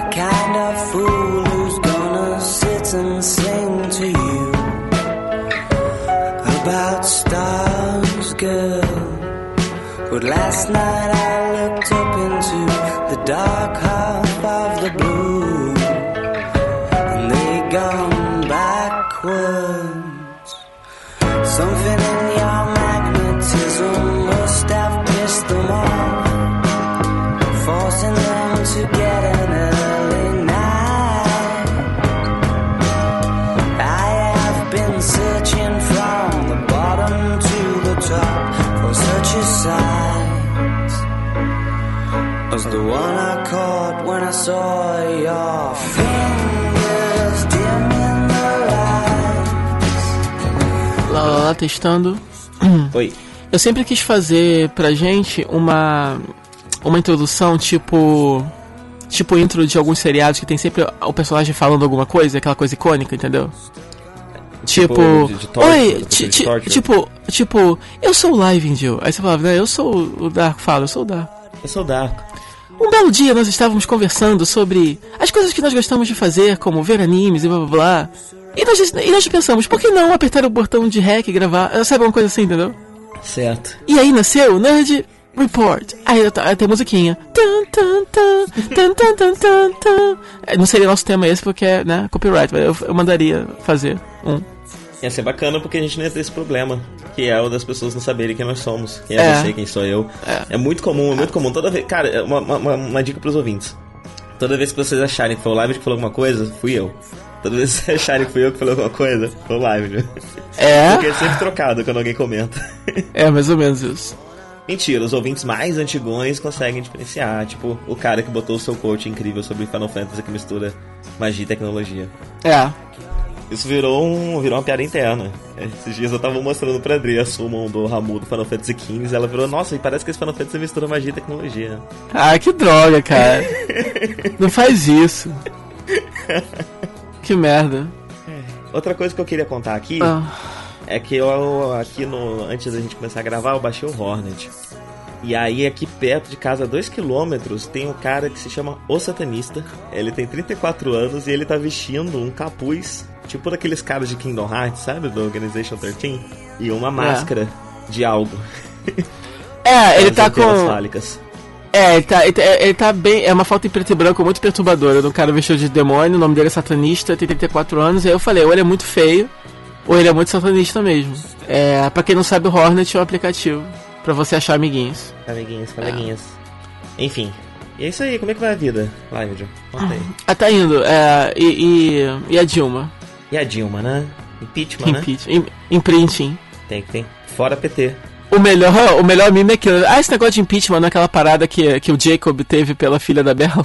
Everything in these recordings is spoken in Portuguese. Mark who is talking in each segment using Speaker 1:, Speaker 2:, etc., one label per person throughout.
Speaker 1: the kind of fool who's gonna sit and sing to you about stars, girl. But last night I
Speaker 2: Lá, lá, lá, testando.
Speaker 3: Oi.
Speaker 2: Eu sempre quis fazer pra gente uma uma introdução tipo tipo intro de alguns seriados que tem sempre o personagem falando alguma coisa, aquela coisa icônica, entendeu? Tipo,
Speaker 3: torture,
Speaker 2: oi,
Speaker 3: coisa
Speaker 2: ti-
Speaker 3: de
Speaker 2: ti-
Speaker 3: torture.
Speaker 2: tipo, tipo, eu sou o Live Angel. Aí você falava, né, eu sou o Dark, fala, eu sou o Dark.
Speaker 3: Eu sou o Darko.
Speaker 2: Um belo dia nós estávamos conversando sobre as coisas que nós gostamos de fazer, como ver animes e blá blá blá. E nós, e nós pensamos, por que não apertar o botão de REC e gravar? Sabe uma coisa assim, entendeu?
Speaker 3: Certo.
Speaker 2: E aí nasceu Nerd Report. Aí, tem a musiquinha. É, Não seria nosso tema esse porque é né, copyright, mas eu, eu mandaria fazer um.
Speaker 3: Ia ser bacana porque a gente não ia ter esse problema, que é o das pessoas não saberem quem nós somos. Quem é,
Speaker 2: É.
Speaker 3: você, quem sou eu.
Speaker 2: É.
Speaker 3: É. muito comum, é muito comum. Toda vez. Cara, é uma, uma, uma- dica pros ouvintes. Toda vez que vocês acharem que foi o live que falou alguma coisa, fui eu. Toda vez que vocês acharem que fui eu que falei alguma coisa, foi o live?
Speaker 2: É?
Speaker 3: Porque é sempre trocado quando alguém comenta.
Speaker 2: É, mais ou menos isso.
Speaker 3: Mentira, os ouvintes mais antigões conseguem diferenciar. Tipo, o cara que botou o seu coach incrível sobre Final Fantasy que mistura magia e tecnologia.
Speaker 2: É.
Speaker 3: Isso virou, um, virou uma piada interna. Esses dias eu tava mostrando pra Adri a summon do Ramu do Final Fantasy XV e ela virou, nossa, e parece que esse Final Fantasy mistura magia e tecnologia.
Speaker 2: Ah, que droga, cara. Não faz isso. Que merda.
Speaker 3: Outra coisa que eu queria contar aqui
Speaker 2: Ah,
Speaker 3: é que eu, aqui no. Antes da gente começar a gravar, eu baixei o Hornet. E aí, aqui perto de casa, a 2km, tem um cara que se chama O Satanista. Ele tem 34 anos e ele tá vestindo um capuz, tipo daqueles caras de Kingdom Hearts, sabe? Do Organization 13. E uma máscara de algo.
Speaker 2: É, ele tá com.
Speaker 3: fálicas.
Speaker 2: É, ele tá, ele, tá, ele tá bem. É uma foto em preto e branco muito perturbadora. Do cara vestido de demônio, o nome dele é satanista, tem 34 anos. E aí eu falei, ou ele é muito feio, ou ele é muito satanista mesmo. É, pra quem não sabe, o Hornet é um aplicativo pra você achar amiguinhos.
Speaker 3: Amiguinhas, coleguinhas. Enfim. E é isso aí, como é que vai a vida, Live? Conta aí.
Speaker 2: Ah, tá indo. É, e, e, e a Dilma?
Speaker 3: E a Dilma, né? Impeachment, né?
Speaker 2: Impeachment. Im- Imprinting.
Speaker 3: Tem que tem. Fora PT.
Speaker 2: O melhor, o melhor meme é que. Ah, esse negócio de impeachment não é aquela parada que, que o Jacob teve pela filha da Bella.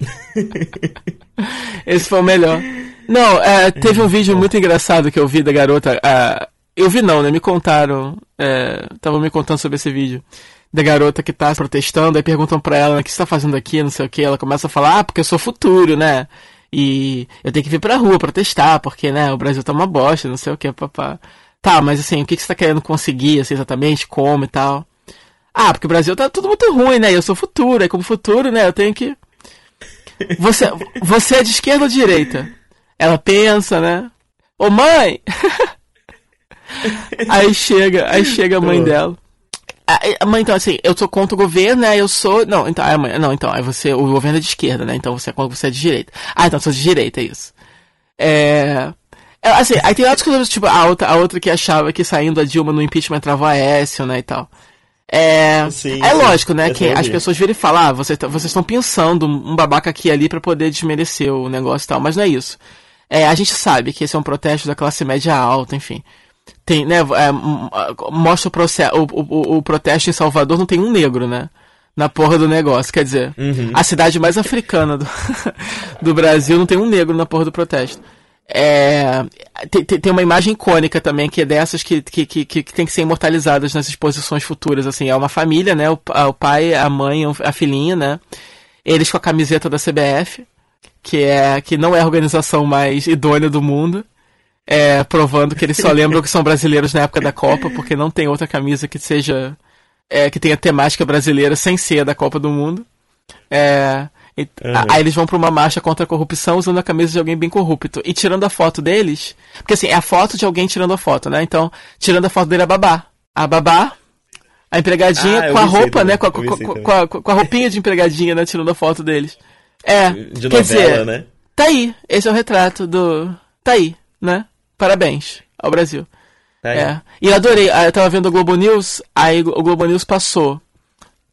Speaker 2: esse foi o melhor. Não, é, teve um vídeo muito engraçado que eu vi da garota. eu vi não, né? Me contaram. Estavam me contando sobre esse vídeo. Da garota que tá protestando, aí perguntam pra ela, né, o que você tá fazendo aqui, não sei o que. Ela começa a falar, ah, porque eu sou futuro, né? E eu tenho que vir pra rua protestar, porque, né, o Brasil tá uma bosta, não sei o que, papá. Tá, mas assim, o que, que você tá querendo conseguir, assim, exatamente, como e tal? Ah, porque o Brasil tá tudo muito ruim, né? E eu sou futuro, aí como futuro, né, eu tenho que... Você, você é de esquerda ou de direita? Ela pensa, né? Ô mãe! aí chega, aí chega a mãe dela. A, a mãe, então, assim, eu sou contra o governo, né? Eu sou. Não, então, a mãe, não, então, aí você. O governo é de esquerda, né? Então você é contra, você é de direita. Ah, então sou de direita, é isso. É. é, Assim, aí tem outras coisas, tipo, a outra, a outra que achava que saindo a Dilma no impeachment travou a Aécio, né, e tal. É,
Speaker 3: Sim,
Speaker 2: é lógico, né, que as pessoas viram e falam, ah, vocês, estão pensando um babaca aqui e ali pra poder desmerecer o negócio e tal, mas não é isso. É, a gente sabe que esse é um protesto da classe média alta, enfim. Tem, né, é, mostra o, processo, o, o, o protesto em Salvador, não tem um negro, né? Na porra do negócio, quer dizer, a cidade mais africana do, do Brasil não tem um negro na porra do protesto. É, tem, tem tem uma imagem icônica também, que é dessas que, que, que, que tem que ser imortalizadas nas exposições futuras, assim, é uma família, né, o, a- o pai, a mãe, a filhinha, né, eles com a camiseta da CBF, que é que não é a organização mais idônea do mundo, é, provando que eles só lembram que são brasileiros na época da Copa, porque não tem outra camisa que seja é, que tenha temática brasileira sem ser a da Copa do Mundo. É, Uhum. Aí eles vão pra uma marcha contra a corrupção usando a camisa de alguém bem corrupto. E tirando a foto deles. Porque assim, é a foto de alguém tirando a foto, né? Então, tirando a foto dele é a babá. A babá, a empregadinha ah, com a roupa, né? Com a, com, a, com a, roupinha de empregadinha, né? Tirando a foto deles. É. De quer novela, dizer, né? Tá aí. Esse é o retrato do. Tá aí, né? Parabéns ao Brasil. Tá. É. E eu adorei. Eu tava vendo o Globo News, aí o Globo News passou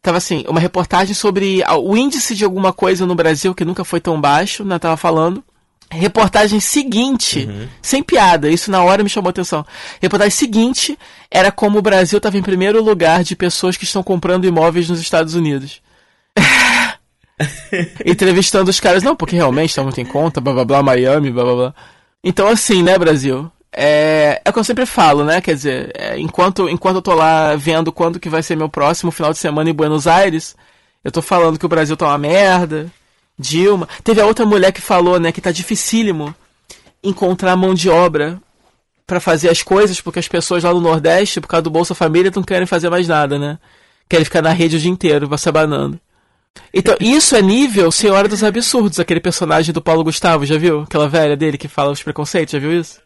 Speaker 2: Tava assim, uma reportagem sobre o índice de alguma coisa no Brasil que nunca foi tão baixo, né? Tava falando. Reportagem seguinte, uhum. sem piada, isso na hora me chamou a atenção. Reportagem seguinte era como o Brasil estava em primeiro lugar de pessoas que estão comprando imóveis nos Estados Unidos. Entrevistando os caras, não, porque realmente está muito em conta, blá blá blá, Miami, blá blá blá. Então, assim, né, Brasil? É, é o que eu sempre falo, né? Quer dizer, é, enquanto, enquanto eu tô lá vendo quando que vai ser meu próximo final de semana em Buenos Aires, eu tô falando que o Brasil tá uma merda. Dilma. Teve a outra mulher que falou, né, que tá dificílimo encontrar mão de obra para fazer as coisas, porque as pessoas lá no Nordeste, por causa do Bolsa Família, não querem fazer mais nada, né? Querem ficar na rede o dia inteiro, se abanando. Então, isso é nível Senhora dos Absurdos, aquele personagem do Paulo Gustavo, já viu? Aquela velha dele que fala os preconceitos, já viu isso?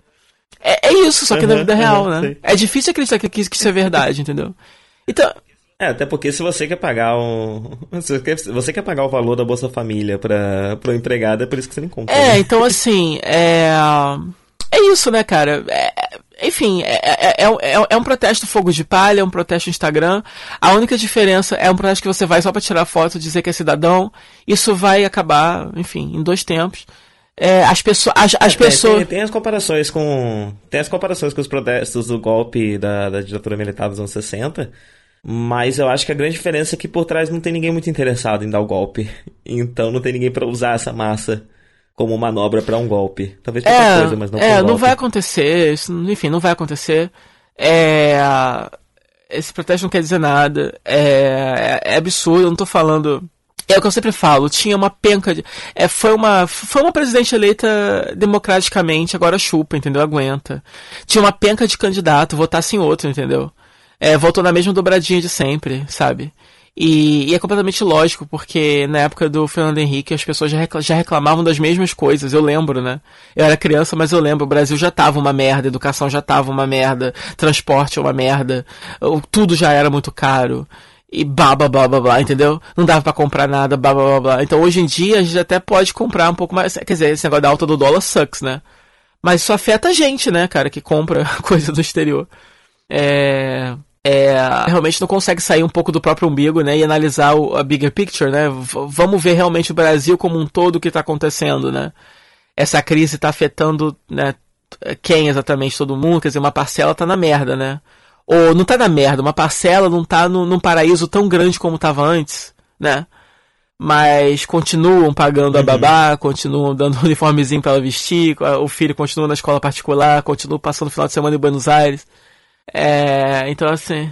Speaker 2: É, é isso, só que uhum, na vida real, uhum, né? Sei. É difícil acreditar que, que, isso é verdade, entendeu? Então.
Speaker 3: É, até porque se você quer pagar um. Se você quer, você quer pagar o valor da Bolsa Família para o empregado, é por isso que você não compra.
Speaker 2: É, né? então assim, é. É isso, né, cara? É, enfim, é, é, é, é, um protesto fogo de palha, é um protesto Instagram. A única diferença é um protesto que você vai só para tirar foto, dizer que é cidadão. Isso vai acabar, enfim, em dois tempos. É, as, pessoas as, as é, pessoas.
Speaker 3: Tem, tem, as comparações com. Tem as comparações com os protestos do golpe da, da ditadura militar dos anos 60. Mas eu acho que a grande diferença é que por trás não tem ninguém muito interessado em dar o golpe. Então não tem ninguém para usar essa massa como manobra para um golpe. Talvez pra
Speaker 2: é,
Speaker 3: coisa, mas não
Speaker 2: É,
Speaker 3: um
Speaker 2: não vai acontecer. Isso, enfim, não vai acontecer. É, esse protesto não quer dizer nada. É, é, é absurdo, eu não tô falando é o que eu sempre falo, tinha uma penca de. É, foi, uma, foi uma presidente eleita democraticamente, agora chupa, entendeu? Aguenta. Tinha uma penca de candidato, votasse em outro, entendeu? É, votou na mesma dobradinha de sempre, sabe? E, e, é completamente lógico, porque na época do Fernando Henrique as pessoas já, reclamavam das mesmas coisas, eu lembro, né? Eu era criança, mas eu lembro, o Brasil já tava uma merda, educação já tava uma merda, transporte é uma merda, tudo já era muito caro e blá blá blá blá blá, entendeu? Não dava para comprar nada, blá blá blá blá. Então hoje em dia a gente até pode comprar um pouco mais. Quer dizer, esse negócio da alta do dólar sucks, né? Mas isso afeta a gente, né, cara, que compra coisa do exterior. É. É, realmente não consegue sair um pouco do próprio umbigo, né, e analisar o, a bigger picture, né? V vamos ver realmente o Brasil como um todo o que está acontecendo, né? Essa crise está afetando, né, quem exatamente todo mundo, quer dizer, uma parcela está na merda, né? ou não tá na merda, uma parcela não tá no, num paraíso tão grande como tava antes, né? Mas continuam pagando uhum. a babá, continuam dando um uniformezinho para ela vestir, o filho continua na escola particular, continua passando o final de semana em Buenos Aires. É, então assim.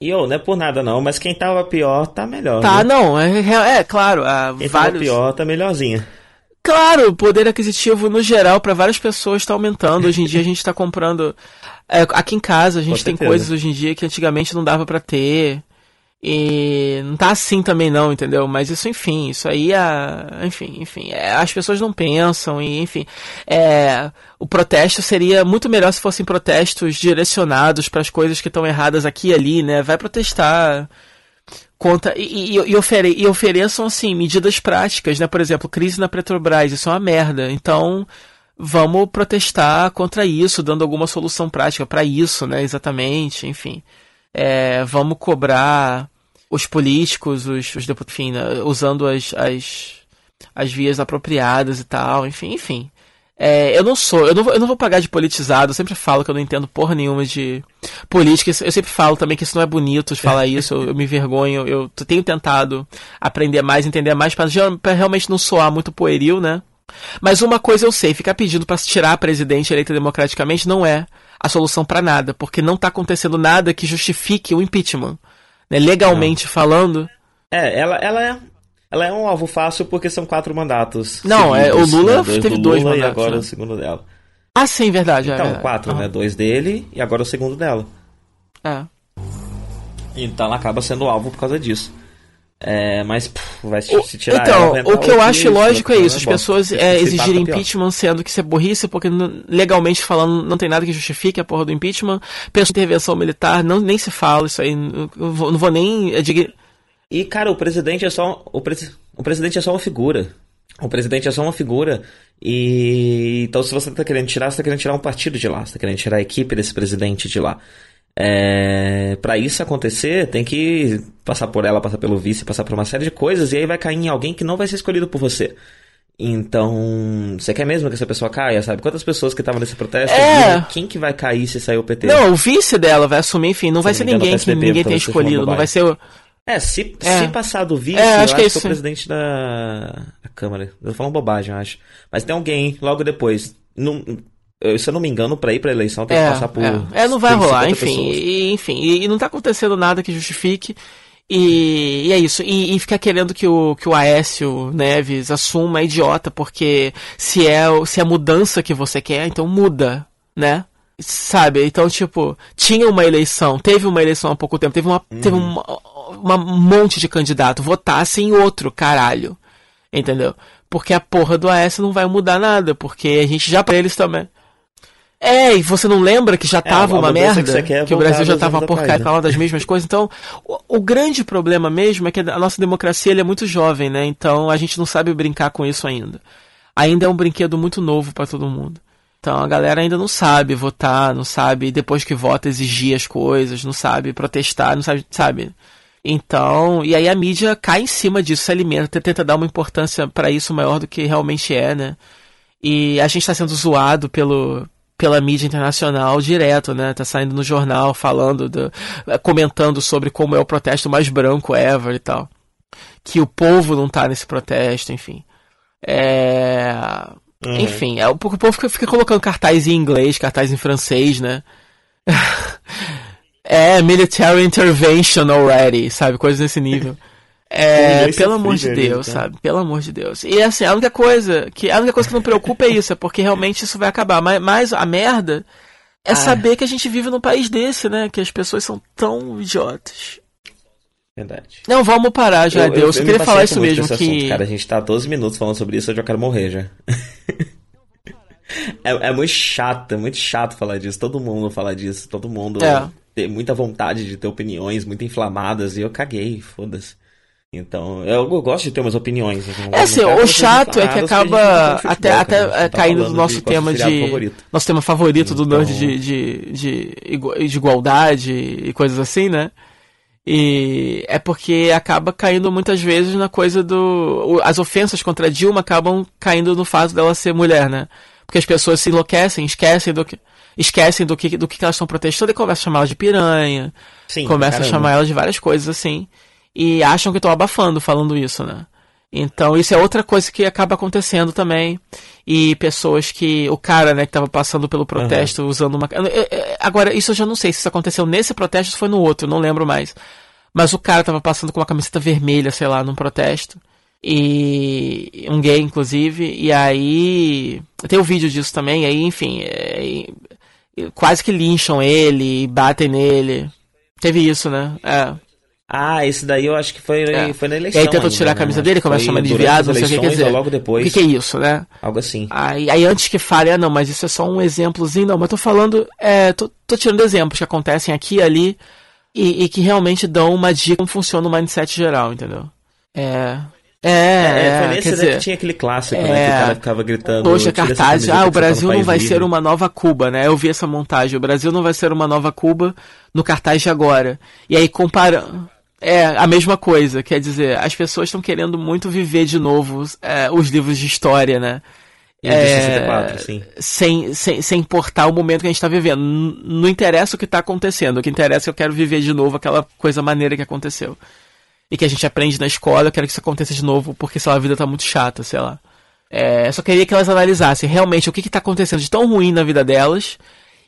Speaker 3: E oh, não é por nada não, mas quem tava pior tá melhor.
Speaker 2: Tá, né? não, é, é, é claro.
Speaker 3: quem vários... tava pior tá melhorzinha.
Speaker 2: Claro, o poder aquisitivo no geral para várias pessoas está aumentando. Hoje em dia a gente está comprando. É, aqui em casa a gente tem coisas hoje em dia que antigamente não dava para ter. E não tá assim também não, entendeu? Mas isso, enfim, isso aí é. Enfim, enfim. É, as pessoas não pensam, e enfim. É, o protesto seria muito melhor se fossem protestos direcionados para as coisas que estão erradas aqui e ali, né? Vai protestar conta e, e, e, ofere, e ofereçam assim medidas práticas, né? Por exemplo, crise na Petrobras, isso é uma merda. Então vamos protestar contra isso, dando alguma solução prática para isso, né? Exatamente, enfim. É, vamos cobrar os políticos, os, os deputados, enfim, né? usando as, as, as vias apropriadas e tal, enfim, enfim. É, eu não sou, eu não, vou, eu não vou pagar de politizado, eu sempre falo que eu não entendo porra nenhuma de política. Eu sempre falo também que isso não é bonito de falar isso, eu, eu, me vergonho, eu tenho tentado aprender mais, entender mais, para realmente não soar muito pueril, né? Mas uma coisa eu sei, ficar pedindo para tirar a presidente eleita democraticamente não é a solução para nada, porque não tá acontecendo nada que justifique o impeachment. Né? Legalmente não. falando.
Speaker 3: É, ela, ela é ela é um alvo fácil porque são quatro mandatos.
Speaker 2: Não, seguidos, é, o Lula né? teve dois Lula mandatos.
Speaker 3: E agora
Speaker 2: né?
Speaker 3: o segundo dela.
Speaker 2: Ah, sim, verdade.
Speaker 3: Então,
Speaker 2: é,
Speaker 3: quatro, né? Dois dele e agora o segundo dela.
Speaker 2: É.
Speaker 3: Então ela acaba sendo alvo por causa disso. É, mas vai se, tirar
Speaker 2: Então,
Speaker 3: ela,
Speaker 2: o que eu acho lógico é isso. As pessoas é, exigirem impeachment sendo que isso é burrice, porque legalmente falando não tem nada que justifique a porra do impeachment. Penso em intervenção militar, não, nem se fala isso aí. Não vou, não vou nem. é
Speaker 3: E, cara, o presidente é só. O, presi- o presidente é só uma figura. O presidente é só uma figura. E. Então, se você tá querendo tirar, você tá querendo tirar um partido de lá. Você tá querendo tirar a equipe desse presidente de lá. É, para isso acontecer, tem que passar por ela, passar pelo vice, passar por uma série de coisas, e aí vai cair em alguém que não vai ser escolhido por você. Então, você quer mesmo que essa pessoa caia, sabe? Quantas pessoas que estavam nesse protesto?
Speaker 2: É.
Speaker 3: Quem que vai cair se sair o PT?
Speaker 2: Não, o vice dela vai assumir, enfim, não vai
Speaker 3: Se
Speaker 2: ser
Speaker 3: me engano,
Speaker 2: ninguém que ninguém tenha escolhido. Não vai ser o.
Speaker 3: É, se,
Speaker 2: É.
Speaker 3: se passar do vice,
Speaker 2: É,
Speaker 3: eu
Speaker 2: acho que é isso,
Speaker 3: o presidente da, da Câmara. Eu tô falando bobagem, eu acho. Mas tem alguém logo depois. Não, se eu não me engano, pra ir pra eleição tem que
Speaker 2: É,
Speaker 3: passar por.
Speaker 2: é. É, não vai
Speaker 3: 50
Speaker 2: rolar, enfim. E, enfim, e, não tá acontecendo nada que justifique. E, e é isso. E, e ficar querendo que o, que o Aécio Neves assuma é idiota, porque se é, se é a mudança que você quer, então muda, né? Sabe? Então, tipo, tinha uma eleição, teve uma eleição há pouco tempo, teve uma, teve uma, uma um monte de candidato, votasse em outro, caralho. Entendeu? Porque a porra do AS não vai mudar nada, porque a gente já pra eles também. É, e você não lembra que já tava
Speaker 3: a
Speaker 2: uma merda?
Speaker 3: que quer é
Speaker 2: que o Brasil já tava uma porcaria
Speaker 3: né?
Speaker 2: falando das mesmas coisas. Então, o, o grande problema mesmo é que a nossa democracia ele é muito jovem, né? Então a gente não sabe brincar com isso ainda. Ainda é um brinquedo muito novo pra todo mundo. Então a galera ainda não sabe votar, não sabe depois que vota exigir as coisas, não sabe protestar, não sabe, sabe? Então, e aí a mídia cai em cima disso, se alimenta, tenta dar uma importância pra isso maior do que realmente é, né? E a gente tá sendo zoado pelo pela mídia internacional direto, né? Tá saindo no jornal falando, do, comentando sobre como é o protesto mais branco ever e tal. Que o povo não tá nesse protesto, enfim. É...
Speaker 3: Uhum.
Speaker 2: Enfim, é, o povo fica, fica colocando cartaz em inglês, cartaz em francês, né? é, military intervention already, sabe? Coisas desse nível. É, pelo amor de Deus,
Speaker 3: então.
Speaker 2: sabe? Pelo amor de Deus. E assim, a única coisa que a única coisa que não preocupa é isso, é porque realmente isso vai acabar. Mas, mas a merda é
Speaker 3: Ah.
Speaker 2: saber que a gente vive num país desse, né? Que as pessoas são tão idiotas.
Speaker 3: Verdade.
Speaker 2: Não, vamos parar já,
Speaker 3: Eu-
Speaker 2: Deus. Eu,
Speaker 3: me
Speaker 2: queria falar isso mesmo, que...
Speaker 3: assunto, cara, a gente tá 12 minutos falando sobre isso, eu já quero morrer já. é, é muito chato, é muito chato falar disso. Todo mundo fala disso, todo mundo
Speaker 2: É.
Speaker 3: tem muita vontade de ter opiniões muito inflamadas e eu caguei, foda-se. Então, eu, eu gosto de ter umas opiniões. assim,
Speaker 2: É assim, o chato é que acaba
Speaker 3: de
Speaker 2: até,
Speaker 3: futebol,
Speaker 2: até é,
Speaker 3: tá
Speaker 2: caindo no
Speaker 3: falando
Speaker 2: nosso
Speaker 3: de
Speaker 2: tema de.
Speaker 3: favorito.
Speaker 2: Nosso tema favorito do
Speaker 3: Então-
Speaker 2: Nerd de, de, de, igua- de igualdade e coisas assim, né? E é porque acaba caindo muitas vezes na coisa do. As ofensas contra a Dilma acabam caindo no fato dela ser mulher, né? Porque as pessoas se enlouquecem, esquecem do que. Esquecem do que, do que elas estão protestando e começam a chamar ela de piranha,
Speaker 3: Sim,
Speaker 2: começa a chamar ela de várias coisas assim e acham que estão abafando falando isso, né? Então isso é outra coisa que acaba acontecendo também e pessoas que o cara, né, que tava passando pelo protesto usando uma agora isso eu já não sei se isso aconteceu nesse protesto ou foi no outro, não lembro mais. Mas o cara tava passando com uma camiseta vermelha, sei lá, num protesto. E um gay, inclusive, e aí. Tem o vídeo disso também, aí, enfim. é, quase que lincham ele batem nele. Teve isso, né? É.
Speaker 3: Ah, esse daí eu acho que foi,
Speaker 2: É.
Speaker 3: foi na
Speaker 2: E
Speaker 3: eleição.
Speaker 2: aí tentam
Speaker 3: ainda,
Speaker 2: tirar a
Speaker 3: né?
Speaker 2: camisa
Speaker 3: Acho
Speaker 2: dele, começa a
Speaker 3: foi
Speaker 2: chamar de viado, não sei o que quer dizer.
Speaker 3: logo depois.
Speaker 2: O que, que é isso, né?
Speaker 3: Algo assim.
Speaker 2: Aí, aí antes que fale, ah não, mas isso é só um exemplozinho, não, mas tô falando, é, tô, tô tirando exemplos que acontecem aqui e ali e, e que realmente dão uma dica de como funciona o mindset geral, entendeu? É. É,
Speaker 3: É, foi
Speaker 2: é,
Speaker 3: nesse
Speaker 2: quer
Speaker 3: daí
Speaker 2: dizer,
Speaker 3: que tinha aquele clássico,
Speaker 2: é,
Speaker 3: né? Que o cara ficava gritando.
Speaker 2: Poxa,
Speaker 3: "Tira essa
Speaker 2: cartaz, ah, o
Speaker 3: tá
Speaker 2: Brasil não vai
Speaker 3: livre."
Speaker 2: ser uma nova Cuba, né? Eu vi essa montagem, o Brasil não vai ser uma nova Cuba no cartaz de agora. E aí comparando. É, a mesma coisa, quer dizer, as pessoas estão querendo muito viver de novo é, os livros de história, né?
Speaker 3: E o de 64, sim.
Speaker 2: sem, sem, sem importar o momento que a gente está vivendo. N- Não interessa o que está acontecendo, o que interessa é que eu quero viver de novo aquela coisa maneira que aconteceu. E que a gente aprende na escola, eu quero que isso aconteça de novo, porque sei lá, a vida tá muito chata, sei lá. É, eu só queria que elas analisassem realmente o que está acontecendo de tão ruim na vida delas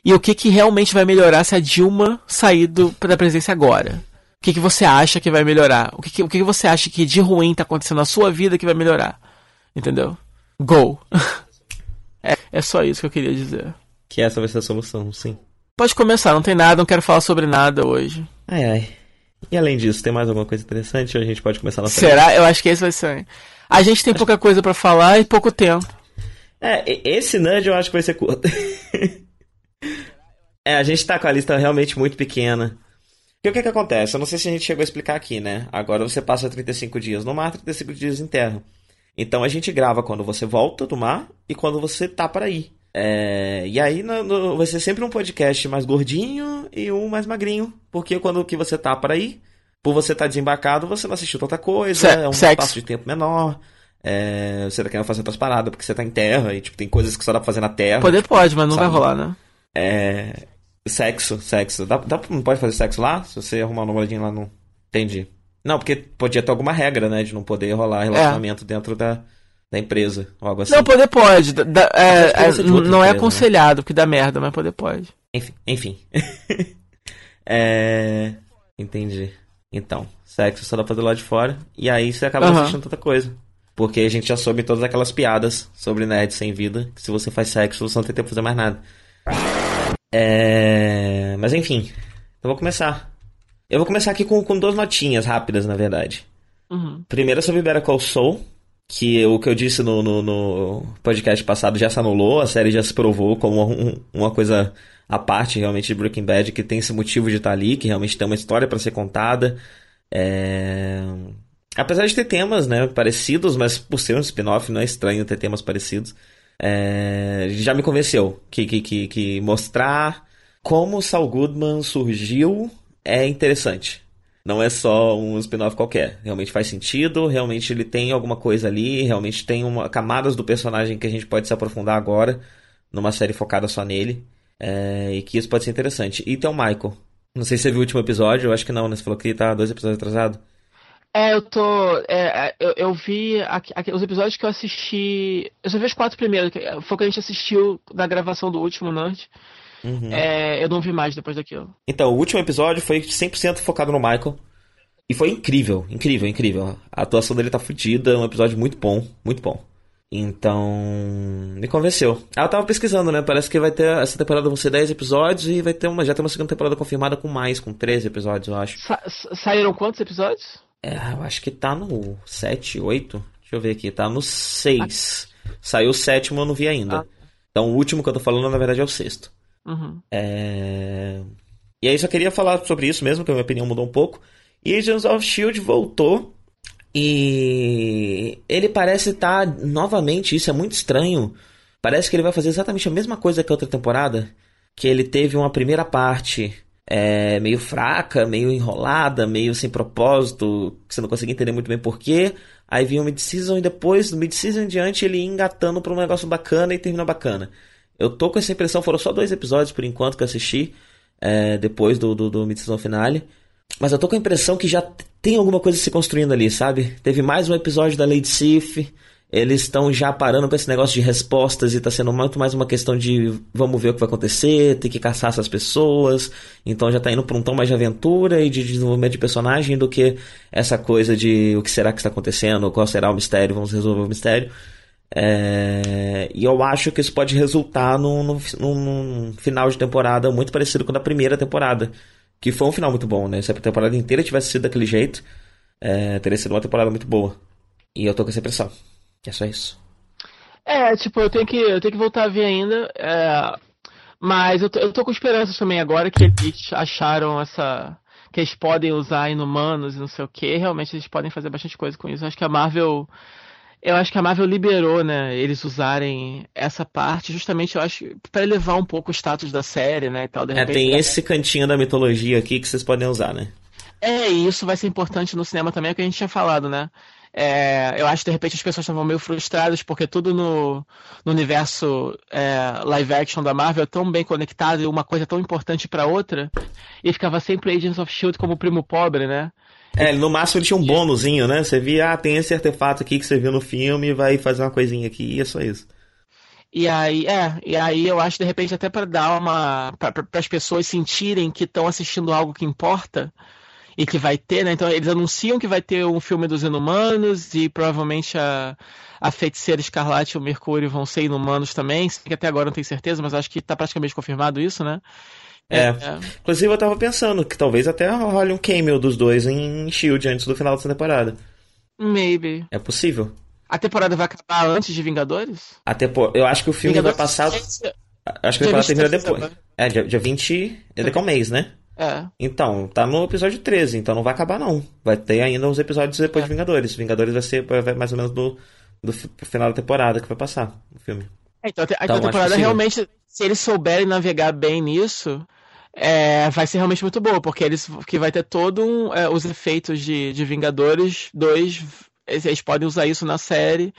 Speaker 2: e o que, que realmente vai melhorar se a Dilma sair do, da presidência agora. O que, que você acha que vai melhorar? O que, que, o que, que você acha que de ruim tá acontecendo na sua vida que vai melhorar? Entendeu? Go! é, é só isso que eu queria dizer.
Speaker 3: Que essa vai ser a solução, sim.
Speaker 2: Pode começar, não tem nada, não quero falar sobre nada hoje.
Speaker 3: Ai, ai. E além disso, tem mais alguma coisa interessante ou a gente pode começar nossa
Speaker 2: Será? Eu acho que esse vai ser. A gente tem pouca coisa para falar e pouco tempo.
Speaker 3: É, esse nudge eu acho que vai ser curto. é, a gente tá com a lista realmente muito pequena. E o que que acontece? Eu não sei se a gente chegou a explicar aqui, né? Agora você passa 35 dias no mar, 35 dias em terra. Então a gente grava quando você volta do mar e quando você tá para ir. É, e aí no, no, vai ser sempre um podcast mais gordinho e um mais magrinho. Porque quando que você tá para ir, por você estar tá desembarcado, você não assistiu tanta coisa,
Speaker 2: Se
Speaker 3: é um
Speaker 2: sexo.
Speaker 3: espaço de tempo menor. É, você tá querendo fazer outras paradas porque você tá em terra e tipo, tem coisas que só dá pra fazer na terra.
Speaker 2: Poder pode, mas não
Speaker 3: Sabe?
Speaker 2: vai rolar, né?
Speaker 3: É. Sexo, sexo. Dá, dá, não pode fazer sexo lá? Se você arrumar um namoradinho lá, não. Entendi. Não, porque podia ter alguma regra, né? De não poder rolar relacionamento dentro da, da empresa. ou algo assim.
Speaker 2: Não, poder pode. Da- é, é,
Speaker 3: outra
Speaker 2: não é
Speaker 3: empresa, né?
Speaker 2: aconselhado, porque dá merda, mas poder pode.
Speaker 3: Enfim. enfim. é. Entendi. Então, sexo só dá pra fazer lá de fora. E aí você acaba
Speaker 2: Aham.
Speaker 3: assistindo tanta coisa. Porque a gente já soube todas aquelas piadas sobre nerd sem vida. Que se você faz sexo, você não tem tempo pra fazer mais nada. É. Mas enfim. Eu vou começar. Eu vou começar aqui com, com duas notinhas rápidas, na verdade.
Speaker 2: Uhum.
Speaker 3: Primeiro sobre Better Call Saul, que o que eu disse no, no, no podcast passado já se anulou, a série já se provou como um- uma coisa à parte realmente de Breaking Bad, que tem esse motivo de estar ali, que realmente tem uma história para ser contada. É, Apesar de ter temas né, parecidos, mas por ser um spin-off não é estranho ter temas parecidos. É, Já me convenceu que, que, que, que mostrar como Saul Goodman surgiu é interessante. Não é só um spin-off qualquer. Realmente faz sentido, realmente ele tem alguma coisa ali, realmente tem uma, camadas do personagem que a gente pode se aprofundar agora, numa série focada só nele. é, e que isso pode ser interessante. E tem o Michael. Não sei se você viu o último episódio, eu acho que não, né? Você falou que tá dois episódios atrasado.
Speaker 2: É, eu tô. é, é, eu, eu vi aqui- aqui- os episódios que eu assisti. Eu só vi os quatro primeiros, que foi o que a gente assistiu na gravação do último Nerd.
Speaker 3: Uhum.
Speaker 2: É, eu não vi mais depois daquilo.
Speaker 3: Então, o último episódio foi 100% focado no Michael. E foi incrível, incrível, incrível. A atuação dele tá fodida, um episódio muito bom, muito bom. Então, me convenceu. Ah, eu tava pesquisando, né? Parece que vai ter, essa temporada vão ser 10 episódios e vai ter uma, já tem uma segunda temporada confirmada com mais, com 13 episódios, eu acho.
Speaker 2: Sa- saíram quantos episódios?
Speaker 3: É, eu acho que tá no 7, 8. Deixa eu ver aqui, tá no 6. Saiu o sétimo, eu não vi ainda.
Speaker 2: Ah.
Speaker 3: Então, o último que eu tô falando, na verdade, é o sexto.
Speaker 2: Uhum.
Speaker 3: É... E aí só queria falar sobre isso mesmo, que a minha opinião mudou um pouco. E Agents of Shield voltou e ele parece estar novamente, isso é muito estranho. Parece que ele vai fazer exatamente a mesma coisa que a outra temporada, que ele teve uma primeira parte é, meio fraca, meio enrolada, meio sem propósito, que você não conseguia entender muito bem porquê. Aí vinha o mid-season e depois, do mid-season em diante, ele ia engatando pra um negócio bacana e termina bacana. Eu tô com essa impressão, foram só dois episódios por enquanto que eu assisti, é, depois do, do, do mid-season finale. Mas eu tô com a impressão que já tem alguma coisa se construindo ali, sabe? Teve mais um episódio da Lady Sif. Eles estão já parando pra esse negócio de respostas e tá sendo muito mais uma questão de vamos ver o que vai acontecer, tem que caçar essas pessoas. Então já tá indo pra um tom mais de aventura e de desenvolvimento de personagem do que essa coisa de o que será que está acontecendo, qual será o mistério, vamos resolver o mistério. É, E eu acho que isso pode resultar num, num, num final de temporada muito parecido com o da primeira temporada. Que foi um final muito bom, né? Se a temporada inteira tivesse sido daquele jeito, é, teria sido uma temporada muito boa. E eu tô com essa impressão. É só isso.
Speaker 2: É, tipo, eu tenho que, eu tenho que voltar a ver ainda. é, mas eu tô, eu tô com esperanças também agora que eles acharam essa. Que eles podem usar inumanos e não sei o que. Realmente eles podem fazer bastante coisa com isso. Eu acho que a Marvel. Eu acho que a Marvel liberou, né? Eles usarem essa parte, justamente, eu acho, pra elevar um pouco o status da série, né? E tal, de
Speaker 3: É,
Speaker 2: repente,
Speaker 3: tem esse cantinho da mitologia aqui que vocês podem usar, né?
Speaker 2: É, e isso vai ser importante no cinema também, é o que a gente tinha falado, né? É, eu acho que de repente as pessoas estavam meio frustradas porque tudo no, no universo é, live action da Marvel é tão bem conectado e uma coisa tão importante pra outra, e ficava sempre Agents of Shield como primo pobre, né?
Speaker 3: É, no máximo ele tinha um bônusinho, né? Você via, ah, tem esse artefato aqui que você viu no filme, vai fazer uma coisinha aqui e é só isso.
Speaker 2: E aí, é, e aí eu acho de repente até pra dar uma. para as pessoas sentirem que estão assistindo algo que importa e que vai ter, né? Então eles anunciam que vai ter um filme dos Inumanos e provavelmente a, a Feiticeira Escarlate e o Mercúrio vão ser Inumanos também, que até agora não tenho certeza, mas acho que tá praticamente confirmado isso, né?
Speaker 3: É. é. Inclusive eu tava pensando que talvez até role um cameo dos dois em Shield antes do final dessa temporada.
Speaker 2: Maybe.
Speaker 3: É possível.
Speaker 2: A temporada vai acabar antes de Vingadores?
Speaker 3: A tempo... Eu acho que o filme Vingadores vai passar. Acho que a temporada termina depois. É, dia, dia 20. É daqui a um mês, né?
Speaker 2: É.
Speaker 3: Então, tá no episódio 13, então não vai acabar não. Vai ter ainda uns episódios depois é. de Vingadores. Vingadores vai ser vai mais ou menos do, do final da temporada que vai passar o filme.
Speaker 2: É, então, a, então, a temporada realmente, se eles souberem navegar bem nisso, é, vai ser realmente muito boa, porque eles que vai ter todo um, é, os efeitos de, de Vingadores 2 eles podem usar isso na série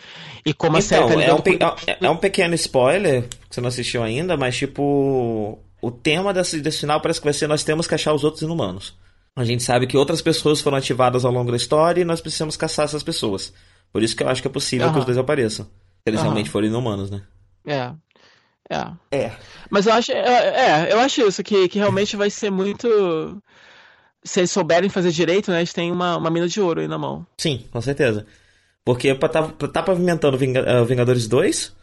Speaker 2: e como a
Speaker 3: então,
Speaker 2: série
Speaker 3: tá é, um é, é um pequeno spoiler que você não assistiu ainda, mas tipo o tema desse, desse final parece que vai ser nós temos que achar os outros inumanos. A gente sabe que outras pessoas foram ativadas ao longo da história e nós precisamos caçar essas pessoas. Por isso que eu acho que é possível uhum. que os dois apareçam. Se eles uhum. realmente forem inumanos, né?
Speaker 2: É. É.
Speaker 3: É.
Speaker 2: Mas eu acho, é, é, eu acho isso, que, que realmente vai ser muito. Se eles souberem fazer direito, né? Eles têm uma, uma mina de ouro aí na mão.
Speaker 3: Sim, com certeza. Porque pra tá, pra tá pavimentando uh, Vingadores 2,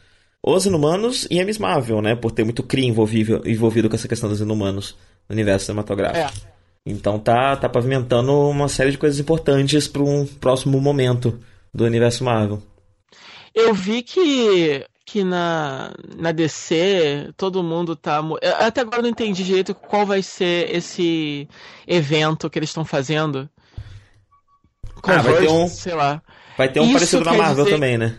Speaker 3: os inumanos e a Miss Marvel, né? Por ter muito CRI envolvido, envolvido com essa questão dos inumanos no universo cinematográfico. É. Então tá, tá pavimentando uma série de coisas importantes para um próximo momento do universo Marvel.
Speaker 2: Eu vi que que na, na DC todo mundo tá. Até agora não entendi direito qual vai ser esse evento que eles estão fazendo.
Speaker 3: Converge, ah, vai ter um. Sei lá. Vai ter um Isso parecido na Marvel dizer... também, né?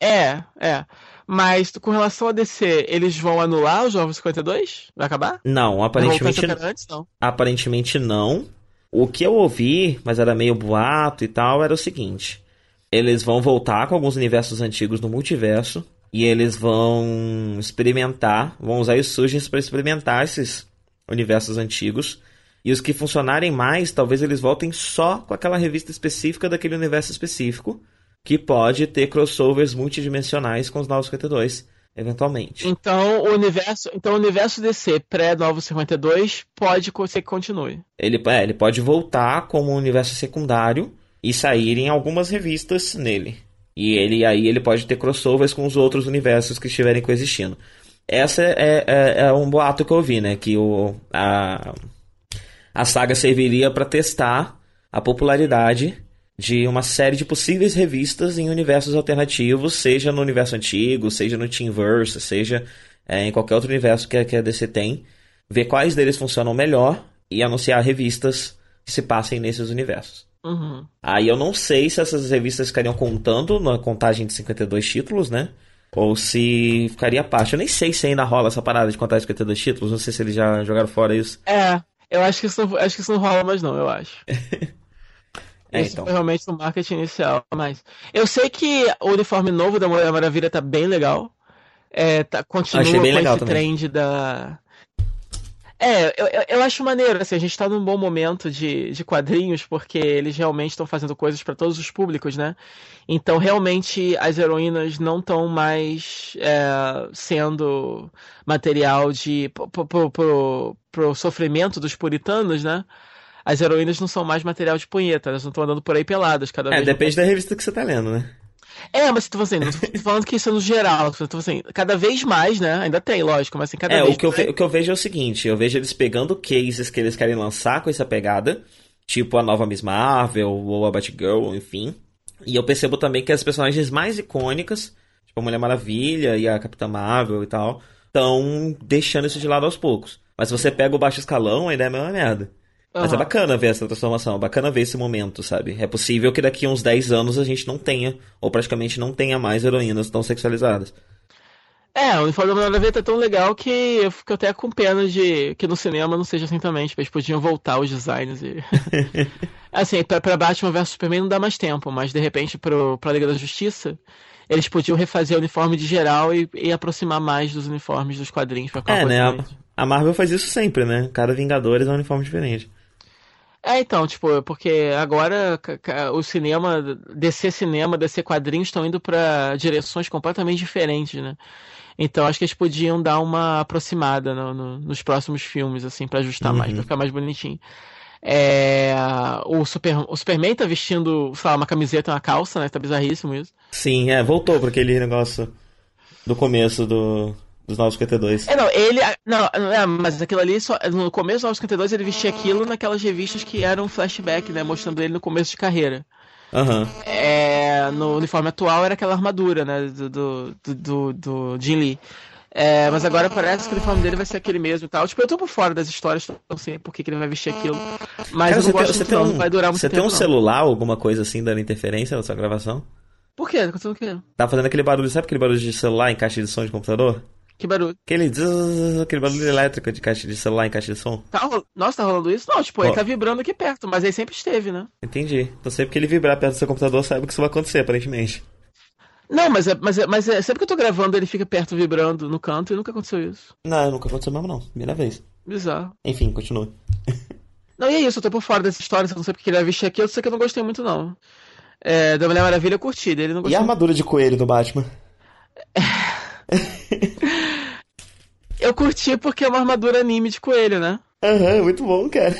Speaker 2: É, é. Mas com relação a DC, eles vão anular os Jovens 52? Vai acabar?
Speaker 3: Não, aparentemente não. Antes, não. Aparentemente não. O que eu ouvi, mas era meio boato e tal, era o seguinte: eles vão voltar com alguns universos antigos no multiverso e eles vão experimentar, vão usar os surgens para experimentar esses universos antigos. E os que funcionarem mais, talvez eles voltem só com aquela revista específica daquele universo específico, que pode ter crossovers multidimensionais com os Novos 52, eventualmente.
Speaker 2: Então o universo, então o universo DC pré-Novos 52 pode ser que continue.
Speaker 3: Ele, é, ele pode voltar como um universo secundário e sair em algumas revistas nele. E ele aí ele pode ter crossovers com os outros universos que estiverem coexistindo. Essa é, é, é um boato que eu vi, né? Que o, a, a saga serviria para testar a popularidade de uma série de possíveis revistas em universos alternativos, seja no universo antigo, seja no Teamverse, seja é, em qualquer outro universo que, que a DC tem, ver quais deles funcionam melhor e anunciar revistas que se passem nesses universos.
Speaker 2: Uhum.
Speaker 3: Aí eu não sei se essas revistas ficariam contando na contagem de 52 títulos, né? Ou se ficaria à parte. Eu nem sei se ainda rola essa parada de contar 52 títulos. Não sei se eles já jogaram fora isso.
Speaker 2: É, eu acho que isso não, acho que isso não rola mais, não, eu acho.
Speaker 3: é, isso então.
Speaker 2: foi realmente no marketing inicial. Mas eu sei que o uniforme novo da Mulher Maravilha tá bem legal. É, tá, continua com esse também. trend da, é, eu, eu acho maneiro, assim, a gente tá num bom momento de, de quadrinhos, porque eles realmente estão fazendo coisas para todos os públicos, né? Então, realmente, as heroínas não estão mais é, sendo material de. Pro, pro, pro, pro sofrimento dos puritanos, né? As heroínas não são mais material de punheta, elas não estão andando por aí peladas cada é, vez.
Speaker 3: É, depende da revista que você tá lendo, né?
Speaker 2: É, mas tô assim, não tô falando que isso é no geral, tô assim, cada vez mais, né? Ainda tem, lógico, mas assim, cada
Speaker 3: é,
Speaker 2: vez
Speaker 3: o que, mais... eu, o que eu vejo é o seguinte, eu vejo eles pegando cases que eles querem lançar com essa pegada, tipo a nova Miss Marvel ou a Batgirl, enfim. E eu percebo também que as personagens mais icônicas, tipo a Mulher Maravilha e a Capitã Marvel e tal, estão deixando isso de lado aos poucos. Mas se você pega o baixo escalão, ainda é a mesma merda. Mas uhum. é bacana ver essa transformação, é bacana ver esse momento, sabe? É possível que daqui a uns 10 anos a gente não tenha, ou praticamente não tenha mais heroínas tão sexualizadas.
Speaker 2: É, o uniforme da Mulher Maravilha tá tão legal que eu fico até com pena de que no cinema não seja assim também. Tipo, eles podiam voltar os designs e. assim, pra, pra Batman vs Superman não dá mais tempo, mas de repente pro, pra Liga da Justiça, eles podiam refazer o uniforme de geral e, e aproximar mais dos uniformes dos quadrinhos pra
Speaker 3: É, né? A, a, Marvel faz isso sempre, né? Cada Vingadores é um uniforme diferente.
Speaker 2: É, então, tipo, porque agora o cinema, DC cinema, DC quadrinhos estão indo para direções completamente diferentes, né? Então acho que eles podiam dar uma aproximada no, no, nos próximos filmes, assim, para ajustar uhum. mais, pra ficar mais bonitinho. É, o, Super, o Superman tá vestindo, sei lá, uma camiseta e uma calça, né? Tá bizarríssimo isso.
Speaker 3: Sim, é, voltou para aquele negócio do começo do, dos 952.
Speaker 2: É, não, ele. Não, é, mas aquilo ali, só, no começo dos 952, ele vestia aquilo naquelas revistas que eram flashback, né? Mostrando ele no começo de carreira.
Speaker 3: Aham.
Speaker 2: É, no uniforme atual era aquela armadura, né? Do, do, do, do, Jin Lee. É, mas agora parece que o uniforme dele vai ser aquele mesmo e tal. Tipo, eu tô por fora das histórias, não sei por que, que ele vai vestir aquilo. Mas
Speaker 3: Cara,
Speaker 2: eu não
Speaker 3: você tem,
Speaker 2: gosto
Speaker 3: você
Speaker 2: muito,
Speaker 3: tem
Speaker 2: não,
Speaker 3: um,
Speaker 2: não vai durar muito
Speaker 3: você
Speaker 2: tempo.
Speaker 3: tem um
Speaker 2: não.
Speaker 3: celular, alguma coisa assim, dando interferência na sua gravação?
Speaker 2: Por quê? Tá quê?
Speaker 3: Tá fazendo aquele barulho, sabe aquele barulho de celular em caixa de som de computador?
Speaker 2: Que barulho?
Speaker 3: Aquele zzz, aquele barulho elétrico de caixa de celular em caixa de som?
Speaker 2: Tá, ro- Nossa, tá rolando isso? Não, tipo, ele
Speaker 3: Ó.
Speaker 2: tá vibrando aqui perto, mas ele sempre esteve, né?
Speaker 3: Entendi. Então sempre que ele vibrar perto do seu computador, saiba que isso vai acontecer, aparentemente.
Speaker 2: Não, mas, é, mas, é, mas é, sempre que eu tô gravando, ele fica perto vibrando no canto e nunca aconteceu isso.
Speaker 3: Não, nunca aconteceu mesmo não. Primeira vez.
Speaker 2: Bizarro.
Speaker 3: Enfim, continua.
Speaker 2: Não, e é isso, eu tô por fora dessa história, eu não sei porque ele vai vestir aquilo, só que eu não gostei muito, não. É, da Mulher Maravilha eu curti, dele eu não
Speaker 3: E
Speaker 2: gostei.
Speaker 3: a armadura de coelho do Batman?
Speaker 2: Eu curti porque é uma armadura anime de coelho, né?
Speaker 3: Aham, muito bom, cara.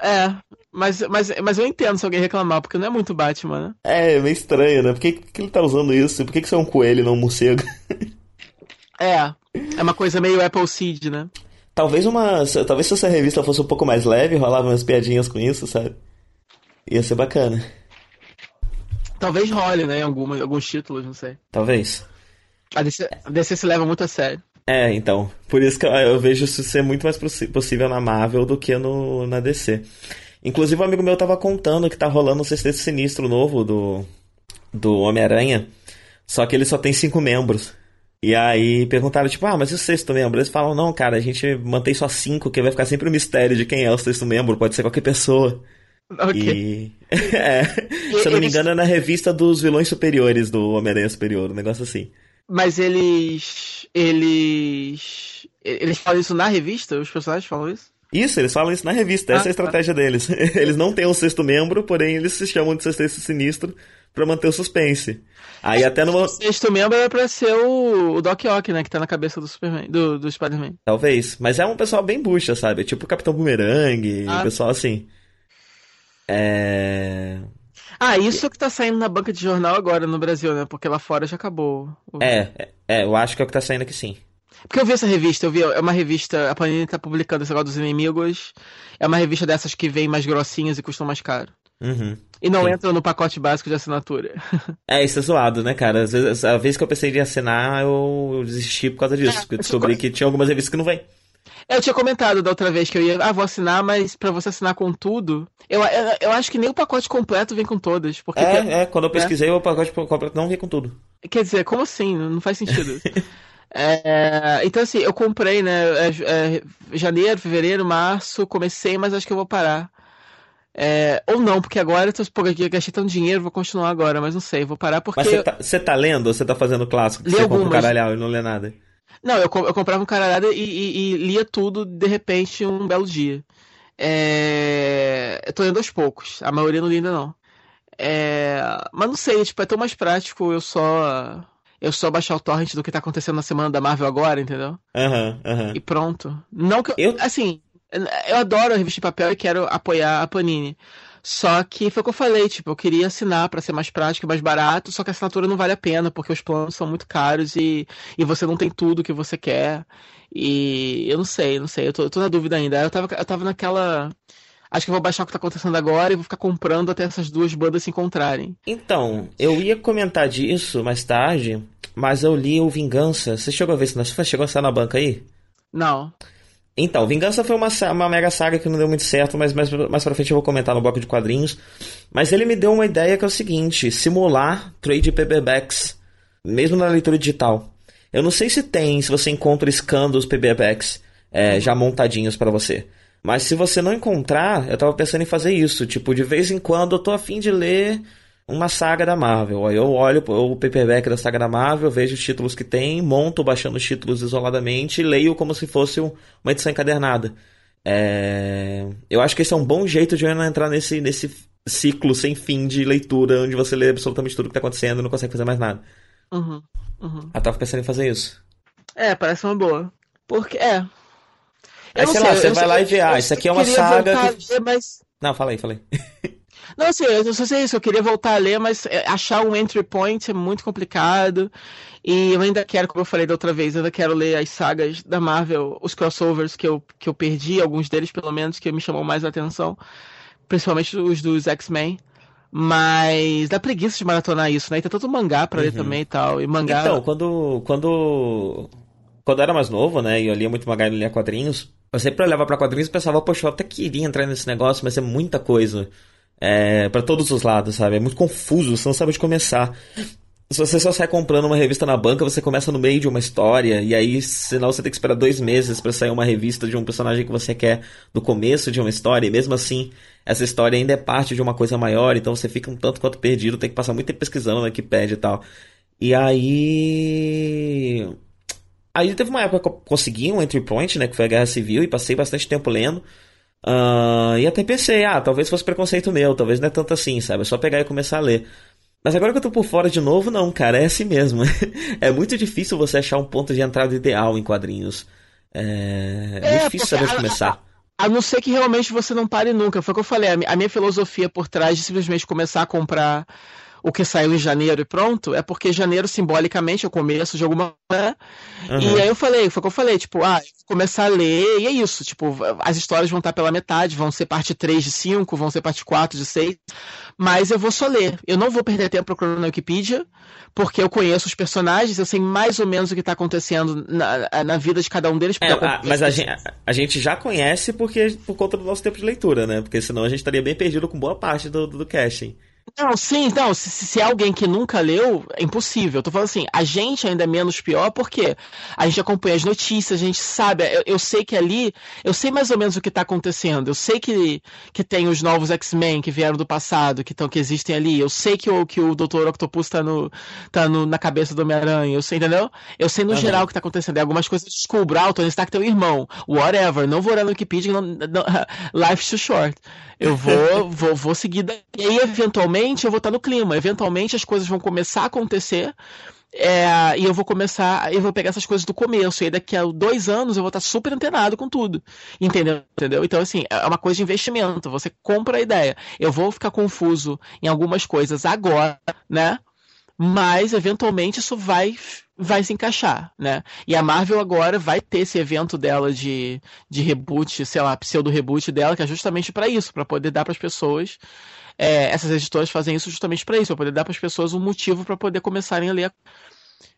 Speaker 2: É, mas, mas, mas eu entendo se alguém reclamar, porque não é muito Batman, né?
Speaker 3: É, meio estranho, né? Por que, que ele tá usando isso? Por que, que você é um coelho e não um morcego?
Speaker 2: É, é uma coisa meio Apple Seed, né?
Speaker 3: Talvez uma. Talvez se essa revista fosse um pouco mais leve, rolava umas piadinhas com isso, sabe? Ia ser bacana.
Speaker 2: Talvez role, né? Em alguma, alguns títulos, não sei.
Speaker 3: Talvez.
Speaker 2: A DC, a DC se leva muito a sério.
Speaker 3: É, então. Por isso que eu, eu vejo isso ser muito mais possível na Marvel do que no, na DC. Inclusive, um amigo meu tava contando que tá rolando um sexteto sinistro novo do, do Homem-Aranha. Só que ele só tem cinco membros. E aí perguntaram, tipo, ah, mas e o sexto membro? Eles falam, não, cara, a gente mantém só cinco, que vai ficar sempre o mistério de quem é o sexto membro, pode ser qualquer pessoa.
Speaker 2: Ok.
Speaker 3: E. é, se eu não me engano, é na revista dos vilões superiores do Homem-Aranha Superior, um negócio assim.
Speaker 2: Mas eles. Eles. Eles falam isso na revista? Os personagens falam isso?
Speaker 3: Isso, eles falam isso na revista, essa é a
Speaker 2: Ah, tá.
Speaker 3: estratégia deles. Eles não têm um sexto membro, porém eles se chamam de sexteto sinistro pra manter o suspense. Aí até numa.
Speaker 2: O sexto membro é pra ser o, o Doc Ock, né? Que tá na cabeça do Superman, do, do Spider-Man.
Speaker 3: Talvez, mas é um pessoal bem bucha, sabe? Tipo o Capitão Boomerang,
Speaker 2: Ah.
Speaker 3: um pessoal assim. É.
Speaker 2: Ah, isso que tá saindo na banca de jornal agora no Brasil, né? Porque lá fora já acabou. o-
Speaker 3: É, é, é, eu acho que é o que tá saindo aqui sim.
Speaker 2: Porque eu vi essa revista, eu vi, é uma revista, a Panini tá publicando esse negócio dos inimigos. É uma revista dessas que vem mais grossinhas e custam mais caro.
Speaker 3: Uhum.
Speaker 2: E não
Speaker 3: Sim.
Speaker 2: entra no pacote básico de assinatura.
Speaker 3: É, isso é zoado, né, cara? Às vezes, a vez que eu pensei em assinar, eu desisti por causa disso.
Speaker 2: É,
Speaker 3: porque eu
Speaker 2: eu
Speaker 3: descobri que tinha algumas revistas que não vem.
Speaker 2: Eu tinha comentado da outra vez que eu ia, ah, vou assinar, mas pra você assinar com tudo, eu, eu, eu acho que nem o pacote completo vem com todas. Porque tem-
Speaker 3: É, é, quando eu pesquisei, o pacote completo não vem com tudo.
Speaker 2: Quer dizer, como assim? Não faz sentido. É, então, assim, eu comprei, né? é, é, janeiro, fevereiro, março, comecei, mas acho que eu vou parar. É, ou não, porque agora eu gastei tanto dinheiro, vou continuar agora, mas não sei, vou parar porque.
Speaker 3: Mas você tá, tá lendo ou você tá fazendo clássico? Que
Speaker 2: Li
Speaker 3: você compra um
Speaker 2: algumas.
Speaker 3: caralhau e não lê nada?
Speaker 2: Não, eu, eu comprava um caralhada e, e- e lia tudo de repente um belo dia. É, eu tô lendo aos poucos, a maioria não li ainda não. É, mas não sei, tipo, é tão mais prático eu só. Eu só baixar o torrent do que tá acontecendo na semana da Marvel agora, entendeu?
Speaker 3: Aham, aham.
Speaker 2: E pronto. Não que eu,
Speaker 3: Eu-
Speaker 2: Assim, eu adoro a revista de papel e quero apoiar a Panini. Só que foi o que eu falei, tipo, eu queria assinar pra ser mais prático e mais barato, só que a assinatura não vale a pena, porque os planos são muito caros e, e você não tem tudo que você quer. E eu não sei, não sei, eu tô, eu tô na dúvida ainda. Eu tava, eu tava naquela. Acho que eu vou baixar o que tá acontecendo agora e vou ficar comprando até essas duas bandas se encontrarem.
Speaker 3: Então, eu ia comentar disso mais tarde, mas eu li o Vingança. Você chegou a ver se chegou a sair na banca aí?
Speaker 2: Não.
Speaker 3: Então, Vingança foi uma, uma mega saga que não deu muito certo, mas mais, mais pra frente eu vou comentar no bloco de quadrinhos. Mas ele me deu uma ideia que é o seguinte: simular trade paperbacks, mesmo na leitura digital. Eu não sei se tem, se você encontra scan dos paperbacks é, já montadinhos pra você. Mas se você não encontrar, eu tava pensando em fazer isso. Tipo, de vez em quando eu tô afim de ler uma saga da Marvel. Aí eu olho o paperback da saga da Marvel, vejo os títulos que tem, monto baixando os títulos isoladamente e leio como se fosse um- uma edição encadernada. É, Eu acho que esse é um bom jeito de eu não entrar nesse, nesse ciclo sem fim de leitura, onde você lê absolutamente tudo que tá acontecendo e não consegue fazer mais nada.
Speaker 2: Uhum. Uhum.
Speaker 3: Eu tava pensando em fazer isso.
Speaker 2: É, parece uma boa. Porque, é. Eu
Speaker 3: Aí, sei
Speaker 2: sei,
Speaker 3: lá, você vai lá e vê, ah, isso aqui é uma saga
Speaker 2: voltar
Speaker 3: que-
Speaker 2: mas...
Speaker 3: Não, fala aí, fala aí.
Speaker 2: Não, assim, eu não sei se isso, eu queria voltar a ler, mas é, achar um entry point é muito complicado. E eu ainda quero, como eu falei da outra vez, eu ainda quero ler as sagas da Marvel, os crossovers que eu, que eu perdi, alguns deles pelo menos, que me chamam mais a atenção. Principalmente os dos X-Men. Mas dá preguiça de maratonar isso, né? E tem tanto mangá pra ler
Speaker 3: Uhum.
Speaker 2: também e tal. E mangá.
Speaker 3: Então, quando, quando, quando eu era mais novo, né, e eu lia muito mangá e lia quadrinhos, eu sempre olhava pra quadrinhos e pensava, poxa, eu até queria entrar nesse negócio, mas é muita coisa. É, para todos os lados, sabe? É muito confuso, você não sabe onde começar. Se você só sai comprando uma revista na banca, você começa no meio de uma história, e aí, senão você tem que esperar dois meses pra sair uma revista de um personagem que você quer no começo de uma história, e mesmo assim, essa história ainda é parte de uma coisa maior, então você fica um tanto quanto perdido, tem que passar muito tempo pesquisando na Wikipedia e tal. E aí. Aí teve uma época que eu consegui um entry point, né? Que foi a Guerra Civil, e passei bastante tempo lendo. Ah, e até pensei, ah, talvez fosse preconceito meu, talvez não é tanto assim, sabe? É só pegar e começar a ler. Mas agora que eu tô por fora de novo, não, cara, é assim mesmo. é muito difícil você achar um ponto de entrada ideal em quadrinhos. É, é muito
Speaker 2: É,
Speaker 3: difícil saber
Speaker 2: a-
Speaker 3: começar.
Speaker 2: A não ser que realmente você não pare nunca. Foi o que eu falei. A a minha filosofia por trás de simplesmente começar a comprar o que saiu em janeiro e pronto, é porque janeiro, simbolicamente, é o começo de alguma. Né?
Speaker 3: Aham.
Speaker 2: E aí eu falei, foi o que eu falei, tipo, ah, começar a ler, e é isso. Tipo, as histórias vão estar pela metade, vão ser parte 3 de 5, vão ser parte 4 de 6. Mas eu vou só ler. Eu não vou perder tempo procurando na Wikipedia, porque eu conheço os personagens, eu sei mais ou menos o que está acontecendo na, na vida de cada um deles.
Speaker 3: É, a- mas a gente, a gente já conhece porque, por conta do nosso tempo de leitura, né? Porque senão a gente estaria bem perdido com boa parte do, do, do casting.
Speaker 2: Não, sim, não, se, se é alguém que nunca leu, é impossível. Eu tô falando assim, a gente ainda é menos pior porque a gente acompanha as notícias, a gente sabe, eu, eu sei que ali, eu sei mais ou menos o que tá acontecendo. Eu sei que, que tem os novos X-Men que vieram do passado, que, tão, que existem ali. Eu sei que o, que o Dr. Octopus tá, no, tá no, na cabeça do Homem-Aranha, eu sei, entendeu? Eu sei no
Speaker 3: Aham.
Speaker 2: geral o que tá acontecendo. E algumas coisas eu descubro, ah, o Tony Stark tem um irmão, whatever. Não vou olhar no Wikipedia, não, não, life's too short. Eu vou, vou, vou seguir. daí. E aí, eventualmente, eu vou estar no clima. Eventualmente, as coisas vão começar a acontecer. é, e eu vou começar, eu vou pegar essas coisas do começo. E daqui a dois anos, eu vou estar super antenado com tudo. Entendeu? Entendeu? Então, assim, é uma coisa de investimento. Você compra a ideia. Eu vou ficar confuso em algumas coisas agora, né? Mas, eventualmente, isso vai, vai se encaixar, né? E a Marvel agora vai ter esse evento dela de, de reboot, sei lá, pseudo reboot dela, que é justamente para isso, para poder dar para as pessoas. É, essas editoras fazem isso justamente para isso, para poder dar para as pessoas um motivo para poder começarem a ler.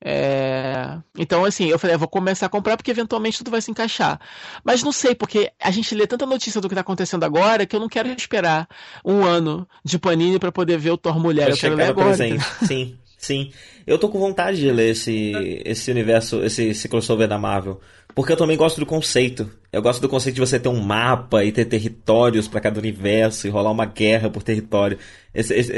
Speaker 2: É, então, assim, eu falei, eu vou começar a comprar porque eventualmente tudo vai se encaixar. Mas não sei, porque a gente lê tanta notícia do que tá acontecendo agora que eu não quero esperar um ano de Panini para poder ver o Thor Mulher.
Speaker 3: Pra
Speaker 2: eu quero ler agora.
Speaker 3: presente. Sim, sim. Eu tô com vontade de ler esse, esse universo, esse, esse crossover da Marvel. Porque eu também gosto do conceito. Eu gosto do conceito de você ter um mapa e ter territórios pra cada universo e rolar uma guerra por território. Esse, esse-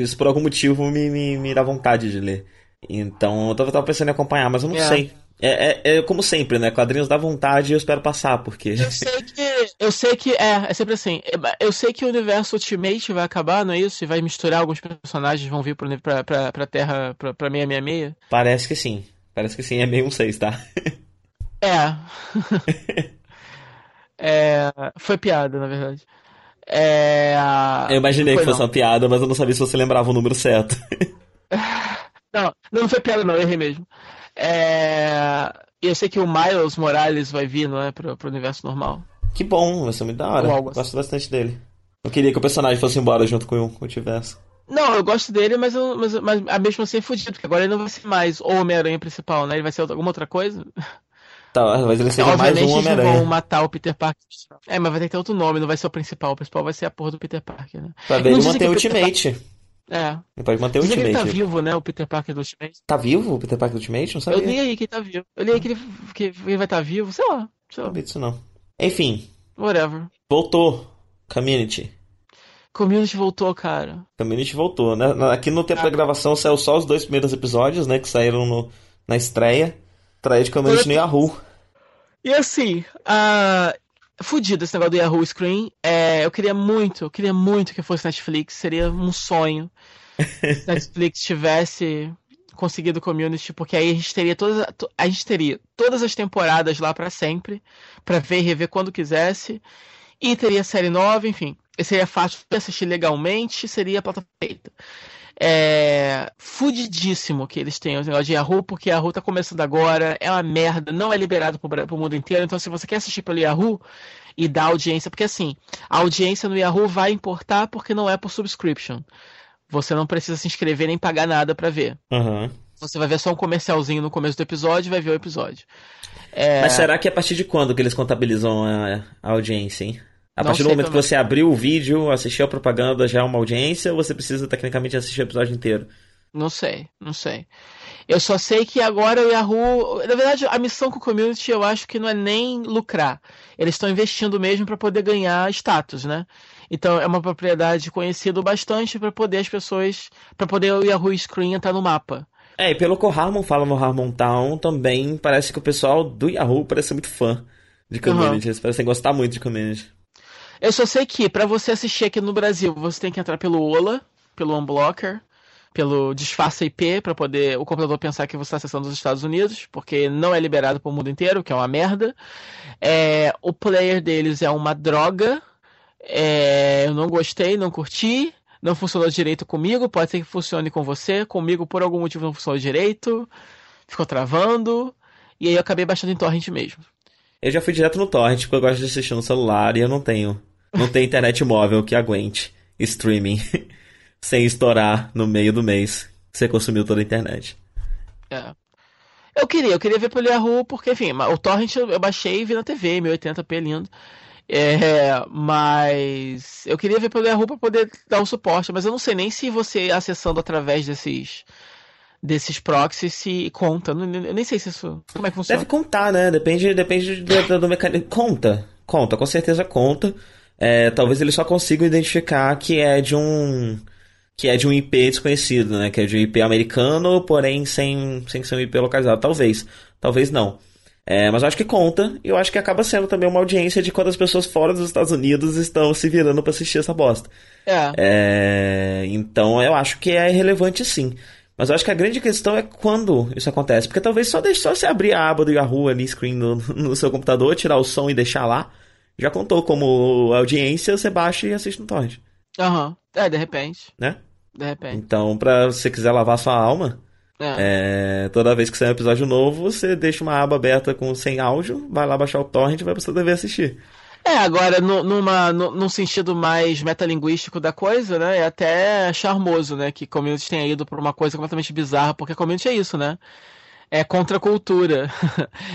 Speaker 3: isso por algum motivo me, me, me dá vontade de ler. Então eu tava, tava pensando em acompanhar, mas eu não
Speaker 2: É.
Speaker 3: sei. É, é, é como sempre, né? Quadrinhos dá vontade e eu espero passar, porque.
Speaker 2: Eu sei que. Eu sei que. É, é sempre assim. Eu sei que o universo Ultimate vai acabar, não é isso? E vai misturar alguns personagens, vão vir pra, pra, pra, pra Terra, pra, pra 666.
Speaker 3: Parece que sim. Parece que sim, é meio um 6, tá?
Speaker 2: É. é. Foi piada, na verdade. É.
Speaker 3: Eu imaginei
Speaker 2: não
Speaker 3: que
Speaker 2: foi,
Speaker 3: fosse uma piada, mas eu não sabia se você lembrava o número certo.
Speaker 2: Não, não, não foi piada, não, eu errei mesmo. É. Eu sei que o Miles Morales vai vir, não é? Pro, pro universo normal.
Speaker 3: Que bom, vai ser muito da hora.
Speaker 2: Assim.
Speaker 3: Gosto bastante dele. Eu queria que o personagem fosse embora junto com o, com o Tiverso.
Speaker 2: Não, eu gosto dele, mas, eu, mas, mas a mesmo assim é fudido, porque agora ele não vai ser mais o Homem-Aranha principal, né? Ele vai ser alguma outra coisa.
Speaker 3: Tá, mas ele seja mais
Speaker 2: Obviamente
Speaker 3: um
Speaker 2: eles não vão
Speaker 3: Homem-Aranha.
Speaker 2: matar o Peter Parker. É, mas vai ter que ter outro nome, não vai ser o principal. O principal vai ser a porra do Peter Parker, né?
Speaker 3: Pra
Speaker 2: Não
Speaker 3: ver ele manter o Ultimate.
Speaker 2: É.
Speaker 3: Ele pode manter o
Speaker 2: que ele tá
Speaker 3: Ultimate.
Speaker 2: vivo, né? O Peter Parker do Ultimate.
Speaker 3: Tá vivo o Peter Parker do Ultimate? Não
Speaker 2: Eu
Speaker 3: sabia.
Speaker 2: li aí que ele tá vivo. Eu li aí que ele, que ele vai estar vivo, sei lá. Sei
Speaker 3: Não
Speaker 2: lá.
Speaker 3: sabia disso não. Enfim,
Speaker 2: Whatever.
Speaker 3: voltou. Community.
Speaker 2: Community voltou, cara.
Speaker 3: Community voltou, né? Aqui no tempo da gravação saiu só os dois primeiros episódios, né? Que saíram no, na estreia. Traia de Community no Yahoo.
Speaker 2: E assim, a... fudido esse negócio do Yahoo Screen. É, eu queria muito, eu queria muito que fosse Netflix. Seria um sonho se Netflix tivesse conseguido Community, porque aí a gente teria todas, a gente teria todas as temporadas lá pra sempre, pra ver e rever quando quisesse, e teria série nova, enfim. seria fácil de assistir legalmente, seria a plataforma feita. É fudidíssimo que eles tenham o negócio de Yahoo, porque Yahoo tá começando agora, é uma merda, não é liberado pro, pro mundo inteiro, então se você quer assistir pelo Yahoo e dar audiência, porque assim, a audiência no Yahoo vai importar porque não é por subscription. Você não precisa se inscrever nem pagar nada para ver.
Speaker 3: Uhum.
Speaker 2: Você vai ver só um comercialzinho no começo do episódio e vai ver o episódio. É...
Speaker 3: Mas será que é a partir de quando que eles contabilizam a, a audiência, hein? A
Speaker 2: Não
Speaker 3: partir do momento
Speaker 2: também.
Speaker 3: que você abriu o vídeo, assistiu a propaganda, já é uma audiência, ou você precisa tecnicamente assistir o episódio inteiro?
Speaker 2: Não sei, não sei. Eu só sei que agora o Yahoo. Na verdade, a missão com o community eu acho que não é nem lucrar. Eles estão investindo mesmo para poder ganhar status, né? Então é uma propriedade conhecida bastante para poder as pessoas. para poder o Yahoo Screen entrar no mapa.
Speaker 3: É, e pelo que o Harmon fala no Harmon Town, também parece que o pessoal do Yahoo parece ser muito fã de community. Eles parecem gostar muito de community.
Speaker 2: Eu só sei que para você assistir aqui no Brasil, você tem que entrar pelo Ola, pelo Unblocker, pelo disfarce IP para poder o computador pensar que você está acessando os Estados Unidos, porque não é liberado para o mundo inteiro, que é uma merda. É, o player deles é uma droga. É, eu não gostei, não curti. Não funcionou direito comigo. Pode ser que funcione com você. Comigo, por algum motivo, não funcionou direito. Ficou travando. E aí eu acabei baixando em torrent mesmo.
Speaker 3: Eu já fui direto no torrent, porque eu gosto de assistir no celular e eu não tenho. Não tenho internet móvel que aguente streaming sem estourar no meio do mês. Você consumiu toda a internet.
Speaker 2: É. Eu queria, eu queria ver pelo Yahoo, porque, enfim, o Torrent eu baixei e vi na TV, 1080p lindo. É, mas eu queria ver pelo Yahoo para poder dar o suporte, mas eu não sei nem se você acessando através desses desses proxies se conta. Eu nem sei se isso. Como é que funciona?
Speaker 3: Deve contar, né? Depende, depende do, do mecanismo. Conta, conta, com certeza conta. É, talvez eles só consigam identificar que é de um que é de um IP desconhecido, né? Que é de um IP americano, porém sem, sem ser um IP localizado. Talvez, talvez não. É, mas eu acho que conta, e eu acho que acaba sendo também uma audiência de quando as pessoas fora dos Estados Unidos estão se virando pra assistir essa bosta.
Speaker 2: É.
Speaker 3: É, então eu acho que é relevante sim. Mas eu acho que a grande questão é quando isso acontece. Porque talvez só, deixe, só você abrir a aba do Yahoo ali, screen no, no seu computador, tirar o som e deixar lá. Já contou como audiência, você baixa e assiste no torrent,
Speaker 2: Aham. É, de repente.
Speaker 3: né?
Speaker 2: De repente.
Speaker 3: Então, pra se você quiser lavar sua alma,
Speaker 2: É.
Speaker 3: é, toda vez que sair um episódio novo, você deixa uma aba aberta com sem áudio, vai lá baixar o torrent e vai pra sua TV assistir.
Speaker 2: É, agora, no, numa, no, num sentido mais metalinguístico da coisa, né? É até charmoso, né? Que community tenha ido por uma coisa completamente bizarra, porque community é isso, né? É contra a cultura.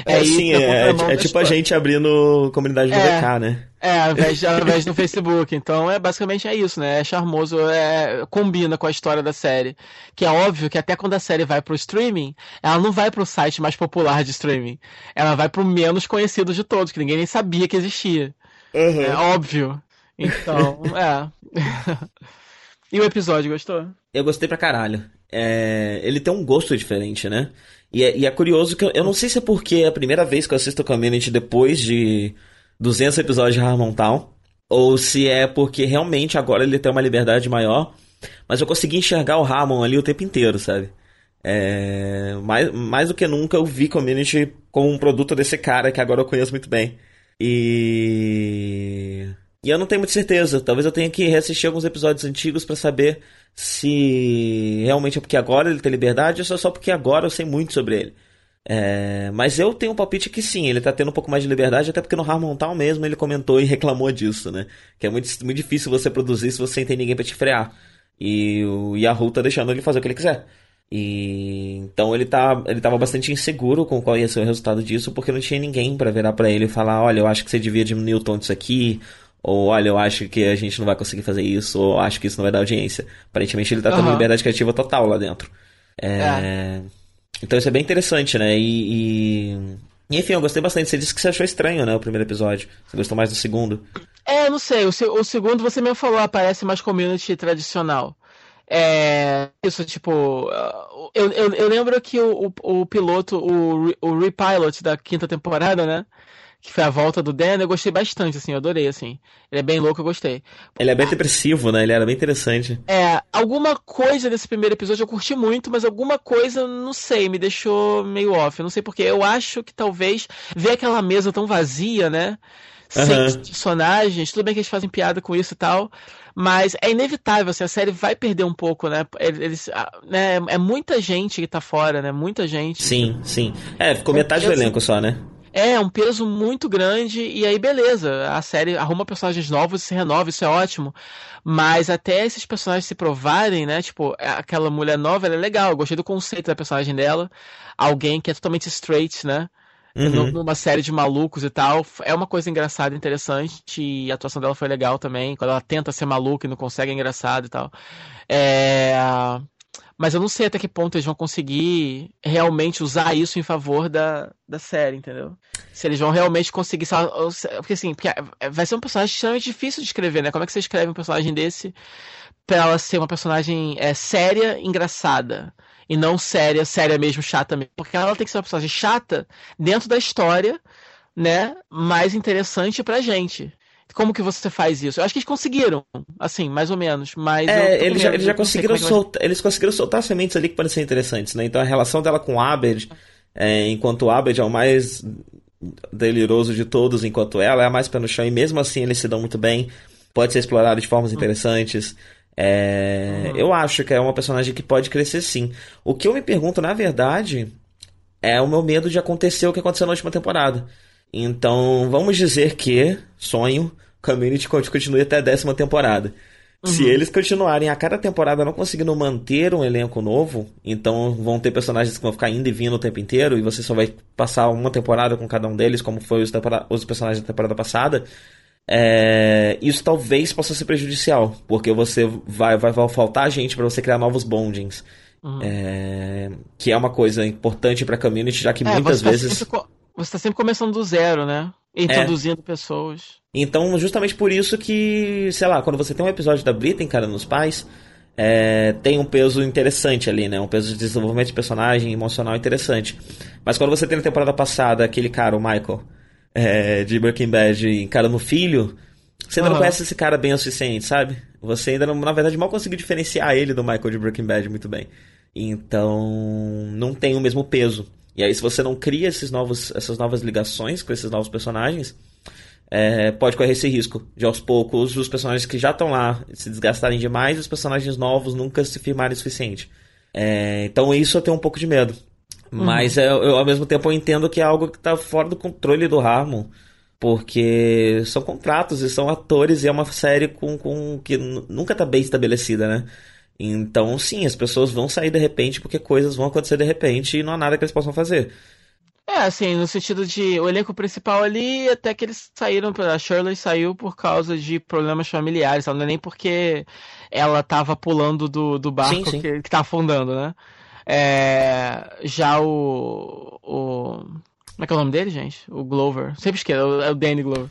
Speaker 3: É,
Speaker 2: ir
Speaker 3: sim, é, é
Speaker 2: das
Speaker 3: tipo a gente abrindo comunidade do
Speaker 2: É.
Speaker 3: VK, né?
Speaker 2: É, ao invés, ao invés do Facebook. Então, é basicamente é isso, né? É charmoso, é, combina com a história da série. Que é óbvio que até quando a série vai pro streaming, ela não vai pro site mais popular de streaming. Ela vai pro menos conhecido de todos, que ninguém nem sabia que existia. É óbvio. Então, é. e o episódio, gostou?
Speaker 3: Eu gostei pra caralho. É, ele tem um gosto diferente, né? E é, e é curioso que eu, eu não sei se é porque é a primeira vez que eu assisto Community depois de 200 episódios de Harmon Town, ou se é porque realmente agora ele tem uma liberdade maior, mas eu consegui enxergar o Harmon ali o tempo inteiro, sabe? É, mais, mais do que nunca eu vi Community como um produto desse cara que agora eu conheço muito bem. E. E eu não tenho muita certeza. Talvez eu tenha que reassistir alguns episódios antigos pra saber se realmente é porque agora ele tem liberdade ou se é só porque agora eu sei muito sobre ele. É, mas eu tenho um palpite que sim, ele tá tendo um pouco mais de liberdade, até porque no Harmon Town mesmo ele comentou e reclamou disso, né? Que é muito, muito difícil você produzir se você não tem ninguém pra te frear. E o Yahoo tá deixando ele fazer o que ele quiser. E então ele tá, ele tava bastante inseguro com qual ia ser o resultado disso, porque não tinha ninguém pra virar pra ele e falar, olha, eu acho que você devia diminuir o tom disso aqui, ou olha, eu acho que a gente não vai conseguir fazer isso, ou acho que isso não vai dar audiência. Aparentemente ele tá tendo
Speaker 2: Aham.
Speaker 3: liberdade criativa total lá dentro. É, Então isso é bem interessante, né? E, e- e, Enfim, eu gostei bastante. Você disse que você achou estranho, né? O primeiro episódio. Você gostou mais do segundo.
Speaker 2: É, eu não sei. O, o segundo você mesmo falou, aparece mais community tradicional. É. Isso, tipo. uh, Eu, eu, eu lembro que o, o, o piloto, o, o repilot da quinta temporada, né? Que foi a volta do Dan, eu gostei bastante, assim, eu adorei, assim. Ele é bem louco, eu gostei.
Speaker 3: Ele é bem depressivo, né? Ele era bem interessante.
Speaker 2: É, alguma coisa desse primeiro episódio eu curti muito, mas alguma coisa, não sei, me deixou meio off. Eu não sei porque. Eu acho que talvez ver aquela mesa tão vazia, né? sem os personagens, tudo bem que eles fazem piada com isso e tal, mas é inevitável, assim, a série vai perder um pouco, né? Eles, né? É muita gente que tá fora, né? Muita gente.
Speaker 3: Sim, sim. É, ficou metade do elenco só, né?
Speaker 2: É, um peso muito grande, e aí beleza, a série arruma personagens novos e se renova, isso é ótimo. Mas até esses personagens se provarem, né? Tipo, aquela mulher nova, ela é legal, eu gostei do conceito da personagem dela. Alguém que é totalmente straight, né? Uhum. Numa série de malucos e tal. É uma coisa engraçada, interessante. E a atuação dela foi legal também. Quando ela tenta ser maluca e não consegue, é engraçado e tal. É mas eu não sei até que ponto eles vão conseguir realmente usar isso em favor da, da série, entendeu? Se eles vão realmente conseguir. Porque assim, porque é, vai ser um personagem extremamente difícil de escrever, né? Como é que você escreve um personagem desse pra ela ser uma personagem é, séria, engraçada? E não séria, séria mesmo, chata mesmo. Porque ela tem que ser uma personagem chata dentro da história, né? Mais interessante pra gente. Como que você faz isso? Eu acho que eles conseguiram, assim, mais ou menos. Mas
Speaker 3: é, eles já, eles já conseguiram é soltar. Eles conseguiram soltar sementes ali que podem ser interessantes, né? Então a relação dela com o Abed, é, enquanto o Abed é o mais deliroso de todos, enquanto ela é a mais pé no chão, e mesmo assim eles se dão muito bem. Pode ser explorado de formas interessantes. É, uhum. Eu acho que é uma personagem que pode crescer sim. O que eu me pergunto, na verdade, é o meu medo de acontecer o que aconteceu na última temporada. Então, vamos dizer que, sonho, Community continue até a décima temporada. Uhum. Se eles continuarem a cada temporada não conseguindo manter um elenco novo, então vão ter personagens que vão ficar indo e vindo o tempo inteiro, e você só vai passar uma temporada com cada um deles, como foi os, os personagens da temporada passada. É, isso talvez possa ser prejudicial, porque você vai, vai, vai faltar gente para você criar novos bondings. Uhum. É, que é uma coisa importante para a community, já que é, muitas vezes.
Speaker 2: Você está sempre começando do zero, né? Introduzindo é. pessoas.
Speaker 3: Então, justamente por isso que, sei lá, quando você tem um episódio da Britain, cara, nos pais, é, tem um peso interessante ali, né? Um peso de desenvolvimento de personagem emocional interessante. Mas quando você tem na temporada passada aquele cara, o Michael, é, de Breaking Bad, encarando o filho, você ainda uhum. não conhece esse cara bem o suficiente, sabe? Você ainda, não, na verdade, mal conseguiu diferenciar ele do Michael de Breaking Bad muito bem. Então, não tem o mesmo peso. E aí, se você não cria esses novos, essas novas ligações com esses novos personagens, é, pode correr esse risco de aos poucos os personagens que já estão lá se desgastarem demais e os personagens novos nunca se firmarem o suficiente. É, então, isso eu tenho um pouco de medo. Uhum. Mas é, eu, ao mesmo tempo eu entendo que é algo que está fora do controle do Harmon. Porque são contratos e são atores e é uma série com, com que nunca está bem estabelecida, né? Então, sim, as pessoas vão sair de repente porque coisas vão acontecer de repente e não há nada que eles possam fazer.
Speaker 2: É, assim, no sentido de o elenco principal ali, até que eles saíram, a Shirley saiu por causa de problemas familiares, não é nem porque ela tava pulando do, do barco sim, sim. Que, que tá afundando, né? É, já o, o. Como é que é o nome dele, gente? O Glover. Sempre esqueço, é o Danny Glover.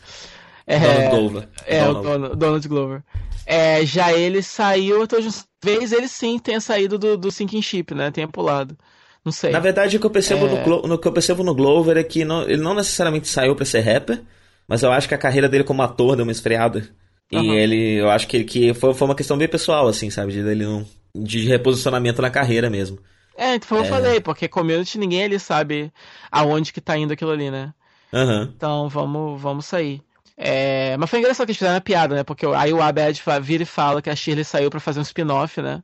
Speaker 3: É, Donald Glover.
Speaker 2: É, Donald. o Donald, Donald Glover. É, já ele saiu, talvez ele sim tenha saído do, do sinking ship, né? Tenha pulado. Não sei.
Speaker 3: Na verdade, o que eu percebo, é... no, no, que eu percebo no Glover é que não, ele não necessariamente saiu para ser rapper, mas eu acho que a carreira dele como ator deu uma esfriada. E uhum. ele, eu acho que, que foi, foi uma questão bem pessoal, assim, sabe? De, dele não, de reposicionamento na carreira mesmo.
Speaker 2: É, então eu é... falei, porque community ninguém ali sabe aonde que tá indo aquilo ali, né?
Speaker 3: Uhum.
Speaker 2: Então vamos, vamos sair. É, mas foi engraçado que eles fizeram a piada, né? Porque aí o Abed vira e fala que a Shirley saiu para fazer um spin-off, né?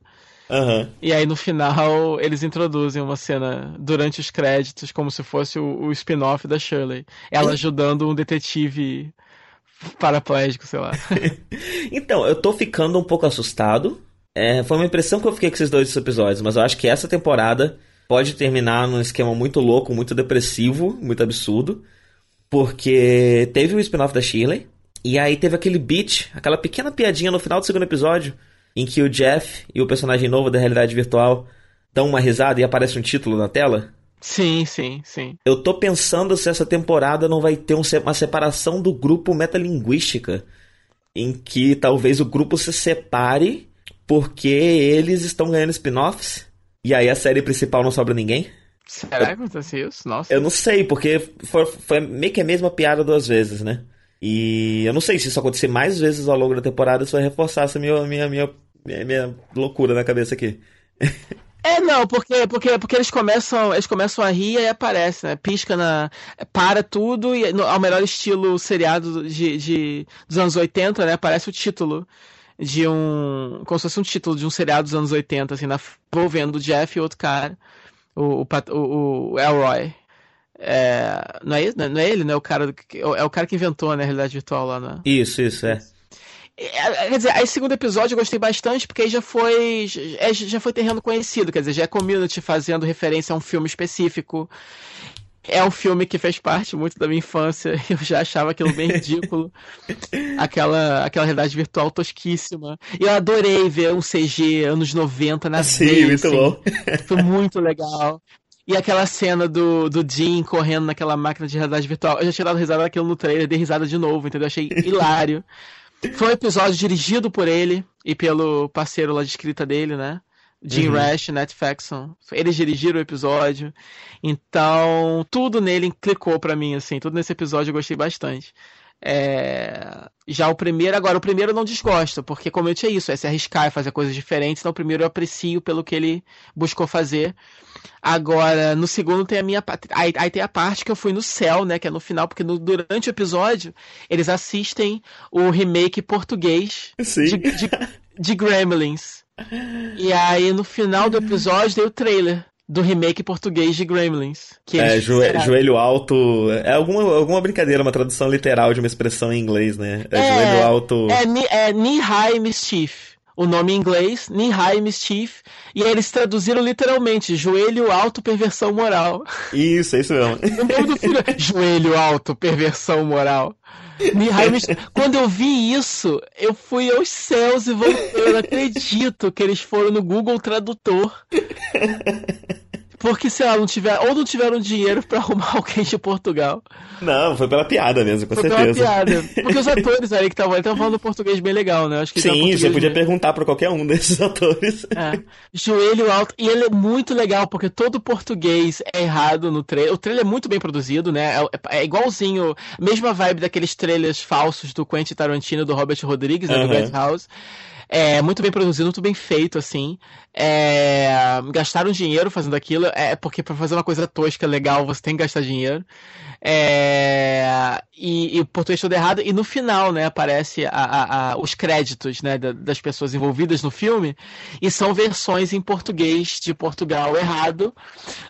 Speaker 3: Uhum.
Speaker 2: E aí no final eles introduzem uma cena durante os créditos, como se fosse o, o spin-off da Shirley. Ela ajudando um detetive paraplégico, sei lá.
Speaker 3: então, eu tô ficando um pouco assustado. É, foi uma impressão que eu fiquei com esses dois episódios, mas eu acho que essa temporada pode terminar num esquema muito louco, muito depressivo, muito absurdo. Porque teve o spin-off da Shirley, e aí teve aquele beat, aquela pequena piadinha no final do segundo episódio, em que o Jeff e o personagem novo da realidade virtual dão uma risada e aparece um título na tela.
Speaker 2: Sim, sim, sim.
Speaker 3: Eu tô pensando se essa temporada não vai ter uma separação do grupo metalinguística, em que talvez o grupo se separe porque eles estão ganhando spin-offs e aí a série principal não sobra ninguém.
Speaker 2: Será que aconteceu isso? Nossa.
Speaker 3: Eu não sei, porque foi, foi meio que a mesma piada duas vezes, né? E eu não sei se isso acontecer mais vezes ao longo da temporada, isso vai reforçar essa minha, minha, minha, minha, minha loucura na cabeça aqui.
Speaker 2: É, não, porque, porque, porque eles começam eles começam a rir e aparece, né? Pisca na. Para tudo e no, ao melhor estilo seriado de, de, dos anos 80, né? Aparece o título de um. Como se fosse um título de um seriado dos anos 80, assim, na, envolvendo o Jeff e outro cara. O, o, o Elroy. É, não, é, não é ele, né? O cara, é o cara que inventou né, a realidade virtual lá, né?
Speaker 3: Isso, isso, é.
Speaker 2: É, quer dizer, aí segundo episódio eu gostei bastante porque aí já foi é, já foi terreno conhecido, quer dizer, já é community fazendo referência a um filme específico. É um filme que fez parte muito da minha infância. Eu já achava aquilo bem ridículo. aquela, aquela realidade virtual tosquíssima. E eu adorei ver um CG anos 90 na
Speaker 3: Sim, veia, muito assim. bom.
Speaker 2: Foi muito legal. E aquela cena do, do Jim correndo naquela máquina de realidade virtual. Eu já tinha dado risada naquilo no trailer, dei risada de novo, entendeu? Eu achei hilário. Foi um episódio dirigido por ele e pelo parceiro lá de escrita dele, né? Jim uhum. Rash Nat Faxon. Eles dirigiram o episódio. Então, tudo nele clicou para mim, assim. Tudo nesse episódio eu gostei bastante. É... Já o primeiro, agora, o primeiro eu não desgosto, porque como eu tinha isso, é se arriscar e fazer coisas diferentes. Então, o primeiro eu aprecio pelo que ele buscou fazer. Agora, no segundo tem a minha. Aí, aí, tem a parte que eu fui no céu, né? Que é no final, porque no, durante o episódio eles assistem o remake português de, de, de Gremlins. E aí no final do episódio tem o trailer do remake português de Gremlins.
Speaker 3: Que é, joelho, joelho alto. É alguma, alguma brincadeira, uma tradução literal de uma expressão em inglês, né? É, é joelho alto.
Speaker 2: É, é Knee High Mischief o nome em inglês, Nihai Mischief, e aí eles traduziram literalmente, joelho alto, perversão moral.
Speaker 3: Isso, é isso mesmo.
Speaker 2: o nome do filho é joelho alto, perversão moral. Quando eu vi isso, eu fui aos céus e voltei. Eu não acredito que eles foram no Google Tradutor porque, sei lá, não tiver, ou não tiveram dinheiro para arrumar alguém de Portugal.
Speaker 3: Não, foi pela piada mesmo, com
Speaker 2: foi
Speaker 3: certeza.
Speaker 2: Pela piada. Porque os atores aí que estavam estavam falando português bem legal, né? Acho que
Speaker 3: Sim, você podia perguntar para qualquer um desses atores.
Speaker 2: É. Joelho alto. E ele é muito legal, porque todo português é errado no trailer. O trailer é muito bem produzido, né? É, é igualzinho, mesma vibe daqueles trailers falsos do Quentin Tarantino do Robert Rodrigues, né, do Red House. É muito bem produzido, muito bem feito, assim. É, gastaram dinheiro fazendo aquilo, é porque para fazer uma coisa tosca, legal, você tem que gastar dinheiro. É, e, e o português todo errado. E no final, né, aparece a, a, a, os créditos né, das pessoas envolvidas no filme, e são versões em português de Portugal errado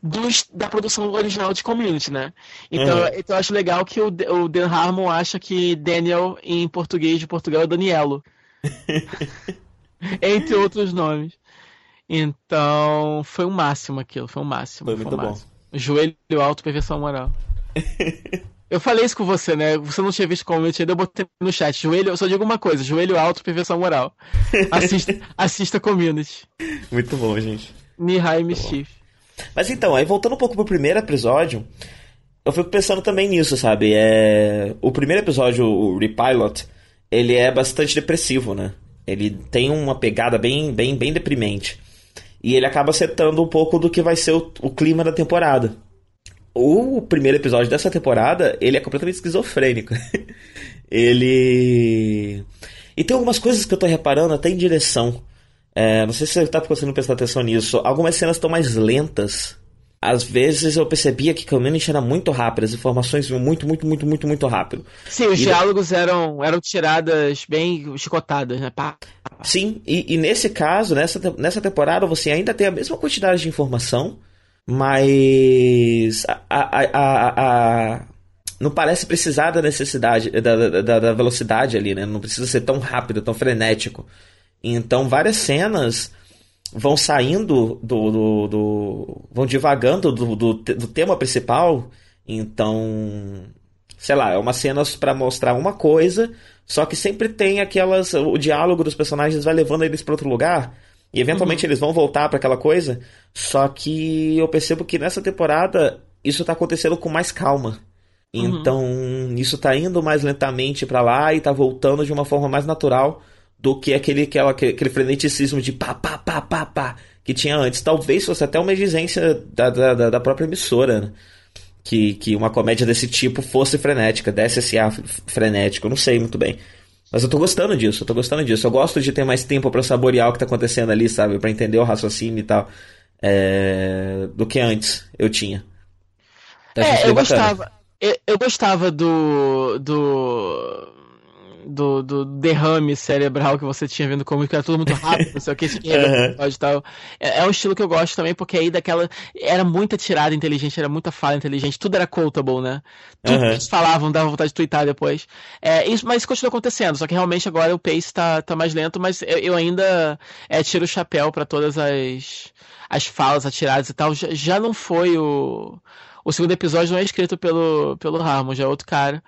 Speaker 2: dos, da produção original de Community, né? Então, uhum. então eu acho legal que o, o Dan Harmon acha que Daniel em português de Portugal é Danielo. Entre outros nomes. Então, foi o um máximo aquilo, foi o um máximo.
Speaker 3: Foi, foi muito
Speaker 2: um
Speaker 3: bom.
Speaker 2: Joelho alto, perfeição moral. eu falei isso com você, né? Você não tinha visto como eu botei no chat. Joelho, eu só digo uma coisa: joelho alto, perfeição moral. Assista, assista Community.
Speaker 3: Muito bom, gente.
Speaker 2: Nihai Mischief.
Speaker 3: Mas então, aí voltando um pouco pro primeiro episódio, eu fico pensando também nisso, sabe? É... O primeiro episódio, o Repilot, ele é bastante depressivo, né? Ele tem uma pegada bem, bem, bem deprimente. E ele acaba setando um pouco do que vai ser o, o clima da temporada. O primeiro episódio dessa temporada, ele é completamente esquizofrênico. ele. E tem algumas coisas que eu tô reparando até em direção. É, não sei se você tá conseguindo prestar atenção nisso. Algumas cenas estão mais lentas às vezes eu percebia que Community era muito rápido, as informações iam muito, muito, muito, muito, muito rápido.
Speaker 2: Sim, os e diálogos eram, eram tiradas bem chicotadas, né? Pá.
Speaker 3: Sim, e, e, nesse caso, nessa, nessa temporada, você ainda tem a mesma quantidade de informação, mas a, a, a, a não parece precisar da necessidade, da, da, da velocidade ali, né? Não precisa ser tão rápido, tão frenético. Então, várias cenas vão saindo do, do, do vão divagando do, do, do, tema principal. Então, sei lá, é uma cena para mostrar uma coisa, só que sempre tem aquelas o diálogo dos personagens vai levando eles para outro lugar. E eventualmente uhum. eles vão voltar para aquela coisa. Só que eu percebo que nessa temporada isso tá acontecendo com mais calma. Uhum. Então, isso tá indo mais lentamente para lá e tá voltando de uma forma mais natural do que aquele, aquela, aquele freneticismo de pá, pá, pá, pá, pá, que tinha antes. Talvez fosse até uma exigência da, da, da própria emissora, né? Que, que uma comédia desse tipo fosse frenética, desse esse ar frenético, eu não sei muito bem. Mas eu tô gostando disso, eu tô gostando disso. Eu gosto de ter mais tempo para saborear o que tá acontecendo ali, sabe? para entender o raciocínio e tal. é, do que antes eu tinha.
Speaker 2: Então, é, eu gostava. Eu, eu, gostava do. do. Do, do, derrame cerebral que você tinha vendo como que era tudo muito rápido, não sei o que, uhum. e tal. É, é, um estilo que eu gosto também, porque aí daquela. Era muita tirada inteligente, era muita fala inteligente, tudo era quotable, né? Tudo uhum. que eles falavam, dava vontade de twittar depois. É, isso, mas isso continua acontecendo, só que realmente agora o pace tá, tá mais lento, mas eu, eu ainda é, tiro o chapéu para todas as, as falas atiradas e tal. Já, já não foi o o segundo episódio não é escrito pelo, pelo Harmon, já é outro cara.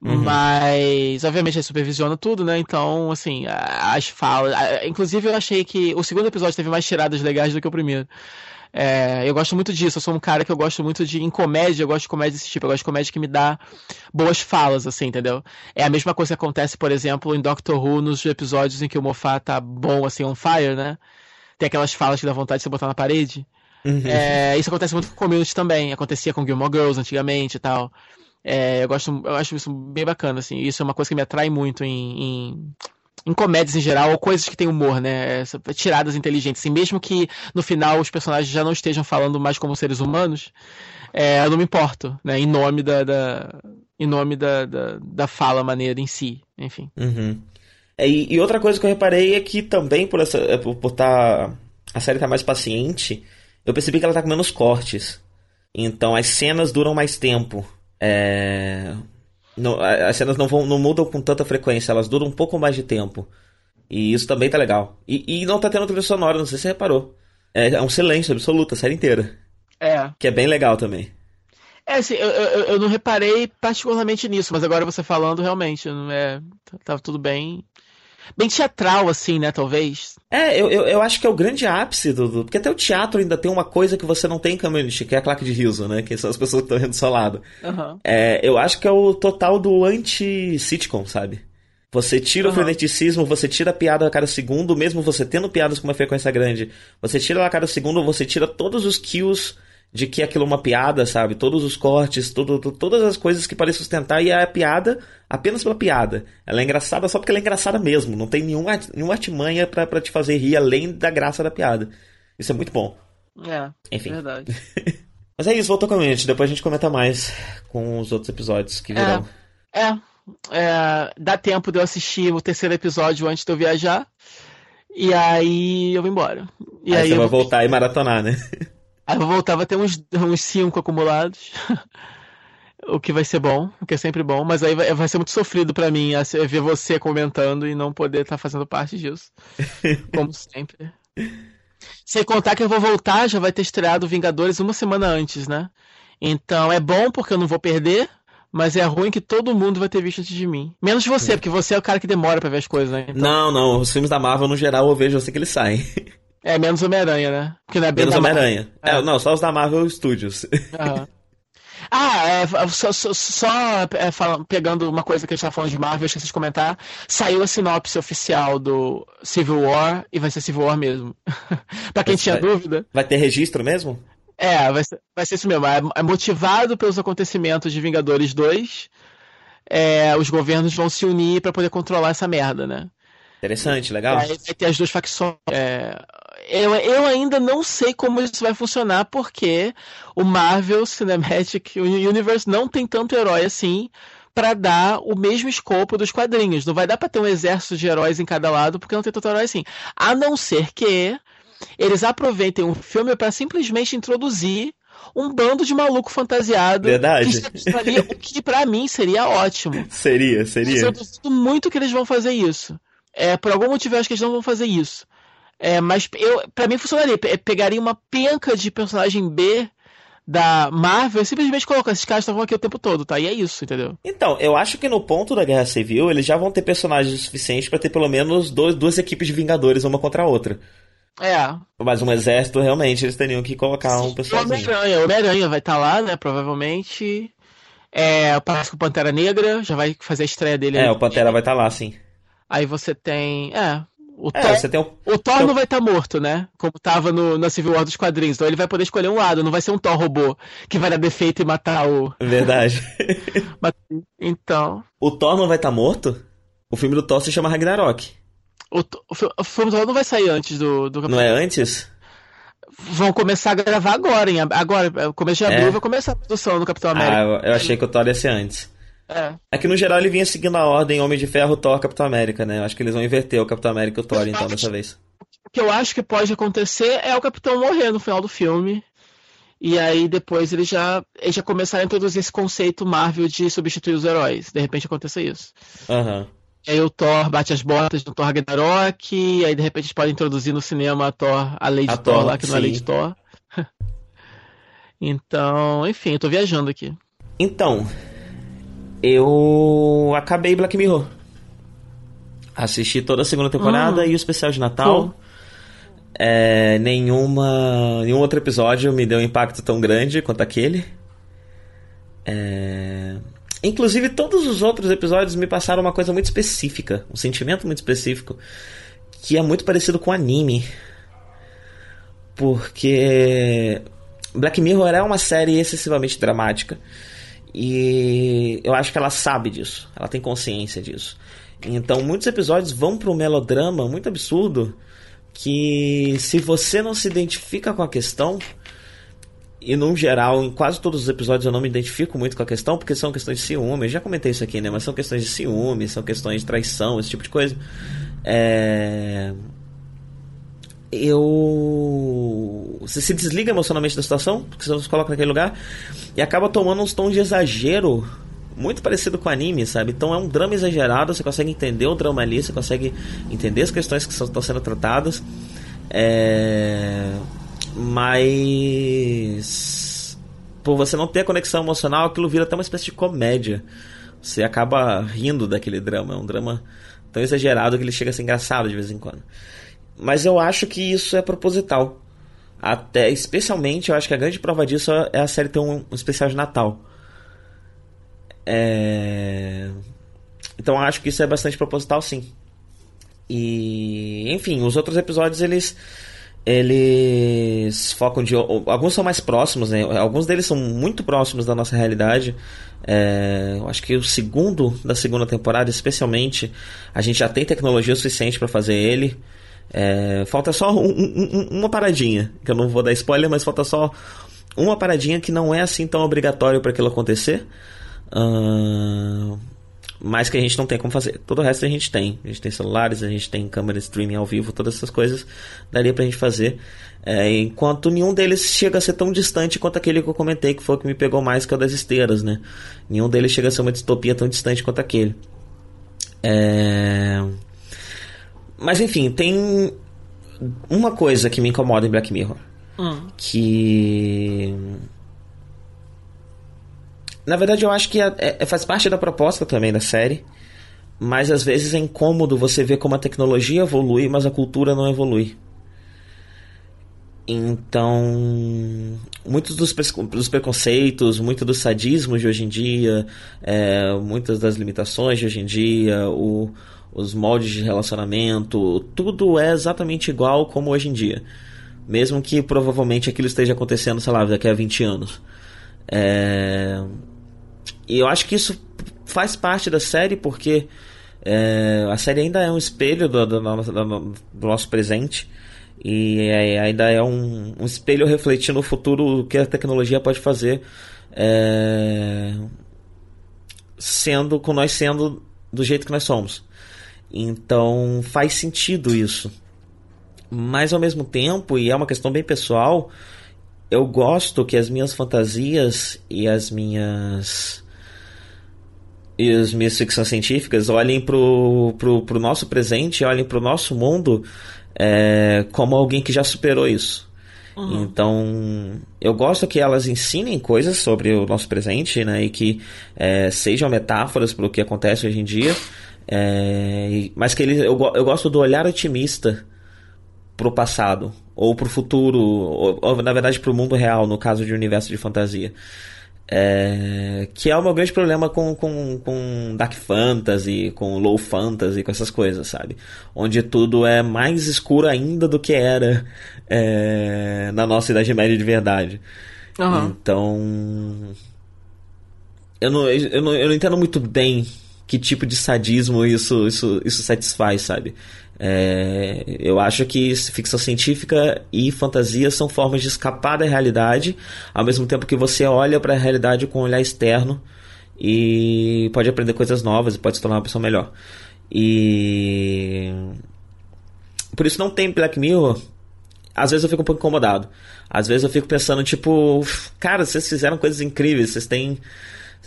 Speaker 2: Uhum. Mas, obviamente, ele supervisiona tudo, né? Então, assim, as falas. Inclusive, eu achei que o segundo episódio teve mais tiradas legais do que o primeiro. É, eu gosto muito disso. Eu sou um cara que eu gosto muito de. Em comédia, eu gosto de comédia desse tipo. Eu gosto de comédia que me dá boas falas, assim, entendeu? É a mesma coisa que acontece, por exemplo, em Doctor Who, nos episódios em que o Moffat tá bom, assim, on fire, né? Tem aquelas falas que dá vontade de você botar na parede. Uhum. É, isso acontece muito com community também. Acontecia com Gilmore Girls antigamente e tal. É, eu gosto, eu acho isso bem bacana, assim. Isso é uma coisa que me atrai muito em, em, em comédias em geral, ou coisas que tem humor, né? Tiradas inteligentes. Assim, mesmo que no final os personagens já não estejam falando mais como seres humanos, é, eu não me importo, né? Em nome da, da em nome da, da, da, fala maneira em si, enfim.
Speaker 3: Uhum. É, e, e, outra coisa que eu reparei é que também por essa, é, por, por tá, a série tá mais paciente, eu percebi que ela tá com menos cortes. Então as cenas duram mais tempo. É... Não, as cenas não, vão, não mudam com tanta frequência, elas duram um pouco mais de tempo. E isso também tá legal. E, e não tá tendo trilha sonora, não sei se você reparou. É, é um silêncio absoluto, a série inteira.
Speaker 2: É.
Speaker 3: Que é bem legal também.
Speaker 2: É, assim, eu, eu, eu, não reparei particularmente nisso, mas agora você falando, realmente, não é, tava tá, tá tudo bem bem teatral, assim, né, talvez.
Speaker 3: É, eu, eu, eu acho que é o grande ápice do, do, Porque até o teatro ainda tem uma coisa que você não tem em community, que é a claque de riso, né? Que são as pessoas que estão rindo do seu lado. Uhum. É, eu acho que é o total do anti-sitcom, sabe? Você tira uhum. o freneticismo, você tira a piada a cada segundo, mesmo você tendo piadas com uma frequência grande. Você tira ela a cada segundo, você tira todos os kills de que aquilo é uma piada, sabe? Todos os cortes, tudo, todas as coisas que parecem sustentar e é a piada apenas pela piada. Ela é engraçada só porque ela é engraçada mesmo. Não tem nenhuma, nenhuma artimanha para te fazer rir além da graça da piada. Isso é muito bom.
Speaker 2: É, Enfim. verdade.
Speaker 3: Mas é isso, voltou com a gente. Depois a gente comenta mais com os outros episódios que virão.
Speaker 2: É, é, é, dá tempo de eu assistir o terceiro episódio antes de eu viajar. E aí eu vou embora. E
Speaker 3: aí,
Speaker 2: aí
Speaker 3: você vai
Speaker 2: vou...
Speaker 3: voltar e maratonar, né?
Speaker 2: Aí eu voltava a ter uns, uns cinco acumulados. o que vai ser bom, o que é sempre bom, mas aí vai, vai ser muito sofrido para mim ver você comentando e não poder estar tá fazendo parte disso. Como sempre. Sem contar que eu vou voltar, já vai ter estreado Vingadores uma semana antes, né? Então é bom porque eu não vou perder, mas é ruim que todo mundo vai ter visto antes de mim. Menos você, porque você é o cara que demora para ver as coisas, né?
Speaker 3: Então... Não, não, os filmes da Marvel no geral eu vejo assim que eles saem.
Speaker 2: É, menos Homem-Aranha, né?
Speaker 3: Porque não é menos Homem-Aranha. É. é. não, só os da Marvel Studios.
Speaker 2: Uhum. Ah, é, só, só, só é, falando, pegando uma coisa que a gente tá falando de Marvel, esqueci de comentar. Saiu a sinopse oficial do Civil War e vai ser Civil War mesmo. pra quem vai, tinha dúvida.
Speaker 3: Vai ter registro mesmo?
Speaker 2: É, vai ser, vai ser isso mesmo. É, é motivado pelos acontecimentos de Vingadores 2. É, os governos vão se unir para poder controlar essa merda, né?
Speaker 3: Interessante, legal.
Speaker 2: Aí vai ter as duas facções. É, eu, eu ainda não sei como isso vai funcionar, porque o Marvel Cinematic Universe não tem tanto herói assim para dar o mesmo escopo dos quadrinhos. Não vai dar para ter um exército de heróis em cada lado, porque não tem tanto herói assim. A não ser que eles aproveitem um filme para simplesmente introduzir um bando de maluco fantasiado.
Speaker 3: Verdade.
Speaker 2: Que o que para mim seria ótimo.
Speaker 3: Seria, seria.
Speaker 2: Eu duvido muito que eles vão fazer isso. É, por algum motivo eu acho que eles não vão fazer isso. É, mas eu, para mim funcionaria. Pegaria uma penca de personagem B da Marvel e simplesmente colocar esses caras estavam aqui o tempo todo, tá? E é isso, entendeu?
Speaker 3: Então, eu acho que no ponto da Guerra Civil eles já vão ter personagens suficientes para ter pelo menos dois, duas equipes de Vingadores uma contra a outra.
Speaker 2: É.
Speaker 3: Mas um exército, realmente, eles teriam que colocar um personagem.
Speaker 2: Homem-Aranha, Homem-Aranha vai estar tá lá, né? Provavelmente. É, parece que o Pantera Negra já vai fazer a estreia dele.
Speaker 3: É, o Pantera vai estar tá lá, sim.
Speaker 2: Aí você tem. É, o, é, Thor, você tem um, o Thor não vai estar tá morto, né? Como tava no, na Civil War dos quadrinhos. Então ele vai poder escolher um lado, não vai ser um Thor robô que vai dar defeito e matar o.
Speaker 3: Verdade.
Speaker 2: então.
Speaker 3: O Thor não vai estar tá morto? O filme do Thor se chama Ragnarok.
Speaker 2: O, o, o filme do Thor não vai sair antes do, do
Speaker 3: Não é antes?
Speaker 2: vão começar a gravar agora, em, agora, começo de abril é. vai começar a produção do Capitão América.
Speaker 3: Ah, eu, eu achei que o Thor ia ser antes. É. é que no geral ele vinha seguindo a ordem Homem de Ferro, Thor, Capitão América, né? Eu acho que eles vão inverter o Capitão América e o Thor, então, dessa vez.
Speaker 2: O que eu acho que pode acontecer é o Capitão morrer no final do filme. E aí depois eles já, eles já começaram a introduzir esse conceito Marvel de substituir os heróis. De repente acontecer isso.
Speaker 3: Aham. Uhum.
Speaker 2: Aí o Thor bate as botas no Thor Ragnarok, e aí de repente eles podem introduzir no cinema a Thor, a Lady a Thor, Thor, lá, que sim. não é Lady Thor. então, enfim, eu tô viajando aqui.
Speaker 3: Então, eu acabei Black Mirror. Assisti toda a segunda temporada hum. e o especial de Natal. É, nenhuma, nenhum outro episódio me deu um impacto tão grande quanto aquele. É... Inclusive, todos os outros episódios me passaram uma coisa muito específica, um sentimento muito específico, que é muito parecido com anime. Porque Black Mirror é uma série excessivamente dramática. E eu acho que ela sabe disso, ela tem consciência disso. Então, muitos episódios vão para um melodrama muito absurdo que, se você não se identifica com a questão, e no geral, em quase todos os episódios eu não me identifico muito com a questão, porque são questões de ciúme. Eu já comentei isso aqui, né? Mas são questões de ciúme, são questões de traição, esse tipo de coisa. É... Eu. Você se desliga emocionalmente da situação, porque você se coloca naquele lugar, e acaba tomando uns tons de exagero muito parecido com anime, sabe? Então é um drama exagerado, você consegue entender o drama ali, você consegue entender as questões que estão sendo tratadas. É mas por você não ter conexão emocional, aquilo vira até uma espécie de comédia. Você acaba rindo daquele drama, é um drama tão exagerado que ele chega a ser engraçado de vez em quando. Mas eu acho que isso é proposital. Até, especialmente, eu acho que a grande prova disso é a série ter um, um especial de Natal. É... Então eu acho que isso é bastante proposital, sim. E, enfim, os outros episódios eles eles focam de. Alguns são mais próximos, né? Alguns deles são muito próximos da nossa realidade. É, eu acho que o segundo da segunda temporada, especialmente, a gente já tem tecnologia suficiente para fazer ele. É, falta só um, um, uma paradinha, que eu não vou dar spoiler, mas falta só uma paradinha que não é assim tão obrigatório para aquilo acontecer. Uh, mas que a gente não tem como fazer. Todo o resto a gente tem. A gente tem celulares, a gente tem câmera streaming ao vivo, todas essas coisas daria pra gente fazer. É, enquanto nenhum deles chega a ser tão distante quanto aquele que eu comentei, que foi o que me pegou mais, que é o das esteiras, né? Nenhum deles chega a ser uma distopia tão distante quanto aquele. É... Mas enfim, tem uma coisa que me incomoda em Black Mirror. Hum. Que na verdade, eu acho que é, é, faz parte da proposta também da série. Mas às vezes é incômodo você ver como a tecnologia evolui, mas a cultura não evolui. Então, muitos dos, dos preconceitos, muito dos sadismos de hoje em dia, é, muitas das limitações de hoje em dia, o, os moldes de relacionamento, tudo é exatamente igual como hoje em dia. Mesmo que provavelmente aquilo esteja acontecendo, sei lá, daqui a 20 anos. É, e eu acho que isso faz parte da série porque é, a série ainda é um espelho do, do, do, do nosso presente e é, ainda é um, um, espelho refletindo o futuro que a tecnologia pode fazer é, sendo com nós sendo do jeito que nós somos então faz sentido isso mas ao mesmo tempo e é uma questão bem pessoal eu gosto que as minhas fantasias e as minhas e as minhas ficções científicas olhem pro, pro, pro nosso presente, olhem pro nosso mundo é, como alguém que já superou isso. Uhum. Então, eu gosto que elas ensinem coisas sobre o nosso presente, né? E que é, sejam metáforas para o que acontece hoje em dia. É, mas que ele, eu, eu gosto do olhar otimista pro passado, ou pro futuro, ou, ou na verdade pro mundo real, no caso de universo de fantasia. É, que é o meu grande problema com, com, com Dark Fantasy, com Low Fantasy, com essas coisas, sabe? Onde tudo é mais escuro ainda do que era é, na nossa Idade Média de verdade. Uhum. Então. Eu não, eu, não, eu não entendo muito bem que tipo de sadismo isso, isso, isso satisfaz, sabe? É, eu acho que ficção científica e fantasia são formas de escapar da realidade, ao mesmo tempo que você olha para a realidade com um olhar externo e pode aprender coisas novas e pode se tornar uma pessoa melhor. E por isso não tem Black Mirror. Às vezes eu fico um pouco incomodado. Às vezes eu fico pensando, tipo, cara, vocês fizeram coisas incríveis, vocês têm.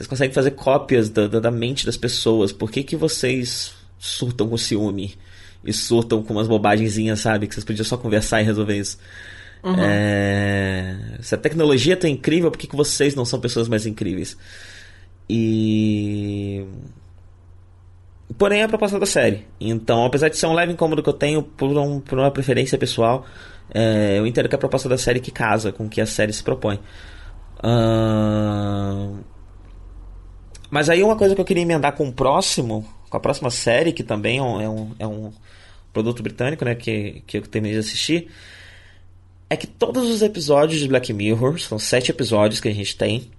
Speaker 3: Vocês conseguem fazer cópias da, da, da mente das pessoas. Por que, que vocês surtam com ciúme? E surtam com umas bobagenzinhas, sabe? Que vocês podiam só conversar e resolver isso. Uhum. É... Se a tecnologia tão incrível, por que, que vocês não são pessoas mais incríveis? E. Porém, é a proposta da série. Então, apesar de ser um leve incômodo que eu tenho por, um, por uma preferência pessoal, é, eu entendo que é a proposta da série que casa com o que a série se propõe. Uh... Mas aí uma coisa que eu queria emendar com o próximo, com a próxima série, que também é um, é um, é um produto britânico, né, que, que eu terminei de assistir, é que todos os episódios de Black Mirror, são sete episódios que a gente tem,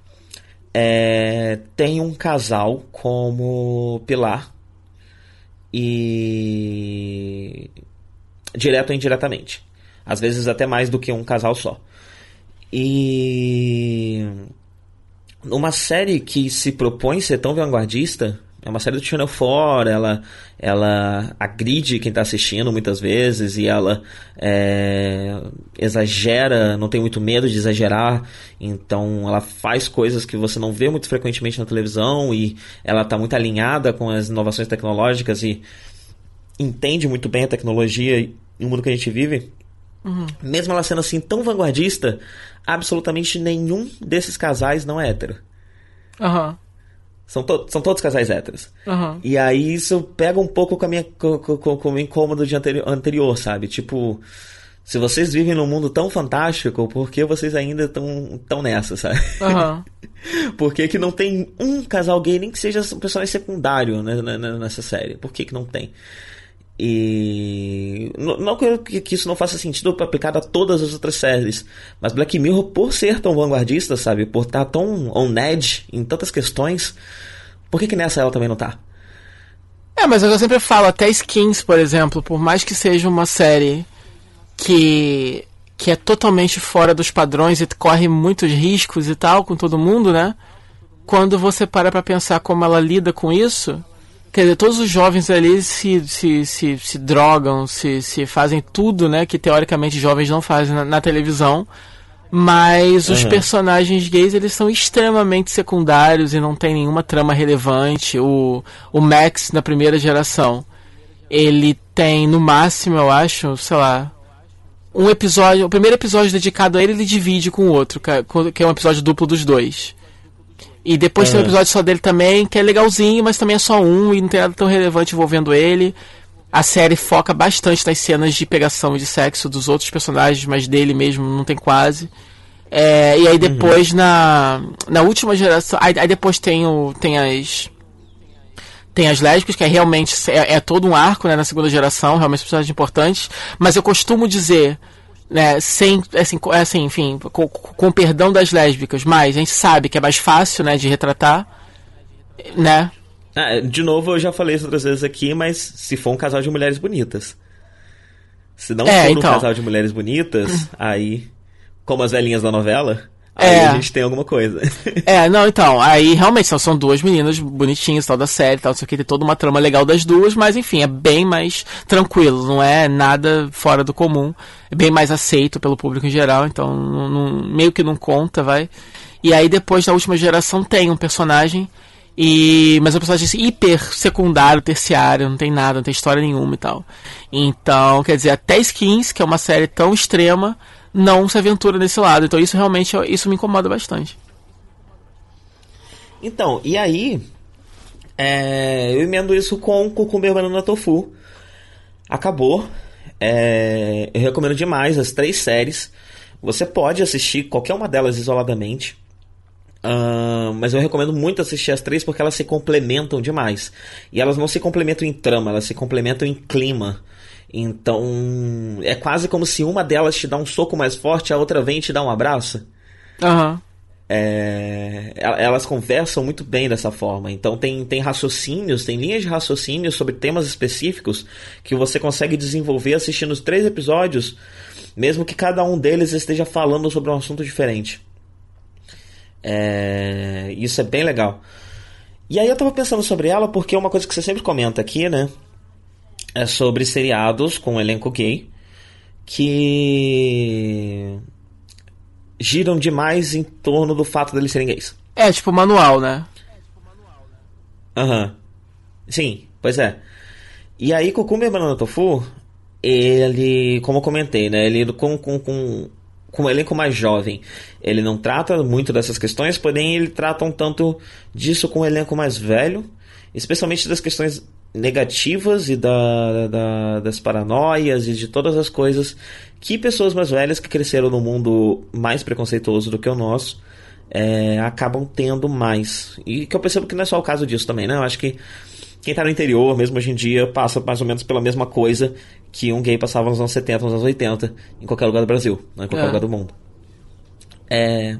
Speaker 3: é, tem um casal como pilar e direto ou indiretamente. Às vezes até mais do que um casal só. E uma série que se propõe ser tão vanguardista, é uma série do Channel 4, ela, ela agride quem está assistindo muitas vezes e ela é, exagera, não tem muito medo de exagerar, então ela faz coisas que você não vê muito frequentemente na televisão e ela está muito alinhada com as inovações tecnológicas e entende muito bem a tecnologia e o mundo que a gente vive. Uhum. Mesmo ela sendo assim tão vanguardista, absolutamente nenhum desses casais não é hétero.
Speaker 2: Uhum.
Speaker 3: São, to são todos casais héteros.
Speaker 2: Uhum.
Speaker 3: E aí isso pega um pouco com, a minha, com, com, com o meu incômodo de anteri anterior, sabe? Tipo, se vocês vivem num mundo tão fantástico, por que vocês ainda estão tão nessa, sabe?
Speaker 2: Uhum.
Speaker 3: por que, que não tem um casal gay, nem que seja um personagem secundário né, nessa série? Por que, que não tem? E não que, que isso não faça sentido aplicado a todas as outras séries, mas Black Mirror, por ser tão vanguardista, sabe, por estar tá tão on edge em tantas questões, por que, que nessa ela também não tá?
Speaker 2: É, mas eu sempre falo, até Skins, por exemplo, por mais que seja uma série que que é totalmente fora dos padrões e corre muitos riscos e tal com todo mundo, né? Quando você para para pensar como ela lida com isso, Quer dizer, todos os jovens ali se, se, se, se drogam, se, se fazem tudo, né? Que teoricamente jovens não fazem na, na televisão. Mas os uhum. personagens gays, eles são extremamente secundários e não tem nenhuma trama relevante. O, o Max, na primeira geração, ele tem, no máximo, eu acho, sei lá, um episódio... O primeiro episódio dedicado a ele, ele divide com o outro, que é um episódio duplo dos dois. E depois tem um episódio só dele também, que é legalzinho, mas também é só um e não tem nada tão relevante envolvendo ele. A série foca bastante nas cenas de pegação e de sexo dos outros personagens, mas dele mesmo não tem quase. É, e aí depois uhum. na, na última geração. Aí, aí, depois tem, o, tem as. Tem as lésbicas, que é realmente. É, é todo um arco né, na segunda geração, realmente personagens importantes. Mas eu costumo dizer né, sem, assim, assim enfim, com, com perdão das lésbicas, mas a gente sabe que é mais fácil, né, de retratar, né?
Speaker 3: Ah, de novo, eu já falei isso outras vezes aqui, mas se for um casal de mulheres bonitas. Se não é, for então. um casal de mulheres bonitas, aí, como as velhinhas da novela, Aí é. a gente tem alguma coisa.
Speaker 2: É, não, então, aí realmente são, são duas meninas bonitinhas, tal, da série, tal, isso aqui tem toda uma trama legal das duas, mas enfim, é bem mais tranquilo, não é nada fora do comum, é bem mais aceito pelo público em geral, então não, não, meio que não conta, vai. E aí depois da última geração tem um personagem, e mas é um personagem assim, hiper secundário, terciário, não tem nada, não tem história nenhuma e tal. Então, quer dizer, até Skins, que é uma série tão extrema, não se aventura nesse lado. Então isso realmente isso me incomoda bastante.
Speaker 3: Então, e aí é, eu emendo isso com Cucumber Banana Tofu. Acabou. É, eu recomendo demais as três séries. Você pode assistir qualquer uma delas isoladamente. Uh, mas eu recomendo muito assistir as três porque elas se complementam demais. E elas não se complementam em trama, elas se complementam em clima. Então, é quase como se uma delas te dá um soco mais forte, a outra vem e te dá um abraço.
Speaker 2: Aham. Uhum.
Speaker 3: é, elas conversam muito bem dessa forma. Então tem, tem raciocínios, tem linhas de raciocínio sobre temas específicos que você consegue desenvolver assistindo os três episódios, mesmo que cada um deles esteja falando sobre um assunto diferente. É, isso é bem legal. E aí eu tava pensando sobre ela porque é uma coisa que você sempre comenta aqui, né? É sobre seriados com elenco gay que giram demais em torno do fato deles serem gays.
Speaker 2: É, tipo manual, né?
Speaker 3: Aham. Uhum. Sim, pois é. E aí, Cucumber Banana Tofu, ele, como eu comentei, né? Ele com, com, com, com um elenco mais jovem. Ele não trata muito dessas questões, porém ele trata um tanto disso com um elenco mais velho, especialmente das questões negativas e da, da, das paranoias e de todas as coisas que pessoas mais velhas que cresceram num mundo mais preconceituoso do que o nosso é, acabam tendo mais. E que eu percebo que não é só o caso disso também, né? Eu acho que quem tá no interior, mesmo hoje em dia, passa mais ou menos pela mesma coisa que um gay passava nos anos 70, nos anos 80, em qualquer lugar do Brasil, não em qualquer é. lugar do mundo. É.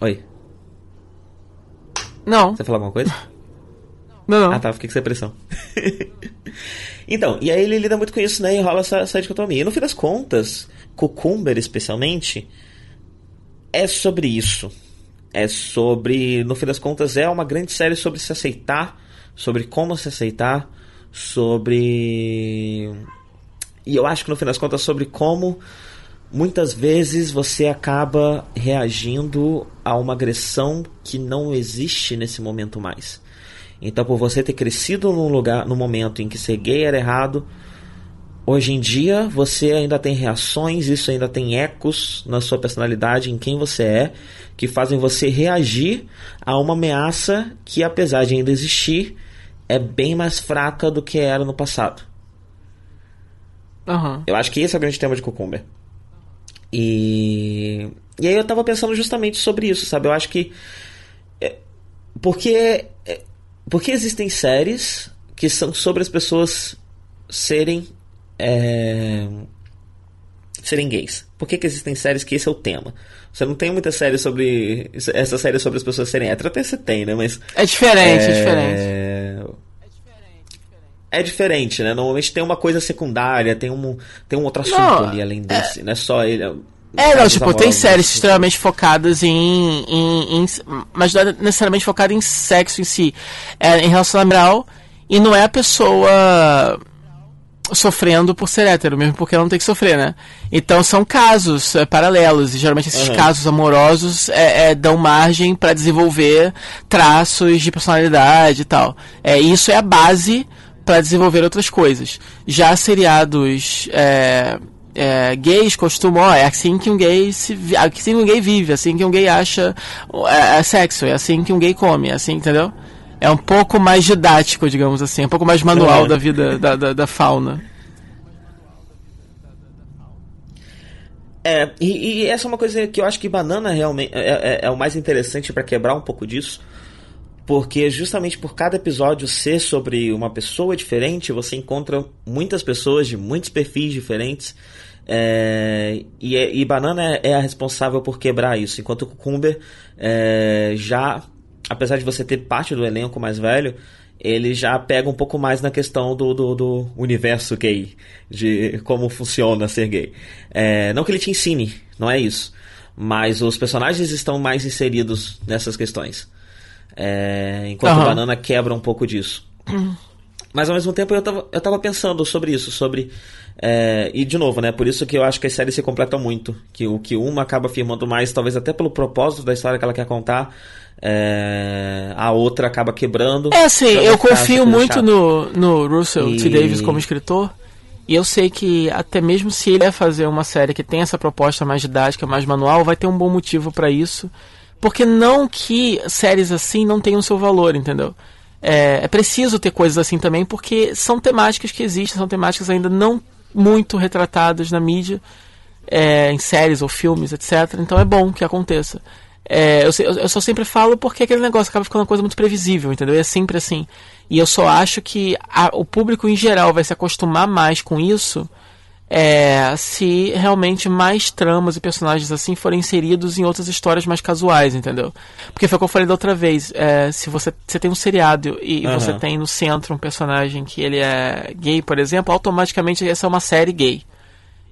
Speaker 3: Oi.
Speaker 2: Não.
Speaker 3: Você falou alguma coisa?
Speaker 2: Não, não.
Speaker 3: Ah, tá, fiquei com essa pressão. então, e aí ele lida muito com isso, né? E rola essa, essa dicotomia. E no fim das contas, Cucumber, especialmente, é sobre isso. É sobre, no fim das contas, é uma grande série sobre se aceitar, sobre como se aceitar, sobre. E eu acho que no fim das contas, sobre como muitas vezes você acaba reagindo a uma agressão que não existe nesse momento mais. Então, por você ter crescido num lugar, no momento em que ser gay era errado, hoje em dia você ainda tem reações, isso ainda tem ecos na sua personalidade, em quem você é, que fazem você reagir a uma ameaça que, apesar de ainda existir, é bem mais fraca do que era no passado.
Speaker 2: Uhum.
Speaker 3: Eu acho que esse é o grande tema de Cucumber. E, e aí eu tava pensando justamente sobre isso, sabe? Eu acho que. É, porque é, porque existem séries que são sobre as pessoas serem. É, serem gays. Por que, que existem séries que esse é o tema? Você não tem muita série sobre. Essa série sobre as pessoas serem héteros, até você tem, né? Mas.
Speaker 2: É diferente, é, é diferente.
Speaker 3: É diferente, né? Normalmente tem uma coisa secundária, tem um, tem um outro assunto não, ali além desse, é... não é só ele.
Speaker 2: É, não, tipo, tem séries assim. extremamente focadas em, em, em, Mas não é necessariamente focada em sexo em si. É em relacionamento e não é a pessoa sofrendo por ser hétero, mesmo porque ela não tem que sofrer, né? Então são casos é, paralelos, e geralmente esses uhum. casos amorosos é, é, dão margem para desenvolver traços de personalidade e tal. É, isso é a base para desenvolver outras coisas. Já seriados é, é, gays costumam, ó, é assim que um gay se, é assim que um gay vive, é assim que um gay acha é, é, sexo, é assim que um gay come, é assim, entendeu? É um pouco mais didático, digamos assim, um pouco mais manual é. da vida da, da, da, fauna.
Speaker 3: É, e, e, essa é uma coisa que eu acho que banana realmente é, é, é o mais interessante para quebrar um pouco disso, porque justamente por cada episódio ser sobre uma pessoa diferente, você encontra muitas pessoas de muitos perfis diferentes. É, e, é, e, Banana é, é, a responsável por quebrar isso, enquanto Cucumber é, já, apesar de você ter parte do elenco mais velho, ele já pega um pouco mais na questão do, do, do universo gay, de como funciona ser gay. É, não que ele te ensine, não é isso, mas os personagens estão mais inseridos nessas questões. É, enquanto uhum. Banana quebra um pouco disso. Mas ao mesmo tempo eu tava, eu tava pensando sobre isso, sobre. É, e de novo, né? Por isso que eu acho que as séries se completam muito. Que o que uma acaba afirmando mais, talvez até pelo propósito da história que ela quer contar, é, a outra acaba quebrando.
Speaker 2: É assim, eu confio muito no, no Russell e... T. Davis como escritor. E eu sei que até mesmo se ele é fazer uma série que tem essa proposta mais didática, mais manual, vai ter um bom motivo para isso. Porque não que séries assim não tenham seu valor, entendeu? É, é, preciso ter coisas assim também, porque são temáticas que existem, são temáticas ainda não muito retratadas na mídia, é, em séries ou filmes, etc. Então é bom que aconteça. É, eu, eu, só sempre falo porque aquele negócio acaba ficando uma coisa muito previsível, entendeu? E é sempre assim. E eu só acho que a, o público em geral vai se acostumar mais com isso é se realmente mais tramas e personagens assim forem inseridos em outras histórias mais casuais, entendeu? Porque foi o que eu falei da outra vez. É, se você, você tem um seriado e
Speaker 3: Aham.
Speaker 2: você tem no centro um personagem que ele é gay, por exemplo, automaticamente essa é uma série gay.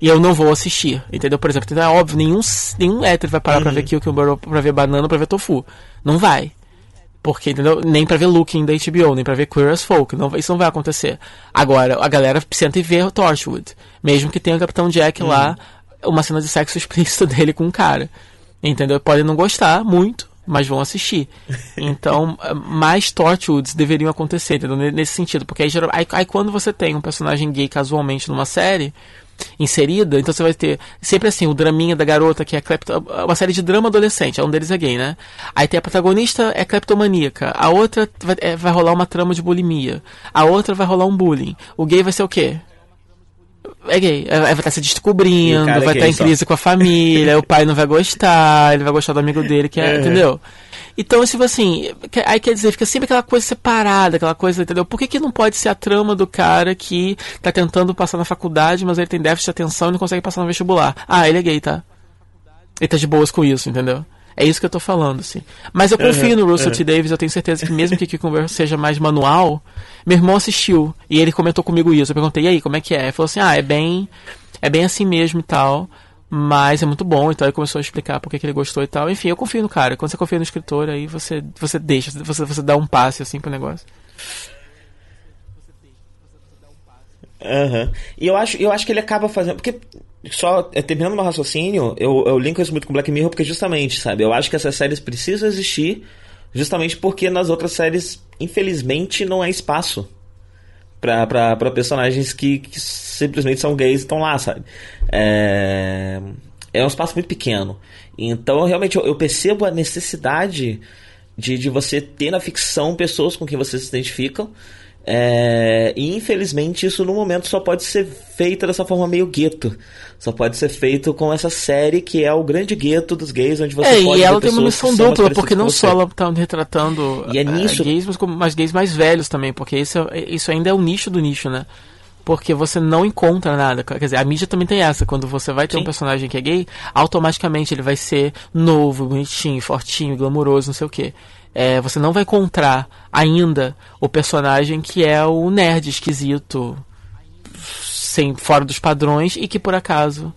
Speaker 2: E eu não vou assistir, entendeu? Por exemplo, então é óbvio, nenhum, nenhum hétero vai parar pra ver Kill Kill Burrow, pra ver Banana, pra ver Tofu. Não vai. Porque, entendeu? Nem pra ver Looking da HBO, nem pra ver Queer as Folk. Não, isso não vai acontecer. Agora, a galera senta e vê Torchwood. Mesmo que tenha o Capitão Jack lá, uma cena de sexo explícito dele com um cara. Entendeu? Podem não gostar muito, mas vão assistir. Então, mais Torchwoods deveriam acontecer, entendeu? Ne- Nesse sentido. Porque aí, aí, aí quando você tem um personagem gay casualmente numa série inserida, então você vai ter sempre assim, o draminha da garota que é clepto, uma série de drama adolescente, um deles é gay, né? Aí tem a protagonista é cleptomaníaca, a outra vai, é, vai rolar uma trama de bulimia, a outra vai rolar um bullying. O gay vai ser o quê? É gay, É- vai estar se
Speaker 3: E
Speaker 2: descobrindo,
Speaker 3: é
Speaker 2: vai
Speaker 3: gay
Speaker 2: estar em
Speaker 3: só.
Speaker 2: crise com a família, o pai não vai gostar, ele vai gostar do amigo dele, que é,
Speaker 3: É.
Speaker 2: entendeu? Então, tipo assim, aí quer dizer, fica sempre aquela coisa separada, aquela coisa, entendeu? Por que, que não pode ser a trama do cara que tá tentando passar na faculdade, mas ele tem déficit de atenção e não consegue passar no vestibular? Ah, ele é gay, tá? Ele tá de boas com isso, entendeu? É isso que eu tô falando, assim. Mas eu confio no Russell T. Davis, eu tenho certeza que mesmo que Cucumber seja mais manual, meu irmão assistiu e ele comentou comigo isso. Eu perguntei, e aí, como é que é? Ele falou assim, ah, é bem, é bem assim mesmo e tal, mas é muito bom. Então ele começou a explicar por que ele gostou e tal. Enfim, eu confio no cara. Quando você confia no escritor, aí você, você deixa, você, você dá um passe assim pro negócio.
Speaker 3: Aham. E eu acho, eu acho que ele acaba fazendo. Porque, só é, terminando meu raciocínio, eu, eu linko isso muito com Black Mirror, porque justamente, sabe, eu acho que essas séries precisam existir justamente porque nas outras séries, infelizmente, não há espaço pra, pra, pra personagens que, que simplesmente são gays e estão lá, sabe? É, é um espaço muito pequeno. Então, realmente, eu, eu percebo a necessidade de, de você ter na ficção pessoas com quem você se identificam. É, e infelizmente isso no momento só pode ser feito dessa forma meio gueto. Só pode ser feito com essa série que é o grande gueto dos gays, onde você
Speaker 2: é,
Speaker 3: pode
Speaker 2: e ela tem uma missão dupla, porque não só ela tá retratando
Speaker 3: E é
Speaker 2: eh,
Speaker 3: nisso-
Speaker 2: gays, mas, mas gays mais velhos também, porque isso, é- isso ainda é o nicho do nicho, né? Porque você não encontra nada. Quer dizer, a mídia também tem essa. Quando você vai ter um
Speaker 3: Sim.
Speaker 2: personagem que é gay, automaticamente ele vai ser novo, bonitinho, fortinho, glamouroso, não sei o quê. É, você não vai encontrar ainda o personagem que é o nerd esquisito, sem fora dos padrões e que por acaso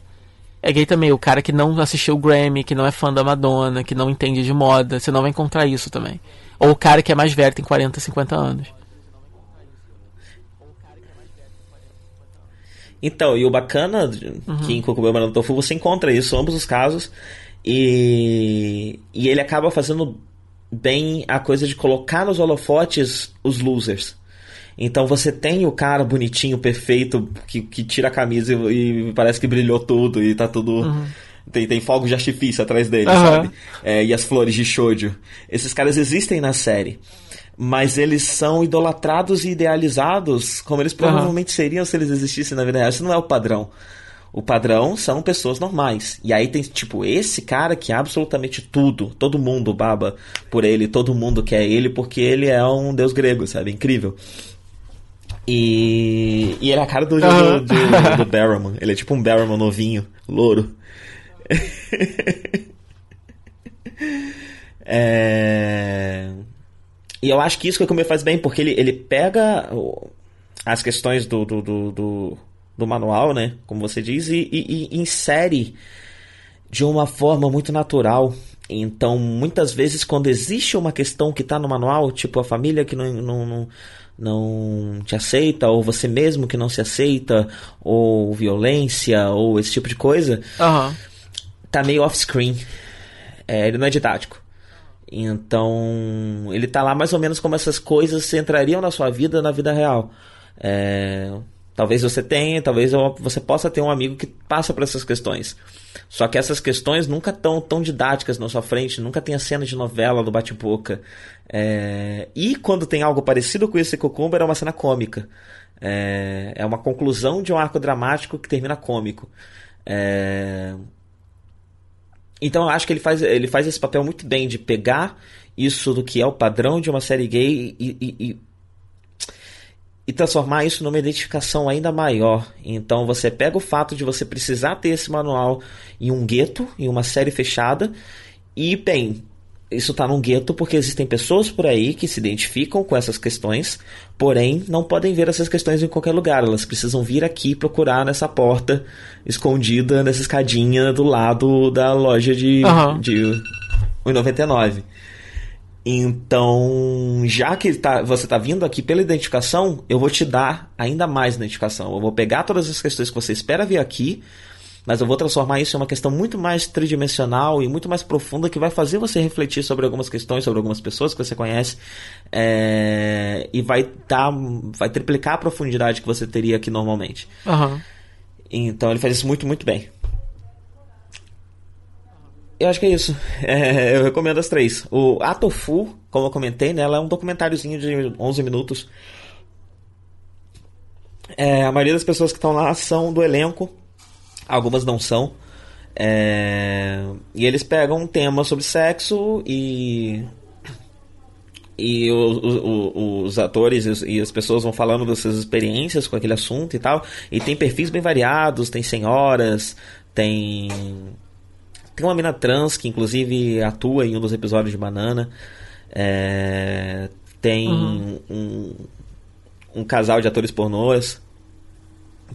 Speaker 2: é gay também. O cara que não assistiu o Grammy, que não é fã da Madonna, que não entende de moda, você não vai encontrar isso também. Ou o cara que é mais velho, tem 40, 50 anos.
Speaker 3: Então, e o bacana
Speaker 2: Uhum.
Speaker 3: que em Banana Tofu você encontra isso, ambos os casos, e, e ele acaba fazendo bem a coisa de colocar nos holofotes os losers. Então você tem o cara bonitinho, perfeito, que, que tira a camisa e, e parece que brilhou tudo e tá tudo. Tem, tem fogos de artifício atrás dele,
Speaker 2: Uhum.
Speaker 3: Sabe? É, e as flores de shoujo. Esses caras existem na série. Mas eles são idolatrados e idealizados como eles provavelmente seriam se eles existissem na vida real. Isso não é o padrão. O padrão são pessoas normais. E aí tem, tipo, esse cara que é absolutamente tudo. Todo mundo baba por ele, todo mundo quer ele porque ele é um deus grego, sabe? Incrível. E, e ele é a cara do, do,
Speaker 2: Aham.
Speaker 3: do, do Barrowman. Ele é tipo um Barrowman novinho, louro. É... E eu acho que isso que o Kumei faz bem, porque ele, ele pega as questões do, do, do, do, do manual, né? Como você diz, e, e- e insere de uma forma muito natural. Então, muitas vezes, quando existe uma questão que está no manual, tipo a família que não, não, não, não te aceita, ou você mesmo que não se aceita, ou violência, ou esse tipo de coisa,
Speaker 2: Aham.
Speaker 3: tá meio off-screen. É, ele não é didático. Então, ele tá lá mais ou menos como essas coisas entrariam na sua vida, na vida real. É, talvez você tenha, talvez você possa ter um amigo que passa por essas questões. Só que essas questões nunca estão tão didáticas na sua frente, nunca tem a cena de novela do bate-boca. É, e quando tem algo parecido com esse Cucumber, é uma cena cômica. É, é uma conclusão de um arco dramático que termina cômico. É, então eu acho que ele faz, ele faz esse papel muito bem de pegar isso do que é o padrão de uma série gay e, e, e, e transformar isso numa identificação ainda maior. Então você pega o fato de você precisar ter esse manual em um gueto, em uma série fechada, e bem, isso está num gueto porque existem pessoas por aí que se identificam com essas questões, porém não podem ver essas questões em qualquer lugar. Elas precisam vir aqui procurar nessa porta escondida, nessa escadinha do lado da loja de, uhum. de 1,99. Então, já que tá, você está vindo aqui pela identificação, eu vou te dar ainda mais identificação. Eu vou pegar todas as questões que você espera ver aqui, mas eu vou transformar isso em uma questão muito mais tridimensional e muito mais profunda que vai fazer você refletir sobre algumas questões, sobre algumas pessoas que você conhece é, e vai dar, vai triplicar a profundidade que você teria aqui normalmente.
Speaker 2: Uhum.
Speaker 3: Então ele faz isso muito, muito bem. Eu acho que é isso. É, eu recomendo as três. O Atofu, como eu comentei, né, ela é um documentáriozinho de 11 minutos. É, a maioria das pessoas que estão lá são do elenco, algumas não são. É, e eles pegam um tema sobre sexo e. E os, atores e as pessoas vão falando das suas experiências com aquele assunto e tal. E tem perfis bem variados: tem senhoras, tem tem uma mina trans que inclusive atua em um dos episódios de Banana. É, tem uhum. um, um casal de atores pornôs.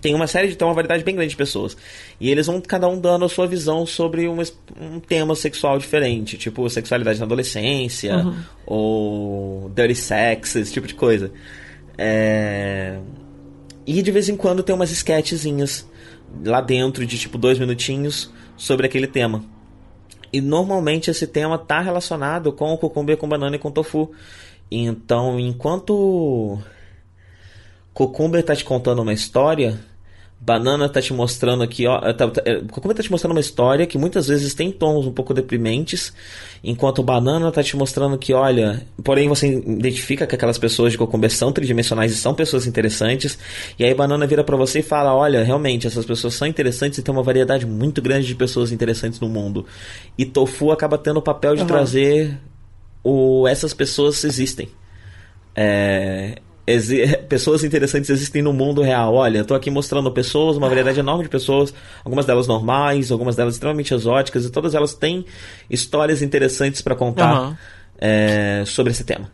Speaker 3: Tem uma série de. Tem uma variedade bem grande de pessoas. E eles vão cada um dando a sua visão sobre um, um tema sexual diferente. Tipo, sexualidade na adolescência. Uhum. Ou dirty sex, esse tipo de coisa. É... E de vez em quando tem umas sketchzinhas lá dentro de tipo dois minutinhos sobre aquele tema. E normalmente esse tema está relacionado com o cucumber com banana e com tofu. Então, enquanto cucumber está te contando uma história, Banana tá te mostrando aqui, ó. Tá, tá, é, Cucumber tá te mostrando uma história que muitas vezes tem tons um pouco deprimentes, enquanto Banana tá te mostrando que, olha, porém você identifica que aquelas pessoas de Cucumber são tridimensionais e são pessoas interessantes, e aí Banana vira para você e fala: olha, realmente, essas pessoas são interessantes e tem uma variedade muito grande de pessoas interessantes no mundo. E Tofu acaba tendo o papel de uhum. trazer o essas pessoas existem. É, pessoas interessantes existem no mundo real. Olha, eu tô aqui mostrando pessoas, uma variedade enorme de pessoas, algumas delas normais, algumas delas extremamente exóticas, e todas elas têm histórias interessantes para contar uhum. é, sobre esse tema.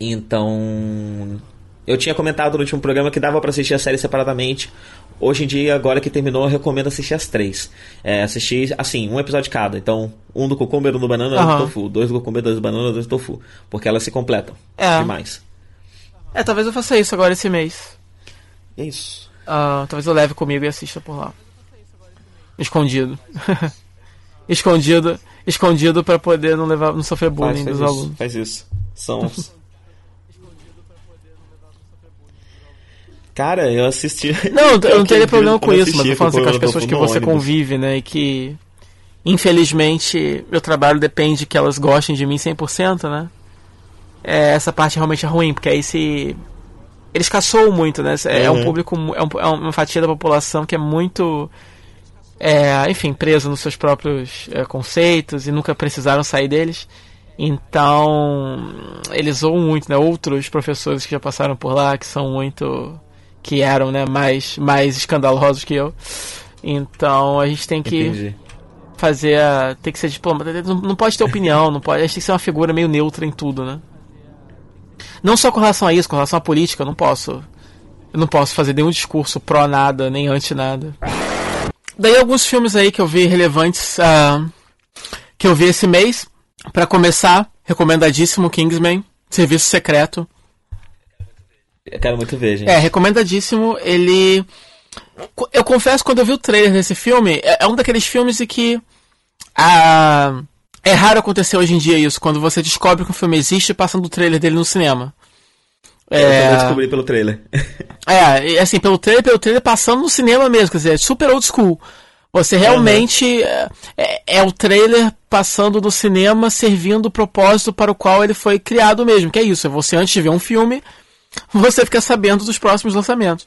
Speaker 3: Então, eu tinha comentado no último programa que dava para assistir a série separadamente. Hoje em dia, agora que terminou, eu recomendo assistir as três. É, assistir, assim, um episódio de cada. Então, um do cucumber, um do banana, uhum. um do tofu. Dois do cucumber, dois do banana, dois do tofu. Porque elas se completam é. demais.
Speaker 2: É, talvez eu faça isso agora esse mês.
Speaker 3: É isso.
Speaker 2: Uh, talvez eu leve comigo e assista por lá. Escondido. escondido. Escondido para poder não levar, não sofrer bullying faz, faz
Speaker 3: dos
Speaker 2: isso, alunos.
Speaker 3: Faz isso. São. Cara, eu assisti.
Speaker 2: Não, eu não teria problema com isso, mas eu falo assim com as pessoas que você ônibus. convive, né? E que. Infelizmente, meu trabalho depende que elas gostem de mim 100%, né? É, essa parte realmente é ruim, porque aí se. Eles caçou muito, né? É, é um uhum. público, é, um, é, uma fatia da população que é muito. É, enfim, preso nos seus próprios é, conceitos e nunca precisaram sair deles. Então, eles zoam muito, né? Outros professores que já passaram por lá, que são muito. que eram, né? Mais, mais escandalosos que eu. Então, a gente tem que. Entendi. Fazer a. Tem que ser diplomata. Não, não pode ter opinião, não pode. A gente tem que ser uma figura meio neutra em tudo, né? Não só com relação a isso, com relação à política, eu não posso. Eu não posso fazer nenhum discurso pró nada, nem anti nada. Daí alguns filmes aí que eu vi relevantes uh, que eu vi esse mês. Para começar, recomendadíssimo Kingsman, Serviço Secreto.
Speaker 3: Eu quero muito ver, gente.
Speaker 2: É, recomendadíssimo. Ele. Eu confesso, quando eu vi o trailer desse filme, é, é um daqueles filmes em que. A. Uh, é raro acontecer hoje em dia isso, quando você descobre que um filme existe passando o trailer dele no cinema.
Speaker 3: É, eu descobri pelo trailer.
Speaker 2: é, assim, pelo trailer, pelo trailer passando no cinema mesmo, quer dizer, é super old school. Você realmente uhum. é, é, o trailer passando no cinema servindo o propósito para o qual ele foi criado mesmo, que é isso, é você antes de ver um filme, você fica sabendo dos próximos lançamentos.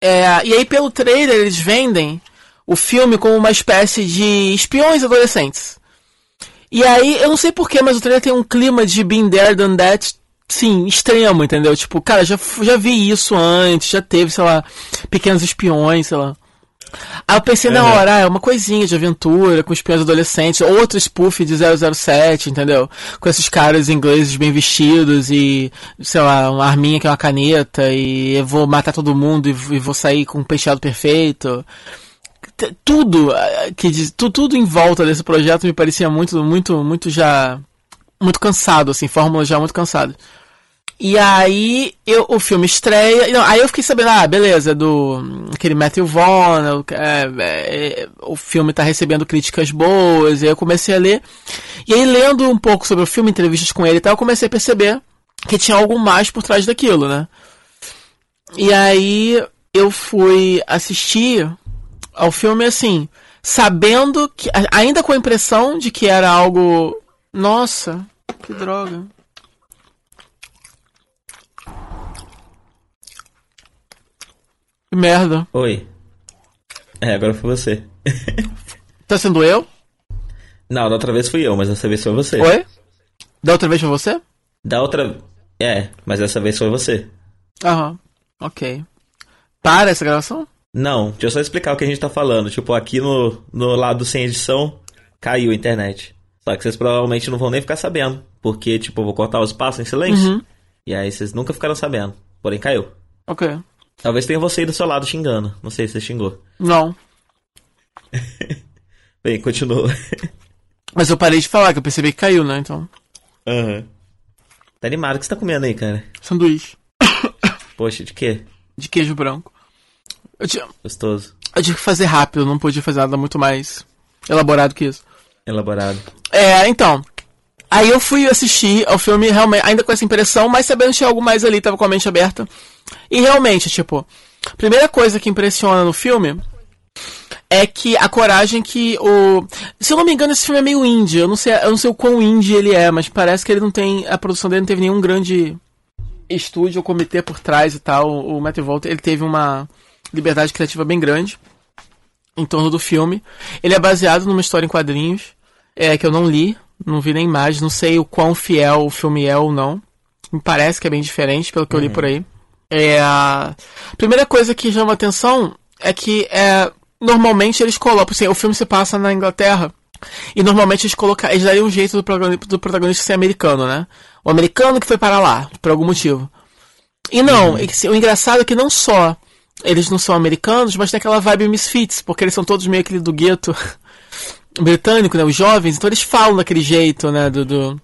Speaker 2: É, e aí pelo trailer eles vendem o filme como uma espécie de espiões adolescentes. E aí, eu não sei porquê, mas o trailer tem um clima de Been There, Done That sim, extremo, entendeu? Tipo, cara, já, já vi isso antes, já teve, sei lá, pequenos espiões, sei lá. Aí eu pensei na hora, ah, é uma coisinha de aventura com espiões adolescentes, outro spoof de 007, entendeu? Com esses caras ingleses bem vestidos e, sei lá, uma arminha que é uma caneta e eu vou matar todo mundo e, e vou sair com um penteado perfeito. Tudo ah, que tudo em volta desse projeto me parecia muito, muito, muito já muito cansado, assim, fórmula já muito cansada. E aí eu, o filme estreia. Não, aí eu fiquei sabendo, ah, beleza, do aquele Matthew Vaughn, o- é, é, o filme tá recebendo críticas boas, e aí eu comecei a ler. E aí, lendo um pouco sobre o filme, entrevistas com ele e tal, eu comecei a perceber que tinha algo mais por trás daquilo, né? E aí eu fui assistir ao filme assim, sabendo que. ainda com a impressão de que era algo. Nossa, que droga. Que merda.
Speaker 3: Oi. É, agora foi você.
Speaker 2: Tá sendo eu?
Speaker 3: Não, da outra vez fui eu, mas dessa vez foi você.
Speaker 2: Oi? Da outra vez foi você?
Speaker 3: Da outra. É, mas dessa vez foi você.
Speaker 2: Aham. Ok. Para essa gravação?
Speaker 3: Não, deixa eu só explicar o que a gente tá falando. Tipo, aqui no, no lado sem edição, caiu a internet. Só que vocês provavelmente não vão nem ficar sabendo. Porque, tipo, eu vou cortar os passos em silêncio.
Speaker 2: Uhum.
Speaker 3: E aí vocês nunca ficaram sabendo. Porém, caiu.
Speaker 2: Ok.
Speaker 3: Talvez tenha você aí do seu lado xingando. Não sei se você xingou.
Speaker 2: Não.
Speaker 3: Bem, continua.
Speaker 2: Mas eu parei de falar, que eu percebi que caiu, né? Então.
Speaker 3: Aham. Tá animado o que você tá comendo aí, cara?
Speaker 2: Sanduíche.
Speaker 3: Poxa, de quê?
Speaker 2: De queijo branco. Eu tinha,
Speaker 3: Gostoso.
Speaker 2: eu tive que fazer rápido, não podia fazer nada muito mais elaborado que isso.
Speaker 3: Elaborado.
Speaker 2: É, então. Aí eu fui assistir ao filme realmente, ainda com essa impressão, mas sabendo que tinha algo mais ali, tava com a mente aberta. E realmente, tipo, a primeira coisa que impressiona no filme é que a coragem que o. Se eu não me engano, esse filme é meio indie. Eu não sei, eu não sei o quão indie ele é, mas parece que ele não tem. A produção dele não teve nenhum grande estúdio ou comitê por trás e tal. O Matthew Volta, ele teve uma liberdade criativa bem grande em torno do filme. Ele é baseado numa história em quadrinhos, é, que eu não li, não vi nem imagem, não sei o quão fiel o filme é ou não. Me parece que é bem diferente pelo que eu li por aí. É, a primeira coisa que chama atenção é que é, normalmente eles colocam, assim, o filme se passa na Inglaterra e normalmente eles colocam, eles dariam um jeito do, do protagonista ser americano, né? O americano que foi para lá, por algum motivo. E não, e que, assim, o engraçado é que não só eles não são americanos, mas tem aquela vibe Misfits, porque eles são todos meio aquele do gueto britânico, né? Os jovens, então eles falam daquele jeito, né? Do, do...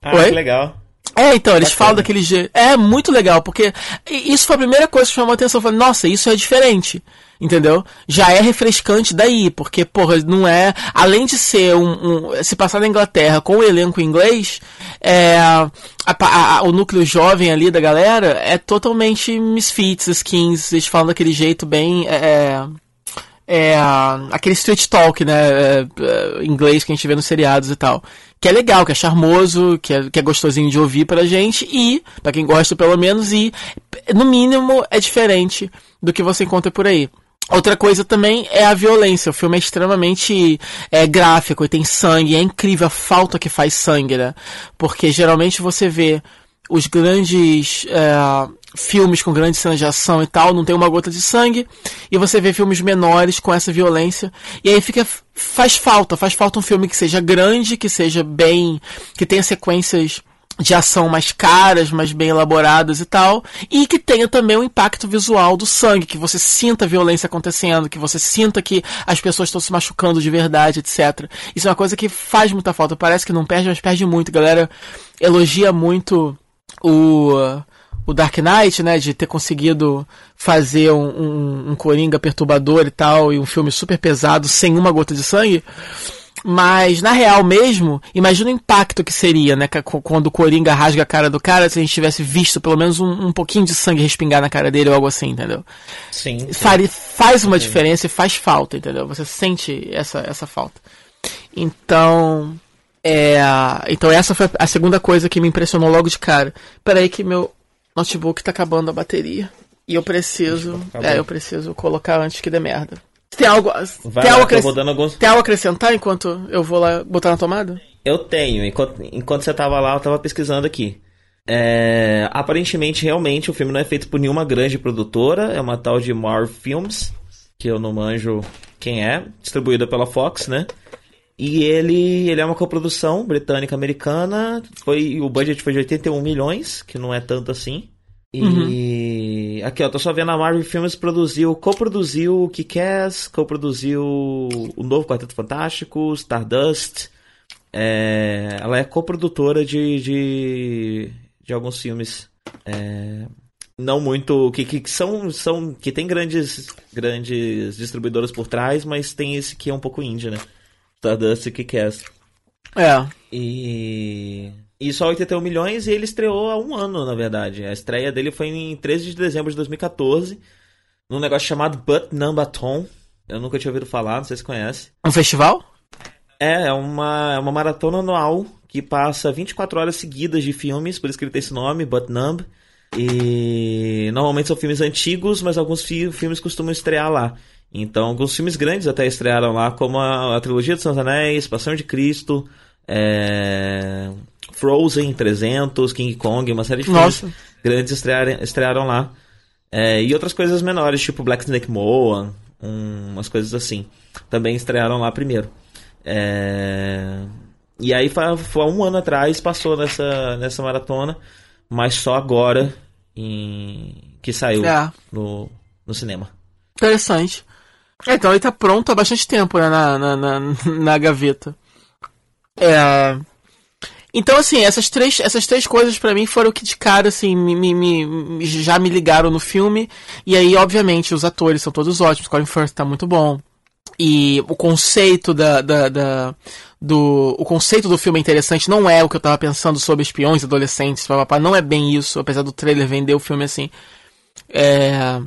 Speaker 3: Ah,
Speaker 2: Oi?
Speaker 3: que legal.
Speaker 2: É, então, eles
Speaker 3: Bacana.
Speaker 2: falam daquele jeito. É muito legal, porque isso foi a primeira coisa que chamou a atenção. Eu falei, nossa, isso é diferente. Entendeu? Já é refrescante daí, porque, porra, não é. Além de ser um. um- se passar na Inglaterra com o elenco inglês, é, a- a- a- o núcleo jovem ali da galera é totalmente misfits, skins. Eles falam daquele jeito bem. É, é a- aquele street talk, né, é, é, inglês que a gente vê nos seriados e tal. Que é legal, que é charmoso, que é, que é gostosinho de ouvir pra gente e, pra quem gosta pelo menos, e no mínimo é diferente do que você encontra por aí. Outra coisa também é a violência. O filme é extremamente é, gráfico e tem sangue. É incrível a falta que faz sangue, né? Porque geralmente você vê os grandes é, filmes com grandes cenas de ação e tal, não tem uma gota de sangue, e você vê filmes menores com essa violência, e aí fica faz falta, faz falta um filme que seja grande, que seja bem, que tenha sequências de ação mais caras, mais bem elaboradas e tal, e que tenha também o impacto visual do sangue, que você sinta a violência acontecendo, que você sinta que as pessoas estão se machucando de verdade, etc. Isso é uma coisa que faz muita falta. Parece que não perde, mas perde muito. A galera elogia muito o o Dark Knight, né, de ter conseguido fazer um, um, um Coringa perturbador e tal, e um filme super pesado, sem uma gota de sangue. Mas, na real mesmo, imagina o impacto que seria, né? Quando o Coringa rasga a cara do cara, se a gente tivesse visto pelo menos um, um pouquinho de sangue respingar na cara dele ou algo assim, entendeu?
Speaker 3: Sim. sim.
Speaker 2: Fari- faz uma diferença e faz falta, entendeu? Você sente essa, essa falta. Então. É, então essa foi a segunda coisa que me impressionou logo de cara. Peraí que meu notebook tá acabando a bateria. E eu preciso.
Speaker 3: Acabou.
Speaker 2: É, eu preciso colocar antes que dê merda. Tem algo.
Speaker 3: Vai
Speaker 2: tem,
Speaker 3: lá,
Speaker 2: algo acres-
Speaker 3: alguns...
Speaker 2: tem algo acrescentar enquanto eu vou lá botar na tomada?
Speaker 3: Eu tenho. Enquanto, enquanto você tava lá, eu tava pesquisando aqui. É, aparentemente, realmente, o filme não é feito por nenhuma grande produtora, é uma tal de Marv Films, que eu não manjo quem é, distribuída pela Fox, né? E ele, ele é uma coprodução britânica-americana. Foi o budget foi de 81 milhões, que não é tanto assim. E uhum. aqui, ó, tô só vendo a Marvel Films produziu, coproduziu o Kick-Ass, coproduziu o novo Quarteto Fantástico, Stardust. É, ela é coprodutora de, de, de alguns filmes. É, não muito que, que são são que tem grandes grandes distribuidoras por trás, mas tem esse que é um pouco indie, né? Stardust e Kick-Ass.
Speaker 2: É.
Speaker 3: E... E só 81 milhões e ele estreou há um ano, na verdade. A estreia dele foi em 13 de dezembro de 2014, num negócio chamado But Numbaton. Eu nunca tinha ouvido falar, não sei se conhece.
Speaker 2: Um festival?
Speaker 3: É, é uma, é uma maratona anual que passa 24 horas seguidas de filmes, por isso que ele tem esse nome, But Numb. E normalmente são filmes antigos, mas alguns fi filmes costumam estrear lá. Então, alguns filmes grandes até estrearam lá, como a, a trilogia dos Seus Anéis, Passão de Cristo, é... Frozen 300, King Kong, uma série de filmes Nossa. grandes estrearam, estrearam lá. É, e outras coisas menores, tipo Black Snake Moan, um, umas coisas assim. Também estrearam lá primeiro. É... E aí, foi, foi um ano atrás, passou nessa, nessa maratona, mas só agora em... que saiu é. no, no cinema.
Speaker 2: Interessante. É, então ele tá pronto há bastante tempo né, na, na, na, na gaveta. É. Então, assim, essas três, essas três coisas para mim foram o que de cara, assim, me, me, me, já me ligaram no filme. E aí, obviamente, os atores são todos ótimos. Colin Firth tá muito bom. E o conceito da, da, da, do o conceito do filme é interessante, não é o que eu tava pensando sobre espiões adolescentes, papapá, não é bem isso, apesar do trailer vender o filme assim. É,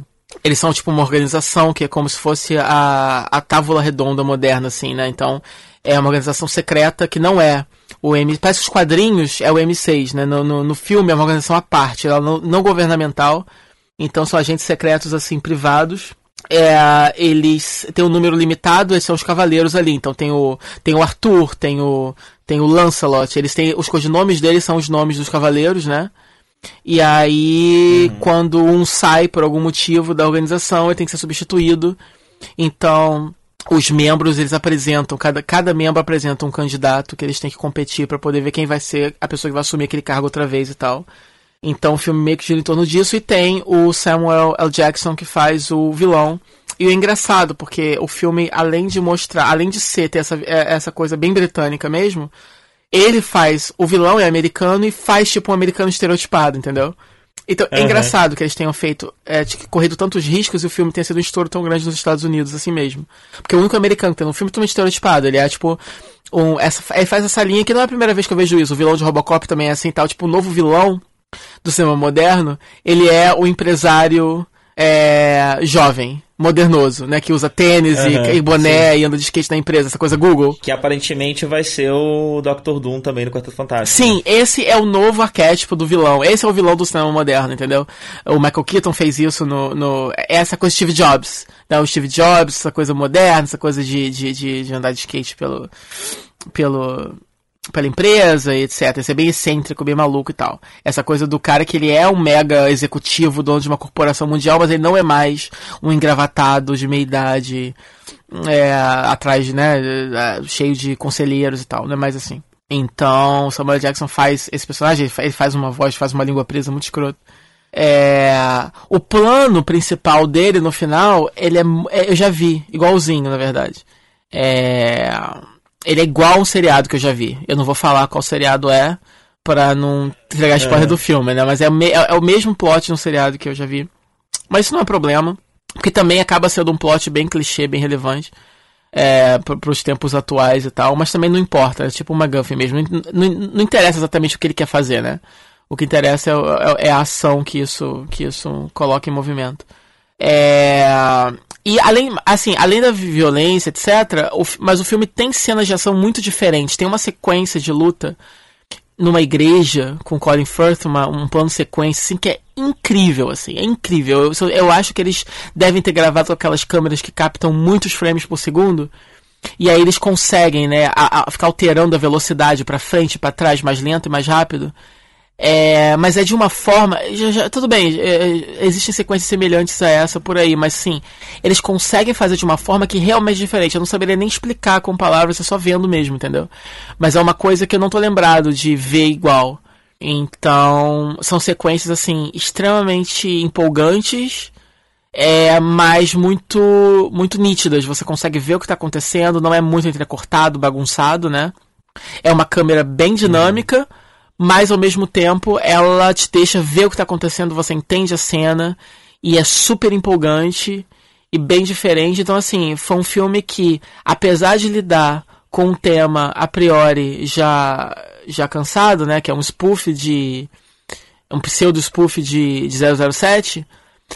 Speaker 2: eles são tipo uma organização que é como se fosse a, a tábula redonda moderna, assim, né? Então, é uma organização secreta que não é o M. Parece que os quadrinhos é o M6, né? No, no, no filme é uma organização à parte, ela não, não governamental. Então são agentes secretos, assim, privados. É, eles têm um número limitado, esses são os cavaleiros ali. Então tem o, tem o Arthur, tem o, tem o Lancelot. Eles têm, os codinomes deles são os nomes dos cavaleiros, né? E aí, uhum. quando um sai por algum motivo da organização, ele tem que ser substituído. Então, os membros eles apresentam, cada, cada membro apresenta um candidato que eles têm que competir para poder ver quem vai ser a pessoa que vai assumir aquele cargo outra vez e tal. Então o filme meio que gira em torno disso e tem o Samuel L. Jackson que faz o vilão. E o engraçado, porque o filme, além de mostrar, além de ser, ter essa, é, essa coisa bem britânica mesmo, ele faz, o vilão é americano e faz tipo um americano estereotipado, entendeu? Então, é engraçado que eles tenham feito, é, corrido tantos riscos e o filme tenha sido um estouro tão grande nos Estados Unidos, assim mesmo. Porque o único americano que tem um filme totalmente estereotipado, ele é tipo, um, essa, ele faz essa linha que não é a primeira vez que eu vejo isso. O vilão de Robocop também é assim tal, tipo, o novo vilão do cinema moderno, ele é o empresário é, jovem, modernoso, né? Que usa tênis uhum, e, e, boné sim. e anda de skate na empresa, essa coisa Google.
Speaker 3: Que aparentemente vai ser o Dr. Doom também no Quarteto Fantástico.
Speaker 2: Sim, esse é o novo arquétipo do vilão. Esse é o vilão do cinema moderno, entendeu? O Michael Keaton fez isso no. no essa coisa Steve Jobs. Né? O Steve Jobs, essa coisa moderna, essa coisa de, de, de, de andar de skate pelo. pelo pela empresa etc. Isso é bem excêntrico, bem maluco e tal. Essa coisa do cara que ele é um mega executivo, dono de uma corporação mundial, mas ele não é mais um engravatado de meia idade, é, atrás, né, é, cheio de conselheiros e tal, não é mais assim. Então, Samuel Jackson faz esse personagem, ele faz uma voz, faz uma língua presa muito escrota. É, o plano principal dele no final, ele é, é eu já vi, igualzinho, na verdade. É, ele é igual um seriado que eu já vi. Eu não vou falar qual seriado é para não entregar spoiler é. do filme, né? Mas é, é, é, o mesmo plot no seriado que eu já vi. Mas isso não é problema, porque também acaba sendo um plot bem clichê, bem relevante é, para os tempos atuais e tal. Mas também não importa, é tipo uma Guffin mesmo. Não, não, não, interessa exatamente o que ele quer fazer, né? O que interessa é, é, é a ação que isso, que isso coloca em movimento. É, e além, assim, além da violência, etc., o, mas o filme tem cenas de ação muito diferentes. Tem uma sequência de luta numa igreja com Colin Firth, uma, um plano sequência, assim, que é incrível, assim, é incrível. Eu, eu acho que eles devem ter gravado com aquelas câmeras que captam muitos frames por segundo. E aí eles conseguem, né, a, a ficar alterando a velocidade para frente, para trás, mais lento e mais rápido. É, mas é de uma forma. Já, já, tudo bem, é, existem sequências semelhantes a essa por aí, mas sim, eles conseguem fazer de uma forma que realmente é diferente. Eu não saberia nem explicar com palavras, é só vendo mesmo, entendeu? Mas é uma coisa que eu não tô lembrado de ver igual. Então, são sequências assim extremamente empolgantes, é, mas muito muito nítidas. Você consegue ver o que está acontecendo, não é muito entrecortado, bagunçado, né? É uma câmera bem dinâmica. Mas ao mesmo tempo ela te deixa ver o que está acontecendo, você entende a cena e é super empolgante e bem diferente. Então, assim, foi um filme que, apesar de lidar com um tema a priori já, já cansado, né, que é um spoof de. um pseudo spoof de, de 007,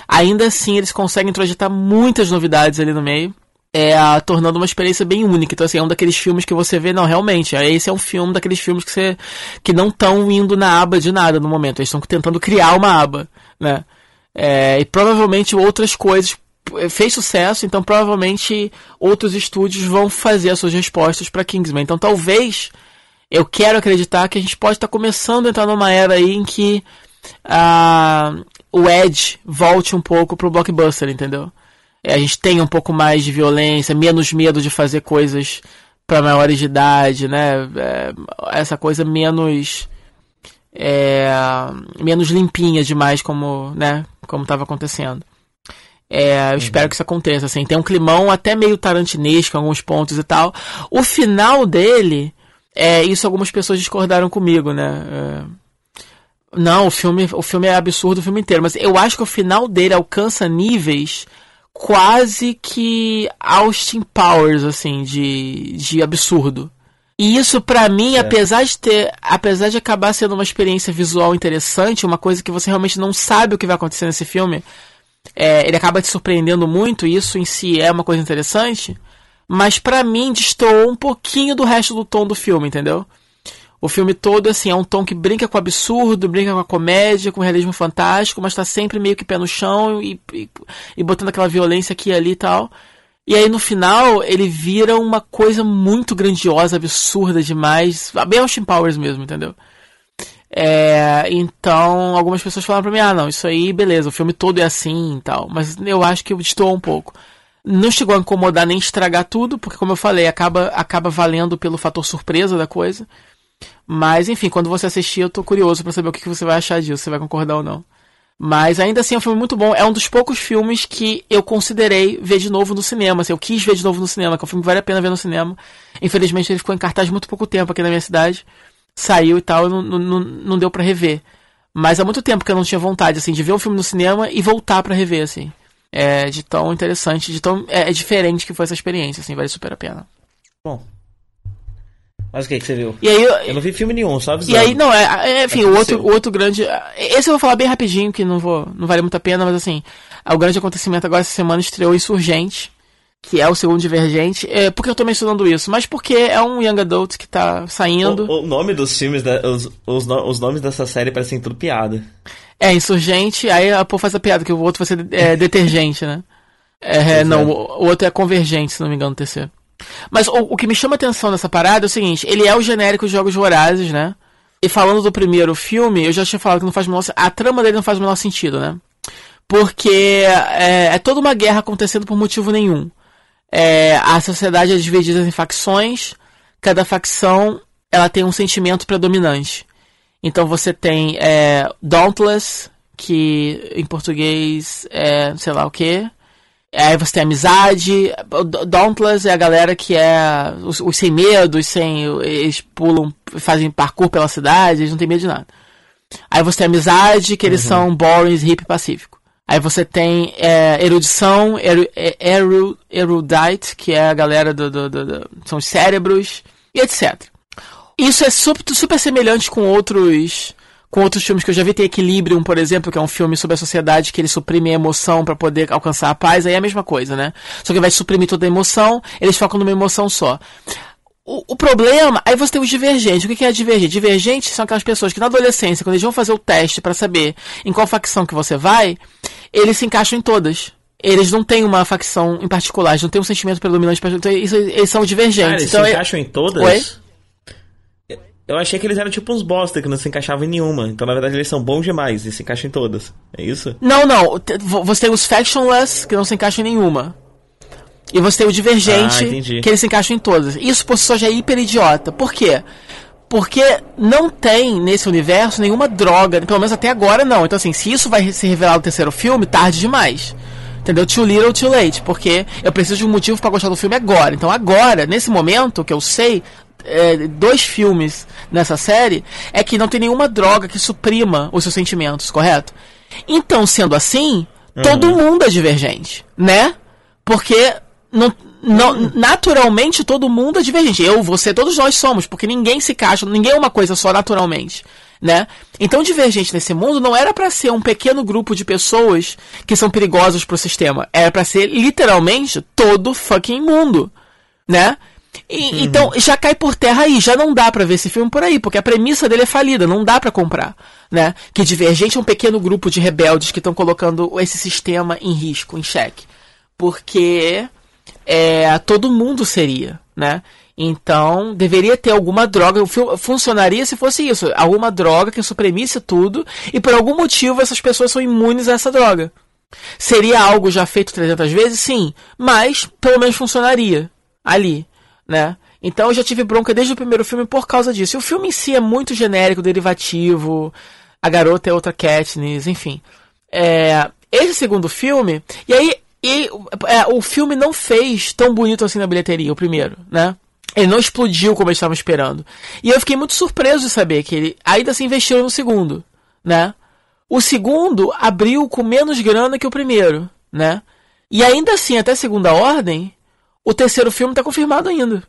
Speaker 2: ainda assim eles conseguem introjetar muitas novidades ali no meio é, tornando uma experiência bem única. Então, assim, é um daqueles filmes que você vê, não, realmente, é, esse é um filme daqueles filmes que você que não estão indo na aba de nada no momento. Eles estão tentando criar uma aba, né? É, e provavelmente outras coisas é, fez sucesso, então provavelmente outros estúdios vão fazer as suas respostas para Kingsman. Então, talvez eu quero acreditar que a gente pode estar tá começando a entrar numa era aí em que uh, o Edge volte um pouco pro blockbuster, entendeu? É, a gente tenha um pouco mais de violência, menos medo de fazer coisas para maiores de idade, né? É, essa coisa menos é, menos limpinha demais como, né, como estava acontecendo. É, eu uhum. espero que isso aconteça, assim, tem um climão até meio tarantinesco em alguns pontos e tal. O final dele, é, isso algumas pessoas discordaram comigo, né? É, não, o filme, o filme é absurdo o filme inteiro, mas eu acho que o final dele alcança níveis quase que Austin Powers, assim, de, de absurdo. E isso para mim, é. apesar de ter, apesar de acabar sendo uma experiência visual interessante, uma coisa que você realmente não sabe o que vai acontecer nesse filme, é, ele acaba te surpreendendo muito, e isso em si é uma coisa interessante, mas para mim destoou um pouquinho do resto do tom do filme, entendeu? O filme todo, assim, é um tom que brinca com o absurdo, brinca com a comédia, com o realismo fantástico, mas tá sempre meio que pé no chão e, e, e botando aquela violência aqui e ali e tal. E aí no final ele vira uma coisa muito grandiosa, absurda demais, bem Austin Powers mesmo, entendeu? É, então algumas pessoas falaram pra mim, ah não, isso aí beleza, o filme todo é assim e tal, mas eu acho que estou um pouco. Não chegou a incomodar nem estragar tudo, porque como eu falei, acaba, acaba valendo pelo fator surpresa da coisa. Mas, enfim, quando você assistir, eu tô curioso para saber o que você vai achar disso, se vai concordar ou não. Mas ainda assim é um filme muito bom. É um dos poucos filmes que eu considerei ver de novo no cinema. Assim, eu quis ver de novo no cinema, que é um filme que vale a pena ver no cinema. Infelizmente ele ficou em cartaz muito pouco tempo aqui na minha cidade. Saiu e tal, e não, não, não deu para rever. Mas há muito tempo que eu não tinha vontade, assim, de ver um filme no cinema e voltar para rever, assim. É de tão interessante, de tão é, é diferente que foi essa experiência, assim, vale super a pena.
Speaker 3: Bom, mas o que, que você viu?
Speaker 2: E aí, eu,
Speaker 3: eu não vi filme nenhum, só avisando.
Speaker 2: E aí, não, é, é enfim, o outro, o outro grande. Esse eu vou falar bem rapidinho, que não vou. não vale muito a pena, mas assim, o grande acontecimento agora essa semana estreou Insurgente, que é o segundo Divergente. É, por que eu tô mencionando isso? Mas porque é um Young Adult que tá saindo.
Speaker 3: O, o nome dos filmes, da, os, os, os, nomes dessa série parecem tudo piada.
Speaker 2: É, Insurgente, aí a pô faz a piada, que o outro vai ser é, Detergente, né? É, não, é. o, o outro é Convergente, se não me engano, o terceiro. Mas o, o, que me chama atenção nessa parada é o seguinte: ele é o genérico de Jogos Vorazes, né? E falando do primeiro filme, eu já tinha falado que não faz menor, a trama dele não faz o menor sentido, né? Porque é, é toda uma guerra acontecendo por motivo nenhum. É, a sociedade é dividida em facções, cada facção ela tem um sentimento predominante. Então você tem é, Dauntless, que em português é sei lá o que, Aí você tem amizade. Dauntless é a galera que é os, os sem medo, os sem. Eles pulam, fazem parkour pela cidade, eles não têm medo de nada. Aí você tem amizade, que eles uhum. são boring, hip pacífico. Aí você tem é, erudição, eru, é, eru, erudite, que é a galera do, do, do, do, São os cérebros, e etc. Isso é super, super semelhante com outros com outros filmes que eu já vi, tem Equilibrium, por exemplo, que é um filme sobre a sociedade que ele suprime a emoção para poder alcançar a paz, aí é a mesma coisa, né? Só que vai suprimir toda a emoção, eles focam numa emoção só. O, o, problema, aí você tem os divergentes. O que é divergente? Divergentes são aquelas pessoas que na adolescência, quando eles vão fazer o teste para saber em qual facção que você vai, eles se encaixam em todas. Eles não têm uma facção em particular, eles não têm um sentimento predominante. Então, eles são divergentes. Ah,
Speaker 3: eles
Speaker 2: então,
Speaker 3: se encaixam em todas? Oi? Eu achei que eles eram tipo uns bosta que não se encaixavam em nenhuma. Então, na verdade, eles são bons demais e se encaixam em todas. É isso?
Speaker 2: Não, não. Você tem os Factionless, que não se encaixam em nenhuma. E você tem o Divergente,
Speaker 3: Ah,
Speaker 2: que eles se encaixam em todas. Isso por si só já é hiper idiota. Por quê? Porque não tem nesse universo nenhuma droga, pelo menos até agora não. Então, assim, se isso vai ser revelado no terceiro filme, tarde demais. Entendeu? Too little, too late. Porque eu preciso de um motivo pra gostar do filme agora. Então, agora, nesse momento que eu sei, é, dois filmes nessa série, é que não tem nenhuma droga que suprima os seus sentimentos, correto? Então, sendo assim, todo mundo é divergente, né? Porque não, não, naturalmente todo mundo é divergente. Eu, você, todos nós somos, porque ninguém se encaixa, ninguém é uma coisa só naturalmente, né? Então, divergente nesse mundo não era pra ser um pequeno grupo de pessoas que são perigosas pro sistema. Era pra ser literalmente todo fucking mundo, né? E- Então, já cai por terra aí, já não dá pra ver esse filme por aí, porque a premissa dele é falida, não dá pra comprar, né? Que Divergente é um pequeno grupo de rebeldes que estão colocando esse sistema em risco, em xeque. Porque é, todo mundo seria, né? Então, deveria ter alguma droga, o filme funcionaria se fosse isso, alguma droga que supremisse tudo e por algum motivo essas pessoas são imunes a essa droga. Seria algo já feito 300 vezes? Sim, mas pelo menos funcionaria ali, né? Então eu já tive bronca desde o primeiro filme por causa disso. E o filme em si é muito genérico, derivativo, a garota é outra Katniss, enfim. É, esse segundo filme, e aí e, é, o filme não fez tão bonito assim na bilheteria, o primeiro, né? Ele não explodiu como eles estavam esperando. E eu fiquei muito surpreso de saber que ele ainda se investiu no segundo, né? O segundo abriu com menos grana que o primeiro, né? E ainda assim, até segunda ordem, o terceiro filme tá confirmado ainda.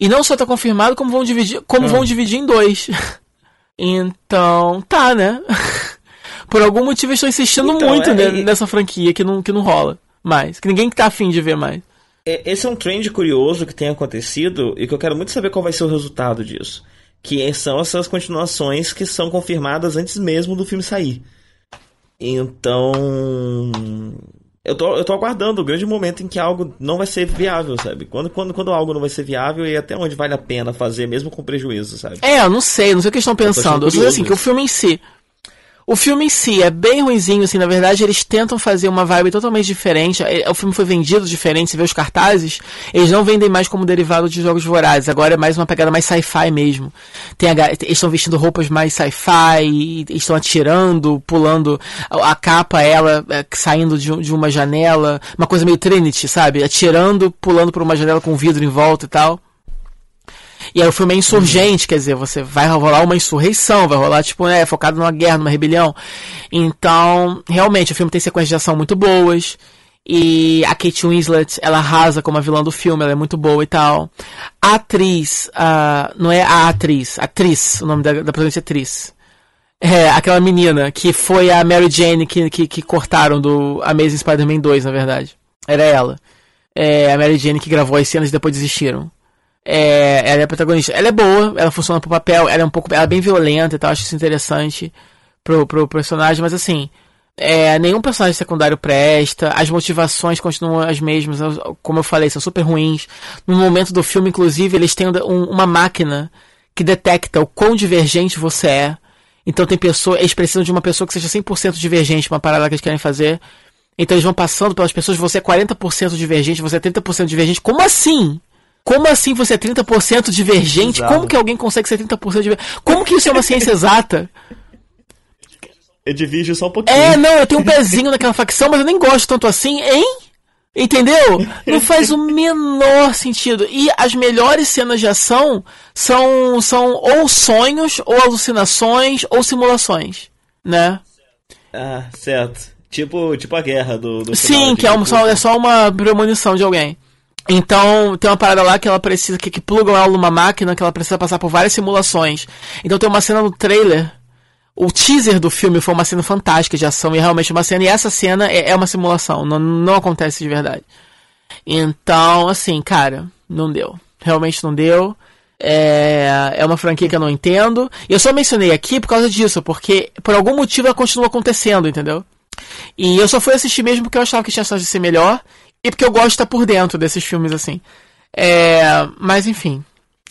Speaker 2: E não só tá confirmado, como vão dividir, como vão dividir em dois. então, tá, né? Por algum motivo estão insistindo
Speaker 3: Então,
Speaker 2: muito
Speaker 3: é,
Speaker 2: ne- nessa franquia que não, que não rola mais. Que ninguém tá afim de ver mais.
Speaker 3: É, Esse é um trend curioso que tem acontecido e que eu quero muito saber qual vai ser o resultado disso. Que são essas continuações que são confirmadas antes mesmo do filme sair. Então. Eu tô, eu tô aguardando o grande momento em que algo não vai ser viável, sabe? Quando, quando, quando algo não vai ser viável e até onde vale a pena fazer, mesmo com prejuízo, sabe?
Speaker 2: É, eu não sei, não sei o que eles estão pensando. Eu sei
Speaker 3: curioso
Speaker 2: assim, que o filme em si. O filme em si é bem ruinzinho, assim, na verdade eles tentam fazer uma vibe totalmente diferente. É, O filme foi vendido diferente, você vê os cartazes, eles não vendem mais como derivado de jogos vorazes, agora é mais uma pegada mais sci-fi mesmo. Tem a eles estão vestindo roupas mais sci-fi, estão atirando, pulando, a, a capa, ela é, saindo de, de uma janela, uma coisa meio Trinity, sabe? Atirando, pulando por uma janela com vidro em volta e tal. E aí o filme é insurgente, quer dizer, você vai rolar uma insurreição, vai rolar, tipo, né, focado numa guerra, numa rebelião. Então, realmente, o filme tem sequências de ação muito boas. E a Kate Winslet, ela arrasa como a vilã do filme, ela é muito boa e tal. A atriz, ah, não é a atriz, atriz, o nome da, da presença é atriz. É, aquela menina que foi a Mary Jane que, que, que cortaram do Amazing Spider-Man 2, na verdade. Era ela. É, a Mary Jane que gravou as cenas e depois desistiram. É, ela é protagonista. Ela é boa, ela funciona pro papel, ela é um pouco. Ela é bem violenta e tal, acho isso interessante pro, pro personagem, mas assim. É, nenhum personagem secundário presta, as motivações continuam as mesmas, como eu falei, são super ruins. No momento do filme, inclusive, eles têm um- uma máquina que detecta o quão divergente você é. Então tem pessoas, eles precisam de uma pessoa que seja 100% divergente, uma parada que eles querem fazer. Então eles vão passando pelas pessoas, você é 40% divergente, você é 30% divergente. Como assim? Como assim você é 30% divergente?
Speaker 3: Bizarro.
Speaker 2: Como que alguém consegue ser 30% divergente? Como que isso é uma ciência exata?
Speaker 3: Eu divido só um pouquinho.
Speaker 2: É, não, eu tenho um pezinho naquela facção, mas eu nem gosto tanto assim, hein? Entendeu? Não faz o menor sentido. E as melhores cenas de ação são, são ou sonhos, ou alucinações, ou simulações, né?
Speaker 3: Ah, certo. Tipo, tipo a guerra do, do
Speaker 2: Sim, que é, só, é só uma premonição de alguém. Então, tem uma parada lá que ela precisa, que, que plugam ela numa máquina, que ela precisa passar por várias simulações. Então tem uma cena no trailer. O teaser do filme foi uma cena fantástica de ação e é realmente uma cena. E essa cena é, é uma simulação, não, não acontece de verdade. Então, assim, cara, não deu. Realmente não deu. É, é uma franquia que eu não entendo. E eu só mencionei aqui por causa disso, porque por algum motivo ela continua acontecendo, entendeu? E eu só fui assistir mesmo porque eu achava que tinha chance de ser melhor e porque eu gosto de estar por dentro desses filmes assim. É, mas enfim,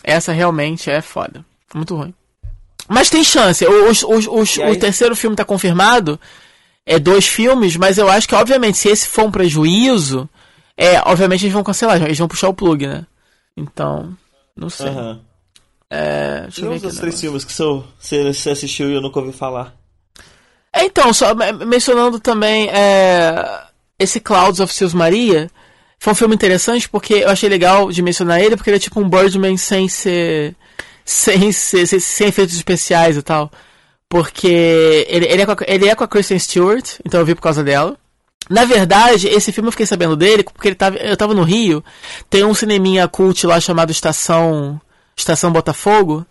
Speaker 2: essa realmente é foda. Muito ruim. Mas tem chance. Os, os, os, o terceiro filme tá confirmado. É dois filmes, mas eu acho que, obviamente, se esse for um prejuízo, é, obviamente eles vão cancelar, eles vão puxar o plug, né? Então, não sei.
Speaker 3: Aham.
Speaker 2: É, deixa
Speaker 3: E
Speaker 2: eu ver
Speaker 3: os três
Speaker 2: negócio.
Speaker 3: filmes que são, você, você assistiu e eu nunca ouvi falar?
Speaker 2: É, então, só me- mencionando também é, esse Clouds of Seus Maria, foi um filme interessante porque eu achei legal de mencionar ele, porque ele é tipo um Birdman sem ser. sem, ser, sem, sem efeitos especiais e tal. Porque ele, ele, é com a, ele é com a Kristen Stewart, então eu vi por causa dela. Na verdade, esse filme eu fiquei sabendo dele porque ele tava, eu tava no Rio, tem um cineminha cult lá chamado Estação Estação Botafogo.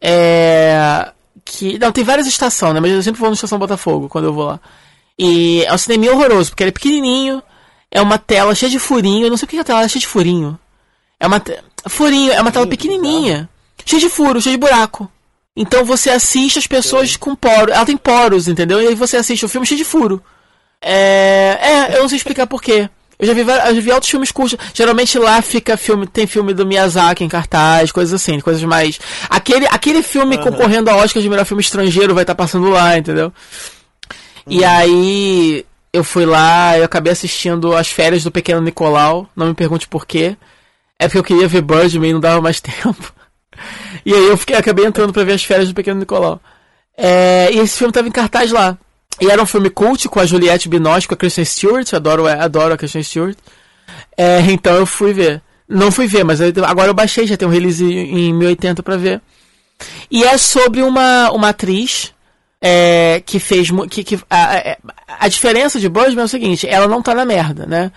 Speaker 2: É. Que. Não, tem várias estações, né? Mas eu sempre vou no Estação Botafogo quando eu vou lá. E é um cineminha horroroso, porque ele é pequenininho, é uma tela cheia de furinho, eu não sei o que é a tela é cheia de furinho. É uma. te- Furinho, é uma tela pequenininha, cheia de furo, cheia de buraco. Então você assiste as pessoas com poros. Ela tem poros, entendeu? E aí você assiste o filme cheio de furo. É. É, eu não sei explicar porquê. Eu já vi, eu já vi outros filmes curtos. Geralmente lá fica filme, tem filme do Miyazaki em cartaz, coisas assim, coisas mais. Aquele, aquele filme concorrendo a Oscar de melhor filme estrangeiro vai estar passando lá, entendeu? E aí eu fui lá, eu acabei assistindo as férias do Pequeno Nicolau, não me pergunte por quê. É porque eu queria ver Birdman e não dava mais tempo. E aí eu fiquei, acabei entrando pra ver as férias do Pequeno Nicolau. É, e esse filme tava em cartaz lá. E era um filme cult com a Juliette Binoche, com a Kristen Stewart, adoro, adoro a Kristen Stewart. É, então eu fui ver. Não fui ver, mas eu- agora eu baixei, já tem um release em 1080 pra ver. E é sobre uma, uma atriz é, que fez. Que, que, a, a, a diferença de Birdman é o seguinte: ela não tá na merda, né?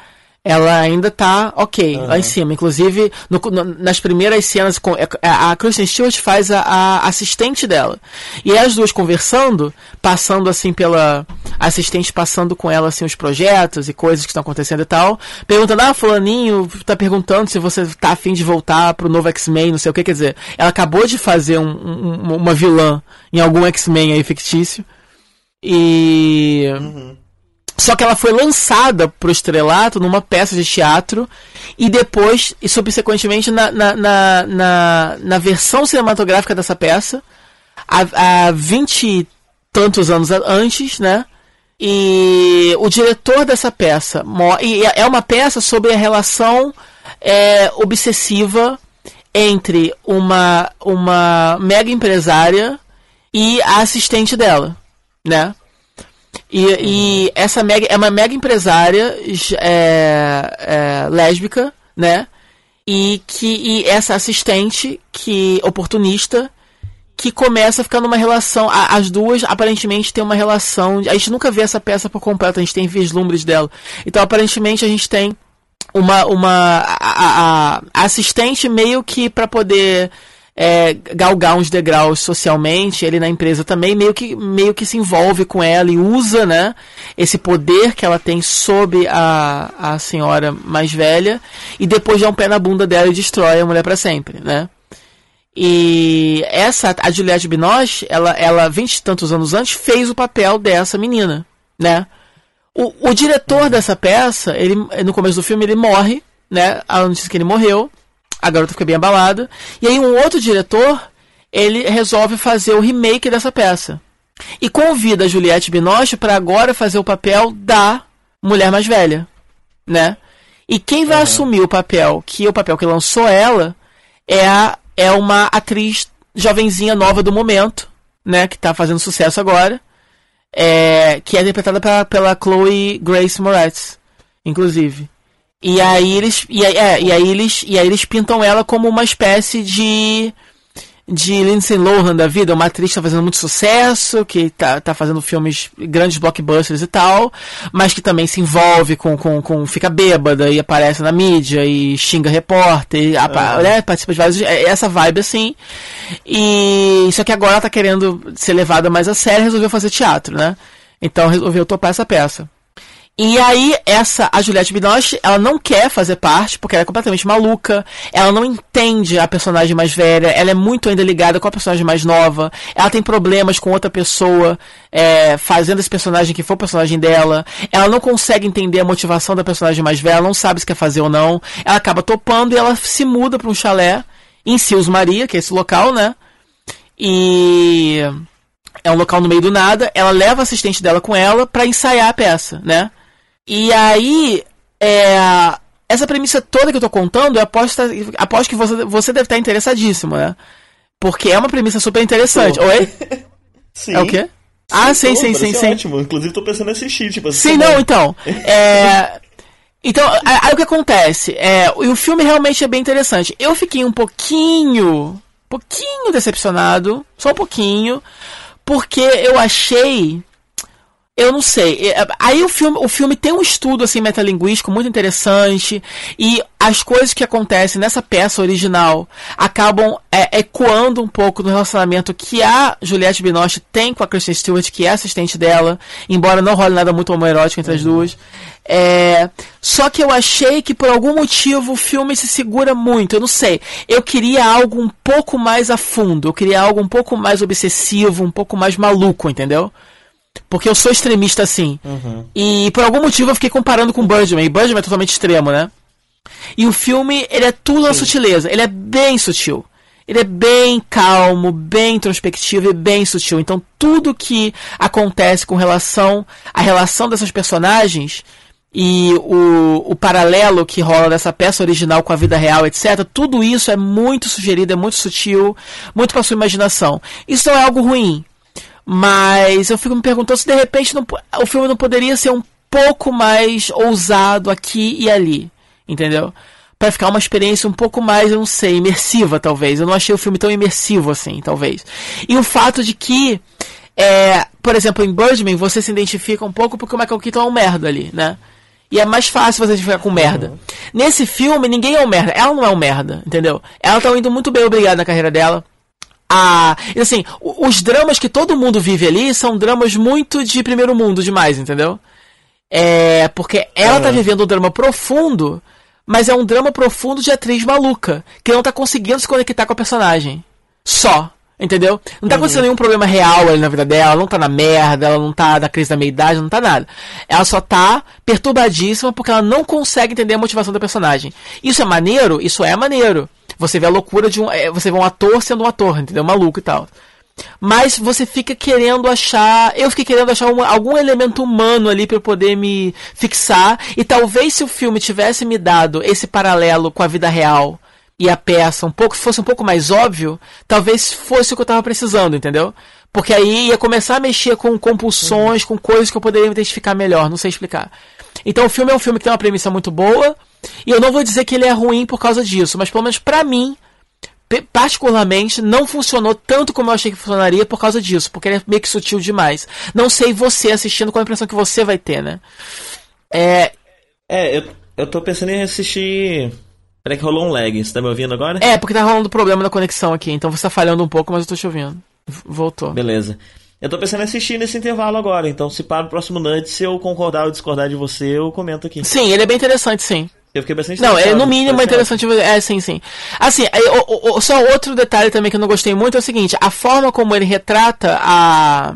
Speaker 2: Ela ainda tá ok, lá em cima. Inclusive, no- no- nas primeiras cenas, com, é, a, a Kristen Stewart faz a, a assistente dela. E as duas conversando, passando assim pela. A assistente passando com ela assim os projetos e coisas que estão acontecendo e tal. Perguntando, ah, Fulaninho tá perguntando se você tá afim de voltar pro novo X-Men, não sei o que. Quer dizer, ela acabou de fazer um- um- uma vilã em algum X-Men aí fictício. E. Só que ela foi lançada pro estrelato numa peça de teatro e depois, e subsequentemente, na, na, na, na, na versão cinematográfica dessa peça, há, 20 e tantos anos antes, né? E o diretor dessa peça, e é uma peça sobre a relação é, obsessiva entre uma, uma mega empresária e a assistente dela, né? E, e essa mega, é uma mega empresária é, é, lésbica, né? E que e essa assistente que oportunista que começa a ficar numa relação. a- As duas aparentemente têm uma relação. A gente nunca vê essa peça por completo, a gente tem vislumbres dela. Então aparentemente a gente tem uma uma a, a- a assistente meio que para poder é, galgar uns degraus socialmente, ele na empresa também meio que meio que se envolve com ela e usa, né, esse poder que ela tem sobre a, a senhora mais velha e depois dá um pé na bunda dela e destrói a mulher para sempre, né? E essa, a Juliette Binoche, ela, ela, vinte e tantos anos antes, fez o papel dessa menina, né? O, o diretor dessa peça, ele, no começo do filme, ele morre, né? A notícia que ele morreu, a garota fica bem abalada. E aí um outro diretor, ele resolve fazer o remake dessa peça. E convida a Juliette Binoche para agora fazer o papel da mulher mais velha, né? E quem vai assumir o papel, que é o papel que lançou ela, é, a, é uma atriz jovenzinha nova do momento, né? Que tá fazendo sucesso agora. É, que é interpretada pela, pela Chloe Grace Moretz, inclusive. E aí eles. E aí, é, e aí eles. E aí eles pintam ela como uma espécie de. De Lindsay Lohan da vida, uma atriz que tá fazendo muito sucesso, que tá, tá fazendo filmes, grandes blockbusters e tal, mas que também se envolve com, com, com fica bêbada e aparece na mídia e xinga repórter, e, apa- né, participa de vários. é Essa vibe assim. E só que agora ela tá querendo ser levada mais a sério e resolveu fazer teatro, né? Então resolveu topar essa peça. E aí, essa, a Juliette Binoche, ela não quer fazer parte, porque ela é completamente maluca, ela não entende a personagem mais velha, ela é muito ainda ligada com a personagem mais nova, ela tem problemas com outra pessoa é, fazendo esse personagem que for o personagem dela, ela não consegue entender a motivação da personagem mais velha, ela não sabe se quer fazer ou não, ela acaba topando e ela se muda para um chalé em Sils Maria, que é esse local, né? E é um local no meio do nada. Ela leva a assistente dela com ela para ensaiar a peça, né? E aí, é, essa premissa toda que eu tô contando, eu aposto, aposto que você, você deve estar interessadíssimo, né? Porque é uma premissa super interessante. Oi?
Speaker 3: Sim.
Speaker 2: É o quê? ah, sim, sim, sim, sim.
Speaker 3: Ótimo. Inclusive, tô pensando em assistir, tipo,
Speaker 2: Sim, não, então. É. Então, aí o que acontece? É, o filme realmente é bem interessante. Eu fiquei um pouquinho, pouquinho decepcionado, só um pouquinho, porque eu achei eu não sei. É, aí o filme, o filme tem um estudo assim metalinguístico muito interessante e as coisas que acontecem nessa peça original acabam é, ecoando um pouco do relacionamento que a Juliette Binoche tem com a Kristen Stewart, que é assistente dela, embora não role nada muito homoerótico entre uhum. as duas. É, só que eu achei que por algum motivo o filme se segura muito. Eu não sei. Eu queria algo um pouco mais a fundo. Eu queria algo um pouco mais obsessivo, um pouco mais maluco, entendeu? Porque eu sou extremista assim. Uhum. E por algum motivo eu fiquei comparando com Birdman. E Birdman é totalmente extremo, né? E o filme, ele é tudo na sutileza. Ele é bem sutil. Ele é bem calmo, bem introspectivo e bem sutil. Então tudo que acontece com relação à relação dessas personagens e o, o paralelo que rola dessa peça original com a vida real, etc. Tudo isso é muito sugerido, é muito sutil, muito para sua imaginação. Isso não é algo ruim. Mas eu fico me perguntando se de repente não, o filme não poderia ser um pouco mais ousado aqui e ali, entendeu? Para ficar uma experiência um pouco mais, eu não sei, imersiva talvez. Eu não achei o filme tão imersivo assim, talvez. E o fato de que, é, por exemplo, em Birdman você se identifica um pouco porque o Michael Keaton é um merda ali, né? E é mais fácil você ficar com merda. Uhum. Nesse filme, ninguém é um merda. Ela não é um merda, entendeu? Ela tá indo muito bem, obrigada, na carreira dela a. Assim, os dramas que todo mundo vive ali são dramas muito de primeiro mundo demais, entendeu? É. Porque ela uhum. tá vivendo um drama profundo, mas é um drama profundo de atriz maluca, que não tá conseguindo se conectar com a personagem. Só. Entendeu? Não tá acontecendo uhum. nenhum problema real ali na vida dela, ela não tá na merda, ela não tá na crise da meia-idade, não tá nada. Ela só tá perturbadíssima porque ela não consegue entender a motivação da personagem. Isso é maneiro? Isso é maneiro. Você vê a loucura de um. É, você vê um ator sendo um ator, entendeu? Maluco e tal. Mas você fica querendo achar. Eu fiquei querendo achar um, algum elemento humano ali para poder me fixar. E talvez se o filme tivesse me dado esse paralelo com a vida real e a peça um pouco fosse um pouco mais óbvio, talvez fosse o que eu tava precisando, entendeu? Porque aí ia começar a mexer com compulsões, com coisas que eu poderia identificar melhor, não sei explicar. Então o filme é um filme que tem uma premissa muito boa, e eu não vou dizer que ele é ruim por causa disso, mas pelo menos para mim, particularmente, não funcionou tanto como eu achei que funcionaria por causa disso, porque ele é meio que sutil demais. Não sei você assistindo qual a impressão que você vai ter, né?
Speaker 3: É. É, eu, eu tô pensando em assistir. Peraí que rolou um lag, você tá me ouvindo agora?
Speaker 2: É, porque tá rolando problema da conexão aqui, então você tá falhando um pouco, mas eu tô te ouvindo. Voltou.
Speaker 3: Beleza. Eu tô pensando em assistir nesse intervalo agora, então se para o próximo Nut, se eu concordar ou discordar de você, eu comento aqui.
Speaker 2: Sim, ele é bem interessante, sim.
Speaker 3: Eu fiquei bastante
Speaker 2: Não, é no mínimo é interessante. É, sim, sim. Assim, o, o, só outro detalhe também que eu não gostei muito é o seguinte: a forma como ele retrata a,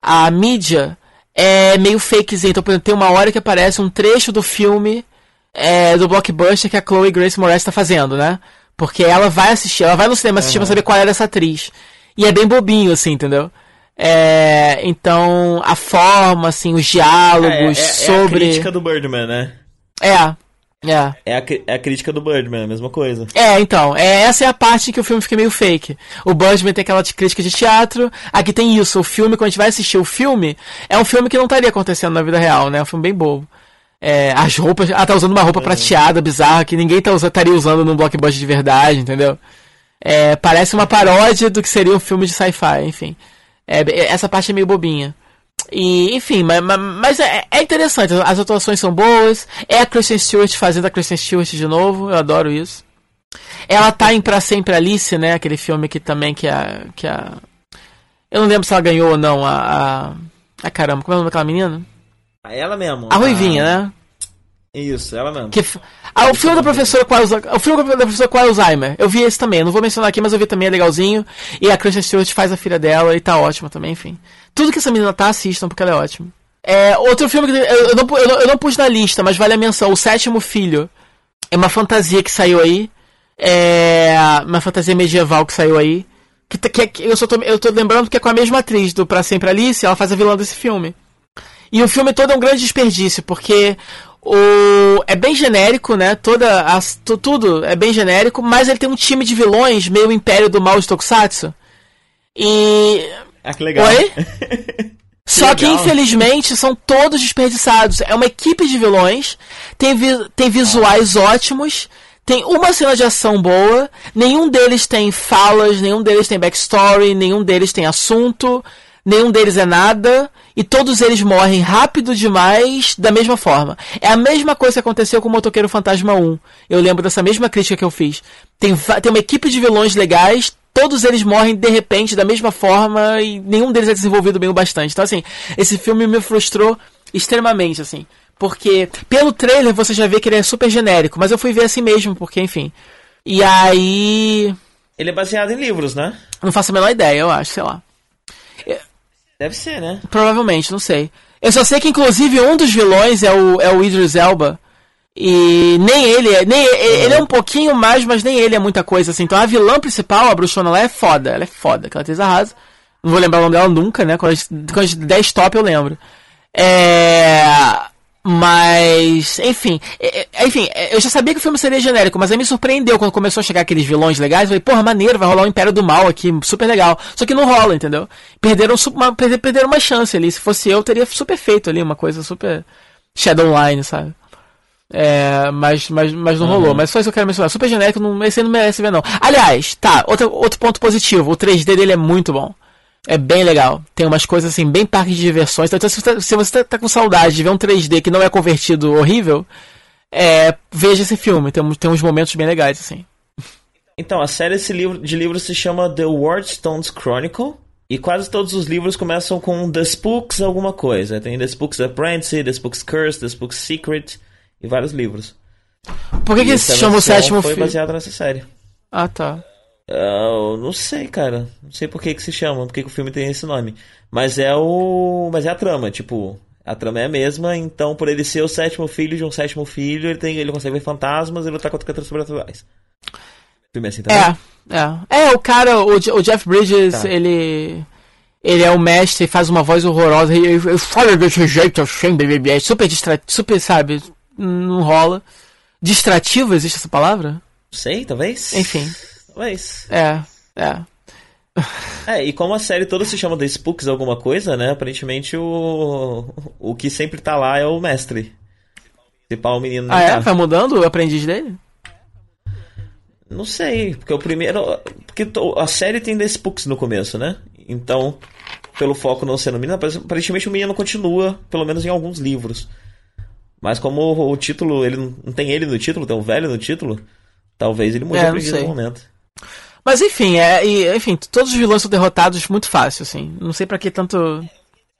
Speaker 2: a mídia é meio fakezinho. Então, por exemplo, tem uma hora que aparece um trecho do filme é, do blockbuster que a Chloe Grace Moretz está fazendo, né? Porque ela vai assistir, ela vai no cinema assistir uhum. pra saber qual era essa atriz. E é bem bobinho, assim, entendeu? É, então, a forma, assim, os diálogos é, é sobre. É a
Speaker 3: crítica do Birdman, né?
Speaker 2: É. É.
Speaker 3: É a, é a crítica do Birdman, a mesma coisa.
Speaker 2: É, então. É, essa é a parte que o filme fica meio fake. O Birdman tem aquela crítica de teatro. Aqui tem isso. O filme, quando a gente vai assistir o filme, é um filme que não estaria acontecendo na vida real, né? É um filme bem bobo. É, as roupas. Ah, tá usando uma roupa é. prateada, bizarra, que ninguém tá estaria usando num blockbuster de verdade, entendeu? É, parece uma paródia do que seria um filme de sci-fi, enfim. É, essa parte é meio bobinha. E, enfim, mas, mas é, é, interessante. As atuações são boas. É a Kristen Stewart fazendo a Kristen Stewart de novo. Eu adoro isso. Ela tá em Pra Sempre Alice, né? Aquele filme que também que a. Que a... Eu não lembro se ela ganhou ou não. A. a... Ah, caramba, como é o nome daquela menina?
Speaker 3: Ela mesmo.
Speaker 2: A Ruivinha, a... né?
Speaker 3: Isso, ela mesmo.
Speaker 2: Que, ah, o filme da professora com Alzheimer. O filme da professora com Alzheimer. Eu vi esse também. Não vou mencionar aqui, mas eu vi também, é legalzinho. E a Kristen Stewart faz a filha dela e tá ótima também, enfim. Tudo que essa menina tá, assistam, porque ela é ótima. É, outro filme que eu, eu, não, eu, não, eu não pus na lista, mas vale a menção. O Sétimo Filho. É uma fantasia que saiu aí. É uma fantasia medieval que saiu aí. Que, que, que eu, só tô, eu tô lembrando que é com a mesma atriz do Pra Sempre Alice, ela faz a vilã desse filme. E o filme todo é um grande desperdício, porque o é bem genérico, né? Toda tudo é bem genérico, mas ele tem um time de vilões meio Império do Mal de Tokusatsu. E
Speaker 3: Ah, que legal.
Speaker 2: Oi? Só que,
Speaker 3: legal.
Speaker 2: infelizmente, são todos desperdiçados. É uma equipe de vilões, tem, vi- tem visuais ótimos, tem uma cena de ação boa, nenhum deles tem falas, nenhum deles tem backstory, nenhum deles tem assunto, nenhum deles é nada, e todos eles morrem rápido demais da mesma forma. É a mesma coisa que aconteceu com o Motoqueiro Fantasma 1. Eu lembro dessa mesma crítica que eu fiz. Tem, tem uma equipe de vilões legais, todos eles morrem de repente da mesma forma e nenhum deles é desenvolvido bem o bastante. Então, assim, esse filme me frustrou extremamente, assim. Porque pelo trailer você já vê que ele é super genérico, mas eu fui ver assim mesmo, porque, enfim. E aí.
Speaker 3: Ele é baseado em livros, né?
Speaker 2: Não faço a menor ideia, eu acho, sei lá.
Speaker 3: Deve ser, né?
Speaker 2: Provavelmente, não sei. Eu só sei que, inclusive, um dos vilões é o, é o Idris Elba. E nem ele é. Nem, ele é um pouquinho mais, mas nem ele é muita coisa assim. Então a vilã principal, a bruxona lá, é foda. Ela é foda, aquela atriz arrasa. Não vou lembrar o nome dela nunca, né? Quando a gente, quando a gente der stop eu lembro. É. Mas, enfim, é- é- enfim, é, eu já sabia que o filme seria genérico, mas aí me surpreendeu quando começou a chegar aqueles vilões legais. Eu falei, porra, maneiro, vai rolar o Império do Mal aqui, super legal. Só que não rola, entendeu? Perderam uma, perder- perderam uma chance ali. Se fosse eu, teria super feito ali uma coisa super Shadowline, sabe? É, mas, mas, mas não rolou. Mas só isso que eu quero mencionar. Super genérico, não, esse aí não merece ver, não. Aliás, tá, outro, outro ponto positivo. O 3D dele é muito bom. É bem legal. Tem umas coisas assim, bem parque de diversões. Então, se você, se você tá, tá com saudade de ver um 3D que não é convertido horrível, é, veja esse filme. Tem, tem uns momentos bem legais, assim.
Speaker 3: Então, a série esse livro, de livros se chama The Wardstones Chronicle. E quase todos os livros começam com The Spooks alguma coisa. Tem The Spooks Apprentice, The Spooks Curse, The Spooks Secret e vários livros.
Speaker 2: Por que, que se chama o sétimo
Speaker 3: Foi
Speaker 2: filme?
Speaker 3: baseado nessa série.
Speaker 2: Ah, tá.
Speaker 3: Ah, Eu não sei, cara. Não sei por que que se chama, por que que o filme tem esse nome. Mas é o. Mas é a trama, tipo. A trama é a mesma, então por ele ser o sétimo filho de um sétimo filho, ele, tem, ele consegue ver fantasmas e lutar contra criaturas sobrenaturais. O filme é assim também?
Speaker 2: É, é. É, o cara, o, o Jeff Bridges,
Speaker 3: Tá.
Speaker 2: ele. Ele é o mestre e faz uma voz horrorosa. E ele ele fala desse jeito assim, baby. É super distrativo, super, sabe? Não rola. Distrativo, existe essa palavra?
Speaker 3: Sei, talvez?
Speaker 2: Enfim.
Speaker 3: Talvez.
Speaker 2: É, é.
Speaker 3: É, e como a série toda se chama The Spooks alguma coisa, né? Aparentemente o. O que sempre tá lá é o mestre. Se pá, o menino não
Speaker 2: Ah, é?
Speaker 3: tá.
Speaker 2: Vai mudando o aprendiz dele?
Speaker 3: Não sei, porque o primeiro. Porque a série tem The Spooks no começo, né? Então, pelo foco não ser no menino, apare- aparentemente o menino continua, pelo menos em alguns livros. Mas como o, o título, ele não tem ele no título, tem o velho no título, talvez ele mude
Speaker 2: É,
Speaker 3: aprendiz
Speaker 2: sei.
Speaker 3: no momento.
Speaker 2: Mas enfim, é, e, enfim, todos os vilões são derrotados muito fácil, assim. Não sei pra que tanto.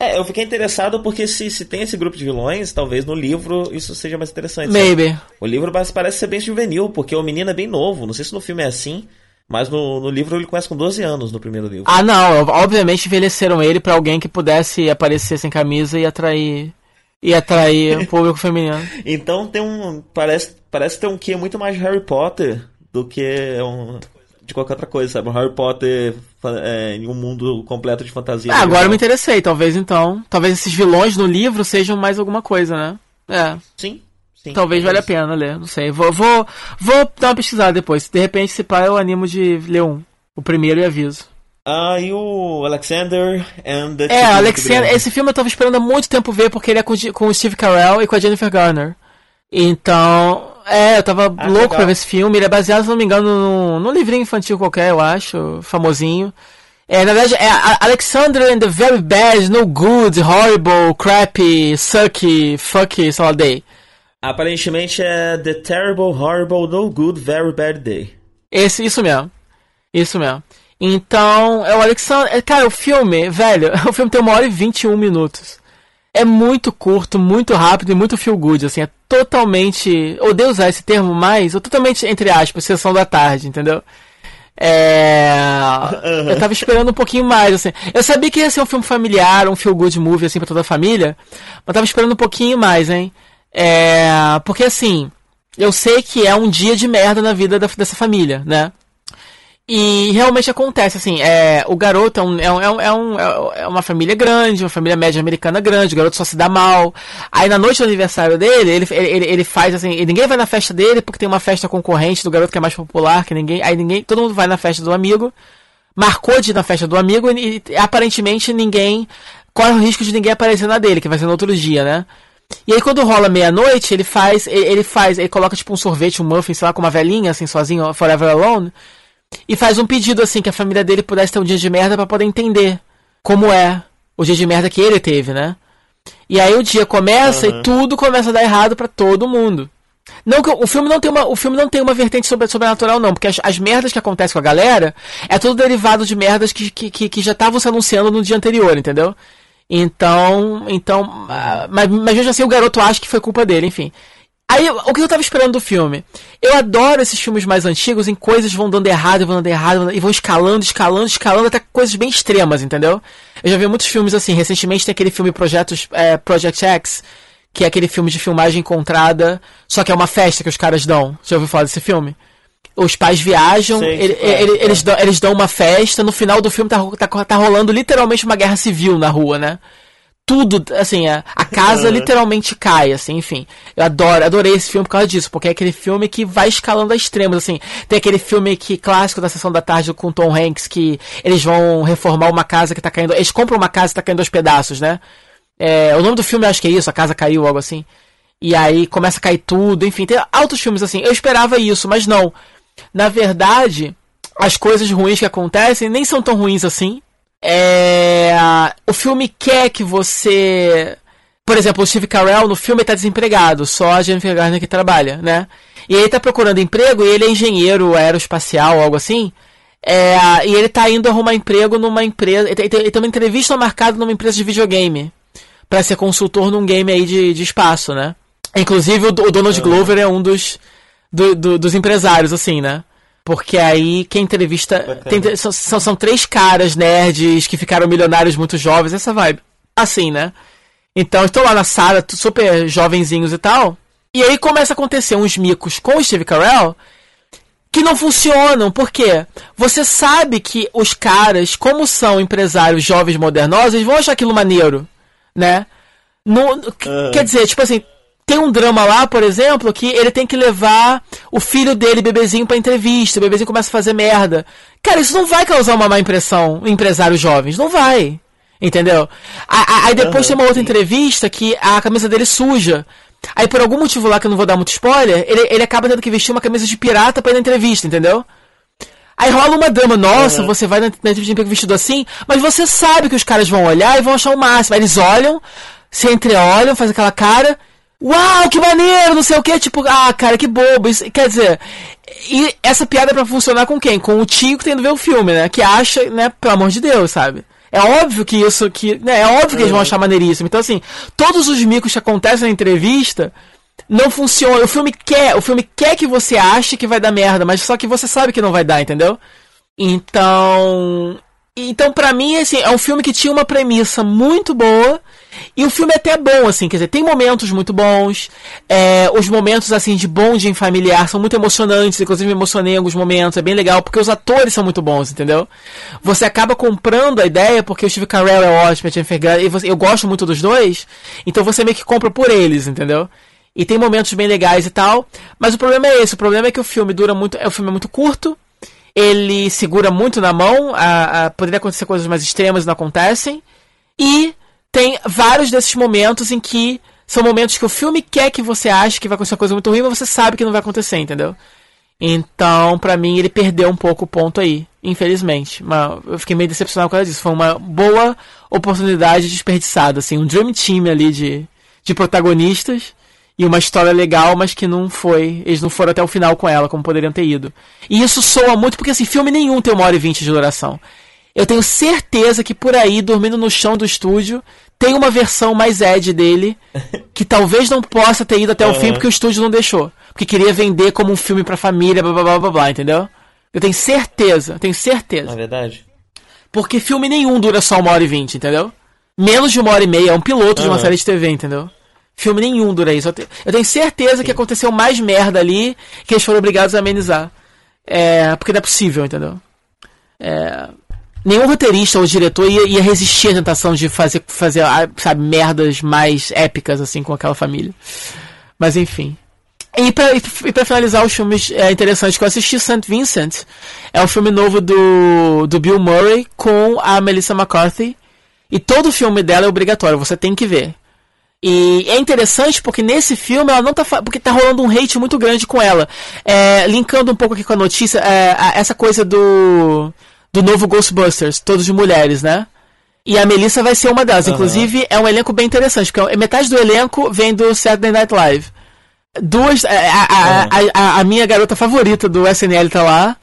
Speaker 3: É, eu fiquei interessado porque se, se tem esse grupo de vilões, talvez no livro isso seja mais interessante. sabe?
Speaker 2: Maybe.
Speaker 3: O livro parece, ser bem juvenil, porque o menino é bem novo. Não sei se no filme é assim, mas no, no livro ele começa com 12 anos no primeiro livro.
Speaker 2: Ah, não, obviamente envelheceram ele pra alguém que pudesse aparecer sem camisa e atrair. E atrair o público feminino.
Speaker 3: Então tem um. Parece, parece ter um quê muito mais de Harry Potter do que um, de qualquer outra coisa, sabe? Um Harry Potter é, em um mundo completo de fantasia.
Speaker 2: Ah, agora eu me interessei, talvez então. Talvez esses vilões no livro sejam mais alguma coisa, né? É,
Speaker 3: Sim, sim.
Speaker 2: talvez valha a pena ler, não sei. Vou, vou, vou dar uma pesquisada depois. De repente, se pá, eu animo de ler um. O primeiro e aviso.
Speaker 3: Ah, e o Alexander and the
Speaker 2: É, Alexander, esse filme eu tava esperando há muito tempo ver porque ele é com, com o Steve Carell e com a Jennifer Garner. Então, é, eu tava
Speaker 3: Ah,
Speaker 2: louco
Speaker 3: legal.
Speaker 2: pra ver esse filme. Ele é baseado, se não me engano, num, num livrinho infantil qualquer, eu acho, famosinho. É, na verdade, é Alexander and the Very Bad, No Good, Horrible, Crappy, Sucky, Fucky, sei lá, Day.
Speaker 3: Aparentemente é The Terrible, Horrible, No Good, Very Bad Day.
Speaker 2: Esse, isso mesmo. Isso mesmo. Então, é o Alexander. é, Cara, o filme, velho, o filme tem uma hora e 21 minutos. É muito curto, muito rápido e muito feel good, assim, é totalmente. Odeio usar esse termo, mas ou totalmente, entre aspas, sessão da tarde, entendeu? É. Eu tava esperando um pouquinho mais, assim. Eu sabia que ia ser um filme familiar, um feel good movie, assim, pra toda a família, mas tava esperando um pouquinho mais, hein? É. Porque, assim, eu sei que é um dia de merda na vida da- dessa família, né? E realmente acontece, assim, é, o garoto é, um, é, um, é, um, é uma família grande, uma família média americana grande, o garoto só se dá mal. Aí na noite do aniversário dele, ele, ele, ele faz assim, ninguém vai na festa dele porque tem uma festa concorrente do garoto que é mais popular, que ninguém. Aí ninguém. Todo mundo vai na festa do amigo. Marcou de ir na festa do amigo e, e aparentemente ninguém. Corre o risco de ninguém aparecer na dele, que vai ser no outro dia, né? E aí quando rola meia-noite, ele faz. Ele faz. Ele coloca tipo um sorvete, um muffin, sei lá, com uma velhinha, assim, sozinho, forever alone e faz um pedido assim que a família dele pudesse ter um dia de merda para poder entender como é o dia de merda que ele teve, né? E aí o dia começa uhum. e tudo começa a dar errado para todo mundo. Não que o filme não tem uma, o filme não tem uma vertente sobre, sobrenatural não, porque as, as merdas que acontecem com a galera é tudo derivado de merdas que, que, que já estavam se anunciando no dia anterior, entendeu? Então, então, ah, mas, mas mesmo assim o garoto acha que foi culpa dele, enfim. Aí, o que eu tava esperando do filme? Eu adoro esses filmes mais antigos em coisas vão dando errado, vão dando errado, e vão escalando, escalando, escalando até coisas bem extremas, entendeu? Eu já vi muitos filmes assim. Recentemente tem aquele filme Projetos, é, Project X, que é aquele filme de filmagem encontrada, só que é uma festa que os caras dão. Já ouviu falar desse filme? Os pais viajam, Sei, ele, é, ele, é. Eles, dão, eles dão uma festa, no final do filme tá, tá, tá rolando literalmente uma guerra civil na rua, né? Tudo, assim, a, a casa literalmente cai, assim, enfim. Eu adoro, adorei esse filme por causa disso, porque é aquele filme que vai escalando a extremos, assim. Tem aquele filme que clássico da sessão da tarde com Tom Hanks que eles vão reformar uma casa que tá caindo, eles compram uma casa que tá caindo aos pedaços, né? É, o nome do filme acho que é isso, a casa caiu, algo assim. E aí começa a cair tudo, enfim, tem altos filmes assim. Eu esperava isso, mas não. Na verdade, as coisas ruins que acontecem nem são tão ruins assim. É, o filme quer que você. Por exemplo, o Steve Carell no filme está desempregado, só a Jennifer Garner que trabalha, né? E ele está procurando emprego e ele é engenheiro aeroespacial, algo assim. É, e ele está indo arrumar emprego numa empresa. Ele tem, ele tem uma entrevista marcada numa empresa de videogame. para ser consultor num game aí de, de espaço, né? Inclusive o, o Donald ah. Glover é um dos, do, do, dos empresários, assim, né? Porque aí quem entrevista. Tem, são, são, três caras nerds que ficaram milionários muito jovens, essa vibe. Assim, né? Então estou lá na sala, super jovenzinhos e tal. E aí começa a acontecer uns micos com o Steve Carell que não funcionam. Por quê? Você sabe que os caras, como são empresários jovens modernosos, eles vão achar aquilo maneiro, né? No, uhum. Quer dizer, tipo assim, tem um drama lá, por exemplo, que ele tem que levar o filho dele, bebezinho, pra entrevista. O bebezinho começa a fazer merda. Cara, isso não vai causar uma má impressão em empresários jovens. Não vai. Entendeu? Aí depois tem uma outra entrevista que a camisa dele suja. Aí por algum motivo lá que eu não vou dar muito spoiler, ele, ele acaba tendo que vestir uma camisa de pirata pra ir na entrevista, entendeu? Aí rola uma dama, nossa, uhum. você vai na, na entrevista vestido assim, mas você sabe que os caras vão olhar e vão achar o máximo. Aí eles olham, se entreolham, faz aquela cara, Uau, que maneiro, não sei o que, tipo, ah, cara, que bobo. Isso, quer dizer, e essa piada é pra funcionar com quem? Com o tio que tem que ver o filme, né? Que acha, né, pelo amor de Deus, sabe? É óbvio que isso, que, né, é óbvio que eles vão achar maneiríssimo. Então, assim, todos os micos que acontecem na entrevista não funcionam. O filme quer, o filme quer que você ache que vai dar merda, mas só que você sabe que não vai dar, entendeu? Então, então, para mim, assim, é um filme que tinha uma premissa muito boa. E o filme é até bom, assim, quer dizer, tem momentos muito bons. É, os momentos, assim, de bonding familiar são muito emocionantes. Inclusive, me emocionei em alguns momentos. É bem legal, porque os atores são muito bons, entendeu? Você acaba comprando a ideia, porque o Steve Carell é ótimo, a Jennifer Garner, e você, eu gosto muito dos dois. Então, você meio que compra por eles, entendeu? E tem momentos bem legais e tal. Mas o problema é esse. O problema é que o filme dura muito. É, o filme é muito curto ele segura muito na mão, a, a, poderia acontecer coisas mais extremas não acontecem. E tem vários desses momentos em que são momentos que o filme quer que você ache que vai acontecer uma coisa muito ruim, mas você sabe que não vai acontecer, entendeu? Então, para mim, ele perdeu um pouco o ponto aí, infelizmente. Mas eu fiquei meio decepcionado com causa disso. Foi uma boa oportunidade desperdiçada, assim, um dream team ali de, de protagonistas e uma história legal, mas que não foi. Eles não foram até o final com ela, como poderiam ter ido. E isso soa muito, porque assim, filme nenhum tem uma hora e vinte de duração. Eu tenho certeza que por aí, dormindo no chão do estúdio, tem uma versão mais Ed dele, que talvez não possa ter ido até uhum. o fim, porque o estúdio não deixou. Porque queria vender como um filme pra família, blá blá blá blá, blá entendeu? Eu tenho certeza, tenho certeza.
Speaker 3: É verdade.
Speaker 2: Porque filme nenhum dura só uma hora e vinte, entendeu? Menos de uma hora e meia, é um piloto uhum. de uma série de TV, entendeu? Filme nenhum dura isso. Eu tenho certeza Sim. que aconteceu mais merda ali que eles foram obrigados a amenizar. É, porque não é possível, entendeu? É, nenhum roteirista ou diretor ia, ia, resistir à tentação de fazer, fazer ah, sabe, merdas mais épicas, assim, com aquela família. Mas enfim. E pra, e pra finalizar os filmes é, interessantes que eu assisti, St. Vincent é um filme novo do, do Bill Murray com a Melissa McCarthy. E todo filme dela é obrigatório, você tem que ver. E é interessante porque nesse filme ela não tá. Porque tá rolando um hate muito grande com ela. É, linkando um pouco aqui com a notícia, é, a, essa coisa do. Do novo Ghostbusters, todos de mulheres, né? E a Melissa vai ser uma delas. Uhum. Inclusive, é um elenco bem interessante, porque metade do elenco vem do Saturday Night Live. Duas. É, a, a, uhum. a, a minha garota favorita do SNL tá lá.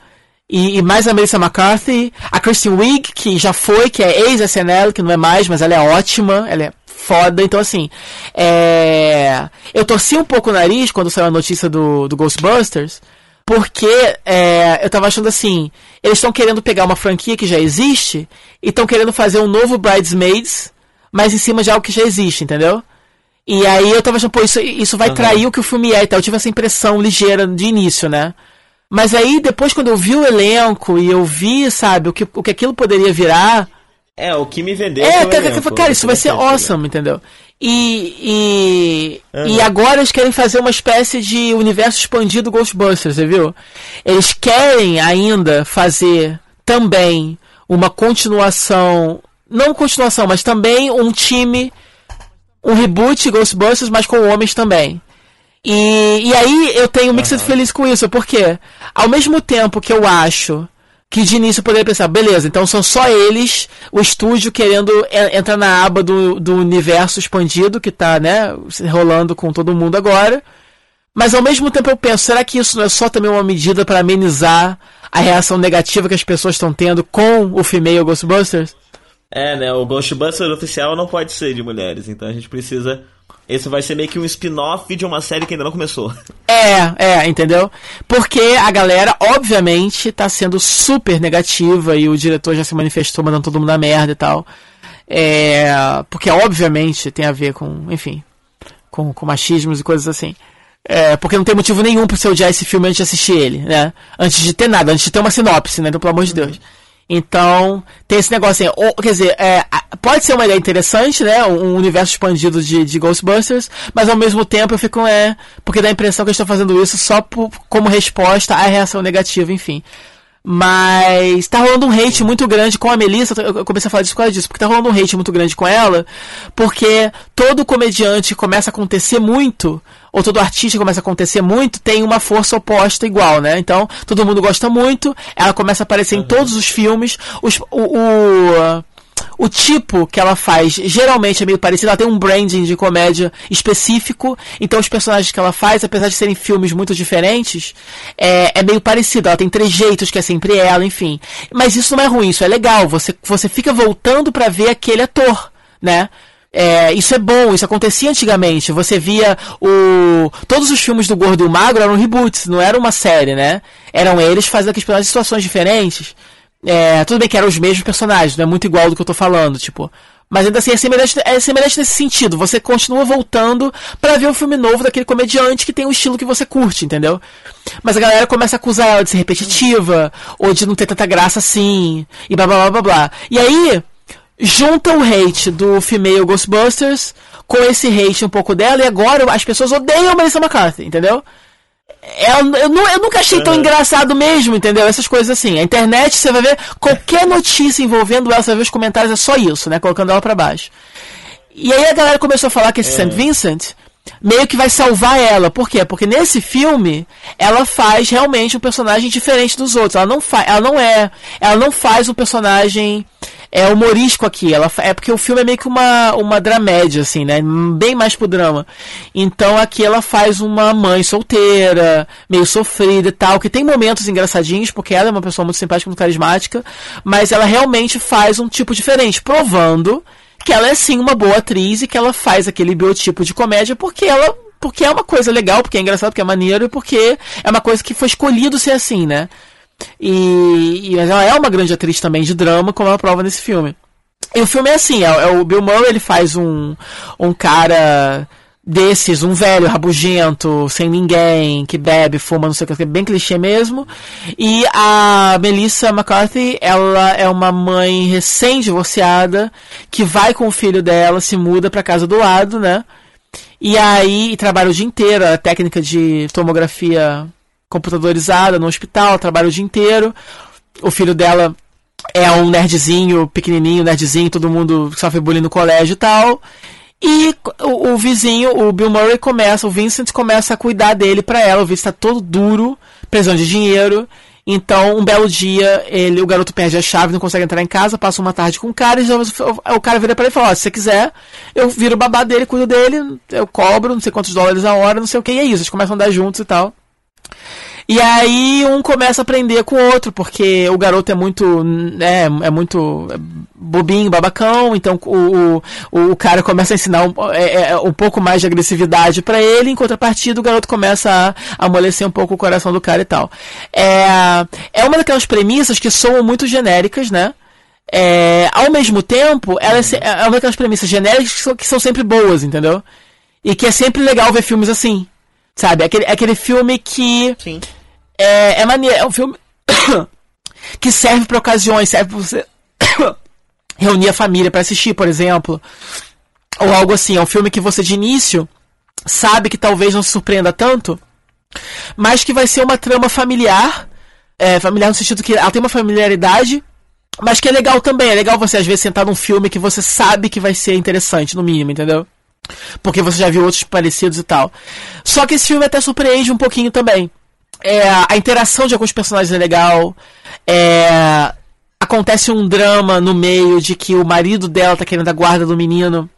Speaker 2: E, e, mais a Melissa McCarthy, a Kristen Wiig, que já foi, que é ex-SNL, que não é mais, mas ela é ótima, ela é foda. Então, assim, é... eu torci um pouco o nariz quando saiu a notícia do, do Ghostbusters, porque é, eu tava achando assim, eles estão querendo pegar uma franquia que já existe e estão querendo fazer um novo Bridesmaids, mas em cima de algo que já existe, entendeu? E aí eu tava achando, pô, isso, isso vai uhum. trair o que o filme é e tal. Eu tive essa impressão ligeira de início, né? Mas aí, depois, quando eu vi o elenco e eu vi, sabe, o que, o que aquilo poderia virar,
Speaker 3: é, o que me vendeu.
Speaker 2: É, cara, elenco, cara, isso vai ser awesome, né? entendeu? E, e, uhum. e agora eles querem fazer uma espécie de universo expandido Ghostbusters, você viu? Eles querem ainda fazer também uma continuação. Não continuação, mas também um time. Um reboot Ghostbusters, mas com homens também. E, e aí eu tenho um mixed uhum. feliz com isso, porque ao mesmo tempo que eu acho que de início poderia pensar, beleza, então são só eles, o estúdio querendo entrar na aba do, do universo expandido que está né, rolando com todo mundo agora. Mas ao mesmo tempo eu penso, será que isso não é só também uma medida para amenizar a reação negativa que as pessoas estão tendo com o female Ghostbusters?
Speaker 3: É, né? O Ghostbusters oficial não pode ser de mulheres, então a gente precisa esse vai ser meio que um spin-off de uma série que ainda não começou.
Speaker 2: É, é, entendeu? Porque a galera, obviamente, tá sendo super negativa e o diretor já se manifestou mandando todo mundo na merda e tal. É, porque, obviamente, tem a ver com, enfim, com, com machismos e coisas assim. É, porque não tem motivo nenhum pra você odiar esse filme antes de assistir ele, né? Antes de ter nada, antes de ter uma sinopse, né? Então, pelo amor de Deus. Então, tem esse negócio assim, ou, quer dizer, é, pode ser uma ideia interessante, né? Um universo expandido de, de Ghostbusters, mas ao mesmo tempo eu fico, é, porque dá a impressão que eu estou fazendo isso só por, como resposta à reação negativa, enfim. Mas tá rolando um hate muito grande com a Melissa. Eu comecei a falar disso por causa disso, porque tá rolando um hate muito grande com ela, porque todo comediante começa a acontecer muito, ou todo artista começa a acontecer muito, tem uma força oposta igual, né? Então, todo mundo gosta muito, ela começa a aparecer uhum. em todos os filmes. Os, o, o o tipo que ela faz geralmente é meio parecido. Ela tem um branding de comédia específico. Então os personagens que ela faz, apesar de serem filmes muito diferentes, é, é meio parecido. Ela tem trejeitos que é sempre ela, enfim. Mas isso não é ruim, isso é legal. Você, você fica voltando para ver aquele ator, né? É, isso é bom, isso acontecia antigamente. Você via o. Todos os filmes do Gordo e o Magro eram reboots, não era uma série, né? Eram eles fazendo aqueles personagens em situações diferentes. É, tudo bem que eram os mesmos personagens, não é muito igual do que eu tô falando, tipo. Mas ainda assim é semelhante, é semelhante nesse sentido. Você continua voltando para ver um filme novo daquele comediante que tem o estilo que você curte, entendeu? Mas a galera começa a acusar ela de ser repetitiva, ou de não ter tanta graça assim, e blá blá blá blá blá. E aí, junta o hate do female Ghostbusters com esse hate um pouco dela, e agora as pessoas odeiam Melissa McCarthy, entendeu? É, eu, eu, eu, nunca achei tão engraçado mesmo, entendeu? Essas coisas assim. A internet, você vai ver qualquer notícia envolvendo ela, você vai ver os comentários, é só isso, né? Colocando ela para baixo. E aí a galera começou a falar que esse é. St. Vincent meio que vai salvar ela. Por quê? Porque nesse filme ela faz realmente um personagem diferente dos outros. Ela não faz, ela não é, ela não faz um personagem é humorístico aqui. Ela é porque o filme é meio que uma uma dramédia assim, né? Bem mais pro drama. Então aqui ela faz uma mãe solteira, meio sofrida e tal, que tem momentos engraçadinhos porque ela é uma pessoa muito simpática, muito carismática, mas ela realmente faz um tipo diferente, provando que ela é sim uma boa atriz e que ela faz aquele biotipo de comédia porque ela porque é uma coisa legal, porque é engraçado, porque é maneiro e porque é uma coisa que foi escolhido ser assim, né? E, e ela é uma grande atriz também de drama, como ela prova nesse filme. E o filme é assim, é, é o Bill Murray, ele faz um, um cara desses, um velho rabugento, sem ninguém, que bebe, fuma, não sei o que, bem clichê mesmo. E a Melissa McCarthy, ela é uma mãe recém-divorciada, que vai com o filho dela, se muda pra casa do lado, né? E aí trabalha o dia inteiro, a técnica de tomografia computadorizada no hospital, trabalha o dia inteiro. O filho dela é um nerdzinho, pequenininho, nerdzinho, todo mundo sofre bullying no colégio e tal. E o, o, vizinho, o Bill Murray começa, o Vincent começa a cuidar dele para ela. O Vincent tá todo duro, precisando de dinheiro. Então, um belo dia, ele, o garoto perde a chave, não consegue entrar em casa, passa uma tarde com o cara, e o, o cara vira para ele e fala: oh, se você quiser, eu viro o babá dele, cuido dele, eu cobro não sei quantos dólares a hora, não sei o que, e é isso. Eles começam a andar juntos e tal. E aí um começa a aprender com o outro, porque o garoto é muito, né, é muito bobinho, babacão, então o, o, o cara começa a ensinar um, é, é, um pouco mais de agressividade para ele, em contrapartida o garoto começa a amolecer um pouco o coração do cara e tal. É, é uma daquelas premissas que soam muito genéricas, né? É, ao mesmo tempo, ela é, é uma daquelas premissas genéricas que são sempre boas, entendeu? E que é sempre legal ver filmes assim. Sabe? Aquele, aquele filme que.
Speaker 3: Sim.
Speaker 2: É, é maneiro. É um filme que serve para ocasiões, serve pra você reunir a família para assistir, por exemplo. Ou algo assim. É um filme que você de início sabe que talvez não se surpreenda tanto, mas que vai ser uma trama familiar. É, familiar no sentido que ela tem uma familiaridade, mas que é legal também. É legal você às vezes sentar num filme que você sabe que vai ser interessante, no mínimo, entendeu? Porque você já viu outros parecidos e tal. Só que esse filme até surpreende um pouquinho também. É, a interação de alguns personagens é legal. É, acontece um drama no meio de que o marido dela tá querendo a guarda do menino.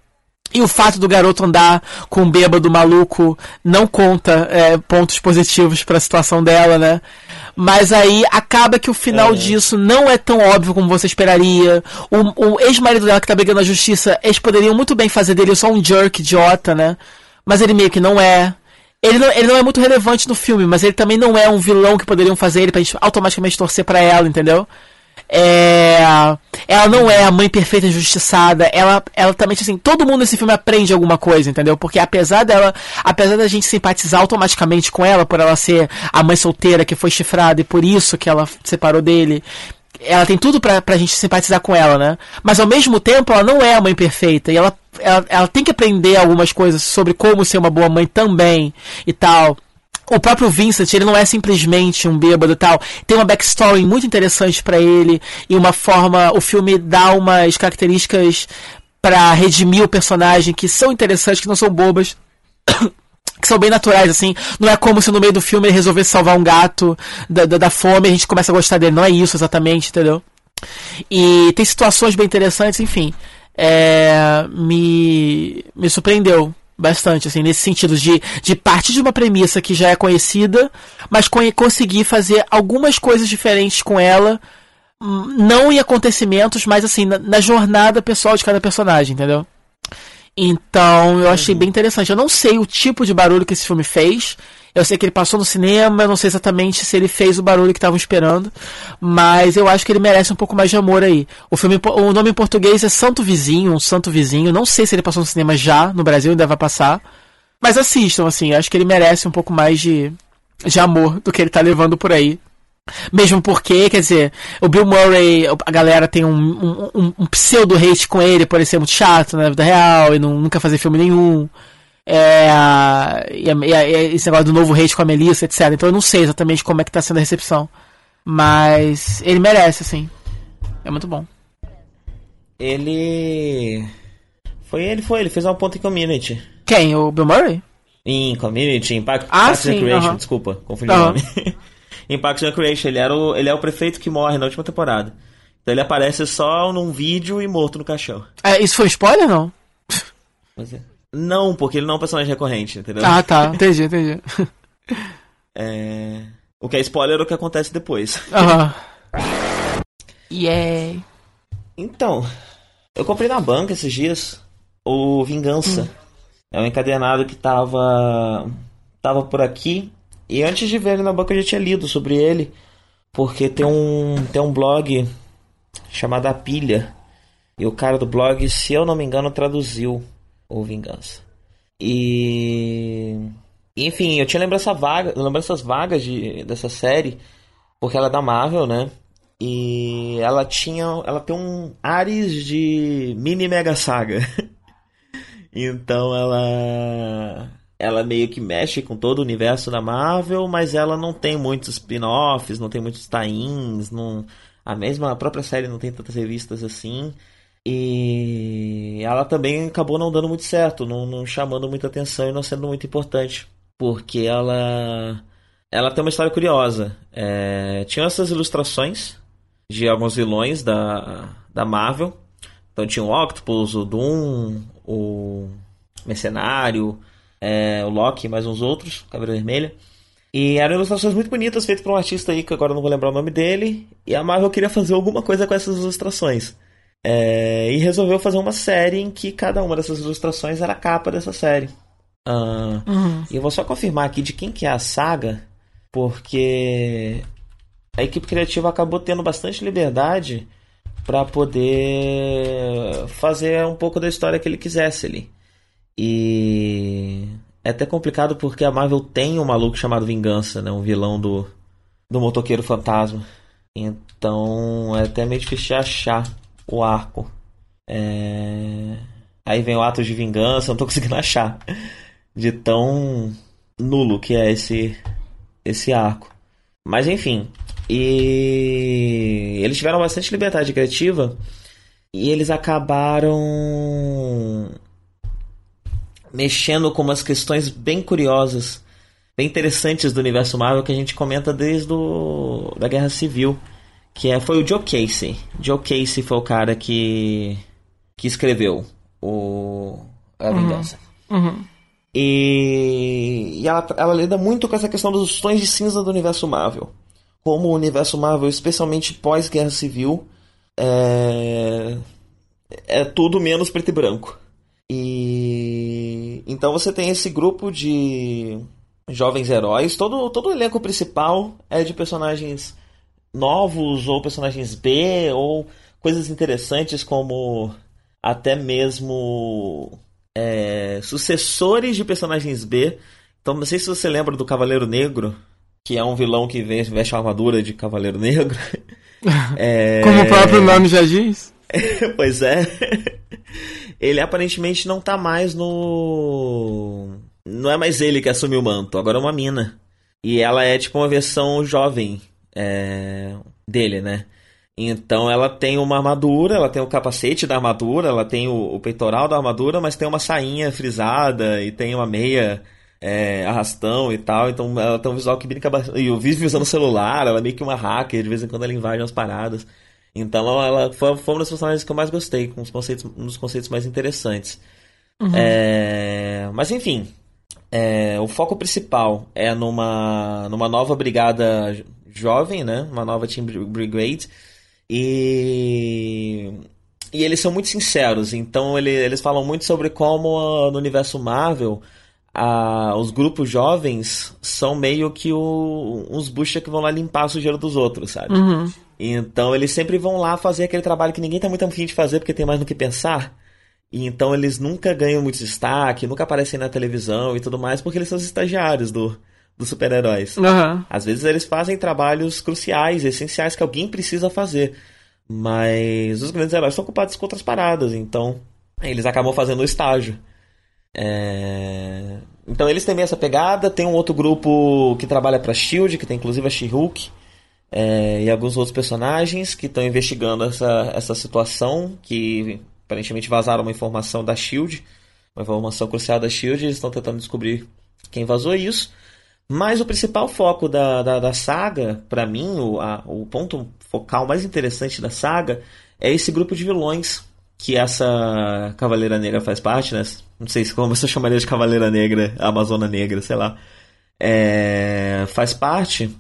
Speaker 2: E o fato do garoto andar com um bêbado maluco não conta é, pontos positivos para a situação dela, né? Mas aí acaba que o final é. disso não é tão óbvio como você esperaria. O, o ex-marido dela que tá brigando na justiça, eles poderiam muito bem fazer dele só um jerk idiota, né? Mas ele meio que não é. Ele não, ele não é muito relevante no filme, mas ele também não é um vilão que poderiam fazer ele pra gente automaticamente torcer para ela, entendeu? É, ela não é a mãe perfeita injustiçada. Ela, ela também, assim, todo mundo nesse filme aprende alguma coisa, entendeu? Porque apesar dela, apesar da gente simpatizar automaticamente com ela, por ela ser a mãe solteira que foi chifrada e por isso que ela separou dele, ela tem tudo pra, pra gente simpatizar com ela, né? Mas ao mesmo tempo, ela não é a mãe perfeita. E ela, ela, ela tem que aprender algumas coisas sobre como ser uma boa mãe também e tal o próprio Vincent, ele não é simplesmente um bêbado e tal. Tem uma backstory muito interessante para ele e uma forma, o filme dá umas características para redimir o personagem que são interessantes, que não são bobas. que são bem naturais, assim. Não é como se no meio do filme ele resolvesse salvar um gato da, da, da fome e a gente começa a gostar dele. Não é isso exatamente, entendeu? E tem situações bem interessantes, enfim. É, me, me surpreendeu bastante, assim, nesse sentido de, de partir de uma premissa que já é conhecida, mas conseguir fazer algumas coisas diferentes com ela, hum, não em acontecimentos, mas assim, na, na jornada pessoal de cada personagem, entendeu? Então eu achei uhum. bem interessante. Eu não sei o tipo de barulho que esse filme fez. Eu sei que ele passou no cinema, eu não sei exatamente se ele fez o barulho que estavam esperando, mas eu acho que ele merece um pouco mais de amor aí. O filme, o nome em português é Santo Vizinho, um Santo Vizinho. Não sei se ele passou no cinema já, no Brasil ainda vai passar. Mas assistam, assim, acho que ele merece um pouco mais de, de amor do que ele tá levando por aí. Mesmo porque, quer dizer, o Bill Murray, a galera tem um, um, um, pseudo-hate com ele por ele ser muito chato na vida real e não, nunca fazer filme nenhum. É, e, e, esse negócio do novo hate com a Melissa, etc. Então eu não sei exatamente como é que tá sendo a recepção. Mas ele merece, assim. É muito bom.
Speaker 3: Ele. Foi ele, foi, ele fez uma ponta em community.
Speaker 2: Quem? O Bill Murray?
Speaker 3: Em community, Impact
Speaker 2: ah, Parks sim,
Speaker 3: Recreation, uh -huh. desculpa, confundi uh -huh. o nome. em Parks and Recreation, ele, era o, ele é o prefeito que morre na última temporada. Então ele aparece só num vídeo e morto no caixão.
Speaker 2: É, isso foi spoiler não?
Speaker 3: Pois é. Não, porque ele não é um personagem recorrente, entendeu?
Speaker 2: Ah, tá. Entendi, entendi.
Speaker 3: é... O que é spoiler é o que acontece depois.
Speaker 2: Aham. Yeah.
Speaker 3: Então, eu comprei na banca esses dias o Vingança. Hum. É um encadernado que tava tava por aqui e antes de ver ele na banca eu já tinha lido sobre ele, porque tem um tem um blog chamado A Pilha. E o cara do blog, se eu não me engano, traduziu ou Vingança. E. Enfim, eu tinha lembrança vaga, lembranças vagas de, dessa série, porque ela é da Marvel, né? E ela tinha. Ela tem um ares de mini mega saga. então ela. Ela meio que mexe com todo o universo da Marvel, mas ela não tem muitos spin-offs, não tem muitos tie-ins, não... a mesma a própria série não tem tantas revistas assim. E ela também acabou não dando muito certo, não, não chamando muita atenção e não sendo muito importante. Porque ela. Ela tem uma história curiosa. É, tinha essas ilustrações de alguns vilões da, da Marvel. Então tinha o Octopus, o Doom, o Mercenário, é, o Loki e mais uns outros, Caveira Vermelha. E eram ilustrações muito bonitas, feitas por um artista aí que agora não vou lembrar o nome dele. E a Marvel queria fazer alguma coisa com essas ilustrações. É, e resolveu fazer uma série em que cada uma dessas ilustrações era a capa dessa série. Uh, uhum. E eu vou só confirmar aqui de quem que é a saga, porque a equipe criativa acabou tendo bastante liberdade para poder fazer um pouco da história que ele quisesse ali. E é até complicado porque a Marvel tem um maluco chamado Vingança, né? Um vilão do, do motoqueiro fantasma. Então é até meio difícil de achar o arco. É... Aí vem o ato de vingança, não tô conseguindo achar. De tão nulo que é esse, esse arco. Mas enfim, e eles tiveram bastante liberdade criativa e eles acabaram mexendo com umas questões bem curiosas, bem interessantes do universo Marvel que a gente comenta desde do, da Guerra Civil, que é, foi o Joe Casey. Joe Casey foi o cara que que escreveu o A. Vingança.
Speaker 2: Uhum. Uhum.
Speaker 3: E, e ela, ela lida muito com essa questão dos tons de cinza do universo Marvel como o universo Marvel, especialmente pós-Guerra Civil, é... é tudo menos preto e branco. E então você tem esse grupo de jovens heróis, todo, todo o elenco principal é de personagens novos ou personagens B ou coisas interessantes como até mesmo é, sucessores de personagens B. Então não sei se você lembra do Cavaleiro Negro, que é um vilão que veste a armadura de Cavaleiro Negro.
Speaker 2: é... Como o próprio nome já diz.
Speaker 3: pois é. Ele aparentemente não tá mais no. Não é mais ele que assumiu o manto, agora é uma mina. E ela é tipo uma versão jovem é... dele, né? Então ela tem uma armadura, ela tem o capacete da armadura, ela tem o, o peitoral da armadura, mas tem uma sainha frisada e tem uma meia é, arrastão e tal, então ela tem um visual que brinca bastante. E eu vive usando celular, ela é meio que uma hacker, de vez em quando ela invade umas paradas. Então ela foi, foi uma das personagens que eu mais gostei, com os conceitos, um dos conceitos mais interessantes. Uhum. É, mas enfim, é, o foco principal é numa, numa nova brigada jovem, né? Uma nova Team Brigade. E, e eles são muito sinceros, então ele, eles falam muito sobre como no universo Marvel a, os grupos jovens são meio que o, uns bucha que vão lá limpar a sujeira dos outros, sabe?
Speaker 2: Uhum.
Speaker 3: Então eles sempre vão lá fazer aquele trabalho que ninguém tá muito afim de fazer porque tem mais no que pensar. E então eles nunca ganham muito destaque, nunca aparecem na televisão e tudo mais, porque eles são os estagiários do, dos super-heróis.
Speaker 2: Uhum.
Speaker 3: Às vezes eles fazem trabalhos cruciais, essenciais que alguém precisa fazer. Mas os grandes heróis estão ocupados com outras paradas, então eles acabam fazendo o estágio. É... Então eles têm essa pegada. Tem um outro grupo que trabalha para Shield, que tem inclusive a She-Hulk é... e alguns outros personagens que estão investigando essa, essa situação. Que aparentemente vazaram uma informação da Shield, uma informação crucial da Shield. Eles estão tentando descobrir quem vazou isso. Mas o principal foco da, da, da saga, para mim, o, a, o ponto focal mais interessante da saga é esse grupo de vilões que essa Cavaleira Negra faz parte, né? Não sei se como você chamaria de Cavaleira Negra, Amazona Negra, sei lá. É, faz parte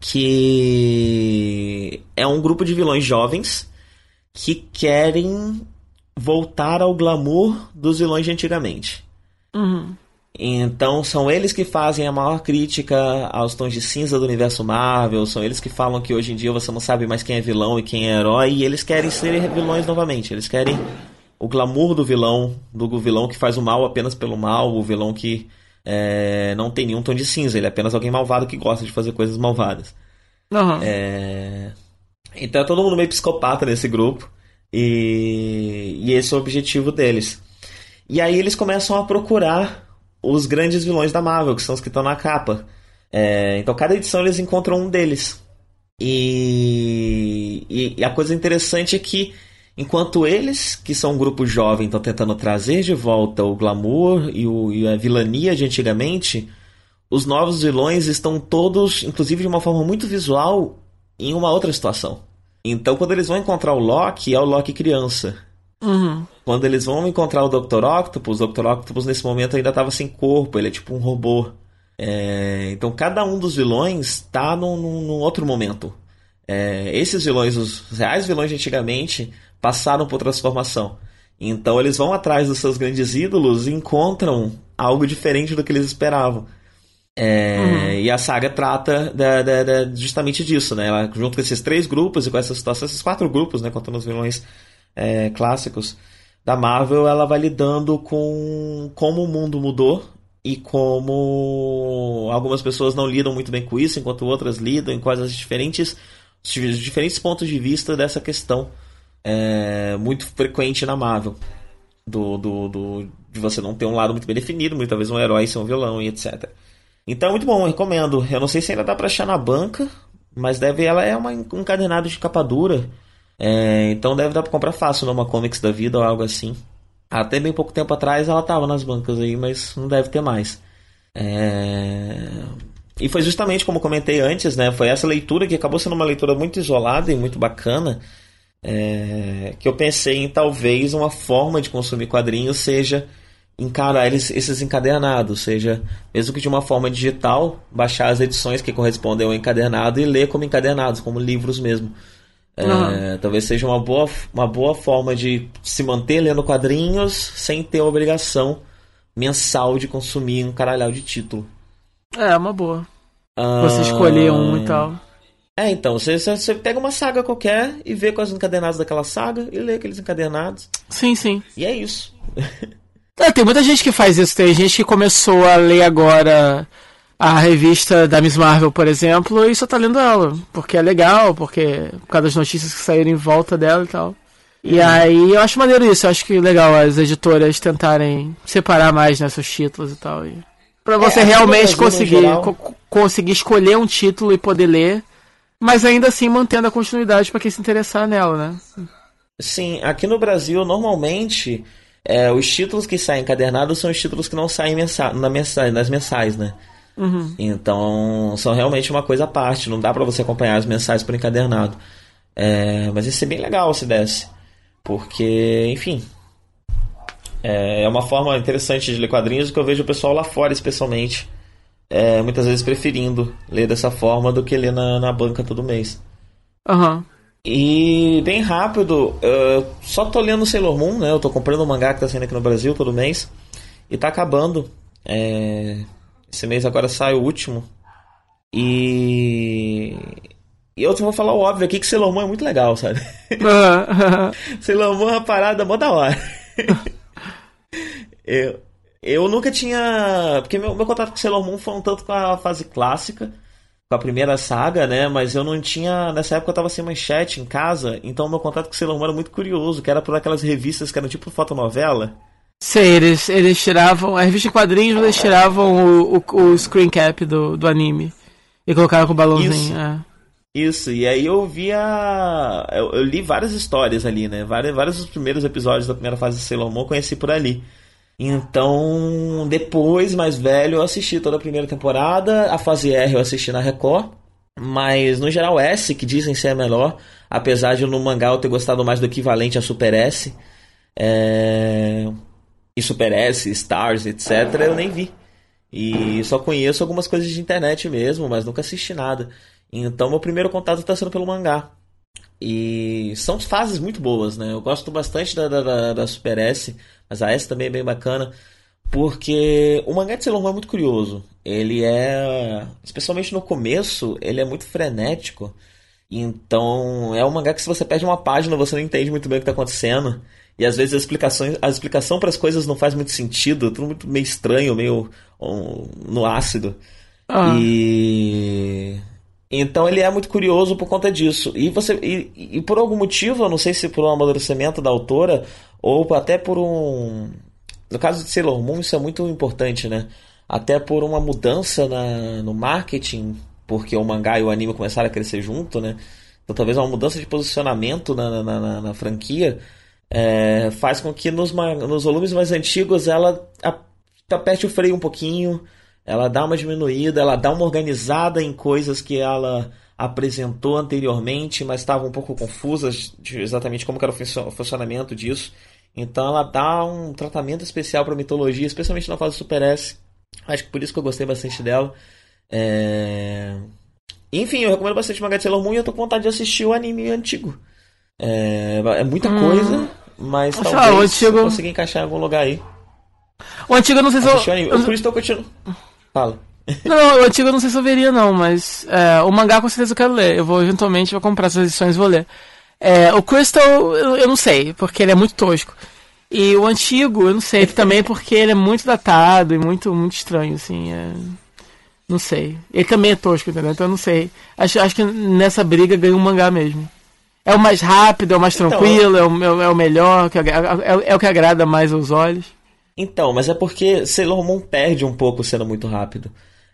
Speaker 3: que é um grupo de vilões jovens que querem voltar ao glamour dos vilões de antigamente.
Speaker 2: Uhum.
Speaker 3: Então são eles que fazem a maior crítica aos tons de cinza do universo Marvel, são eles que falam que hoje em dia você não sabe mais quem é vilão e quem é herói, e eles querem ser vilões novamente, eles querem o glamour do vilão, do vilão que faz o mal apenas pelo mal, o vilão que é, não tem nenhum tom de cinza, ele é apenas alguém malvado que gosta de fazer coisas malvadas.
Speaker 2: Uhum.
Speaker 3: É... Então é todo mundo meio psicopata nesse grupo. E... e esse é o objetivo deles. E aí eles começam a procurar os grandes vilões da Marvel, que são os que estão na capa. É... Então cada edição eles encontram um deles. E... e a coisa interessante é que Enquanto eles, que são um grupo jovem, estão tentando trazer de volta o glamour e, o, e, a vilania de antigamente, os novos vilões estão todos, inclusive de uma forma muito visual, em uma outra situação. Então, quando eles vão encontrar o Loki, é o Loki criança.
Speaker 2: Uhum.
Speaker 3: Quando eles vão encontrar o Dr. Octopus, o Dr. Octopus nesse momento ainda estava sem corpo, ele é tipo um robô. É... Então, cada um dos vilões está num, num, num outro momento. É... Esses vilões, os reais vilões de antigamente, passaram por transformação. Então eles vão atrás dos seus grandes ídolos e encontram algo diferente do que eles esperavam. É, uhum. E a saga trata da, da, da, justamente disso, né? Ela, junto com esses três grupos e com essa situação, esses quatro grupos, né? Contando os vilões é, clássicos da Marvel, ela vai lidando com como o mundo mudou e como algumas pessoas não lidam muito bem com isso, enquanto outras lidam, em quais as diferentes, os diferentes pontos de vista dessa questão é, muito frequente na Marvel. Do, do, do, de você não ter um lado muito bem definido, muitas vezes um herói ser um vilão e etc. Então é muito bom, recomendo. Eu não sei se ainda dá pra achar na banca, mas deve ela é uma, um encadernado de capa dura. É, então deve dar pra comprar fácil numa Comics da vida ou algo assim. Até bem pouco tempo atrás ela tava nas bancas aí, mas não deve ter mais. É... E foi justamente como comentei antes, né? Foi essa leitura que acabou sendo uma leitura muito isolada e muito bacana é, que eu pensei em talvez uma forma de consumir quadrinhos seja encarar eles, esses encadernados, seja mesmo que de uma forma digital, baixar as edições que correspondem ao encadernado e ler como encadernados, como livros mesmo. É. Talvez seja uma boa, uma boa forma de se manter lendo quadrinhos sem ter a obrigação mensal de consumir um caralhau de título.
Speaker 2: É, uma boa. Você escolher um e tal.
Speaker 3: É, então, você, você pega uma saga qualquer e vê quais os encadernados daquela saga e lê aqueles encadernados.
Speaker 2: Sim, sim.
Speaker 3: E é isso.
Speaker 2: é, tem muita gente que faz isso. Tem gente que começou a ler agora a revista da Miss Marvel, por exemplo, e só tá lendo ela. Porque é legal, porque por causa das notícias que saíram em volta dela e tal. E uhum. aí eu acho maneiro isso, eu acho que legal as editoras tentarem separar mais né, títulos e tal. E... Pra você é, realmente conseguir, co conseguir escolher um título e poder ler mas ainda assim mantendo a continuidade para quem se interessar nela, né?
Speaker 3: Sim, aqui no Brasil, normalmente, é, os títulos que saem encadernados são os títulos que não saem mensa na mensa nas mensais, né?
Speaker 2: Uhum.
Speaker 3: Então, são realmente uma coisa à parte, não dá para você acompanhar as mensais por encadernado. É, mas isso é bem legal se desse. Porque, enfim. É, é uma forma interessante de ler quadrinhos que eu vejo o pessoal lá fora, especialmente é, muitas vezes preferindo ler dessa forma do que ler na, na banca todo mês.
Speaker 2: Uhum.
Speaker 3: E bem rápido, eu só tô lendo Sailor Moon, né? Eu tô comprando um mangá que tá saindo aqui no Brasil todo mês. E tá acabando. É... Esse mês agora sai o último. E. E eu vou falar o óbvio aqui que Sailor Moon é muito legal, sabe? Sailor Moon é uma parada mó da hora. eu, eu nunca tinha. Porque meu, meu contato com Sailor Moon foi um tanto com a fase clássica, com a primeira saga, né? Mas eu não tinha. Nessa época eu tava sem manchete em casa, então meu contato com Sailor Moon era muito curioso, que era por aquelas revistas que eram tipo fotonovela.
Speaker 2: Sei, eles, eles tiravam. A revista de quadrinhos eles tiravam o, o, o screen cap do, do anime. E colocaram com o balãozinho. Isso. É.
Speaker 3: Isso, e aí eu via. Eu, eu, li várias histórias ali, né? Vários, vários dos primeiros episódios da primeira fase de Sailor Moon eu conheci por ali. Então, depois, mais velho, eu assisti toda a primeira temporada. A fase R eu assisti na Record. Mas, no geral, S, que dizem ser a melhor, apesar de no mangá eu ter gostado mais do equivalente a Super S. É... E Super S, Stars, etc., eu nem vi. E só conheço algumas coisas de internet mesmo, mas nunca assisti nada. Então, meu primeiro contato está sendo pelo mangá. E são fases muito boas, né? Eu gosto bastante da, da, da Super S, mas a S também é bem bacana, porque o mangá de Sailor Moon é muito curioso. Ele é, especialmente no começo, ele é muito frenético. Então, é um mangá que se você perde uma página, você não entende muito bem o que está acontecendo. E às vezes as explicações, a explicação para as coisas não faz muito sentido, tudo muito meio estranho, meio um, no ácido. Ah. E então ele é muito curioso por conta disso. E você e, e, por algum motivo, eu não sei se por um amadurecimento da autora ou até por um no caso de Sailor Moon isso é muito importante, né? Até por uma mudança na, no marketing, porque o mangá e o anime começaram a crescer junto, né? Então talvez uma mudança de posicionamento na, na, na, na franquia é, faz com que nos, nos volumes mais antigos ela aperte o freio um pouquinho, ela dá uma diminuída, ela dá uma organizada em coisas que ela apresentou anteriormente, mas estavam um pouco confusas de exatamente como era o funcionamento disso. Então ela dá um tratamento especial para mitologia, especialmente na fase Super S. Acho que por isso que eu gostei bastante dela. É... Enfim, eu recomendo bastante Manga de Sailor Moon e eu tô com vontade de assistir o anime antigo. É, é muita hum. coisa, mas talvez o antigo... eu consiga encaixar em algum lugar aí.
Speaker 2: O antigo eu não sei se eu...
Speaker 3: eu... Por isso. Fala.
Speaker 2: Não, o antigo eu não sei se eu veria não, mas é, o mangá com certeza eu quero ler. Eu vou eventualmente vou comprar essas edições e vou ler. É, o Crystal eu, eu, não sei, porque ele é muito tosco. E o antigo, eu não sei, também porque ele é muito datado e muito, muito estranho, assim. É... Não sei. Ele também é tosco, entendeu? Então eu não sei. Acho, acho que nessa briga ganha um mangá mesmo. É o mais rápido, é o mais então, tranquilo, é, o, é o melhor, é, é, o que agrada mais aos olhos.
Speaker 3: Então, mas é porque Sailor Moon perde um pouco sendo muito rápido.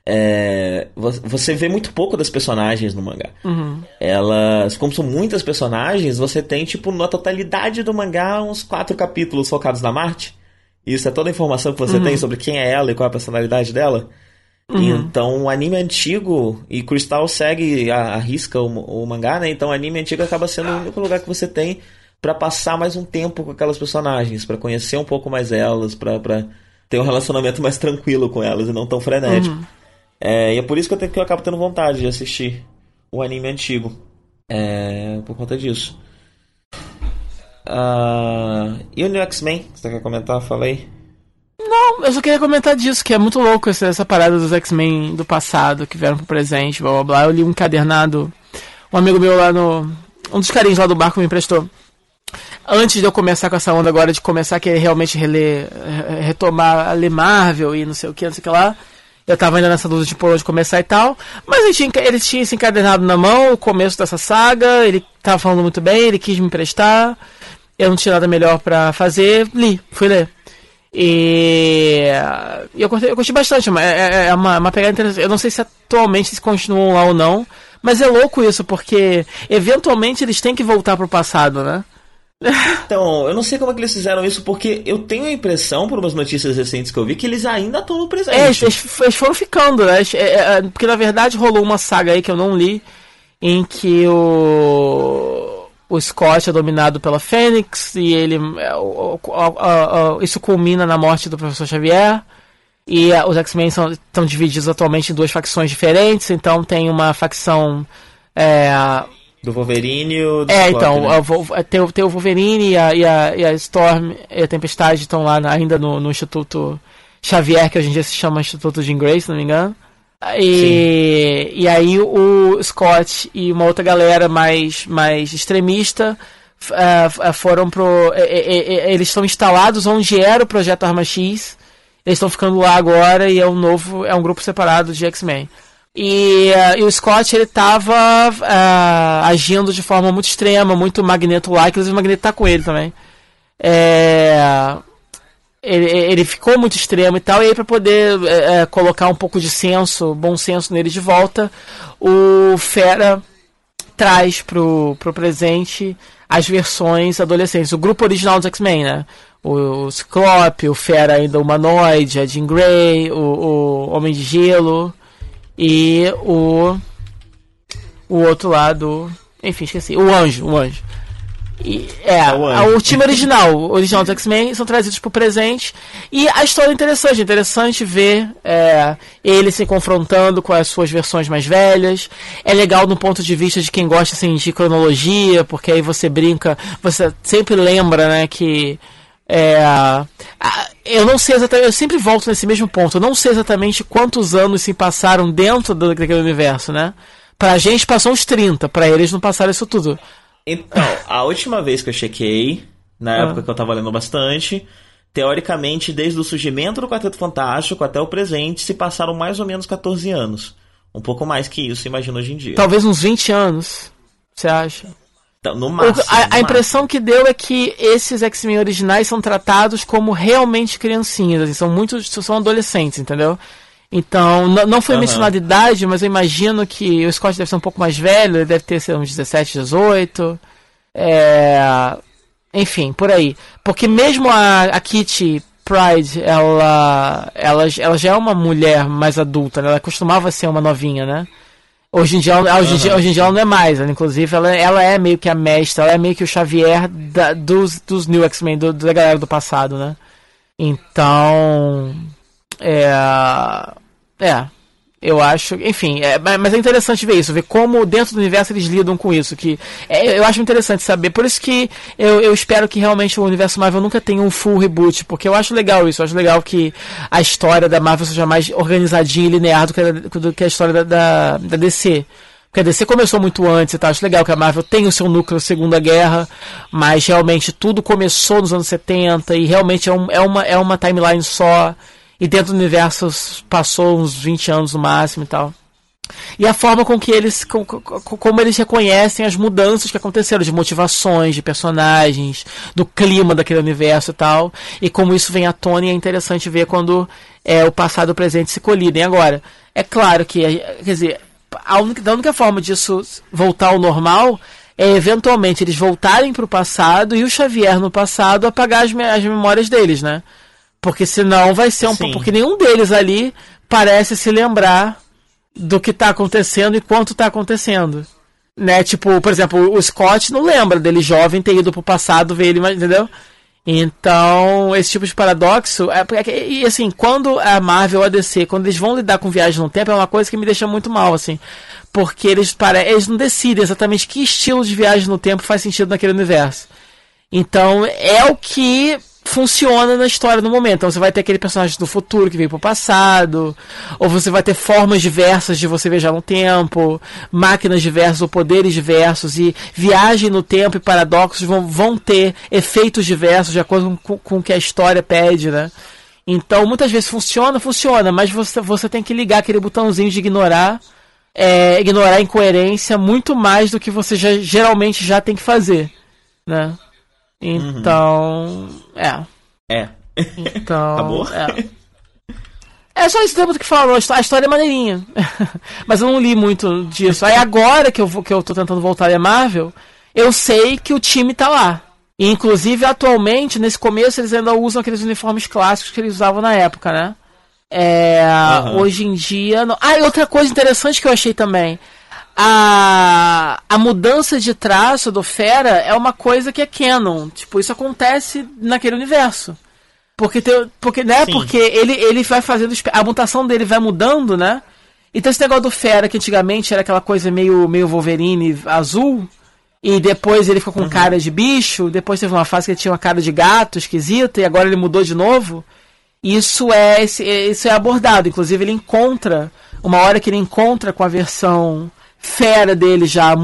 Speaker 3: É, você vê muito pouco das personagens no mangá. Uhum. Elas, como são muitas personagens, você tem, tipo, na totalidade do mangá, uns quatro capítulos focados na Marte. Isso é toda a informação que você uhum. tem sobre quem é ela e qual é a personalidade dela. Uhum. Então, o anime antigo, e Crystal segue, arrisca o, o mangá, né? Então, o anime antigo acaba sendo o único lugar que você tem para passar mais um tempo com aquelas personagens, para conhecer um pouco mais elas, para ter um relacionamento mais tranquilo com elas e não tão frenético. Uhum. É, e é por isso que eu, tenho, que eu acabo tendo vontade de assistir o anime antigo. É, por conta disso. Uh, e o New X-Men? Você quer comentar? Fala aí.
Speaker 2: Não, eu só queria comentar disso, que é muito louco essa, essa parada dos X-Men do passado que vieram pro presente, blá blá blá. Eu li um encadernado, um amigo meu lá no. Um dos carinhos lá do barco me emprestou. Antes de eu começar com essa onda agora de começar a querer realmente reler, retomar a ler Marvel e não sei o que, não sei o que lá. Eu tava ainda nessa dúvida de por onde começar e tal. Mas ele tinha, ele tinha esse encadernado na mão, o começo dessa saga, ele tava falando muito bem, ele quis me emprestar. Eu não tinha nada melhor para fazer, li, fui ler. E eu curti, eu curti bastante, é, é, é uma, uma pegada interessante. Eu não sei se atualmente eles continuam lá ou não, mas é louco isso, porque eventualmente eles têm que voltar pro passado, né?
Speaker 3: Então, eu não sei como é que eles fizeram isso, porque eu tenho a impressão, por umas notícias recentes que eu vi, que eles ainda estão no presente.
Speaker 2: É, eles, eles foram ficando, né? É, é, porque na verdade rolou uma saga aí que eu não li, em que o o Scott é dominado pela Fênix e ele é, isso culmina na morte do professor Xavier e os X-Men estão divididos atualmente em duas facções diferentes então tem uma facção é,
Speaker 3: do Wolverine e o do
Speaker 2: É, Scott, então, né? tem, tem o Wolverine e a, e a, e a Storm e a Tempestade estão lá na, ainda no, no Instituto Xavier, que hoje em dia se chama Instituto Jean Grey, se não me engano. E, e aí o Scott e uma outra galera mais, mais extremista uh, foram pro. Eles estão instalados onde era o projeto Arma X. Eles estão ficando lá agora e é um novo. É um grupo separado de X-Men. E, uh, e, o Scott ele tava uh, agindo de forma muito extrema, muito magneto-like, inclusive o magneto tá com ele também. É, ele, ele ficou muito extremo e tal, e aí para poder é, colocar um pouco de senso, bom senso nele de volta, o Fera traz pro, pro presente as versões adolescentes, o grupo original dos X-Men, né? O, o Ciclope, o Fera ainda humanoide, a Jean Grey, o, o Homem de Gelo e o o outro lado, enfim, esqueci, o Anjo, o Anjo. E, é, é o, time original, o original dos X-Men, são trazidos pro presente. E a história é interessante, interessante ver é, ele se confrontando com as suas versões mais velhas. É legal no ponto de vista de quem gosta assim, de cronologia, porque aí você brinca, você sempre lembra né, que. É, eu não sei exatamente, eu sempre volto nesse mesmo ponto. Eu não sei exatamente quantos anos se passaram dentro daquele universo, né? Pra gente passou uns 30, pra eles não passaram isso tudo.
Speaker 3: Então, a última vez que eu chequei, na
Speaker 2: Ah.
Speaker 3: época que eu tava lendo bastante. Teoricamente, desde o surgimento do Quarteto Fantástico até o presente, se passaram mais ou menos 14 anos. Um pouco mais que isso, imagino hoje em dia.
Speaker 2: Talvez uns 20 anos. Você acha?
Speaker 3: Então, no máximo.
Speaker 2: a, a
Speaker 3: no
Speaker 2: impressão que deu é que esses X-Men originais são tratados como realmente criancinhas, assim, são muitos, são adolescentes, entendeu? Então, não foi mencionada a idade, mas eu imagino que o Scott deve ser um pouco mais velho, ele deve ter sei, uns 17, 18. É... Enfim, por aí. Porque mesmo a, a Kitty Pride, ela, ela, ela já é uma mulher mais adulta, né? ela costumava ser uma novinha, né? Hoje em dia, ela- hoje, em dia, hoje em dia ela não é mais, ela, inclusive ela, ela é meio que a mestra, ela é meio que o Xavier da- dos, dos New X-Men, do- da galera do passado, né? Então. É. É. Eu acho. Enfim, é, ma- mas é interessante ver isso, ver como dentro do universo eles lidam com isso. que é, Eu acho interessante saber. Por isso que eu, eu espero que realmente o universo Marvel nunca tenha um full reboot, porque eu acho legal isso. Eu acho legal que a história da Marvel seja mais organizadinha e linear do que a, do que a história da, da, da DC. Porque a DC começou muito antes e tal. Acho legal que a Marvel tem o seu núcleo Segunda Guerra, mas realmente tudo começou nos anos 70 e realmente é, um, é, uma, é uma timeline só. E dentro do universo passou uns 20 anos no máximo e tal. E a forma com que eles. Com, com- com- como eles reconhecem as mudanças que aconteceram, de motivações, de personagens, do clima daquele universo e tal. E como isso vem à tona e é interessante ver quando é, o passado e o presente se colidem. Agora, é claro que, quer dizer, a única, a única forma disso voltar ao normal é eventualmente eles voltarem para o passado e o Xavier no passado apagar as, me- as memórias deles, né? Porque senão vai ser um.
Speaker 3: Sim.
Speaker 2: Porque nenhum deles ali parece se lembrar do que tá acontecendo e quanto tá acontecendo. Né? Tipo, por exemplo, o Scott não lembra dele jovem ter ido pro passado ver ele, entendeu? Então, esse tipo de paradoxo. É, porque- e assim, quando a Marvel ou a DC, quando eles vão lidar com viagem no tempo, é uma coisa que me deixa muito mal, assim. Porque eles, pare... eles não decidem exatamente que estilo de viagem no tempo faz sentido naquele universo. Então, é o que funciona na história no momento. Então, você vai ter aquele personagem do futuro que veio pro passado, ou você vai ter formas diversas de você viajar no tempo, máquinas diversas ou poderes diversos, e viagem no tempo e paradoxos vão, vão ter efeitos diversos de acordo com, com o que a história pede, né? Então, muitas vezes funciona, funciona, mas você, você tem que ligar aquele botãozinho de ignorar, é, ignorar a incoerência muito mais do que você já- geralmente já tem que fazer, né? Então, é.
Speaker 3: É.
Speaker 2: Então,
Speaker 3: Acabou?
Speaker 2: É. É só isso que temos que falar. A histó- a história é maneirinha. Mas eu não li muito disso. Aí agora que eu, vou, que eu tô tentando voltar a Marvel, eu sei que o time tá lá. E, inclusive, atualmente, nesse começo, eles ainda usam aqueles uniformes clássicos que eles usavam na época, né? É,
Speaker 3: Aham.
Speaker 2: Hoje em dia. Não... Ah, e outra coisa interessante que eu achei também. A, a mudança de traço do Fera é uma coisa que é canon. Tipo, isso acontece naquele universo. Porque, tem, porque, né?
Speaker 3: Sim.
Speaker 2: Porque ele, ele vai fazendo. A mutação dele vai mudando, né? Então esse negócio do Fera, que antigamente era aquela coisa meio, meio Wolverine azul, e depois ele ficou com cara de bicho, depois teve uma fase que ele tinha uma cara de gato esquisita, e agora ele mudou de novo. Isso é, esse- isso é abordado. Inclusive ele encontra, uma hora que ele encontra com a versão fera dele já,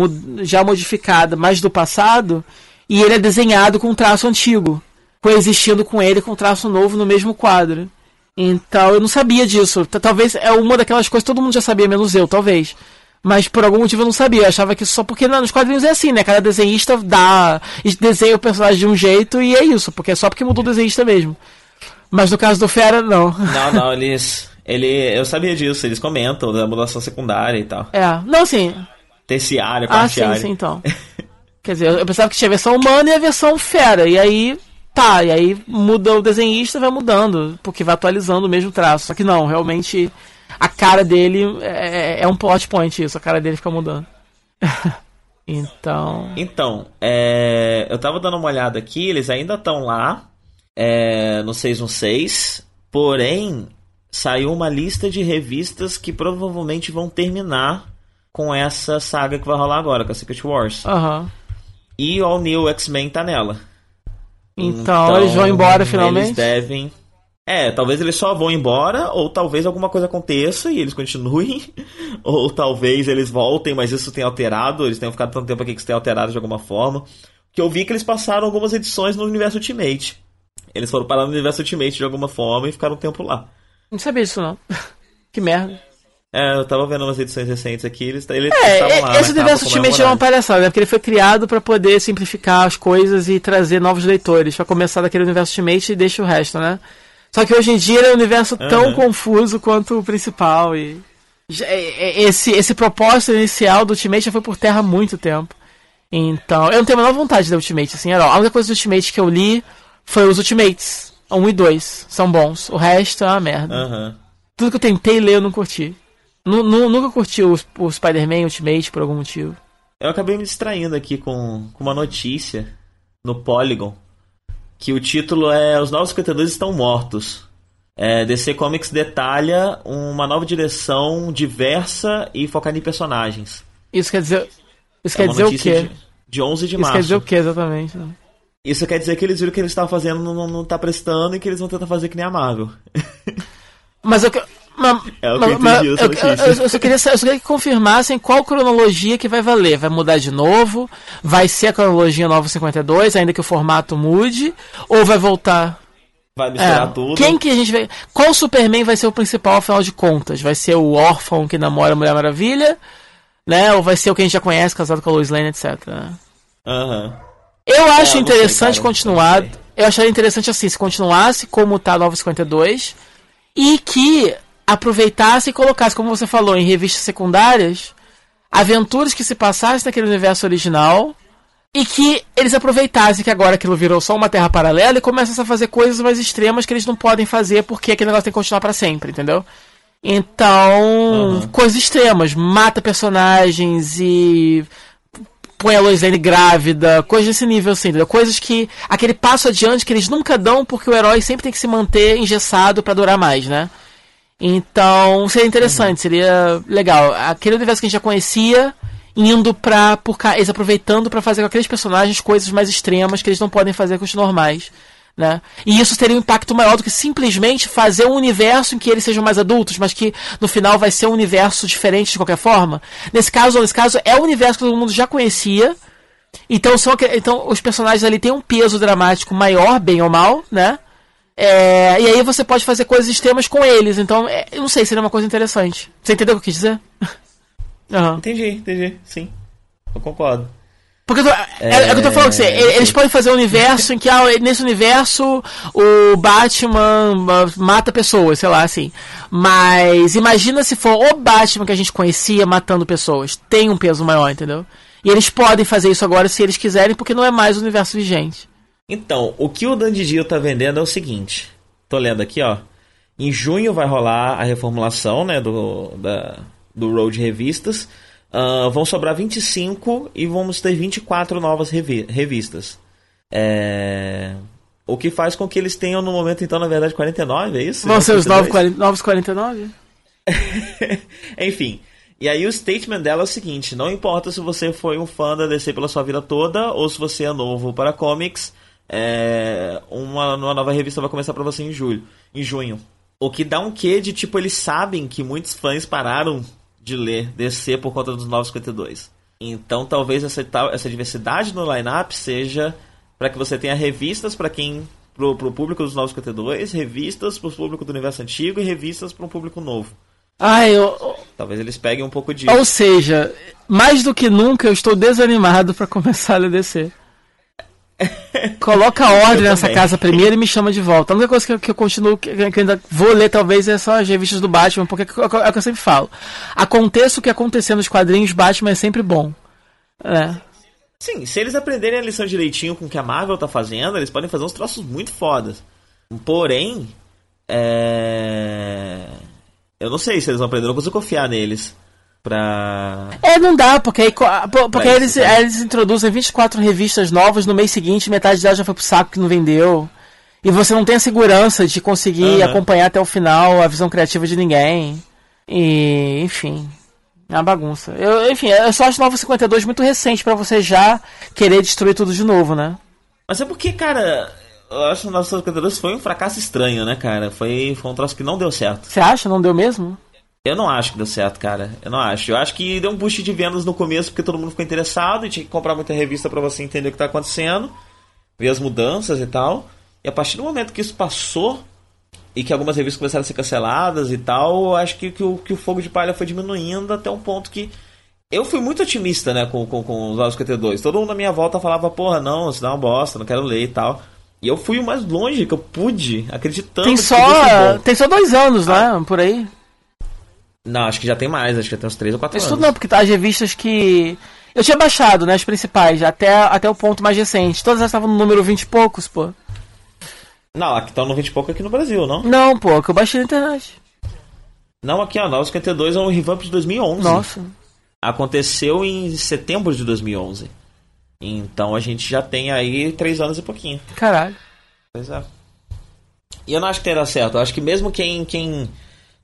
Speaker 2: já modificada, mas do passado, e ele é desenhado com um traço antigo, coexistindo com ele com um traço novo no mesmo quadro. Então eu não sabia disso. Talvez é uma daquelas coisas que todo mundo já sabia, menos eu, talvez. Mas por algum motivo eu não sabia. Eu achava que só porque não, nos quadrinhos é assim, né? Cada desenhista dá. desenha o personagem de um jeito e é isso, porque é só porque mudou o desenhista mesmo. Mas no caso do Fera, não.
Speaker 3: Não, não, eles. Ele, eu sabia disso, eles comentam da mudança secundária e tal.
Speaker 2: É. Não, assim.
Speaker 3: Terciária,
Speaker 2: Ah, sim, sim, então. Quer dizer, eu pensava que tinha a versão humana e a versão fera. E aí, tá, e aí muda o desenhista vai mudando, porque vai atualizando o mesmo traço. Só que não, realmente a cara dele é, é um plot point isso, a cara dele fica mudando. então.
Speaker 3: Então, é, eu tava dando uma olhada aqui, eles ainda estão lá é, no 616, porém saiu uma lista de revistas que provavelmente vão terminar com essa saga que vai rolar agora, com a Secret Wars.
Speaker 2: Aham.
Speaker 3: E o All New X-Men tá nela.
Speaker 2: Então, eles vão embora finalmente.
Speaker 3: Eles devem. É, talvez eles só vão embora, ou talvez alguma coisa aconteça e eles continuem, ou talvez eles voltem, mas isso tenha alterado, eles tenham ficado tanto tempo aqui que isso tenha alterado de alguma forma. que eu vi que eles passaram algumas edições no universo Ultimate. Eles foram parar no universo Ultimate de alguma forma e ficaram um tempo lá.
Speaker 2: Não sabia disso, não. que merda.
Speaker 3: É, eu tava vendo umas edições recentes aqui, eles, eles
Speaker 2: É,
Speaker 3: lá.
Speaker 2: esse
Speaker 3: na
Speaker 2: universo Ultimate é uma palhaçada, né? Porque ele foi criado pra poder simplificar as coisas e trazer novos leitores. Pra começar daquele universo Ultimate e deixa o resto, né? Só que hoje em dia ele é um universo tão
Speaker 3: Aham.
Speaker 2: confuso quanto o principal e. é- é- Esse, esse propósito inicial do Ultimate já foi por terra há muito tempo. Então, eu não tenho a menor vontade de ler Ultimate, assim, era, a única coisa do Ultimate que eu li foi os Ultimates. 1 e 2. São bons. O resto é uma merda.
Speaker 3: Aham.
Speaker 2: Tudo que eu tentei ler eu não curti. Nu- nu- nunca curti o, o Spider-Man Ultimate por algum motivo.
Speaker 3: Eu acabei me distraindo aqui com, com uma notícia no Polygon. Que o título é Os Novos 52 Estão Mortos. É, DC Comics detalha uma nova direção diversa e focada em personagens.
Speaker 2: Isso quer dizer. Isso
Speaker 3: É
Speaker 2: quer
Speaker 3: uma
Speaker 2: dizer o quê?
Speaker 3: De, de 11 de
Speaker 2: Isso
Speaker 3: março.
Speaker 2: quer dizer o quê exatamente? né?
Speaker 3: Isso quer dizer que eles viram que eles estavam fazendo não, não, tá prestando e que eles vão tentar fazer que nem a Marvel.
Speaker 2: Mas eu. que- Mas,
Speaker 3: É o que eu
Speaker 2: mas- mas eu,
Speaker 3: notícia.
Speaker 2: eu- eu só queria, eu só queria que confirmassem qual cronologia que vai valer. Vai mudar de novo? Vai ser a cronologia 952, ainda que o formato mude? Ou vai voltar?
Speaker 3: Vai misturar
Speaker 2: É,
Speaker 3: tudo.
Speaker 2: Quem que a gente vai. Qual Superman vai ser o principal, afinal de contas? Vai ser o órfão que namora a Mulher Maravilha? Né? Ou vai ser o que a gente já conhece, casado com a Lois Lane, etc. né?
Speaker 3: Aham.
Speaker 2: Eu acho
Speaker 3: não sei,
Speaker 2: interessante
Speaker 3: cara,
Speaker 2: continuar.
Speaker 3: sei.
Speaker 2: Eu acharia interessante assim, se continuasse como tá 952 e que aproveitasse e colocasse, como você falou, em revistas secundárias, aventuras que se passassem naquele universo original e que eles aproveitassem que agora aquilo virou só uma terra paralela e começassem a fazer coisas mais extremas que eles não podem fazer porque aquele negócio tem que continuar pra sempre, entendeu? Então,
Speaker 3: Uhum.
Speaker 2: coisas extremas, mata personagens e põe a Lois Lane grávida, coisas desse nível assim, entendeu? Coisas que. aquele passo adiante que eles nunca dão porque o herói sempre tem que se manter engessado pra durar mais, né? Então, seria interessante, seria legal. Aquele universo que a gente já conhecia, indo pra. Por, eles aproveitando pra fazer com aqueles personagens coisas mais extremas que eles não podem fazer com os normais. Né? E isso teria um impacto maior do que simplesmente fazer um universo em que eles sejam mais adultos, mas que no final vai ser um universo diferente de qualquer forma. Nesse caso, nesse caso é o universo que todo mundo já conhecia. Então, são, então os personagens ali têm um peso dramático maior, bem ou mal, né? É, e aí você pode fazer coisas extremas com eles. Então, é, eu não sei, seria uma coisa interessante. Você entendeu o que eu quis dizer? Aham.
Speaker 3: Entendi, entendi. Sim. Eu concordo.
Speaker 2: Porque tô, é, é o que eu tô falando assim, e- eles podem fazer um universo em que ah, nesse universo o Batman ah, mata pessoas, sei lá, assim. Mas imagina se for o Batman que a gente conhecia matando pessoas. Tem um peso maior, entendeu? E eles podem fazer isso agora se eles quiserem, porque não é mais o universo vigente.
Speaker 3: Então, o que o Dandy Dio tá vendendo é o seguinte. Tô lendo aqui, ó. Em junho vai rolar a reformulação, né, do, da, do Road Revistas. Ah, vão sobrar 25 e vamos ter 24 novas revi- revistas. É... O que faz com que eles tenham no momento, então, na verdade, 49, é isso?
Speaker 2: Vão ser os
Speaker 3: 52?
Speaker 2: novos, 40 novos 49?
Speaker 3: Enfim. E aí o statement dela é o seguinte: não importa se você foi um fã da DC pela sua vida toda ou se você é novo para comics, é, uma, uma nova revista vai começar para você em julho, em junho. O que dá um quê de tipo eles sabem que muitos fãs pararam de ler DC por conta dos 952. Então talvez essa tal essa diversidade no lineup seja para que você tenha revistas para quem pro, pro público dos 952, revistas pro público do universo antigo e revistas para um público novo.
Speaker 2: Ah, eu,
Speaker 3: Talvez eles peguem um pouco disso.
Speaker 2: ou seja, mais do que nunca eu estou desanimado pra começar a ler DC. Coloca ordem
Speaker 3: Eu
Speaker 2: nessa
Speaker 3: também.
Speaker 2: casa primeiro e me chama de volta. A única coisa que eu, que eu continuo, que, que eu ainda vou ler talvez é só as revistas do Batman, porque é o que- é o que eu sempre falo. Aconteça o que acontecer nos quadrinhos, Batman é sempre bom. É.
Speaker 3: Sim, se eles aprenderem a lição direitinho com o que a Marvel tá fazendo, eles podem fazer uns troços muito fodas. Porém, é... Eu não sei se eles vão aprender, eu não consigo confiar neles. Pra.
Speaker 2: É, não dá, porque, aí, porque
Speaker 3: Pra
Speaker 2: aí eles,
Speaker 3: né?
Speaker 2: aí eles introduzem 24 revistas novas no mês seguinte, metade delas já foi pro saco que não vendeu. E você não tem a segurança de conseguir
Speaker 3: Aham.
Speaker 2: acompanhar até o final a visão criativa de ninguém. E, enfim, é uma bagunça. Eu, enfim, eu só acho 952 muito recente pra você já querer destruir tudo de novo, né?
Speaker 3: Mas é porque, cara, eu acho que o Nossos 52 foi um fracasso estranho, né, cara? Foi, foi um troço que não deu certo.
Speaker 2: Você acha? Não deu mesmo?
Speaker 3: Eu não acho que deu certo, cara. Eu não acho. Eu acho que deu um boost de vendas no começo porque todo mundo ficou interessado e tinha que comprar muita revista para você entender o que tá acontecendo, ver as mudanças e tal. E a partir do momento que isso passou e que algumas revistas começaram a ser canceladas e tal, eu acho que, que, o, que o fogo de palha foi diminuindo até um ponto que. Eu fui muito otimista, né, com, com, com os Novos 52. Todo mundo na minha volta falava, porra, não, isso dá uma bosta, não quero ler e tal. E eu fui o mais longe que eu pude, acreditando
Speaker 2: tem
Speaker 3: que
Speaker 2: só Tem só dois anos, ah. né? Por aí.
Speaker 3: Não, acho que já tem mais, acho que já tem uns 3 ou 4
Speaker 2: Isso
Speaker 3: anos.
Speaker 2: tudo não, porque tá as revistas que. Eu tinha baixado, né? As principais, até, até o ponto mais recente. Todas elas estavam no número 20 e poucos, pô.
Speaker 3: Não, aqui estão no 20 e pouco aqui no Brasil, não?
Speaker 2: Não, pô, que eu baixei na internet.
Speaker 3: Não, aqui, ó, 952 é um revamp de 2011.
Speaker 2: Nossa.
Speaker 3: Aconteceu em setembro de 2011. Então a gente já tem aí 3 anos e pouquinho.
Speaker 2: Caralho.
Speaker 3: Pois é. E eu não acho que tenha dado certo. Eu acho que mesmo quem, quem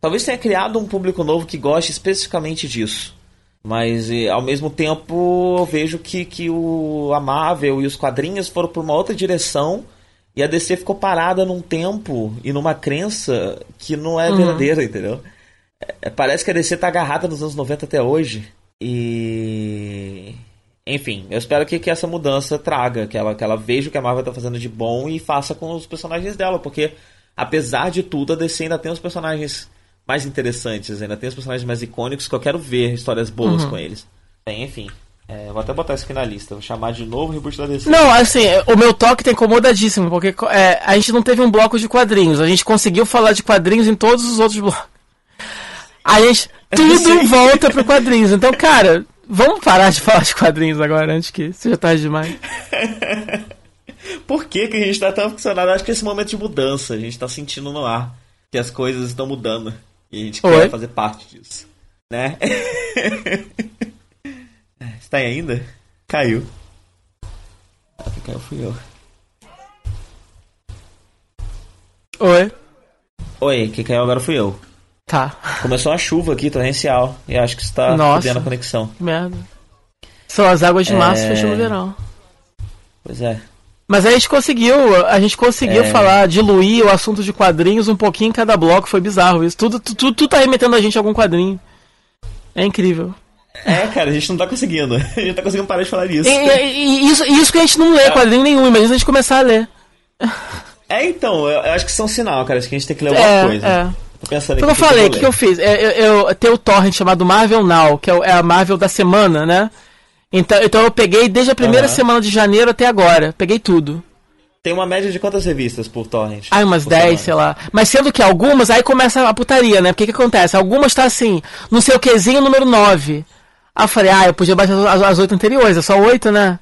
Speaker 3: Talvez tenha criado um público novo que goste especificamente disso. Mas ao mesmo tempo eu vejo que, que o, a Marvel e os quadrinhos foram por uma outra direção e a DC ficou parada num tempo e numa crença que não é uhum. verdadeira, entendeu? É, parece que a DC tá agarrada nos anos 90 até hoje. E. Enfim, eu espero que, que essa mudança traga, que ela, que ela veja o que a Marvel tá fazendo de bom e faça com os personagens dela, porque apesar de tudo, a DC ainda tem os personagens mais interessantes, ainda tem os personagens mais icônicos que eu quero ver histórias boas uhum. com eles. Bem, enfim. É, vou até botar isso aqui na lista. Vou chamar de novo Reboot da DC.
Speaker 2: Não, assim, o meu toque tá incomodadíssimo, porque é, a gente não teve um bloco de quadrinhos. A gente conseguiu falar de quadrinhos em todos os outros blocos. A gente. Tudo volta pro quadrinhos. Então, cara, vamos parar de falar de quadrinhos agora, antes que seja tarde demais.
Speaker 3: Por que, que a gente tá tão funcionado? Acho que é esse momento de mudança. A gente tá sentindo no ar que as coisas estão mudando. E a gente Oi? quer fazer parte disso. Né? Está aí ainda? Caiu. Ah, quem caiu fui eu.
Speaker 2: Oi.
Speaker 3: Oi, quem caiu agora fui eu.
Speaker 2: Tá.
Speaker 3: Começou a chuva aqui, torrencial. E acho que está perdendo a conexão.
Speaker 2: Merda. São as águas de março é... fechando o verão.
Speaker 3: Pois é.
Speaker 2: Mas a gente conseguiu, a gente conseguiu é... falar, diluir o assunto de quadrinhos um pouquinho em cada bloco, foi bizarro isso. Tudo, tudo, tudo tá remetendo a gente a algum quadrinho. É incrível.
Speaker 3: É, cara, a gente não tá conseguindo. A gente tá conseguindo parar de falar disso.
Speaker 2: E, e, isso, isso que a gente não lê é. quadrinho nenhum, imagina a gente começar a ler.
Speaker 3: É, então, eu, eu acho que isso é um sinal, cara. Acho que a gente tem que ler alguma é, coisa. É.
Speaker 2: Tô pensando então, eu falei, o que, que, eu fiz? Eu, eu, eu tenho o torrent chamado Marvel Now, que é, é a Marvel da semana, né? Então, então eu peguei desde a primeira uhum. semana de janeiro até agora. Peguei tudo.
Speaker 3: Tem uma média de quantas revistas por torrent?
Speaker 2: Ah, umas 10, sei lá. Mas sendo que algumas, aí começa a putaria, né? Porque que acontece? Algumas tá assim, não sei o quezinho número 9. Aí eu falei, ah, eu podia baixar as, as 8 anteriores, é só 8, né?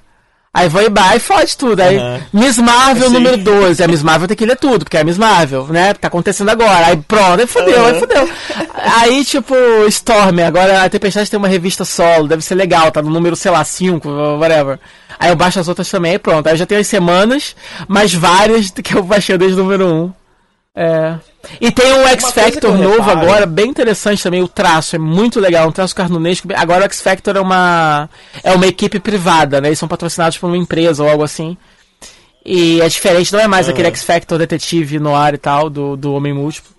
Speaker 2: Aí vai e fode tudo. Aí, uhum. Miss Marvel Sim. número 12. A Miss Marvel tem que ler tudo, porque é a Miss Marvel, né? Tá acontecendo agora. Aí pronto, aí fodeu, uhum. aí fodeu. Aí, tipo, Storm, agora a Tempestade tem uma revista solo, deve ser legal, tá no número, sei lá, 5, whatever. Aí eu baixo as outras também, e pronto. Aí eu já tenho as semanas, mais várias que eu baixei desde o número 1. É. E tem um X Factor novo reparo. agora, bem interessante também, o traço, é muito legal, um traço cartunesco. Agora o X Factor é uma é uma equipe privada, né? Eles são patrocinados por uma empresa ou algo assim. E é diferente, não é mais uhum. aquele X Factor detetive no ar e tal, do, do Homem Múltiplo.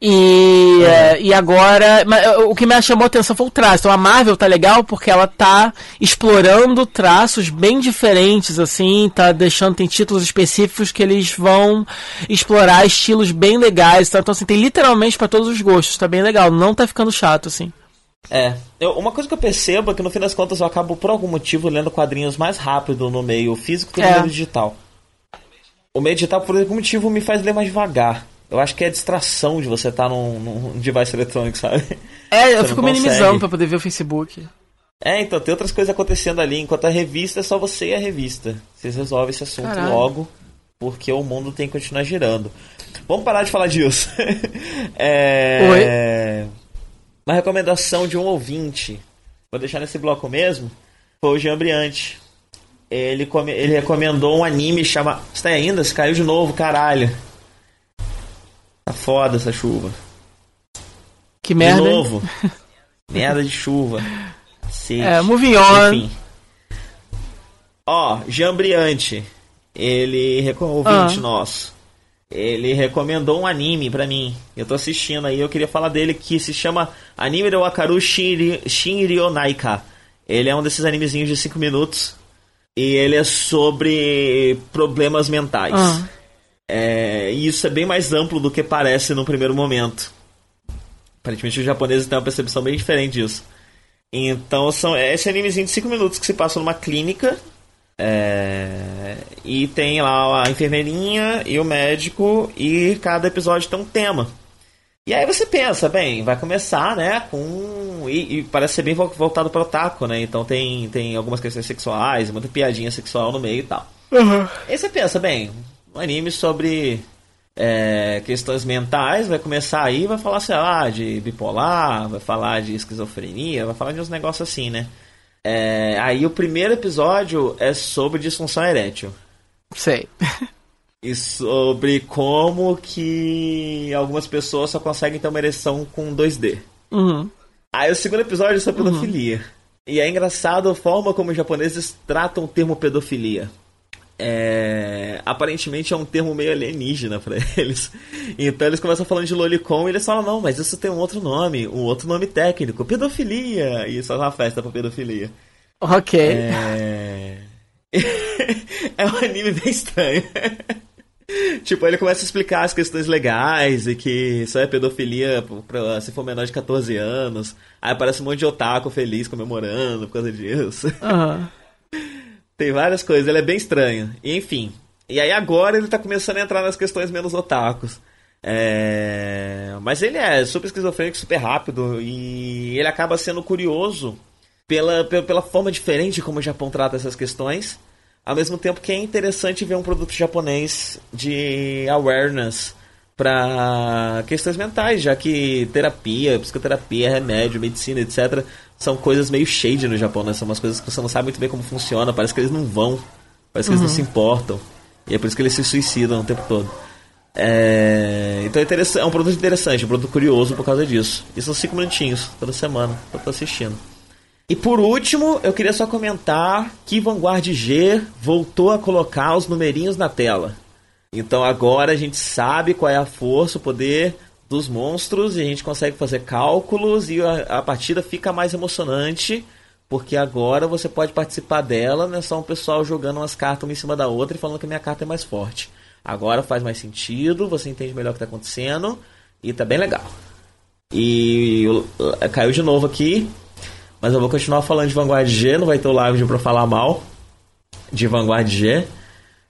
Speaker 2: E, é. e agora, o que me chamou a atenção foi o traço. Então a Marvel tá legal porque ela tá explorando traços bem diferentes, assim, tá deixando, tem títulos específicos que eles vão explorar estilos bem legais. Tá? Então, assim, tem literalmente para todos os gostos, tá bem legal, não tá ficando chato, assim.
Speaker 3: É, eu, uma coisa que eu percebo é que no fim das contas eu acabo por algum motivo lendo quadrinhos mais rápido no meio físico que no é. meio digital. O meio digital, por algum motivo, me faz ler mais devagar. Eu acho que é a distração de você estar tá num, num device eletrônico, sabe?
Speaker 2: É, eu fico minimizando pra poder ver o Facebook.
Speaker 3: É, então tem outras coisas acontecendo ali, enquanto a revista é só você e a revista. Vocês resolvem esse assunto Caralho. logo, porque o mundo tem que continuar girando. Vamos parar de falar disso. é... Oi? Uma recomendação de um ouvinte. Vou deixar nesse bloco mesmo. Foi o Jean Briante. Ele, come... ele recomendou um anime chama. Está aí ainda? Se caiu de novo, caralho. Tá foda essa chuva.
Speaker 2: Que merda.
Speaker 3: De novo. merda de chuva.
Speaker 2: Cacete. É, moving on. Enfim.
Speaker 3: Ó, Jambriante. Ele, ouvinte ah. nosso. ele recomendou um anime pra mim. Eu tô assistindo aí, eu queria falar dele que se chama Anime do Wakaru Shinryonaika. Ele é um desses animezinhos de 5 minutos. E ele é sobre problemas mentais.
Speaker 2: Ah.
Speaker 3: É, e isso é bem mais amplo do que parece no primeiro momento. Aparentemente os japoneses têm uma percepção bem diferente disso. Então são é esse animezinho de 5 minutos que se passa numa clínica. É, e tem lá a enfermeirinha e o médico. E cada episódio tem um tema. E aí você pensa, bem, vai começar, né, com. E, e parece ser bem voltado para o taco, né? Então tem, tem algumas questões sexuais, muita piadinha sexual no meio e tal.
Speaker 2: Uhum.
Speaker 3: Aí você pensa, bem, um anime sobre é, questões mentais, vai começar aí, vai falar, sei lá, de bipolar, vai falar de esquizofrenia, vai falar de uns negócios assim, né? É, aí o primeiro episódio é sobre disfunção erétil.
Speaker 2: Sei.
Speaker 3: E sobre como que algumas pessoas só conseguem ter uma ereção com 2D.
Speaker 2: Uhum.
Speaker 3: Aí o segundo episódio é sobre pedofilia. E é engraçado a forma como os japoneses tratam o termo pedofilia. É... Aparentemente é um termo meio alienígena pra eles. Então eles começam falando de lolicon e eles falam, não, mas isso tem um outro nome, um outro nome técnico, pedofilia. E isso é uma festa pra pedofilia.
Speaker 2: Ok.
Speaker 3: É... é um anime bem estranho. tipo, ele começa a explicar as questões legais e que isso é pedofilia pra, se for menor de 14 anos. Aí aparece um monte de otaku feliz comemorando por causa disso.
Speaker 2: Uhum.
Speaker 3: Tem várias coisas, ele é bem estranho. E enfim. E aí agora ele tá começando a entrar nas questões menos otakus. É... Mas ele é super esquizofrênico, super rápido e ele acaba sendo curioso pela, pela, forma diferente como o Japão trata essas questões. Ao mesmo tempo que é interessante ver um produto japonês de awareness para questões mentais, já que terapia, psicoterapia, remédio, medicina, etc., são coisas meio shade no Japão, né? São umas coisas que você não sabe muito bem como funciona, parece que eles não vão, parece que
Speaker 2: Uhum.
Speaker 3: eles não se importam. E é por isso que eles se suicidam o tempo todo. É... Então é, é um produto interessante, um produto curioso por causa disso. E são cinco minutinhos toda semana que eu tô assistindo. E por último, eu queria só comentar que Vanguard G voltou a colocar os numerinhos na tela. Então agora a gente sabe qual é a força, o poder dos monstros e a gente consegue fazer cálculos e a, a partida fica mais emocionante porque agora você pode participar dela, não é só um pessoal jogando umas cartas uma em cima da outra e falando que a minha carta é mais forte. Agora faz mais sentido, você entende melhor o que está acontecendo e tá bem legal. E eu- caiu de novo aqui, mas eu vou continuar falando de Vanguard G, não vai ter o live pra falar mal de Vanguard G.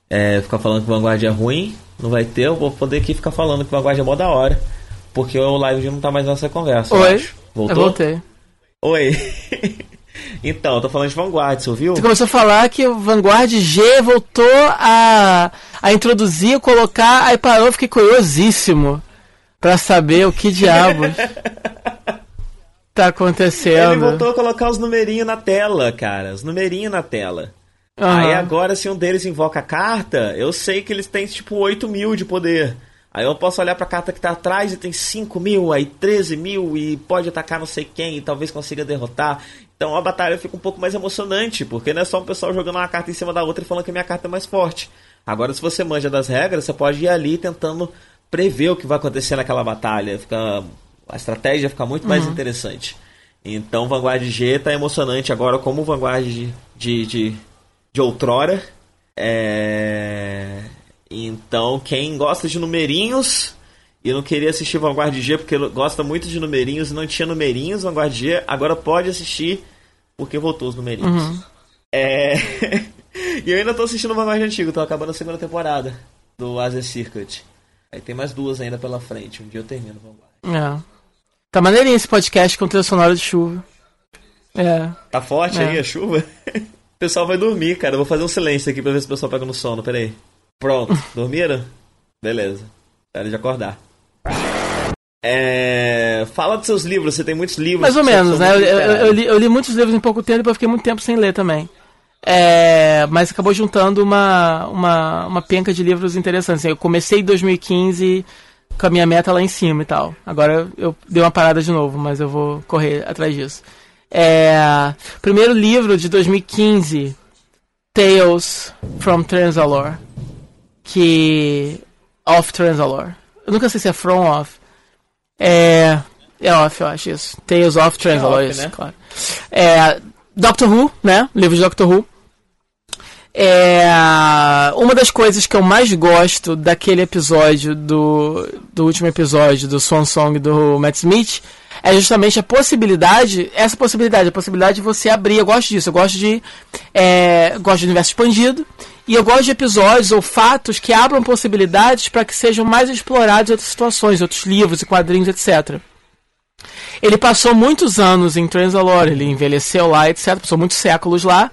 Speaker 3: É, ficar falando que Vanguard é ruim, não vai ter, eu vou poder aqui ficar falando que Vanguard é mó da hora. Porque o live não tá mais nessa conversa.
Speaker 2: Oi.
Speaker 3: Voltou?
Speaker 2: Eu voltei.
Speaker 3: Oi. então, eu tô falando de Vanguard, você ouviu?
Speaker 2: Você começou a falar que o Vanguard G voltou a, a introduzir, colocar, aí parou, fiquei curiosíssimo pra saber o que diabos tá acontecendo.
Speaker 3: Ele voltou a colocar os numerinhos na tela, cara. Os numerinhos na tela.
Speaker 2: Aham.
Speaker 3: Aí agora, se um deles invoca a carta, eu sei que eles têm tipo 8 mil de poder. Aí eu posso olhar pra carta que tá atrás e tem 5 mil, aí 13 mil e pode atacar não sei quem e talvez consiga derrotar. Então a batalha fica um pouco mais emocionante, porque não é só um pessoal jogando uma carta em cima da outra e falando que a minha carta é mais forte. Agora, se você manja das regras, você pode ir ali tentando prever o que vai acontecer naquela batalha. Fica, a estratégia fica muito mais interessante. Então, Vanguard G tá emocionante agora como o Vanguard de, de, de, de outrora. É... Então, quem gosta de numerinhos e não queria assistir Vanguard G porque gosta muito de numerinhos e não tinha numerinhos, Vanguard G agora pode assistir porque voltou os numerinhos. É... e eu ainda tô assistindo Vanguard antigo, tô acabando a segunda temporada do Asia Circuit. Aí tem mais duas ainda pela frente, um dia eu termino o Vanguard.
Speaker 2: É. Tá maneirinho esse podcast com trilha sonora de chuva. É.
Speaker 3: Tá forte
Speaker 2: É.
Speaker 3: aí a chuva? o pessoal vai dormir, cara. Eu vou fazer um silêncio aqui pra ver se o pessoal pega no sono. Pera aí. Pronto. Dormiram? Beleza. Espera de acordar. É... Fala dos seus livros. Você tem muitos livros.
Speaker 2: Mais ou menos, né? Eu, eu- li, eu li muitos livros em pouco tempo e depois fiquei muito tempo sem ler também. É, mas acabou juntando uma, uma, uma penca de livros interessantes. Eu comecei em 2015 com a minha meta lá em cima e tal. Agora eu dei uma parada de novo, mas eu vou correr atrás disso. É, primeiro livro de 2015, Tales from Transalore, que Off Transalore. Eu nunca sei se é From Off. É. É Off, eu acho isso. Tales of Transalore, é off, isso, né? claro. É. Doctor Who, né? Livro de Doctor Who. É, uma das coisas que eu mais gosto daquele episódio, do, do último episódio do Swan Song do Matt Smith, é justamente a possibilidade, essa possibilidade, a possibilidade de você abrir. Eu gosto disso, eu gosto de. É, gosto de universo expandido. E eu gosto de episódios ou fatos que abram possibilidades para que sejam mais explorados outras situações, outros livros e quadrinhos, etc. Ele passou muitos anos em Transalore, ele envelheceu lá, etc. Passou muitos séculos lá.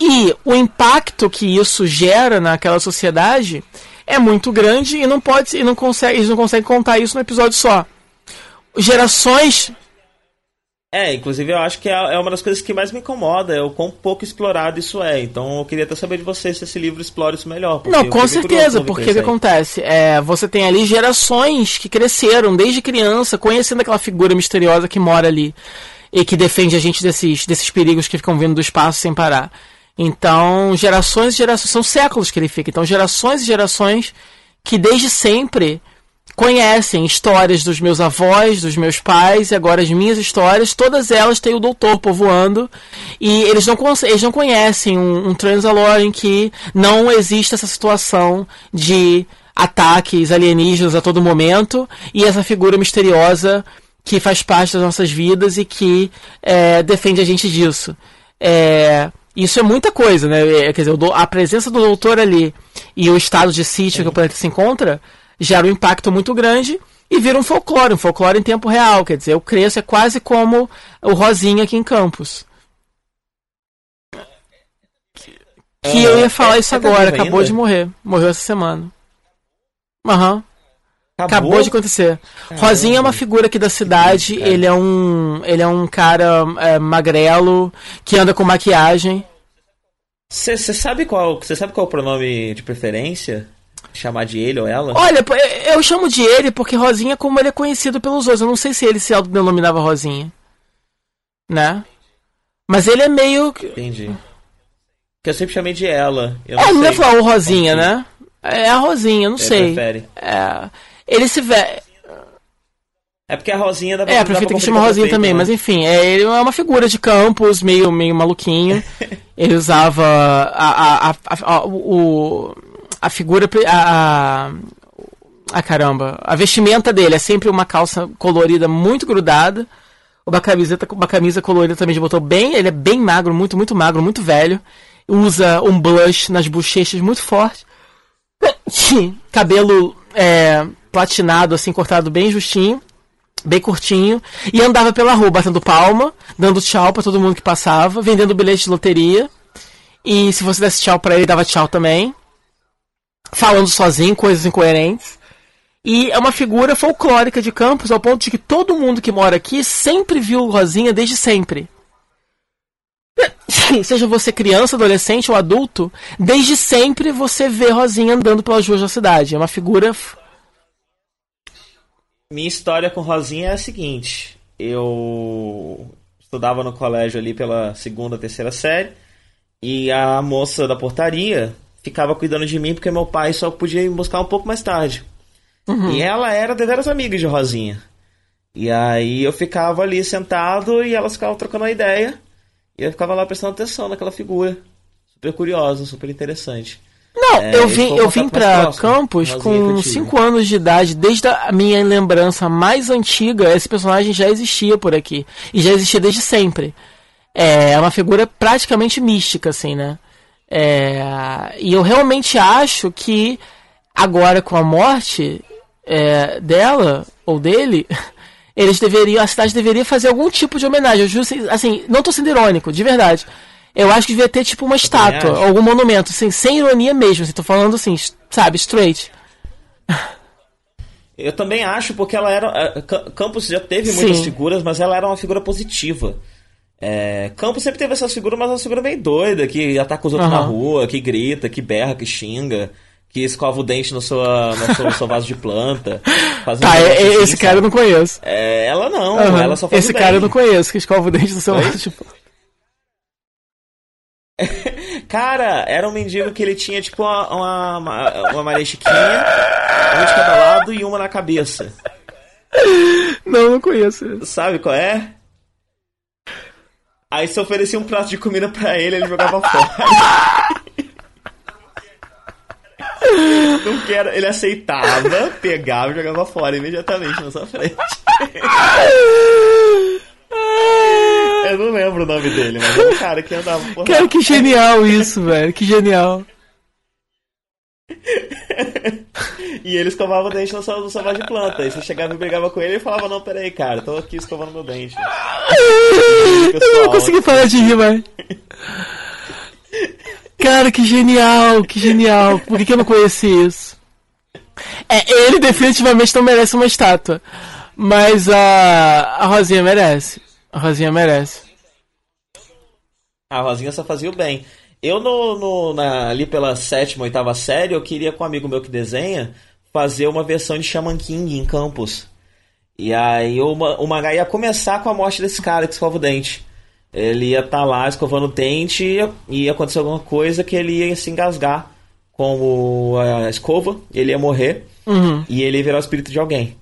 Speaker 2: E o impacto que isso gera naquela sociedade é muito grande e não pode e não consegue, eles não conseguem contar isso no episódio só. Gerações
Speaker 3: é, inclusive eu acho que é, é uma das coisas que mais me incomoda, é o quão pouco explorado isso é. Então eu queria até saber de você se esse livro explora isso melhor.
Speaker 2: Não, com certeza, porque o que acontece? É, você tem ali gerações que cresceram desde criança conhecendo aquela figura misteriosa que mora ali e que defende a gente desses, desses perigos que ficam vindo do espaço sem parar. Então, gerações e gerações, são séculos que ele fica. Então, gerações e gerações que desde sempre conhecem histórias dos meus avós, dos meus pais e agora as minhas histórias, todas elas têm o doutor povoando e eles não, eles não conhecem um, um Transalore em que não existe essa situação de ataques alienígenas a todo momento e essa figura misteriosa que faz parte das nossas vidas e que é, defende a gente disso. É, isso é muita coisa, né? É, quer dizer, a presença do doutor ali e o estado de sítio que o planeta se encontra gera um impacto muito grande e vira um folclore, um folclore em tempo real. Quer dizer, o cresço é quase como o Rosinha aqui em Campos. Que eu ia falar é, isso é agora, acabou ainda? de morrer. Morreu essa semana. Aham. Uhum. Acabou? Acabou? de acontecer. Caramba. Rosinha é uma figura aqui da cidade. ele é um, ele é um cara é, magrelo que anda com maquiagem.
Speaker 3: Você sabe qual, você sabe qual é o pronome de preferência? Chamar de ele ou ela?
Speaker 2: Olha, eu chamo de ele porque Rosinha, como ele é conhecido pelos outros, eu não sei se ele se autodenominava Rosinha, né? Mas ele é meio.
Speaker 3: Entendi. Que eu sempre chamei de ela.
Speaker 2: Eu é, não é falar o Rosinha, né? É a Rosinha, não ele sei. Prefere. É. Ele se vê.
Speaker 3: É porque a Rosinha
Speaker 2: pra É, a prefeita que chama Rosinha também, né? mas enfim, é, ele é uma figura de campos, meio, meio maluquinho. ele usava a, a, a, a, o, a figura. A, a, caramba. A vestimenta dele é sempre uma calça colorida muito grudada. Uma camiseta, uma camisa colorida também de botão bem. Ele é bem magro, muito, muito magro, muito velho. Usa um blush nas bochechas muito forte. Cabelo é, platinado, assim, cortado bem justinho, bem curtinho, e andava pela rua batendo palma, dando tchau para todo mundo que passava, vendendo bilhete de loteria. E se você desse tchau para ele, dava tchau também. Falando sozinho, coisas incoerentes. E é uma figura folclórica de Campos, ao ponto de que todo mundo que mora aqui sempre viu Rosinha desde sempre. Seja você criança, adolescente ou adulto, desde sempre você vê Rosinha andando pelas ruas da cidade. É uma figura
Speaker 3: minha história com Rosinha é a seguinte: eu estudava no colégio ali pela segunda, terceira série e a moça da portaria ficava cuidando de mim porque meu pai só podia ir buscar um pouco mais tarde. Uhum. E ela era deveras amiga de Rosinha. E aí eu ficava ali sentado e elas ficavam trocando uma ideia. E eu ficava lá prestando atenção naquela figura. Super curiosa, super interessante.
Speaker 2: Não, é, eu vim, eu vim pra Campos com 5 anos de idade. Desde a minha lembrança mais antiga, esse personagem já existia por aqui. E já existia desde sempre. É uma figura praticamente mística, assim, né? É, e eu realmente acho que agora com a morte é, dela, ou dele, eles deveriam, a cidade deveria fazer algum tipo de homenagem. Juro, assim, não tô sendo irônico, de verdade. Eu acho que devia ter, tipo, uma estátua, algum monumento, assim, sem ironia mesmo. Assim, tô falando assim, sabe, straight.
Speaker 3: Eu também acho, porque ela era. Campos já teve muitas Sim. figuras, mas ela era uma figura positiva. É, Campos sempre teve essas figuras, mas é uma figura meio doida, que ataca os outros uhum. na rua, que grita, que berra, que xinga, que escova o dente no, sua, no, seu, seu vaso de planta.
Speaker 2: tá, é, assim, esse cara eu não conheço.
Speaker 3: É, ela não, uhum. ela só faz
Speaker 2: Esse cara eu não conheço, que escova o dente no seu vaso de planta.
Speaker 3: Cara, era um mendigo que ele tinha tipo uma, uma, uma, uma Maria Chiquinha, uma de cada lado e uma na cabeça.
Speaker 2: Não, não conheço.
Speaker 3: Sabe qual é? Aí se oferecia um prato de comida pra ele, ele jogava fora. Não quero, ele aceitava, pegava e jogava fora imediatamente na sua frente. Eu não lembro o nome dele, mas é um cara que andava por.
Speaker 2: Cara, que genial isso, velho. Que genial.
Speaker 3: E ele escovava o dente no sua, no sua de planta. Aí você chegava e brigava com ele e falava, não, peraí, cara, tô aqui escovando meu dente.
Speaker 2: Eu não consegui parar de rir, velho. Cara, que genial, que genial. Por que, que eu não conheci isso? É, ele definitivamente não merece uma estátua. Mas a, a Rosinha merece. A Rosinha merece.
Speaker 3: A Rosinha só fazia o bem. Eu, no, no- na- ali pela sétima, oitava série, eu queria com um amigo meu que desenha fazer uma versão de Shaman King em Campos. E aí o, o mangá ia começar com a morte desse cara que escova o dente. Ele ia estar lá escovando o dente e ia acontecer alguma coisa que ele ia se engasgar com o- a escova, ele ia morrer
Speaker 2: Uhum.
Speaker 3: e ele ia virar o espírito de alguém.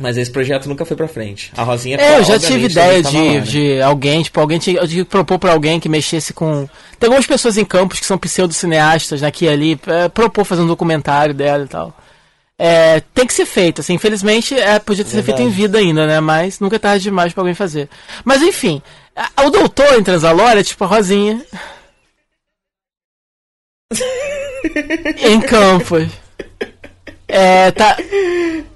Speaker 3: Mas esse projeto nunca foi pra frente. A Rosinha
Speaker 2: É, eu já tive ideia de,
Speaker 3: lá, né?
Speaker 2: de alguém, tipo, alguém tinha, que propor pra alguém que mexesse com. Tem algumas pessoas em campos que são pseudo-cineastas, né, aqui e ali, é, propor fazer um documentário dela e tal. É, tem que ser feito, assim, infelizmente é, podia ter sido feito em vida ainda, né, mas nunca é tarde demais pra alguém fazer. Mas enfim, a- o doutor em Transalora é tipo a Rosinha. em campos. É, tá.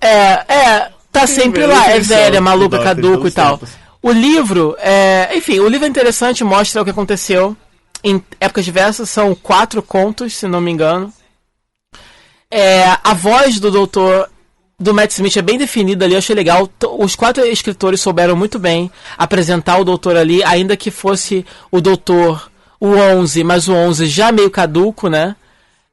Speaker 2: É, é, tá sempre lá, é velha, maluca, caduco e tal.
Speaker 3: tempos.
Speaker 2: O livro, é, enfim, o livro é interessante, mostra o que aconteceu em épocas diversas, são quatro contos, se não me engano. É, a voz do doutor do Matt Smith é bem definida ali, eu achei legal. Os quatro escritores souberam muito bem apresentar o doutor ali, ainda que fosse o doutor o 11, mas o 11 já meio caduco, né?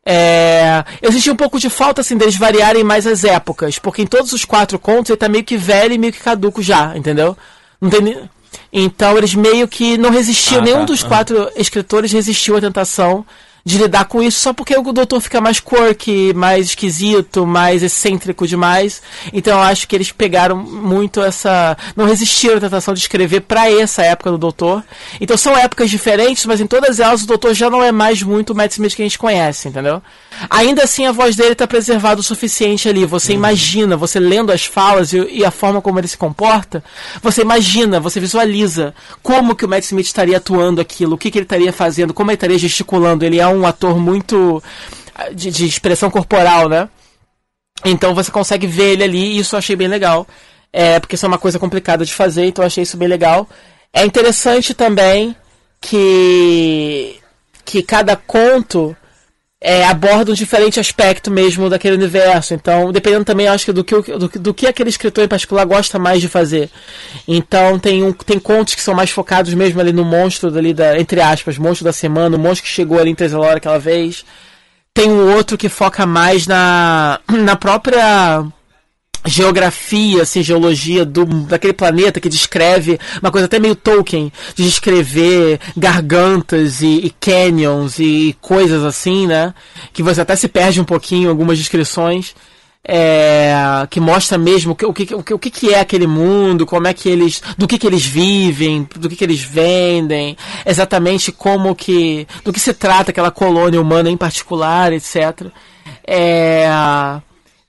Speaker 2: É, eu senti um pouco de falta assim deles variarem mais as épocas, porque em todos os quatro contos ele tá meio que velho e meio que caduco já, entendeu? Não tem ni- Então eles meio que não resistiam,
Speaker 3: Ah,
Speaker 2: nenhum
Speaker 3: tá,
Speaker 2: dos
Speaker 3: aham.
Speaker 2: quatro escritores resistiu à tentação de lidar com isso só porque o doutor fica mais quirky, mais esquisito, mais excêntrico demais. Então eu acho que eles pegaram muito essa. não resistiram à tentação de escrever pra essa época do doutor. Então são épocas diferentes, mas em todas elas o doutor já não é mais muito o Matt Smith que a gente conhece, entendeu? Ainda assim a voz dele tá preservada o suficiente ali. Você imagina, você lendo as falas e, e a forma como ele se comporta, você imagina, você visualiza como que o Matt Smith estaria atuando aquilo, o que, que ele estaria fazendo, como ele estaria gesticulando. Ele é um ator muito ah, de, de expressão corporal, né? Então você consegue ver ele ali e isso eu achei bem legal. É, porque isso é uma coisa complicada de fazer, então eu achei isso bem legal. É interessante também que que cada conto é, aborda um diferente aspecto mesmo daquele universo. Então, dependendo também, acho que do que, do, do que aquele escritor em particular gosta mais de fazer. Então, tem, um, tem contos que são mais focados mesmo ali no monstro da, entre aspas, monstro da semana, o monstro que chegou ali em Trezelora aquela vez. Tem um outro que foca mais na, na própria geografia, assim, geologia do, daquele planeta que descreve uma coisa até meio Tolkien, de descrever gargantas e, e canyons e coisas assim, né? Que você até se perde um pouquinho em algumas descrições. É, que mostra mesmo o que, o, que, o, que é aquele mundo, como é que eles. do que, que eles vivem, do que, que eles vendem, exatamente como que. do que se trata aquela colônia humana em particular, etc. É,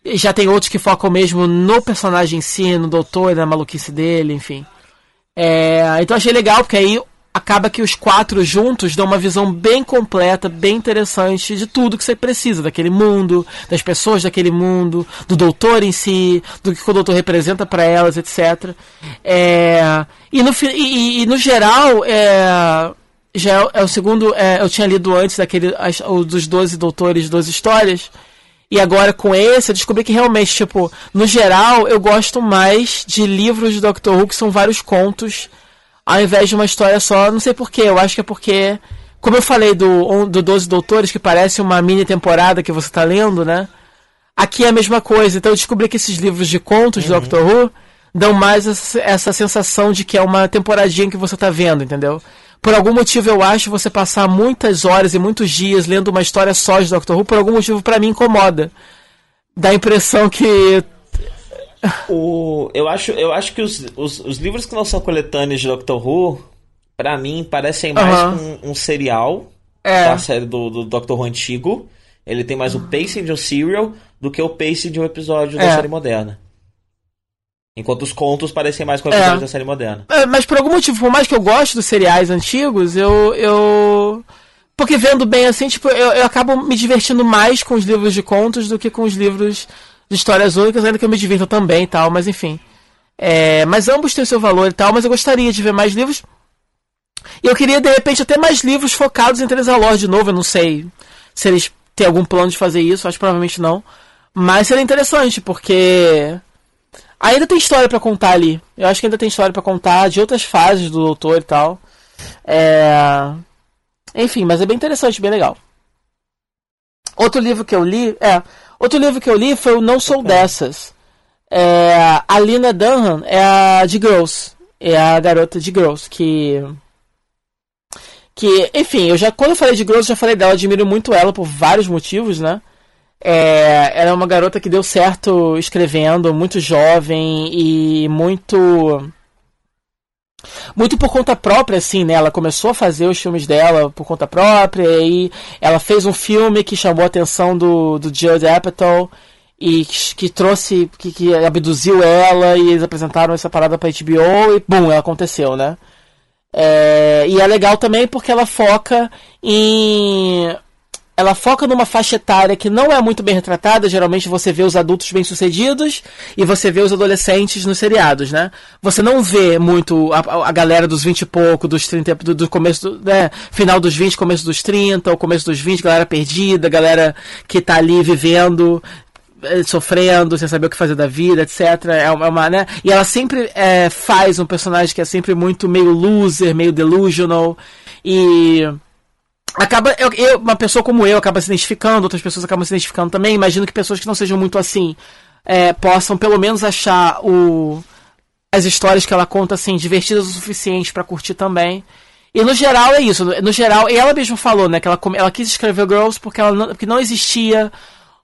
Speaker 2: já tem outros que focam mesmo no personagem em si, no doutor, na maluquice dele, enfim. É, então achei legal, porque aí acaba que os quatro juntos dão uma visão bem completa, bem interessante de tudo que você precisa, daquele mundo, das pessoas daquele mundo, do doutor em si, do que o doutor representa para elas, etc. É, e, no, e, e- e no geral, é, já é, o- é o segundo, é, eu tinha lido antes daquele, as- dos 12 doutores, 12 histórias, e agora com esse eu descobri que realmente, tipo, no geral eu gosto mais de livros de Doctor Who que são vários contos, ao invés de uma história só. Não sei porquê, eu acho que é porque, como eu falei do, do 12 Doutores, que parece uma mini temporada que você tá lendo, né? Aqui é a mesma coisa. Então eu descobri que esses livros de contos de Doctor Who dão mais essa, essa sensação de que é uma temporadinha que você tá vendo, entendeu? Por algum motivo eu acho você passar muitas horas e muitos dias lendo uma história só de Doctor Who, por algum motivo para mim incomoda. Dá a impressão que
Speaker 3: o, eu acho, eu acho que os, os, os, livros que não são coletâneos de Doctor Who, para mim, parecem mais uhum. um, um, serial é. da série do, do Doctor Who antigo. Ele tem mais o pacing de um serial do que o pacing de um episódio é. da série moderna. Enquanto os contos parecem mais com episódio é. da série moderna.
Speaker 2: É, mas por algum motivo, por mais que eu goste dos seriais antigos, eu. eu... Porque vendo bem assim, tipo, eu, eu acabo me divertindo mais com os livros de contos do que com os livros de histórias únicas, ainda que eu me divirta também e tal, mas enfim. É, mas ambos têm seu valor e tal, mas eu gostaria de ver mais livros. E eu queria, de repente, até mais livros focados em Tresalor de novo. Eu não sei se eles têm algum plano de fazer isso, acho que provavelmente não. Mas seria interessante, porque ainda tem história para contar ali. Eu acho que ainda tem história para contar de outras fases do doutor e tal. É... Enfim, mas é bem interessante, bem legal. Outro livro que eu li, é, outro livro que eu li foi o Não Sou Dessas. É, a Lina Dunham é a de Girls, é a garota de Girls que que, enfim, eu já quando eu falei de Girls, já falei dela, admiro muito ela por vários motivos, né? É, ela é uma garota que deu certo escrevendo, muito jovem e muito muito por conta própria, assim, né? Ela começou a fazer os filmes dela por conta própria e ela fez um filme que chamou a atenção do, do Judd Apatow e que, que trouxe, que, que, abduziu ela e eles apresentaram essa parada pra HBO e, bum, ela aconteceu, né? É, e é legal também porque ela foca em ela foca numa faixa etária que não é muito bem retratada. Geralmente você vê os adultos bem-sucedidos e você vê os adolescentes nos seriados, né? Você não vê muito a, a galera dos 20 e pouco, dos 30, do, do começo, do, né? Final dos 20, começo dos 30, ou começo dos 20, galera perdida, galera que tá ali vivendo eh, sofrendo, sem saber o que fazer da vida, etc. É uma, né? E ela sempre é, faz um personagem que é sempre muito meio loser, meio delusional. E acaba eu, eu, uma pessoa como eu acaba se identificando outras pessoas acabam se identificando também. Imagino que pessoas que não sejam muito assim é, possam pelo menos achar o as histórias que ela conta assim divertidas o suficiente para curtir também. E no geral é isso no geral e ela mesma falou né que ela ela quis escrever Girls porque ela não, porque não existia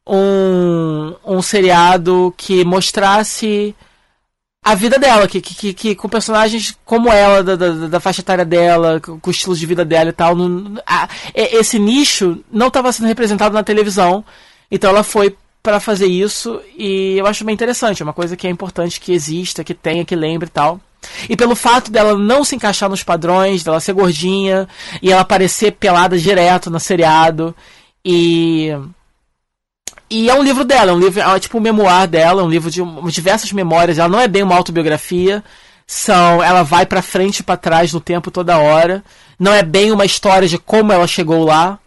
Speaker 2: um um seriado que mostrasse a vida dela, que, que, que, com personagens como ela, da, da, da, faixa etária dela, com o estilo de vida dela e tal. a, esse nicho não estava sendo representado na televisão. Então ela foi para fazer isso e eu acho bem interessante. É uma coisa que é importante que exista, que tenha, que lembre e tal. E pelo fato dela não se encaixar nos padrões, dela ser gordinha e ela aparecer pelada direto no seriado. E e é um livro dela, é um livro, é tipo um memoir dela, um livro de diversas memórias. Ela não é bem uma autobiografia, são, ela vai para frente e para trás no tempo toda hora. Não é bem uma história de como ela chegou lá,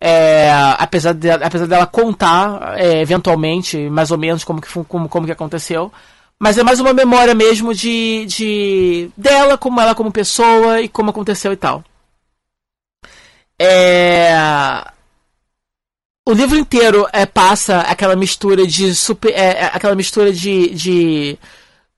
Speaker 2: é, apesar, de, apesar dela contar é, eventualmente mais ou menos como que, como, como que aconteceu. Mas é mais uma memória mesmo de, de dela, como ela como pessoa e como aconteceu e tal. É, o livro inteiro é, passa aquela mistura de super, é, é, aquela mistura de, de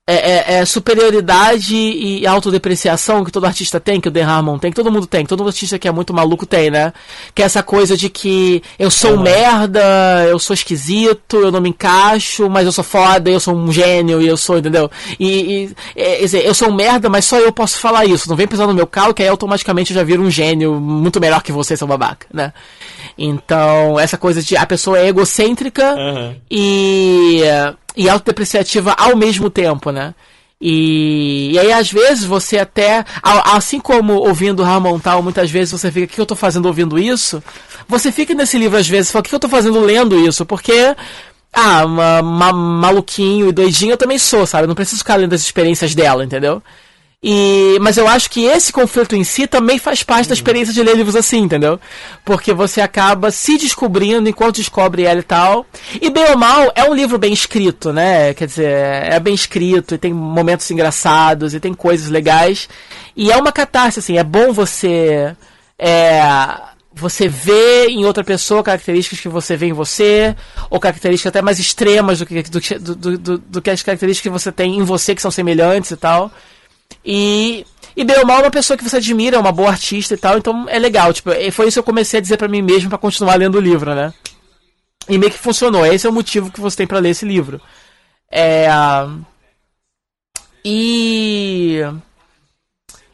Speaker 2: é, é, é, superioridade e autodepreciação que todo artista tem, que o Dan Harmon tem, que todo mundo tem, que todo artista que é muito maluco tem, né? Que é essa coisa de que eu sou um merda, eu sou esquisito, eu não me encaixo, mas eu sou foda, eu sou um gênio e eu sou, entendeu? E, e é, dizer, eu sou um merda, mas só eu posso falar isso. Não vem pisar no meu carro, que aí automaticamente eu já viro um gênio muito melhor que você, seu babaca, né? Então, essa coisa de a pessoa é egocêntrica uhum. e, e autodepreciativa ao mesmo tempo, né? E, e, aí, às vezes, você até. Assim como ouvindo Ramon Tal, muitas vezes você fica, o que eu tô fazendo ouvindo isso? Você fica nesse livro, às vezes, fala, o que eu tô fazendo lendo isso? Porque. Ah, uma, uma, maluquinho e doidinho eu também sou, sabe? Eu não preciso ficar lendo as experiências dela, entendeu? E, mas eu acho que esse conflito em si também faz parte da experiência de ler livros assim, entendeu? Porque você acaba se descobrindo enquanto descobre ela e tal. E bem ou mal, é um livro bem escrito, né? Quer dizer, é bem escrito e tem momentos engraçados e tem coisas legais. E é uma catarse, assim, é bom você. É, você vê em outra pessoa características que você vê em você, ou características até mais extremas do que, do, do, do, do que as características que você tem em você que são semelhantes e tal. E, E bem ou mal, uma pessoa que você admira, é uma boa artista e tal, então é legal. Tipo, foi isso que eu comecei a dizer para mim mesmo para continuar lendo o livro, né? E meio que funcionou. Esse é o motivo que você tem para ler esse livro. É. E.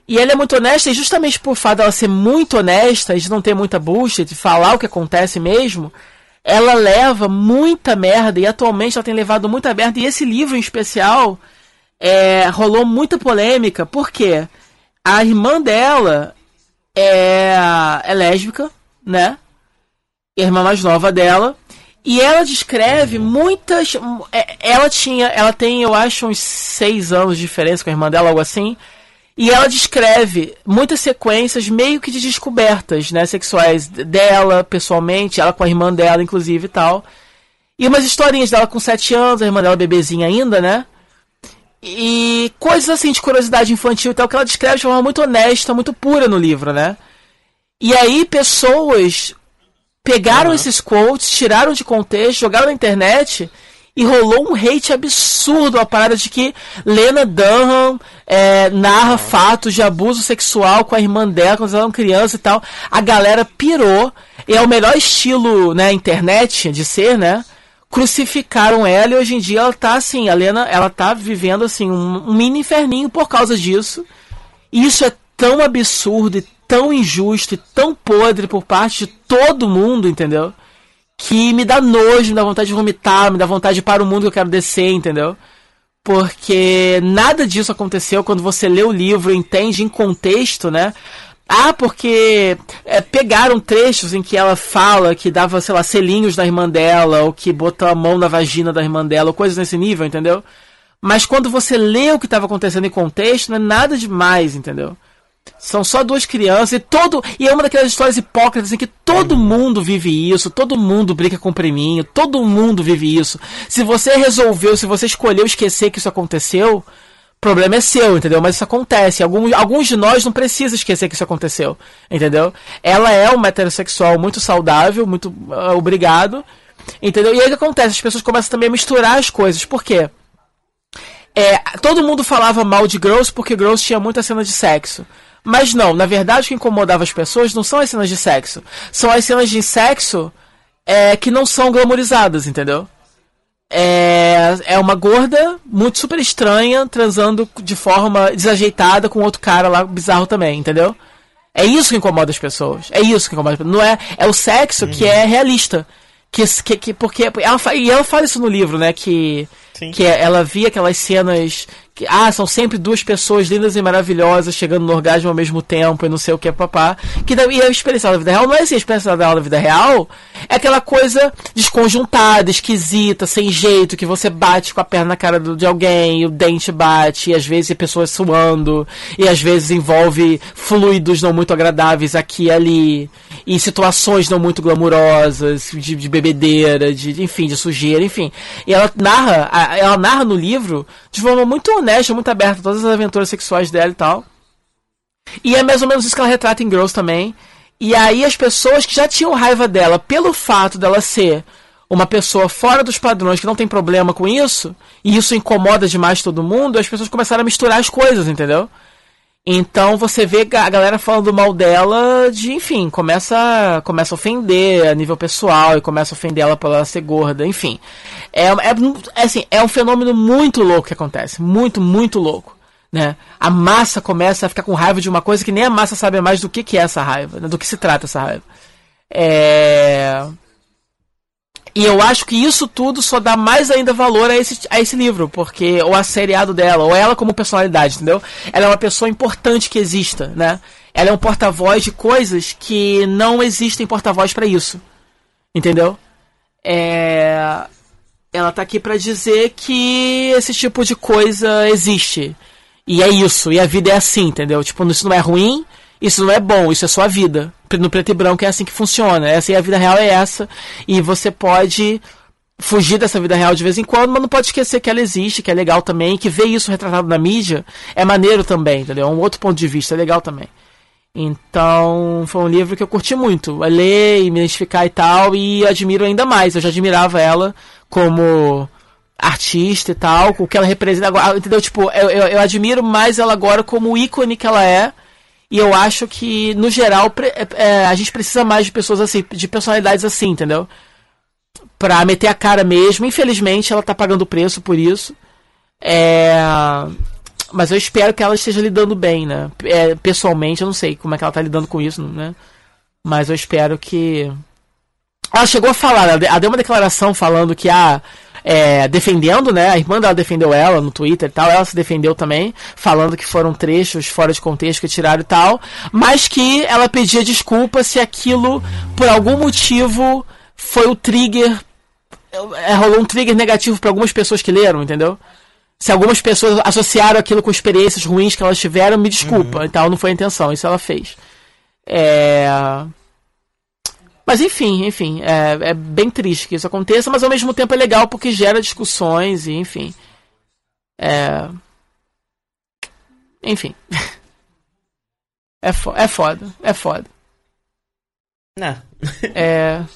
Speaker 2: E ela é muito honesta, e justamente por fato dela ser muito honesta, de não ter muita bullshit, de falar o que acontece mesmo, ela leva muita merda, e atualmente ela tem levado muita merda, e esse livro em especial é, rolou muita polêmica, porque a irmã dela é, é lésbica, né? E a irmã mais nova dela. E ela descreve muitas. É, ela tinha. Ela tem, eu acho, uns seis anos de diferença com a irmã dela, algo assim. E ela descreve muitas sequências meio que de descobertas, né, sexuais dela, pessoalmente, ela com a irmã dela, inclusive e tal. E umas historinhas dela com 7 anos, a irmã dela bebezinha ainda, né? E coisas assim de curiosidade infantil e tal, que ela descreve de forma muito honesta, muito pura no livro, né? E aí pessoas pegaram uhum. esses quotes, tiraram de contexto, jogaram na internet e rolou um hate absurdo a parada de que Lena Dunham é, narra fatos de abuso sexual com a irmã dela quando ela era criança e tal. A galera pirou. E é o melhor estilo, né, internet de ser, né? Crucificaram ela e hoje em dia ela tá assim, a Lena, ela tá vivendo assim um, um mini inferninho por causa disso. E isso é tão absurdo e tão injusto e tão podre por parte de todo mundo, entendeu? que me dá nojo, me dá vontade de vomitar, me dá vontade para o mundo que eu quero descer, entendeu? Porque nada disso aconteceu quando você lê o livro, entende em contexto, né? Ah, porque é, pegaram trechos em que ela fala que dava, sei lá, selinhos da irmã dela, ou que botou a mão na vagina da irmã dela, ou coisas nesse nível, entendeu? Mas quando você lê o que estava acontecendo em contexto, não é nada demais, entendeu? São só duas crianças e todo. E é uma daquelas histórias hipócritas em que todo mundo vive isso, todo mundo brinca com o preminho, todo mundo vive isso. Se você resolveu, se você escolheu esquecer que isso aconteceu, problema é seu, entendeu? Mas isso acontece. Alguns, alguns de nós não precisam esquecer que isso aconteceu, entendeu? Ela é uma heterossexual muito saudável, muito uh, obrigado, entendeu? E aí o que acontece? As pessoas começam também a misturar as coisas. Por quê? É, todo mundo falava mal de Girls porque Girls tinha muita cena de sexo. Mas não, na verdade o que incomodava as pessoas não são as cenas de sexo. São as cenas de sexo é, que não são glamorizadas, entendeu? É, é uma gorda muito super estranha transando de forma desajeitada com outro cara lá bizarro também, entendeu? É isso que incomoda as pessoas. É isso que incomoda as pessoas. Não é, é o sexo uhum. que é realista. Que, que, que, porque ela, e ela fala isso no livro, né? Que, que ela via aquelas cenas que, ah, são sempre duas pessoas lindas e maravilhosas chegando no orgasmo ao mesmo tempo e não sei o que, papá. Que, e a experiência da vida real não é assim, a experiência da vida real é aquela coisa desconjuntada, esquisita, sem jeito, que você bate com a perna na cara do, de alguém, o dente bate, e às vezes pessoas suando, e às vezes envolve fluidos não muito agradáveis aqui e ali, e situações não muito glamurosas, de, de bebedeira, de, enfim, de sujeira, enfim. E ela narra, ela narra no livro de forma muito honesta, muito aberta, todas as aventuras sexuais dela e tal. E é mais ou menos isso que ela retrata em Girls também. E aí as pessoas que já tinham raiva dela pelo fato dela ser uma pessoa fora dos padrões que não tem problema com isso, e isso incomoda demais todo mundo, as pessoas começaram a misturar as coisas, entendeu? Então você vê a galera falando mal dela de, enfim, começa, começa a ofender a nível pessoal e começa a ofender ela por ela ser gorda, enfim. É, é, assim, é um fenômeno muito louco que acontece. Muito, muito louco. Né? A massa começa a ficar com raiva de uma coisa que nem a massa sabe mais do que, que é essa raiva, né? do que se trata essa raiva. É... E eu acho que isso tudo só dá mais ainda valor a esse, a esse livro, porque ou a seriado dela, ou ela como personalidade, entendeu? Ela é uma pessoa importante que exista, né? Ela é um porta-voz de coisas que não existem porta-voz para isso. Entendeu? É... Ela tá aqui para dizer que esse tipo de coisa existe. E é isso, e a vida é assim, entendeu? Tipo, isso não é ruim, isso não é bom, isso é só a vida. No preto e branco é assim que funciona. Essa e a vida real é essa. E você pode fugir dessa vida real de vez em quando, mas não pode esquecer que ela existe, que é legal também, que ver isso retratado na mídia é maneiro também, entendeu? É um outro ponto de vista, é legal também. Então, foi um livro que eu curti muito, a ler e me identificar e tal, e admiro ainda mais. Eu já admirava ela como artista e tal, o que ela representa agora, entendeu? Tipo, eu, eu, eu, admiro mais ela agora como o ícone que ela é. E eu acho que, no geral, é, é, a gente precisa mais de pessoas assim, de personalidades assim, entendeu? Pra meter a cara mesmo. Infelizmente, ela tá pagando o preço por isso. É... Mas eu espero que ela esteja lidando bem, né? É, pessoalmente, eu não sei como é que ela tá lidando com isso, né? Mas eu espero que. Ela chegou a falar, ela deu uma declaração falando que. Ah, é, defendendo, né? A irmã dela defendeu ela no Twitter e tal, ela se defendeu também, falando que foram trechos fora de contexto que tiraram e tal, mas que ela pedia desculpa se aquilo, por algum motivo, foi o trigger. É, rolou um trigger negativo para algumas pessoas que leram, entendeu? Se algumas pessoas associaram aquilo com experiências ruins que elas tiveram, me desculpa. Uhum. Então não foi a intenção, isso ela fez. É. Mas enfim, enfim, é, é, bem triste que isso aconteça, mas ao mesmo tempo é legal porque gera discussões e enfim. É. Enfim. É, fo é foda, é foda.
Speaker 3: Não.
Speaker 2: é.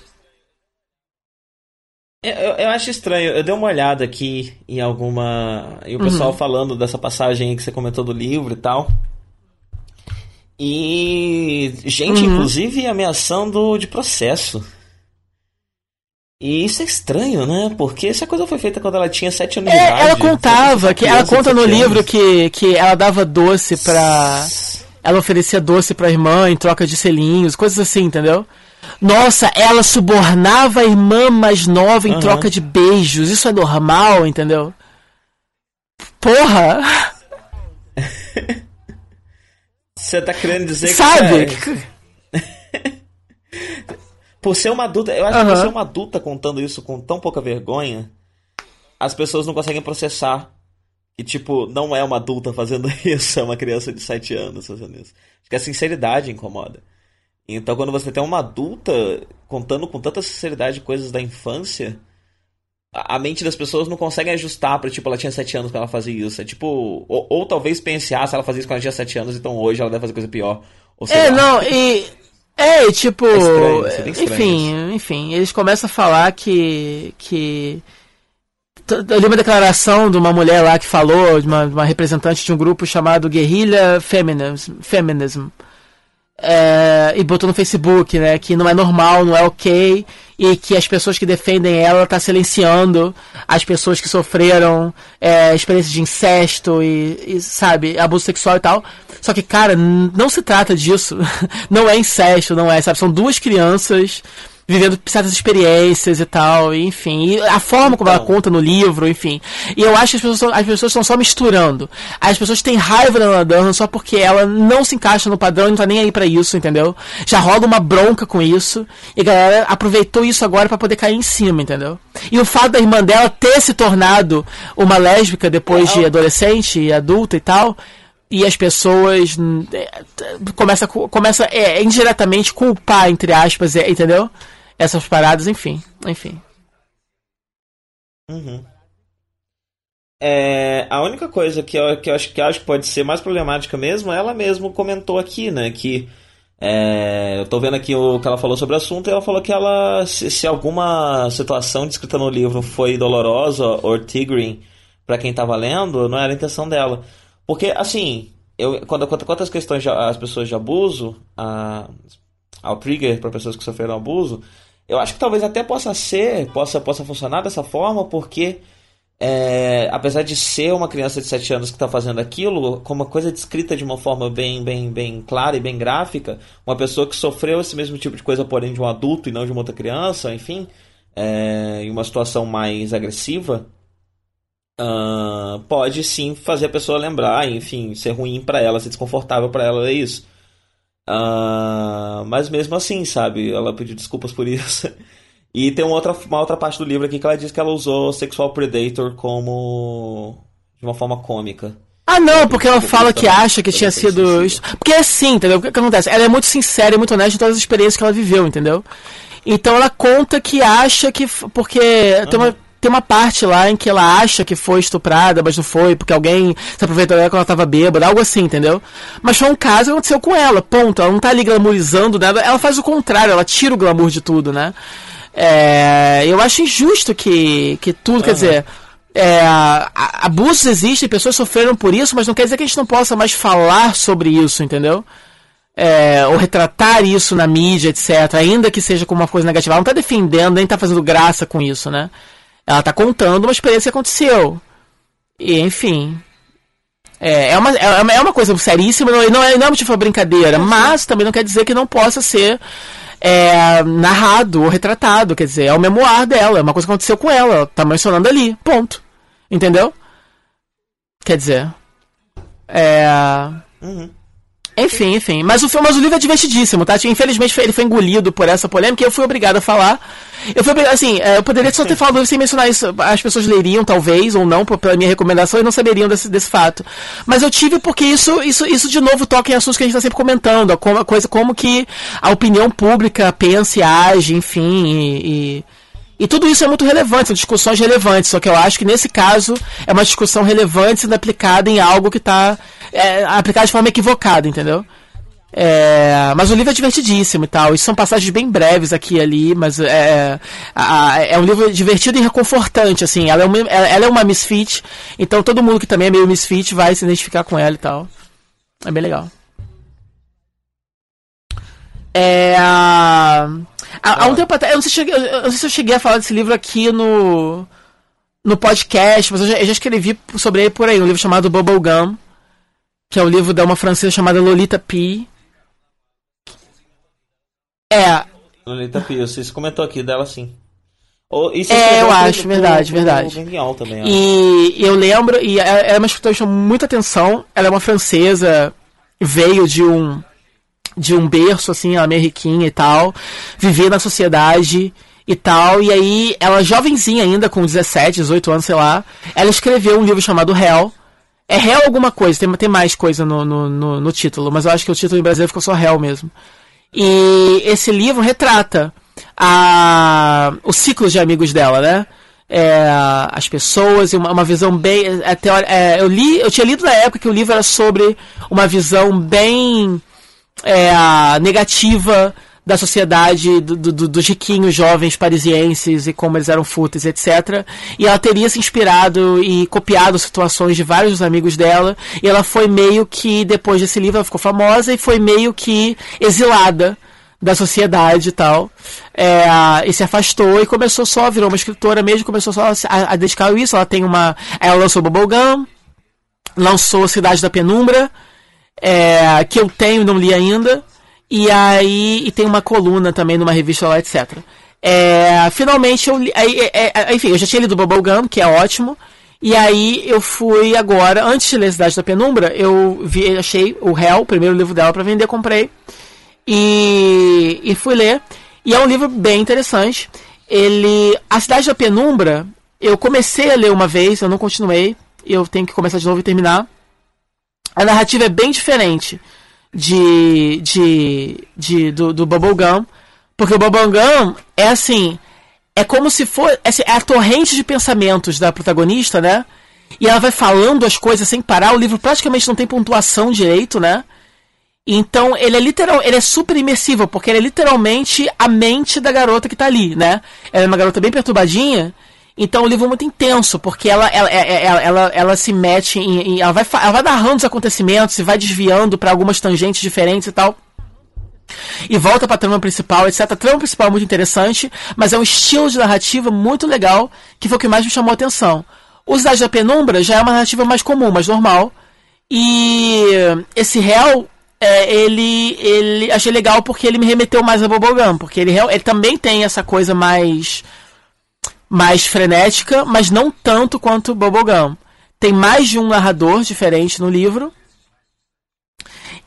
Speaker 3: Eu, eu, acho estranho. Eu dei uma olhada aqui em alguma. E o pessoal uhum. falando dessa passagem que você comentou do livro e tal. E gente, uhum. inclusive, ameaçando de processo. E isso é estranho, né? Porque essa coisa foi feita quando ela tinha 7 anos
Speaker 2: é,
Speaker 3: de idade.
Speaker 2: Ela contava, que ela conta no livro que, que ela dava doce pra. Ela oferecia doce pra irmã em troca de selinhos, coisas assim, entendeu? Nossa, ela subornava a irmã mais nova em uhum. troca de beijos. Isso é normal, entendeu? Porra!
Speaker 3: Você tá querendo dizer
Speaker 2: Sabe?
Speaker 3: que. Sabe? por ser uma adulta, eu acho uhum. que por ser uma adulta contando isso com tão pouca vergonha, as pessoas não conseguem processar que, tipo, não é uma adulta fazendo isso, é uma criança de 7 anos fazendo isso. Acho que a sinceridade incomoda. Então, quando você tem uma adulta contando com tanta sinceridade coisas da infância, a mente das pessoas não consegue ajustar pra, tipo, ela tinha 7 anos quando ela fazia isso. É tipo, ou, ou talvez pense, ah, se ela fazia isso quando ela tinha 7 anos, então hoje ela deve fazer coisa pior.
Speaker 2: é, lá. não, e. É, tipo. É estranho, é enfim, isso. enfim, eles começam a falar que. que eu li uma declaração de uma mulher lá que falou, de uma, uma representante de um grupo chamado Guerrilha Feminism, Feminism é, e botou no Facebook, né, que não é normal, não é ok, e que as pessoas que defendem ela tá silenciando as pessoas que sofreram é, experiências de incesto e, e, sabe, abuso sexual e tal. Só que, cara, não se trata disso. não é incesto, não é, sabe? São duas crianças vivendo certas experiências e tal, e, enfim. E a forma como então. ela conta no livro, enfim. E eu acho que as pessoas, as pessoas estão só misturando. As pessoas têm raiva da Lana Dunham só porque ela não se encaixa no padrão e não tá nem aí para isso, entendeu? Já rola uma bronca com isso. E a galera aproveitou isso agora para poder cair em cima, entendeu? E o fato da irmã dela ter se tornado uma lésbica depois de adolescente e adulta e tal e as pessoas é, começa começa é, indiretamente culpar entre aspas é, entendeu essas paradas, enfim. Enfim.
Speaker 3: Uhum. É, a única coisa que eu, que eu acho que acho que pode ser mais problemática mesmo, ela mesma comentou aqui, né? Que é, eu tô vendo aqui o que ela falou sobre o assunto e ela falou que ela, se, se alguma situação descrita no livro foi dolorosa ou triggering para quem tava lendo, não era a intenção dela. Porque, assim, eu, quando, às questões de, as pessoas de abuso, a, ao trigger para pessoas que sofreram abuso, eu acho que talvez até possa ser, possa, possa funcionar dessa forma, porque é, apesar de ser uma criança de 7 anos que está fazendo aquilo, com uma coisa descrita de uma forma bem, bem, bem clara e bem gráfica, uma pessoa que sofreu esse mesmo tipo de coisa, porém de um adulto e não de uma outra criança, enfim, é, em uma situação mais agressiva, uh, pode sim fazer a pessoa lembrar, enfim, ser ruim para ela, ser desconfortável para ela, é isso. Uh, mas mesmo assim, sabe? Ela pediu desculpas por isso. E tem uma outra, uma outra parte do livro aqui que ela diz que ela usou Sexual Predator como. de uma forma cômica.
Speaker 2: Ah, não, porque ela fala que acha que tinha sido. Porque é assim, entendeu? O que, acontece? Ela é muito sincera e muito honesta em todas as experiências que ela viveu, entendeu? Então ela conta que acha que. Porque uhum. tem uma tem uma parte lá em que ela acha que foi estuprada, mas não foi, porque alguém se aproveitou dela quando ela tava bêbada, algo assim, entendeu? Mas foi um caso que aconteceu com ela, ponto. Ela não tá ali glamourizando nada, ela faz o contrário, ela tira o glamour de tudo, né? É, eu acho injusto que, que tudo, uhum. quer dizer, é, abusos existem, pessoas sofreram por isso, mas não quer dizer que a gente não possa mais falar sobre isso, entendeu? É, ou retratar isso na mídia, etc. Ainda que seja como uma coisa negativa. Ela não está defendendo, nem está fazendo graça com isso, né? Ela está contando uma experiência que aconteceu. E, enfim. É, é, uma, é, é uma coisa seríssima, não, não, é, não é motivo para brincadeira, mas também não quer dizer que não possa ser é, narrado ou retratado. Quer dizer, é o memoir dela, é uma coisa que aconteceu com ela, ela tá mencionando ali, ponto. Entendeu? Quer dizer. É. Uhum. Enfim, enfim. Mas o, mas o livro é divertidíssimo, tá? Infelizmente ele foi engolido por essa polêmica e eu fui obrigado a falar. Eu fui assim, é, eu poderia só ter falado sem mencionar isso. As pessoas leriam, talvez, ou não, pela minha recomendação, e não saberiam desse, desse fato. Mas eu tive porque isso, isso, isso de novo toca em assuntos que a gente está sempre comentando. A coisa como que a opinião pública pensa e age, enfim, e, e e tudo isso é muito relevante, são discussões relevantes, só que eu acho que nesse caso é uma discussão relevante sendo aplicada em algo que está é, aplicado de forma equivocada, entendeu? É, mas o livro é divertidíssimo e tal. Isso são passagens bem breves aqui e ali, mas é, é, é um livro divertido e reconfortante, assim. Ela é, uma, ela é uma misfit, então todo mundo que também é meio misfit vai se identificar com ela e tal. É bem legal. É, há, há um tempo atrás, eu não, sei, eu não sei se eu cheguei a falar desse livro aqui no, no podcast, mas eu já, eu já escrevi sobre ele por aí, um livro chamado Bubblegum que é o livro de uma francesa chamada Lolita P. É.
Speaker 3: Lolita P, você comentou aqui dela sim.
Speaker 2: é, eu acho, pro, verdade, pro, verdade. Pro também, e eu lembro, e ela é uma escritora que chama muita atenção. Ela é uma francesa, veio de um de um berço assim, ela é meio riquinha e tal, vivia na sociedade e tal, e aí ela jovenzinha ainda, com 17, 18 anos, sei lá, ela escreveu um livro chamado Hell, é Hell alguma coisa, tem, tem mais coisa no, no, no, no título, mas eu acho que o título em brasileiro ficou só Hell mesmo. E esse livro retrata a, o ciclo de amigos dela, né? É, as pessoas uma, uma visão bem. É, é, eu, li, eu tinha lido na época que o livro era sobre uma visão bem é, negativa da sociedade do, do, dos riquinhos jovens parisienses e como eles eram fúteis, etc. E ela teria se inspirado e copiado situações de vários dos amigos dela. E ela foi meio que, depois desse livro, ela ficou famosa e foi meio que exilada da sociedade e tal. É, e se afastou e começou só, virou uma escritora mesmo, começou só a, a dedicar isso. Ela tem uma. Ela lançou Bubblegum, lançou Cidade da Penumbra, é, que eu tenho não li ainda. E aí e tem uma coluna também numa revista lá, etc. É, finalmente eu li. Aí, é, é, enfim, eu já tinha lido Bubblegum, que é ótimo. E aí eu fui agora, antes de ler Cidade da Penumbra, eu vi, achei o Hell, o primeiro livro dela para vender, comprei. E, e fui ler. E é um livro bem interessante. Ele. A Cidade da Penumbra, eu comecei a ler uma vez, eu não continuei. Eu tenho que começar de novo e terminar. A narrativa é bem diferente de, de, de do, do Bubblegum. Porque o Bubblegum é assim. É como se for. É, assim, é a torrente de pensamentos da protagonista, né? E ela vai falando as coisas sem parar. O livro praticamente não tem pontuação direito, né? Então ele é literal, ele é super imersivo, porque ele é literalmente a mente da garota que tá ali, né? Ela é uma garota bem perturbadinha então o livro é muito intenso, porque ela, ela, ela, é, é, ela, ela, ela se mete em. em ela, vai, ela vai narrando os acontecimentos e vai desviando para algumas tangentes diferentes e tal. E volta pra trama principal, etc. A trama principal é muito interessante, mas é um estilo de narrativa muito legal, que foi o que mais me chamou a atenção. O Cidade da Penumbra já é uma narrativa mais comum, mais normal. E esse réu, é, ele, ele achei legal porque ele me remeteu mais a Bobogam, porque ele, ele também tem essa coisa mais mais frenética, mas não tanto quanto Bubblegum. Tem mais de um narrador diferente no livro.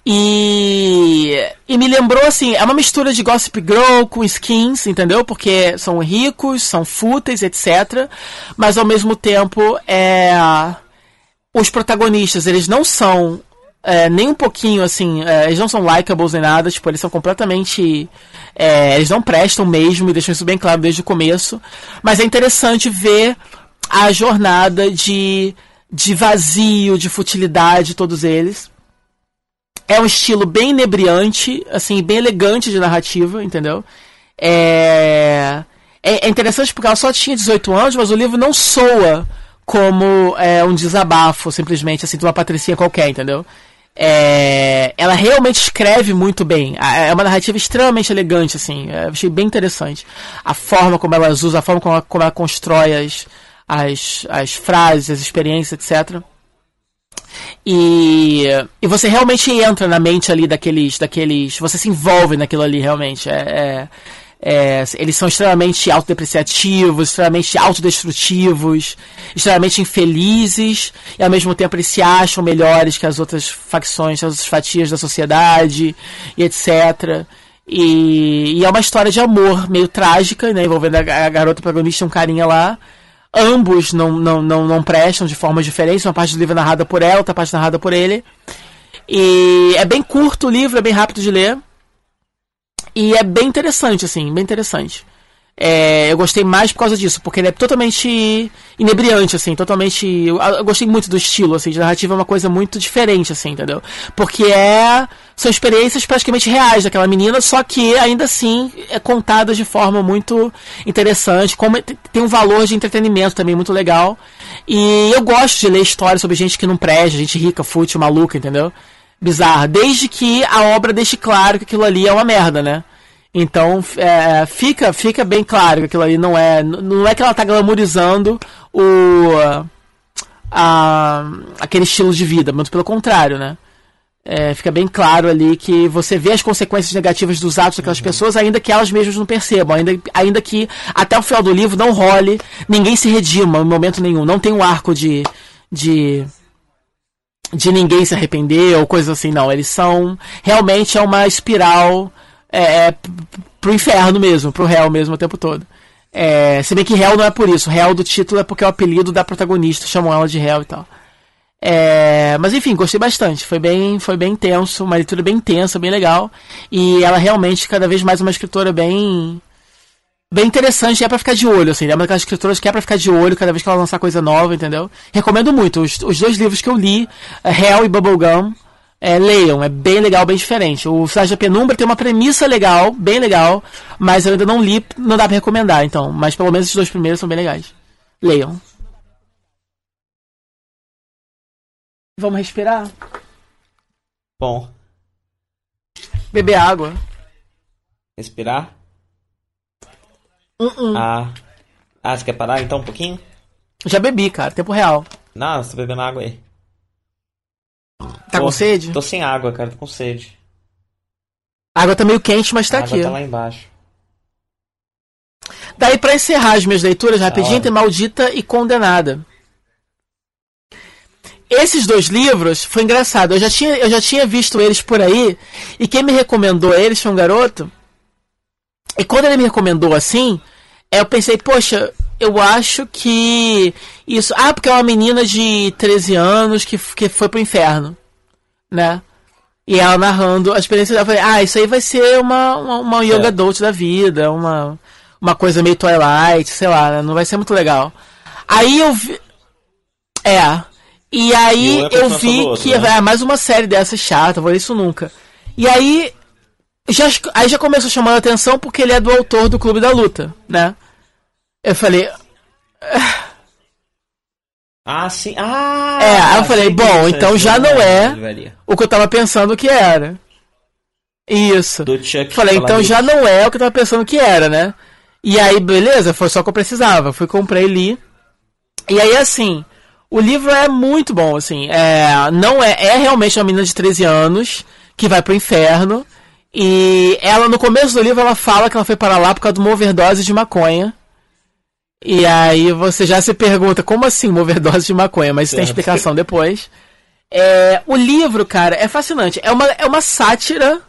Speaker 2: E, e me lembrou assim, é uma mistura de Gossip Girl com skins, entendeu? Porque são ricos, são fúteis, etc. Mas ao mesmo tempo, é, os protagonistas, eles não são é, nem um pouquinho assim, é, eles não são likeables nem nada, tipo, eles são completamente. É, eles não prestam mesmo, e deixam isso bem claro desde o começo. Mas é interessante ver a jornada de, de vazio, de futilidade de todos eles. É um estilo bem inebriante, assim, bem elegante de narrativa, entendeu? É, é, é interessante porque ela só tinha 18 anos, mas o livro não soa como é, um desabafo, simplesmente, assim, de uma patricinha qualquer, entendeu? É, ela realmente escreve muito bem. É uma narrativa extremamente elegante, assim. Eu achei bem interessante. A forma como ela usa, a forma como ela, como ela constrói as, as, as frases, as experiências, etc. E, e você realmente entra na mente ali daqueles, daqueles. Você se envolve naquilo ali, realmente. É, é é, eles são extremamente autodepreciativos, extremamente autodestrutivos, extremamente infelizes, e ao mesmo tempo eles se acham melhores que as outras facções, as outras fatias da sociedade, e etc. E, e é uma história de amor meio trágica, né, envolvendo a, a garota protagonista e um carinha lá. Ambos não, não, não, não prestam de formas diferentes, uma parte do livro é narrada por ela, outra parte é narrada por ele. E é bem curto o livro, é bem rápido de ler. E é bem interessante, assim, bem interessante. É, eu gostei mais por causa disso, porque ele é totalmente inebriante, assim, totalmente. Eu, eu, gostei muito do estilo, assim, de narrativa é uma coisa muito diferente, assim, entendeu? Porque é. São experiências praticamente reais daquela menina, só que ainda assim é contada de forma muito interessante, como tem um valor de entretenimento também muito legal. E eu gosto de ler histórias sobre gente que não presta, gente rica, fútil, maluca, entendeu? Bizarra, desde que a obra deixe claro que aquilo ali é uma merda, né? Então é, fica, fica bem claro que aquilo ali não é. Não é que ela tá glamorizando o. A, aquele estilo de vida, muito pelo contrário, né? É, fica bem claro ali que você vê as consequências negativas dos atos daquelas uhum. pessoas, ainda que elas mesmas não percebam, ainda, ainda que até o final do livro não role, ninguém se redima em momento nenhum, não tem um arco de, de de ninguém se arrepender ou coisa assim, não. Eles são. Realmente é uma espiral é, é, pro inferno mesmo, pro réu mesmo o tempo todo. É, se bem que réu não é por isso. Réu do título é porque é o apelido da protagonista, chamam ela de réu e tal. É, mas enfim, gostei bastante. Foi bem, foi bem tenso, uma leitura bem intensa, bem legal. E ela realmente cada vez mais uma escritora bem bem interessante, é para ficar de olho, assim. É uma daquelas escritoras que é pra ficar de olho cada vez que ela lançar coisa nova, entendeu? Recomendo muito. Os, os dois livros que eu li, é Hell e Bubblegum, é, leiam, é bem legal, bem diferente. O Cidade da Penumbra tem uma premissa legal, bem legal, mas eu ainda não li, não dá pra recomendar, então. Mas pelo menos os dois primeiros são bem legais. Leiam. Vamos respirar?
Speaker 3: Bom.
Speaker 2: Beber água.
Speaker 3: Respirar?
Speaker 2: Uh -uh.
Speaker 3: Ah. Ah, você quer parar então um pouquinho?
Speaker 2: Já bebi, cara, tempo real.
Speaker 3: Não, você tá bebendo água aí.
Speaker 2: Tá com sede?
Speaker 3: Tô sem água, cara, tô com sede.
Speaker 2: A água tá meio quente, mas tá
Speaker 3: a
Speaker 2: aqui.
Speaker 3: água tá lá embaixo.
Speaker 2: Daí, para encerrar as minhas leituras, rapidinho, tem Maldita e Condenada. Esses dois livros, foi engraçado, eu já, tinha, eu já tinha visto eles por aí, e quem me recomendou eles foi um garoto e quando ele me recomendou assim, eu pensei, poxa, eu acho que isso. Ah, porque é uma menina de 13 anos que, que foi pro inferno, né? E ela narrando a experiência dela. Eu falei, ah, isso aí vai ser uma, uma, uma yoga é. adult da vida, uma, uma coisa meio Twilight, sei lá, né? não vai ser muito legal. Aí eu vi. É. E aí e eu vi que né? é mais uma série dessa chata, vou ler isso nunca. E aí já, aí já começou chamando a atenção porque ele é do autor do Clube da Luta, né? Eu falei.
Speaker 3: Ah, sim. Ah!
Speaker 2: É, aí eu falei, bom, então já não é o que eu tava pensando que era. Isso.
Speaker 3: Do Chuck
Speaker 2: falei, então já não é o que eu tava pensando que era, né? E aí, beleza, foi só o que eu precisava. Fui, comprei, li. E aí, assim, o livro é muito bom, assim. É, não é, é realmente uma menina de 13 anos que vai pro inferno. E ela, no começo do livro, ela fala que ela foi para lá por causa de uma overdose de maconha. E aí você já se pergunta, como assim uma overdose de maconha? Mas tem explicação depois. É, o livro, cara, é fascinante. É uma, é uma sátira.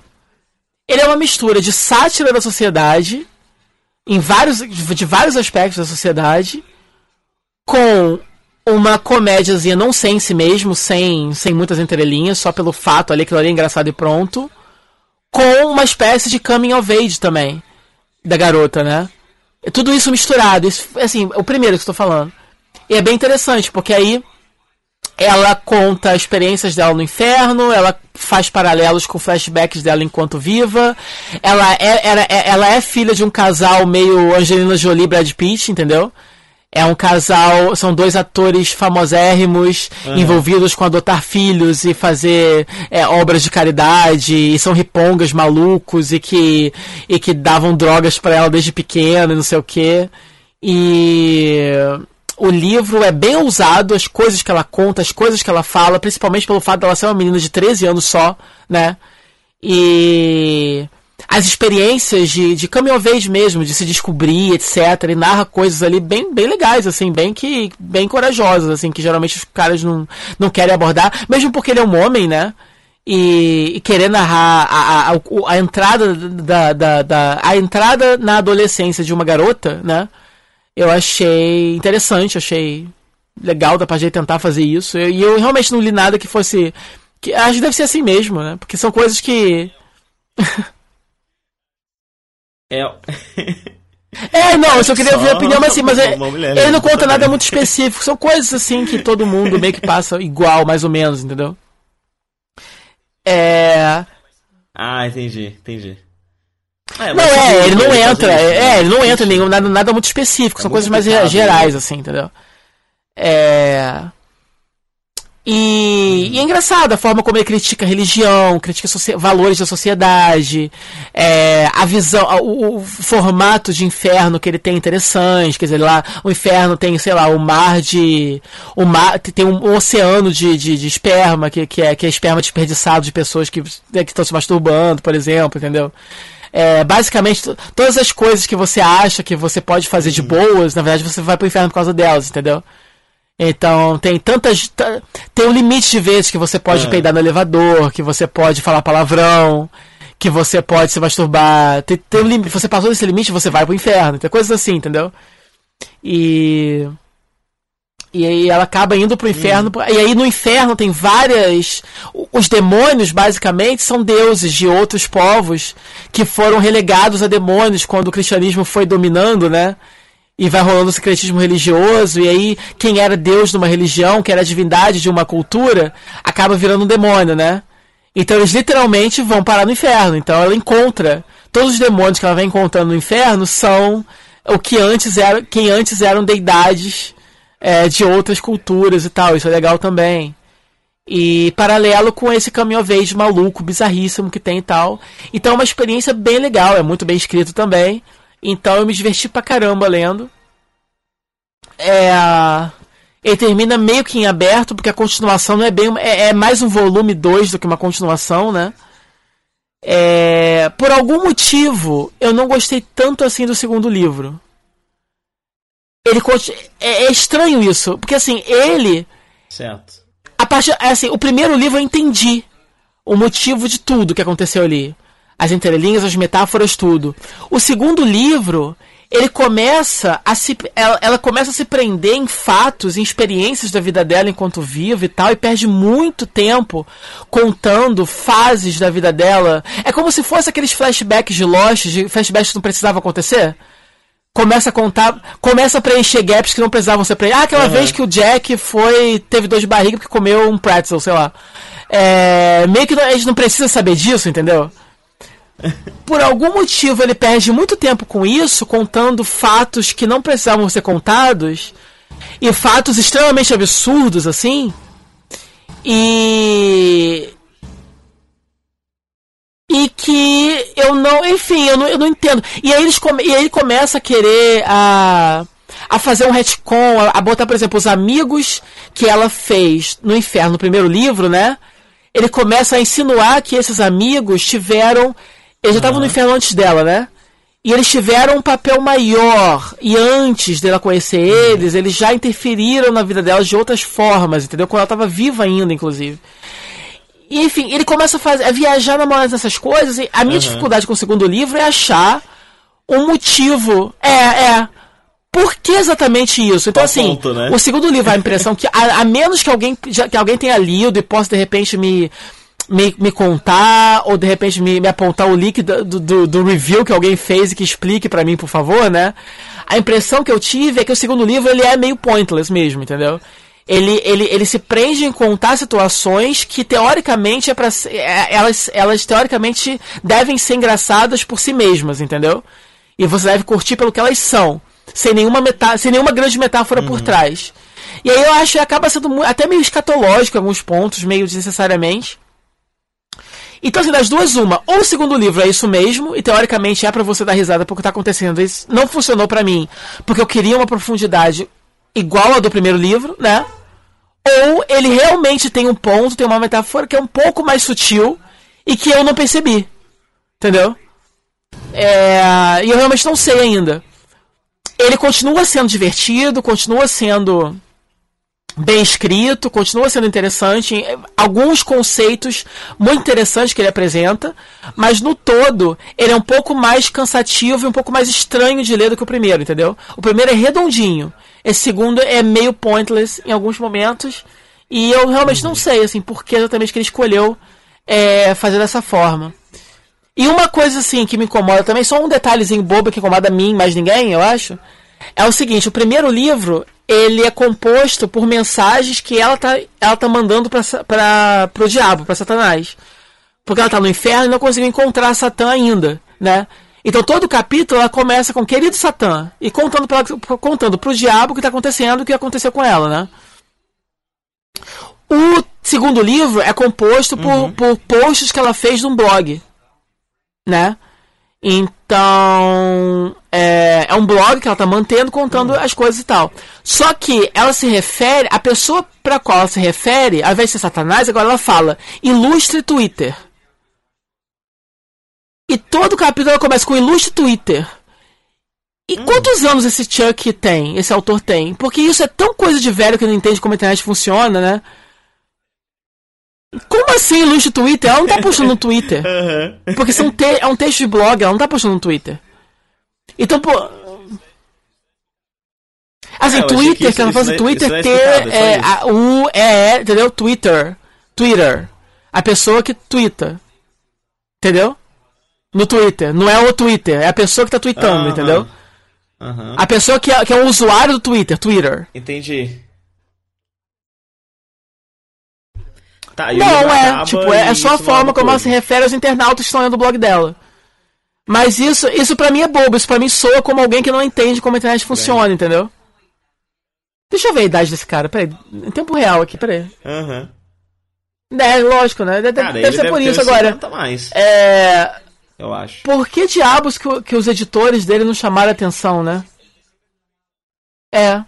Speaker 2: Ele é uma mistura de sátira da sociedade, em vários, de vários aspectos da sociedade, com uma comédiazinha não sense mesmo, sem, sem muitas entrelinhas, só pelo fato ali que ele é engraçado e pronto com uma espécie de coming of age também da garota, né? Tudo isso misturado, isso, assim, o primeiro que estou falando. E é bem interessante, porque aí ela conta experiências dela no inferno, ela faz paralelos com flashbacks dela enquanto viva. Ela é, ela, é, ela é filha de um casal meio Angelina Jolie Brad Pitt, entendeu? É um casal, são dois atores famosérrimos uhum. envolvidos com adotar filhos e fazer é, obras de caridade, e são ripongas malucos e que, e que davam drogas para ela desde pequena e não sei o que. E o livro é bem ousado, as coisas que ela conta, as coisas que ela fala, principalmente pelo fato dela ser uma menina de 13 anos só, né? E as experiências de, de age mesmo, de se descobrir, etc. E narra coisas ali bem, bem legais, assim, bem que bem corajosas, assim, que geralmente os caras não, não querem abordar, mesmo porque ele é um homem, né? E, e querer narrar a, a, a, entrada da, da, da, a entrada na adolescência de uma garota, né? Eu achei interessante, achei legal da parte de tentar fazer isso. E eu, eu realmente não li nada que fosse. Que, acho que deve ser assim mesmo, né? Porque são coisas que.
Speaker 3: É.
Speaker 2: É, não, eu só queria só ver a opinião, mas assim, mas é, ele não conta nada muito específico. São coisas assim que todo mundo meio que passa igual, mais ou menos, entendeu? É.
Speaker 3: Ah, entendi, entendi.
Speaker 2: É, não, é, ele não entra, é, é, ele não entra em nenhum, nada, nada muito específico, é são coisas mais gerais, né? assim, entendeu? É. E, e, é engraçado a forma como ele critica a religião, critica valores da sociedade, é, a visão, o, o, formato de inferno que ele tem interessante, quer dizer, lá o inferno tem, sei lá, o mar de. O mar, tem um, um oceano de, de, de, esperma, que, que, é, que é esperma desperdiçado de pessoas que né, estão se masturbando, por exemplo, entendeu? É, basicamente, todas as coisas que você acha que você pode fazer de boas, na verdade você vai pro inferno por causa delas, entendeu? Então tem tantas. Tem um limite de vezes que você pode é. peidar no elevador, que você pode falar palavrão, que você pode se masturbar. Tem, tem um limite. Você passou desse limite, você vai pro inferno. Tem coisas assim, entendeu? E. E aí ela acaba indo pro inferno. Hum. E aí no inferno tem várias. Os demônios, basicamente, são deuses de outros povos que foram relegados a demônios quando o cristianismo foi dominando, né? E vai rolando o secretismo religioso, e aí quem era deus de uma religião, que era divindade de uma cultura, acaba virando um demônio, né? Então eles literalmente vão parar no inferno. Então ela encontra. Todos os demônios que ela vai encontrando no inferno são o que antes era, quem antes eram deidades é, de outras culturas e tal. Isso é legal também. E paralelo com esse caminho verde maluco, bizarríssimo que tem e tal. Então é uma experiência bem legal, é muito bem escrito também. Então eu me diverti pra caramba lendo. É, ele termina meio que em aberto, porque a continuação não é bem. É, é mais um volume 2 do que uma continuação, né? É, por algum motivo, eu não gostei tanto assim do segundo livro. Ele é, é estranho isso, porque assim, ele.
Speaker 3: Certo.
Speaker 2: A parte, é assim, o primeiro livro eu entendi o motivo de tudo que aconteceu ali as entrelinhas, as metáforas, tudo. O segundo livro, ele começa a se ela, ela, começa a se prender em fatos, em experiências da vida dela enquanto viva e tal, e perde muito tempo contando fases da vida dela. É como se fosse aqueles flashbacks de Lost, de flashbacks que não precisava acontecer. Começa a contar, começa a preencher gaps que não precisavam ser preenchidos. Ah, aquela uhum. vez que o Jack foi, teve dor de barriga porque comeu um pretzel, sei lá. É, meio que a gente não precisa saber disso, entendeu? Por algum motivo ele perde muito tempo com isso, contando fatos que não precisavam ser contados e fatos extremamente absurdos assim. E e que eu não, enfim, eu não, eu não entendo. E aí, eles come, e aí ele começa a querer a, a fazer um retcon, a, a, botar, por exemplo, os amigos que ela fez no inferno, no primeiro livro, né? Ele começa a insinuar que esses amigos tiveram eles já estavam uhum. no inferno antes dela, né? E eles tiveram um papel maior. E antes dela conhecer eles, eles já interferiram na vida dela de outras formas, entendeu? Quando ela estava viva ainda, inclusive. E, enfim, ele começa a, fazer, a viajar na maionese dessas coisas. E a minha uhum. dificuldade com o segundo livro é achar um motivo. É, é. Por que exatamente isso? Então, assim, ponto, né? o segundo livro, a impressão que, a, a menos que alguém, que alguém tenha lido e possa, de repente, me me, me contar, ou de repente me, me apontar o link do, do, do review que alguém fez e que explique para mim, por favor, né? A impressão que eu tive é que o segundo livro ele é meio pointless mesmo, entendeu? Ele, ele, ele se prende em contar situações que teoricamente é para é, elas, elas teoricamente devem ser engraçadas por si mesmas, entendeu? E você deve curtir pelo que elas são. sem nenhuma, metá sem nenhuma grande metáfora por trás. E aí eu acho que acaba sendo até meio escatológico em alguns pontos, meio desnecessariamente. Então, assim, das duas, uma. Ou o segundo livro é isso mesmo, e teoricamente é para você dar risada porque tá acontecendo. Isso não funcionou para mim, porque eu queria uma profundidade igual a do primeiro livro, né? Ou ele realmente tem um ponto, tem uma metáfora que é um pouco mais sutil e que eu não percebi. Entendeu? É, e eu realmente não sei ainda. Ele continua sendo divertido, continua sendo bem escrito, continua sendo interessante, alguns conceitos muito interessantes que ele apresenta, mas no todo ele é um pouco mais cansativo e um pouco mais estranho de ler do que o primeiro, entendeu? O primeiro é redondinho, esse segundo é meio pointless em alguns momentos, e eu realmente não sei assim por que exatamente que ele escolheu é, fazer dessa forma. E uma coisa assim que me incomoda também, só um detalhezinho bobo que incomoda a mim, mais ninguém, eu acho, é o seguinte, o primeiro livro ele é composto por mensagens que ela tá, ela tá mandando para o diabo, para Satanás. Porque ela tá no inferno e não conseguiu encontrar Satã ainda, né? Então todo o capítulo ela começa com querido Satã e contando para contando pro diabo o que está acontecendo, o que aconteceu com ela, né? O segundo livro é composto por, uhum. por posts que ela fez num blog, né? Então, é, é, um blog que ela tá mantendo contando uhum. as coisas e tal. Só que ela se refere, a pessoa pra qual ela se refere, ao invés de ser Satanás, agora ela fala ilustre Twitter. E todo capítulo começa com ilustre Twitter. E hum. quantos anos esse Chuck tem, esse autor tem? Porque isso é tão coisa de velho que não entende como a internet funciona, né? Como assim ilustre Twitter? Ela não tá postando no Twitter. Uhum. Porque são te é um texto de blog, ela não tá postando no Twitter. Então, pô. Assim, é, Twitter, que, ela assim, Twitter é T, é, a, U, E, entendeu? Twitter. Twitter. A pessoa que twitta. Entendeu? No Twitter. Não é o Twitter, é a pessoa que tá tweetando, uhum. entendeu? Uhum. A pessoa que é, que é o usuário do Twitter, Twitter.
Speaker 3: Entendi.
Speaker 2: Tá, não, é. Tipo, é, é só a forma como ela se refere aos internautas que estão lendo o blog dela. Mas isso, isso pra mim é bobo. Isso pra mim soa como alguém que não entende como a internet funciona, entendeu? Deixa eu ver a idade desse cara, peraí. Em tempo real aqui, peraí. Aham. Uhum. É, lógico, né? Deve, cara, deve ser deve por isso agora.
Speaker 3: Mais,
Speaker 2: é.
Speaker 3: Eu acho.
Speaker 2: Por que diabos que, que os editores dele não chamaram a atenção, né? É.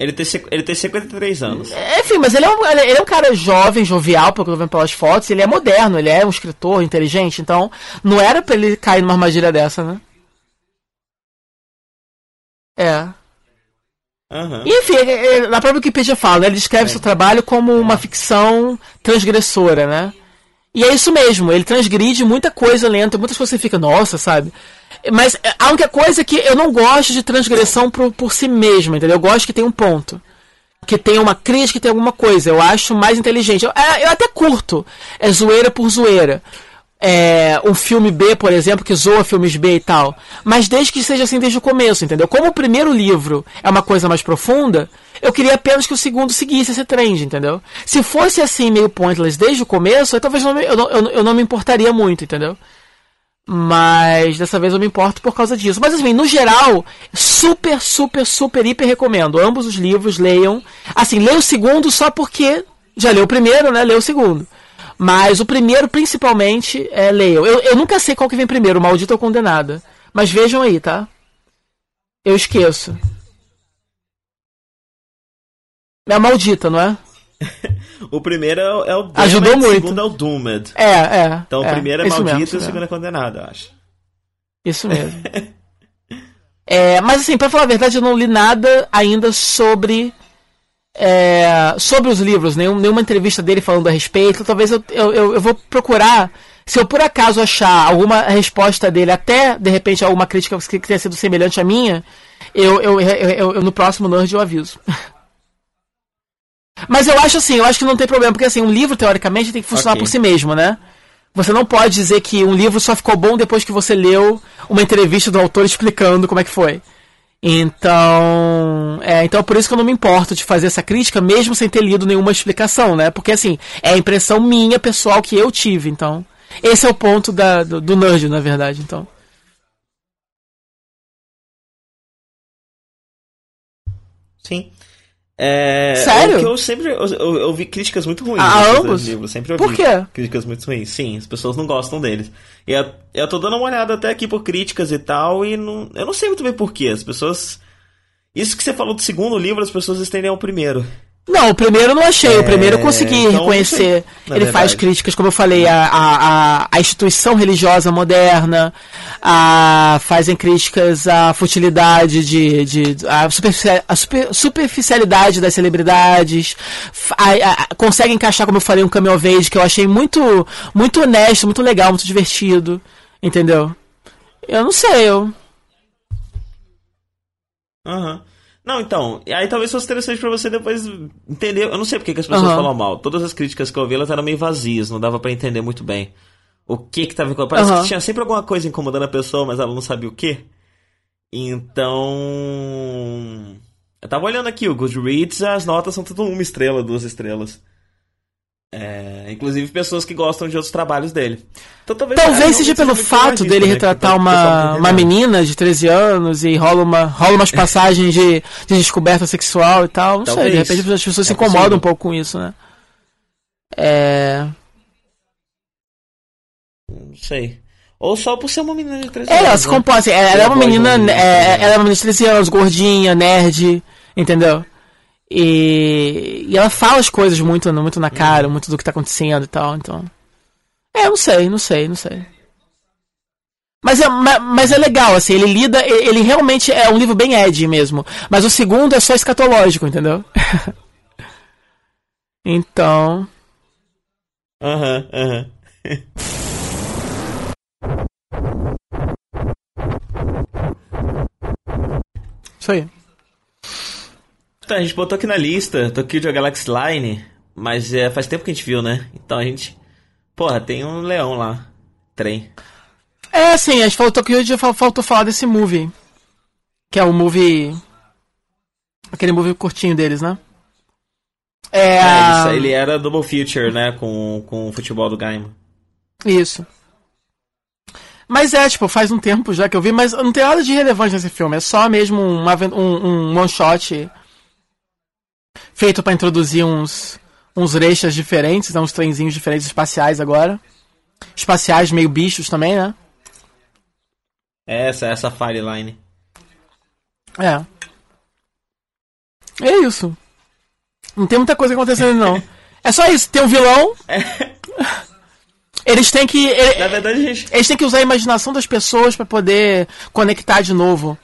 Speaker 3: Ele tem, ele tem 53 anos.
Speaker 2: É, enfim, mas ele é, um, ele é um cara jovem, jovial, pelo que eu vendo pelas fotos. Ele é moderno, ele é um escritor inteligente. Então, não era pra ele cair numa armadilha dessa, né? É. Uhum. Enfim, na própria Wikipedia fala, né? ele descreve é. seu trabalho como uma ficção transgressora, né? E é isso mesmo, ele transgride muita coisa lenta, muitas coisas você fica, nossa, sabe? Mas a única coisa é que eu não gosto de transgressão por, por si mesma, entendeu? Eu gosto que tem um ponto. Que tem uma crítica, que tem alguma coisa. Eu acho mais inteligente. Eu, é, eu até curto. É zoeira por zoeira. É, um filme B, por exemplo, que zoa filmes B e tal. Mas desde que seja assim desde o começo, entendeu? Como o primeiro livro é uma coisa mais profunda, eu queria apenas que o segundo seguisse esse trend, entendeu? Se fosse assim, meio pointless desde o começo, eu, talvez não eu, eu, eu não me importaria muito, entendeu? Mas dessa vez eu me importo por causa disso. Mas assim, no geral, super, super, super, hiper recomendo. Ambos os livros leiam. Assim, leia o segundo só porque já leu o primeiro, né? Leu o segundo. Mas o primeiro, principalmente, é leiam. Eu, eu nunca sei qual que vem primeiro, maldito ou condenada. Mas vejam aí, tá? Eu esqueço. É a maldita, não é?
Speaker 3: o primeiro é, o Damned,
Speaker 2: Ajudou muito.
Speaker 3: o segundo é o Doomed.
Speaker 2: É, é.
Speaker 3: Então
Speaker 2: é,
Speaker 3: o primeiro é maldito mesmo, e o segundo é condenado, eu acho.
Speaker 2: Isso mesmo. é, mas assim, pra falar a verdade, eu não li nada ainda sobre. É, sobre os livros, nenhum, nenhuma entrevista dele falando a respeito. Talvez eu, eu, eu vou procurar. Se eu por acaso achar alguma resposta dele, até de repente alguma crítica que tenha sido semelhante à minha, eu, eu, eu, eu no próximo Nerd eu aviso. Mas eu acho assim, eu acho que não tem problema, porque assim, um livro, teoricamente, tem que funcionar okay. por si mesmo, né? Você não pode dizer que um livro só ficou bom depois que você leu uma entrevista do autor explicando como é que foi. Então, é, então é por isso que eu não me importo de fazer essa crítica, mesmo sem ter lido nenhuma explicação, né? Porque assim, é a impressão minha, pessoal, que eu tive, então. Esse é o ponto da, do, do nerd, na verdade, então.
Speaker 3: Sim. É,
Speaker 2: Sério?
Speaker 3: é o que eu sempre eu, eu, eu vi críticas muito ruins
Speaker 2: A ambos?
Speaker 3: livros, sempre ouvi
Speaker 2: Por quê?
Speaker 3: críticas muito ruins. Sim, as pessoas não gostam deles. E eu, eu tô dando uma olhada até aqui por críticas e tal, e não, eu não sei muito bem porquê. As pessoas. Isso que você falou do segundo livro, as pessoas estendem ao primeiro.
Speaker 2: Não, o primeiro eu não achei. O primeiro eu consegui
Speaker 3: então,
Speaker 2: reconhecer. Ele faz
Speaker 3: verdade.
Speaker 2: críticas, como eu falei, a, a, a, a instituição religiosa moderna, a, fazem críticas à futilidade de. de a, superfici- a super- superficialidade das celebridades. a- a- consegue encaixar, como eu falei, um caminho verde que eu achei muito, muito honesto, muito legal, muito divertido. Entendeu? Eu não sei, eu.
Speaker 3: Aham. Não, então, aí talvez fosse interessante pra você depois entender. Eu não sei porque que as pessoas
Speaker 2: Aham.
Speaker 3: falam mal. Todas as críticas que eu vi, elas eram meio vazias, não dava pra entender muito bem. O que que tava incomodando. Parece
Speaker 2: Aham.
Speaker 3: que tinha sempre alguma coisa incomodando a pessoa, mas ela não sabia o que. Então. Eu tava olhando aqui, o Goodreads, as notas são tudo uma estrela, duas estrelas. É, inclusive pessoas que gostam de outros trabalhos dele. Então, talvez,
Speaker 2: Talvez seja pelo fato dele
Speaker 3: né,
Speaker 2: retratar uma, uma menina de 13 anos e rola, uma, rola umas passagens de, de descoberta sexual e tal. Não sei, de
Speaker 3: Talvez.
Speaker 2: repente as pessoas se
Speaker 3: É
Speaker 2: incomodam
Speaker 3: possível.
Speaker 2: um pouco com isso, né? É.
Speaker 3: Não sei. Ou só por ser uma menina de 13
Speaker 2: É, ela
Speaker 3: anos.
Speaker 2: se
Speaker 3: né?
Speaker 2: compõe assim, ela, ela é uma menina. é, ela é uma menina de 13 anos, gordinha, nerd, entendeu? E, e ela fala as coisas muito, muito na cara,
Speaker 3: Uhum.
Speaker 2: muito do que tá acontecendo e tal, então. É, não sei, não sei, não sei. Mas é, ma- mas é legal, assim, ele lida, ele ele realmente é um livro bem Ed mesmo. Mas o segundo é só escatológico, entendeu? então.
Speaker 3: Aham, aham.
Speaker 2: Isso aí.
Speaker 3: Então, a gente botou aqui na lista Tokyo Galaxy Line, mas é, faz tempo que a gente viu, né? Então a gente. Porra, tem um leão lá. Trem.
Speaker 2: É, assim, a gente falou Tokyo já fal- faltou falar desse movie. Que é o movie. Aquele movie curtinho deles, né? É.
Speaker 3: É,
Speaker 2: a-
Speaker 3: ele, era Double Feature, né? Com, com o futebol do Gaiman.
Speaker 2: Isso. Mas é, tipo, faz um tempo já que eu vi, mas não tem nada de relevante nesse filme. É só mesmo um, um, um one shot feito pra introduzir uns, uns reixas diferentes, né, uns trenzinhos diferentes espaciais agora. Espaciais meio bichos também, né?
Speaker 3: Essa é a Safari Line.
Speaker 2: É. É isso. Não tem muita coisa acontecendo, não. É só isso. Tem um vilão. Eles têm que. ele-
Speaker 3: Na verdade, a gente.
Speaker 2: Eles têm que usar a imaginação das pessoas pra poder conectar de novo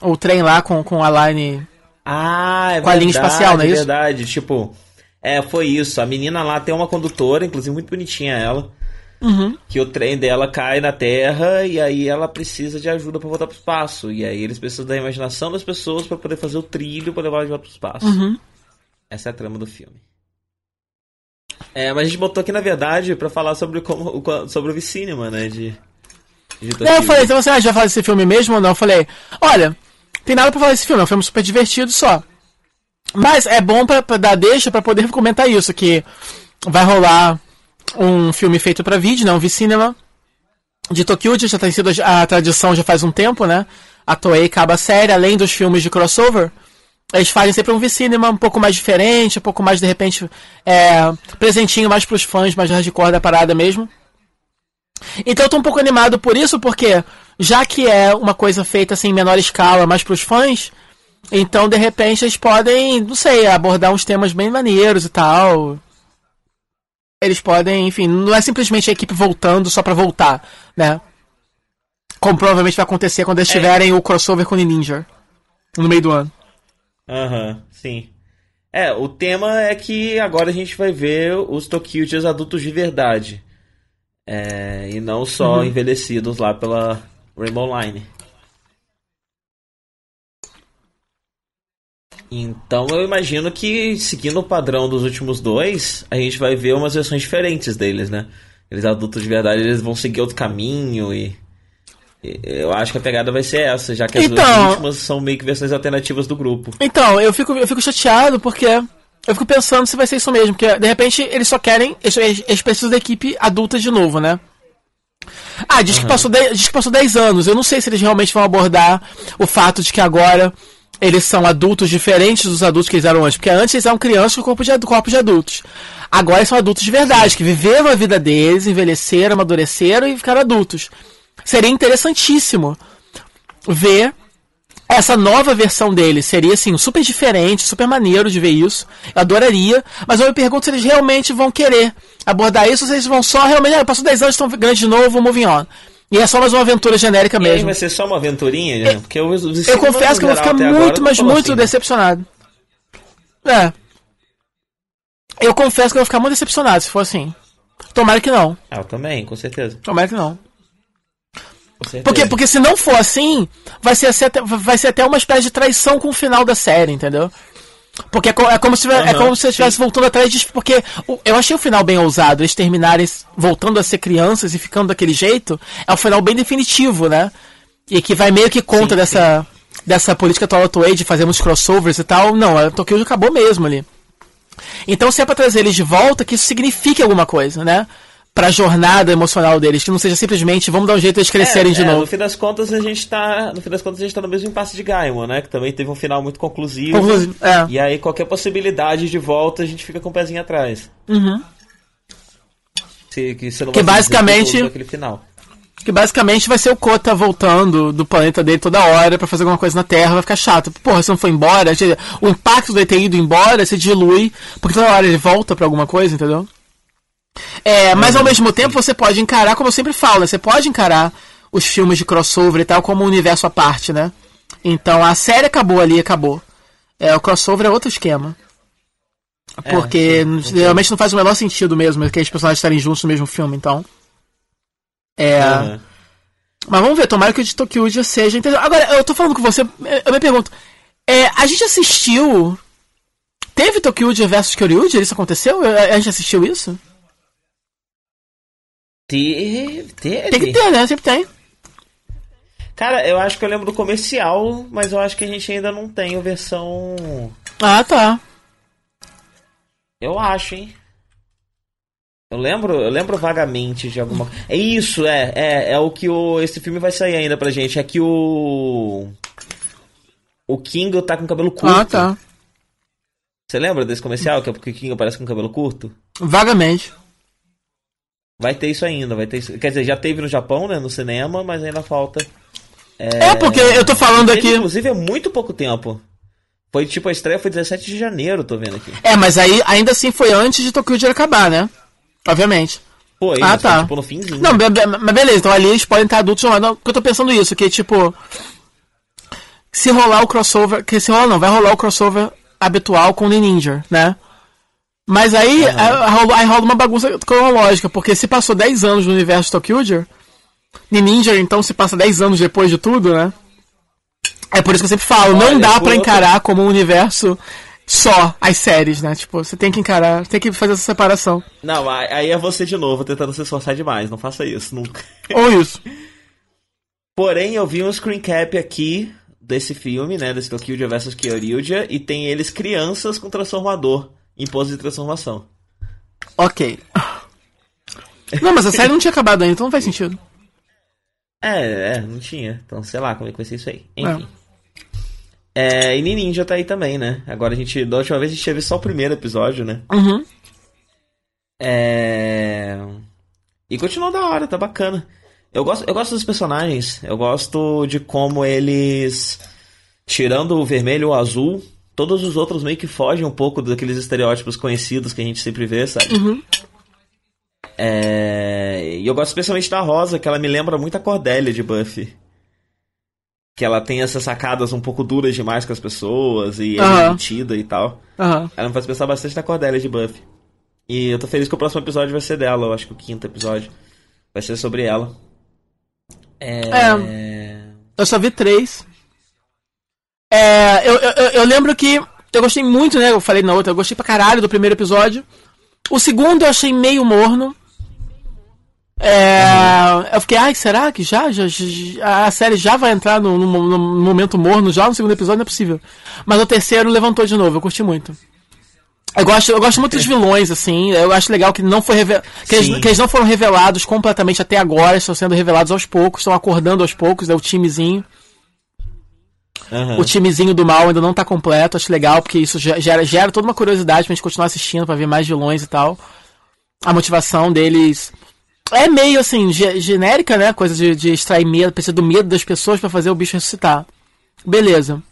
Speaker 2: o trem lá com, com a line.
Speaker 3: Ah, é
Speaker 2: Com a linha
Speaker 3: verdade,
Speaker 2: espacial, não é isso?
Speaker 3: verdade. Tipo, é, foi isso. A menina lá tem uma condutora, inclusive muito bonitinha ela.
Speaker 2: Uhum.
Speaker 3: Que o trem dela cai na Terra e aí ela precisa de ajuda pra voltar pro espaço. E aí eles precisam da imaginação das pessoas pra poder fazer o trilho pra levar ela de volta pro espaço.
Speaker 2: Uhum.
Speaker 3: Essa é a trama do filme. É, mas a gente botou aqui na verdade pra falar sobre como o- sobre o V-Cinema, né? De, de
Speaker 2: Daí eu falei, então você já falar desse filme mesmo ou não? Eu falei, olha, tem nada pra falar desse filme, é um filme super divertido só. Mas é bom pra, pra dar deixa pra poder comentar isso, que vai rolar um filme feito pra vídeo, né? Um V-Cinema de Tokyo, já tem sido a tradição já faz um tempo, né? A Toei acaba a série, além dos filmes de crossover, eles fazem sempre um V-Cinema um pouco mais diferente, um pouco mais, de repente, é, presentinho mais pros fãs, mais hardcore da parada mesmo. Então eu tô um pouco animado por isso, porque já que é uma coisa feita assim em menor escala, mais pros fãs, então de repente eles podem, não sei, abordar uns temas bem maneiros e tal. Eles podem, enfim, não é simplesmente a equipe voltando só pra voltar, né? Como provavelmente vai acontecer quando eles tiverem o crossover com o Ninja no meio do ano.
Speaker 3: Aham, sim. É, o tema é que agora a gente vai ver os Tokyujas adultos de verdade. É, e não só
Speaker 2: Uhum.
Speaker 3: envelhecidos lá pela Rainbow Line. Então eu imagino que, seguindo o padrão dos últimos dois, a gente vai ver umas versões diferentes deles, né? Eles adultos de verdade, eles vão seguir outro caminho e. Eu acho que a pegada vai ser essa, já que as duas
Speaker 2: Então-
Speaker 3: últimas são meio que versões alternativas do grupo.
Speaker 2: Então, eu fico, eu fico chateado porque eu fico pensando se vai ser isso mesmo, porque de repente eles só querem, eles- eles precisam da equipe adulta de novo, né? Ah, diz, que passou 10, diz que passou 10 anos. Eu não sei se eles realmente vão abordar o fato de que agora eles são adultos diferentes dos adultos que eles eram antes. Porque antes eles eram crianças com corpo de, corpo de adultos. Agora eles são adultos de verdade, que viveram a vida deles, envelheceram, amadureceram e ficaram adultos. Seria interessantíssimo ver essa nova versão deles. Seria, assim, super diferente, super maneiro de ver isso. Eu adoraria. Mas eu me pergunto se eles realmente vão querer abordar isso ou se eles vão só realmente. Ah, passou 10 anos, estão grandes de novo, moving on. E é só mais uma aventura genérica
Speaker 3: E
Speaker 2: mesmo.
Speaker 3: aí vai ser só uma aventurinha, né? Porque os
Speaker 2: Eu
Speaker 3: cinemas,
Speaker 2: confesso que eu vou ficar muito,
Speaker 3: agora,
Speaker 2: mas muito
Speaker 3: assim, né?
Speaker 2: decepcionado. É. Eu confesso que eu vou ficar muito decepcionado se for assim. Tomara que não.
Speaker 3: Ah, eu também, com certeza.
Speaker 2: Tomara que não. Porque, porque se não for assim, vai ser, até, vai ser até uma espécie de traição com o final da série, entendeu? Porque é, co- é como se é
Speaker 3: Aham,
Speaker 2: como se estivesse voltando atrás de. Porque eu achei o final bem ousado. Eles terminarem voltando a ser crianças e ficando daquele jeito. É um final bem definitivo, né? E que vai meio que contra
Speaker 3: Sim,
Speaker 2: dessa, dessa política atual atual de fazer uns crossovers e tal. Não, a Tokyo acabou mesmo ali. Então, se é pra trazer eles de volta, que isso signifique alguma coisa, né? Pra jornada emocional deles, que não seja simplesmente vamos dar um jeito de eles crescerem
Speaker 3: É,
Speaker 2: de
Speaker 3: é,
Speaker 2: novo.
Speaker 3: No fim das contas, a gente tá. No fim das contas, a gente tá no mesmo impasse de Gaimon, né? Que também teve um final muito conclusivo.
Speaker 2: Conclusivo, é.
Speaker 3: E aí, qualquer possibilidade de volta, a gente fica com o pezinho atrás.
Speaker 2: Uhum.
Speaker 3: Se, que você não
Speaker 2: Que
Speaker 3: vai se
Speaker 2: basicamente-
Speaker 3: Aquele final.
Speaker 2: Que basicamente vai ser o Kota voltando do planeta dele toda hora pra fazer alguma coisa na Terra, vai ficar chato. Porra, se não for embora, o impacto dele ter ido embora se dilui, porque toda hora ele volta pra alguma coisa, entendeu? É, mas ao mesmo tempo você pode encarar, como eu sempre falo, né, você pode encarar os filmes de crossover e tal como um universo à parte, né? Então a série acabou ali, acabou. É, o crossover é outro esquema. Porque
Speaker 3: sim,
Speaker 2: realmente não faz o menor sentido mesmo aqueles personagens estarem juntos no mesmo filme, então. É.
Speaker 3: Aham.
Speaker 2: Mas vamos ver, tomara que o de Tokyo seja. Agora, eu tô falando com você, eu me pergunto, é, a gente assistiu. Teve Tokyo versus Kyoryuji? Isso aconteceu? A gente assistiu isso?
Speaker 3: Teve, teve.
Speaker 2: Tem que ter, né? Sempre tem.
Speaker 3: Cara, eu acho que eu lembro do comercial, mas eu acho que a gente ainda não tem a versão.
Speaker 2: Ah, tá.
Speaker 3: Eu acho, hein? Eu lembro, eu lembro vagamente de alguma. É isso, é, é, é o que o esse filme vai sair ainda pra gente. É que o o King tá com cabelo curto.
Speaker 2: Ah, tá.
Speaker 3: Você lembra desse comercial que é porque o King aparece com cabelo curto?
Speaker 2: Vagamente.
Speaker 3: Vai ter isso ainda, vai ter isso. Quer dizer, já teve no Japão, né, no cinema, mas ainda falta.
Speaker 2: É, porque eu tô falando aqui.
Speaker 3: Inclusive é muito pouco tempo. Foi tipo a estreia foi 17 de janeiro, tô vendo aqui.
Speaker 2: É, mas aí ainda assim foi antes de Tokyo acabar, né? Obviamente.
Speaker 3: Pô,
Speaker 2: Ah,
Speaker 3: mas foi,
Speaker 2: tá.
Speaker 3: tipo no finzinho.
Speaker 2: Não, be- be- mas beleza, então ali eles podem estar adultos não. Não, porque eu tô pensando isso, que tipo. Se rolar o crossover. Que se rolar não, vai rolar o crossover habitual com o Ninja, né? Mas aí,
Speaker 3: Aham.
Speaker 2: aí, rola, aí rola uma bagunça cronológica, porque se passou 10 anos no universo Tokyo, Ninja então se passa 10 anos depois de tudo, né? É por isso que eu sempre falo,
Speaker 3: Olha,
Speaker 2: não dá
Speaker 3: outro-
Speaker 2: encarar como um universo só as séries, né? Tipo, você tem que encarar, tem que fazer essa separação.
Speaker 3: Não, aí aí é você de novo tentando se esforçar demais. Não faça isso, nunca.
Speaker 2: Ou isso.
Speaker 3: Porém, eu vi um screen cap aqui desse filme, né? Desse Tokyo vs Kyoryuja, e tem eles crianças com transformador em pose de transformação.
Speaker 2: Ok. Não, mas a série não tinha acabado ainda, então não faz sentido.
Speaker 3: É, é, não tinha. Então, sei lá como é que vai ser isso aí. Enfim. É, e Ninja tá aí também, né? Agora a gente, da última vez a gente teve só o primeiro episódio, né?
Speaker 2: Uhum.
Speaker 3: É. E continuou da hora, tá bacana. Eu gosto, eu gosto dos personagens. Eu gosto de como eles. Tirando o vermelho e o azul, todos os outros meio que fogem um pouco daqueles estereótipos conhecidos que a gente sempre vê, sabe?
Speaker 2: Uhum.
Speaker 3: É... E eu gosto especialmente da Rosa, que ela me lembra muito a Cordélia de Buffy. Que ela tem essas sacadas um pouco duras demais com as pessoas e é
Speaker 2: Aham.
Speaker 3: mentida e tal.
Speaker 2: Aham.
Speaker 3: Ela me faz pensar bastante na Cordélia de Buffy. E eu tô feliz que o próximo episódio vai ser dela, eu acho que o quinto episódio vai ser sobre ela. É.
Speaker 2: Eu só vi três. É, eu, eu, eu- lembro que eu gostei muito, né? Eu falei na outra, eu gostei pra caralho do primeiro episódio. O segundo eu achei meio morno. É, Eu fiquei, ai, será que já, já, já- a série já vai entrar no, no- no momento morno já no segundo episódio? Não é possível. Mas o terceiro levantou de novo, eu curti muito. Eu gosto, eu gosto muito dos vilões, assim. Eu acho legal que não foi que, eles, que eles não foram revelados completamente até agora, estão sendo revelados aos poucos, estão acordando aos poucos, é o timezinho. O timezinho do mal ainda não tá completo, acho legal, porque isso gera, gera toda uma curiosidade pra gente continuar assistindo, pra ver mais vilões e tal. A motivação deles é meio assim, genérica, né? Coisa de, de extrair medo, precisa do medo das pessoas para fazer o bicho ressuscitar. Beleza.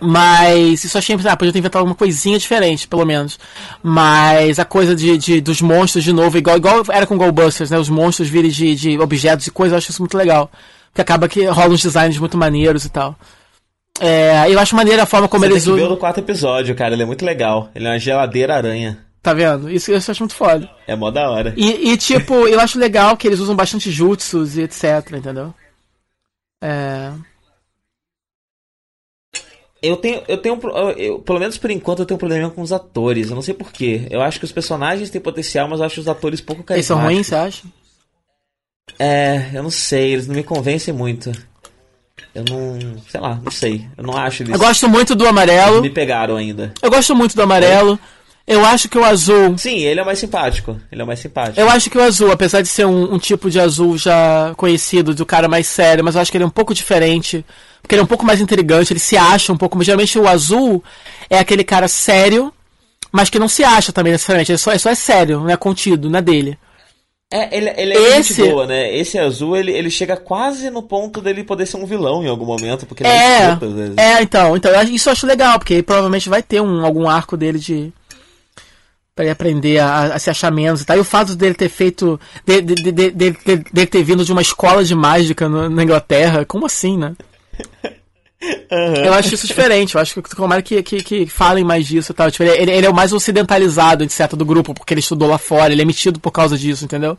Speaker 2: Mas isso achei, ah, podia ter inventado alguma coisinha diferente, pelo menos. Mas a coisa de, de dos monstros de novo, igual, igual era com Goldbusters, né? Os monstros virem de, de objetos e coisas, eu acho isso muito legal. Porque acaba que rolam uns designs muito maneiros e tal. É, eu acho maneira a forma como
Speaker 3: Você
Speaker 2: eles
Speaker 3: usam. Ele no quarto episódio, cara, ele é muito legal. Ele é uma geladeira aranha.
Speaker 2: Tá vendo? Isso, isso eu acho muito foda.
Speaker 3: É mó da hora.
Speaker 2: E, e tipo, eu acho legal que eles usam bastante jutsus e etc, entendeu? É.
Speaker 3: Eu tenho, eu tenho, eu, pelo menos por enquanto, eu tenho um problema com os atores. Eu não sei porquê. Eu acho que os personagens têm potencial, mas eu acho os atores pouco carismáticos.
Speaker 2: Eles são ruins, você acha?
Speaker 3: É, eu não sei. Eles não me convencem muito. Eu não. Sei lá, não sei. Eu não acho eles.
Speaker 2: Eu gosto muito do amarelo.
Speaker 3: Me pegaram ainda.
Speaker 2: Eu gosto muito do amarelo. É. Eu acho que o azul.
Speaker 3: Sim, ele é mais simpático. Ele é mais simpático.
Speaker 2: Eu acho que o azul, apesar de ser um, um, tipo de azul já conhecido, do cara mais sério, mas eu acho que ele é um pouco diferente. Porque ele é um pouco mais intrigante, ele se acha um pouco. Mas geralmente o azul é aquele cara sério, mas que não se acha também necessariamente. Ele só, ele só é sério, não é contido, não é dele.
Speaker 3: É, ele, ele é Esse... muito boa, né? Esse azul, ele, ele chega quase no ponto dele poder ser um vilão em algum momento, porque ele
Speaker 2: é, é, é então, então, isso eu acho legal, porque provavelmente vai ter um, algum arco dele de, para ele aprender a, a, se achar menos e tal. E o fato dele ter feito. dele de, de, de, de, ter vindo de uma escola de mágica no, na Inglaterra, como assim, né? Uhum. Eu acho isso diferente, eu acho que tomara que, que, que falem mais disso e tal. Tipo, ele, ele, é o mais ocidentalizado, etc., do grupo, porque ele estudou lá fora, ele é metido por causa disso, entendeu?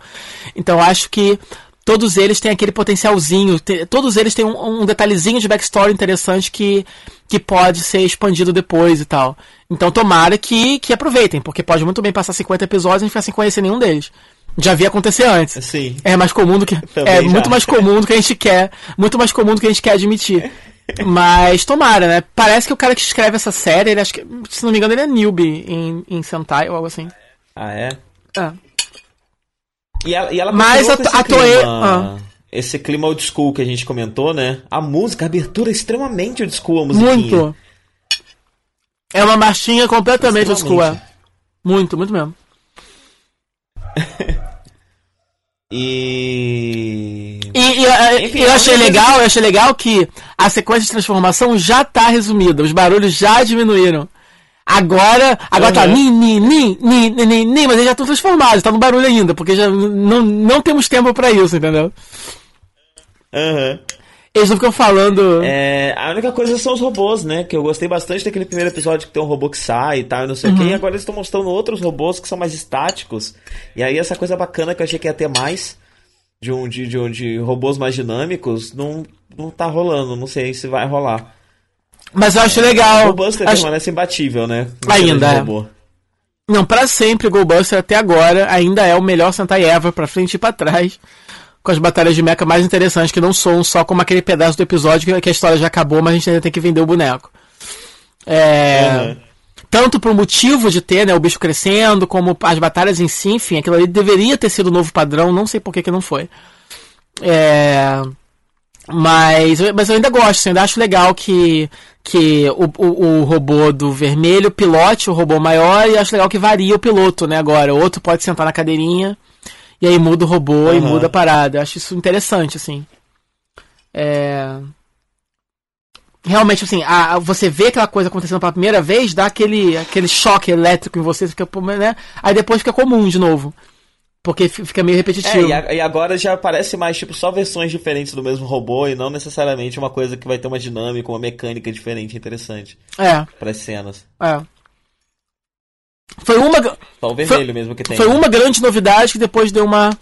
Speaker 2: Então eu acho que todos eles têm aquele potencialzinho, todos eles têm um, um detalhezinho de backstory interessante que, que pode ser expandido depois e tal. Então tomara que, que aproveitem, porque pode muito bem passar 50 episódios e não ficar sem conhecer nenhum deles. Já vi acontecer antes.
Speaker 3: Sim.
Speaker 2: É mais comum do que. Também é já. muito mais comum do que a gente quer. Muito mais comum do que a gente quer admitir. Mas tomara, né? Parece que o cara que escreve essa série, ele acho que, se não me engano, ele é newbie em, em Sentai ou algo assim.
Speaker 3: Ah, é?
Speaker 2: É.
Speaker 3: E ela, e ela
Speaker 2: Mas a, a Toei. Ah.
Speaker 3: Esse clima old school que a gente comentou, né? A música, a abertura é extremamente old school, a musiquinha.
Speaker 2: Muito. É uma marchinha completamente old school, é. Muito, muito mesmo.
Speaker 3: e...
Speaker 2: E, e, Enfim, eu achei legal, eu achei legal que a sequência de transformação já tá resumida, os barulhos já diminuíram. Agora, agora tá uhum. tá ni, ni, ni, ni, ni, ni, mas eles já estão transformados, tá no barulho ainda, porque já não, não temos tempo para isso, entendeu?
Speaker 3: Aham. Uhum.
Speaker 2: Eles não ficam falando.
Speaker 3: É, a única coisa são os robôs, né? Que eu gostei bastante daquele primeiro episódio que tem um robô que sai e tal, não sei o uhum. que. E agora eles estão mostrando outros robôs que são mais estáticos. E aí essa coisa bacana que eu achei que ia ter mais de um de, de, de robôs mais dinâmicos, não, não tá rolando. Não sei se vai rolar.
Speaker 2: Mas eu acho legal.
Speaker 3: O Buster acho... permanece imbatível, né?
Speaker 2: ainda é. Não, para sempre o Buster até agora ainda é o melhor Sentai ever, pra frente e pra trás. Com as batalhas de mecha mais interessantes, que não são só como aquele pedaço do episódio que a história já acabou, mas a gente ainda tem que vender o boneco. É. Uhum. Tanto pro motivo de ter né, o bicho crescendo, como as batalhas em si, enfim, aquilo ali deveria ter sido o novo padrão, não sei por que, que não foi. É. Mas, mas eu ainda gosto, eu ainda acho legal que, que o, o, o, robô do vermelho pilote o robô maior e acho legal que varia o piloto, né? Agora, o outro pode sentar na cadeirinha e aí muda o robô uhum. e muda a parada. Eu acho isso interessante, assim. É... Realmente, assim, a, a, você vê aquela coisa acontecendo pela primeira vez, dá aquele, aquele choque elétrico em você, fica, né? Aí depois fica comum de novo. Porque fica meio repetitivo.
Speaker 3: É, e agora já parece mais, tipo, só versões diferentes do mesmo robô e não necessariamente uma coisa que vai ter uma dinâmica, uma mecânica diferente interessante.
Speaker 2: É.
Speaker 3: Para as cenas.
Speaker 2: É. Foi uma.
Speaker 3: Só o vermelho foi, mesmo que tem.
Speaker 2: Foi uma grande novidade que depois deu uma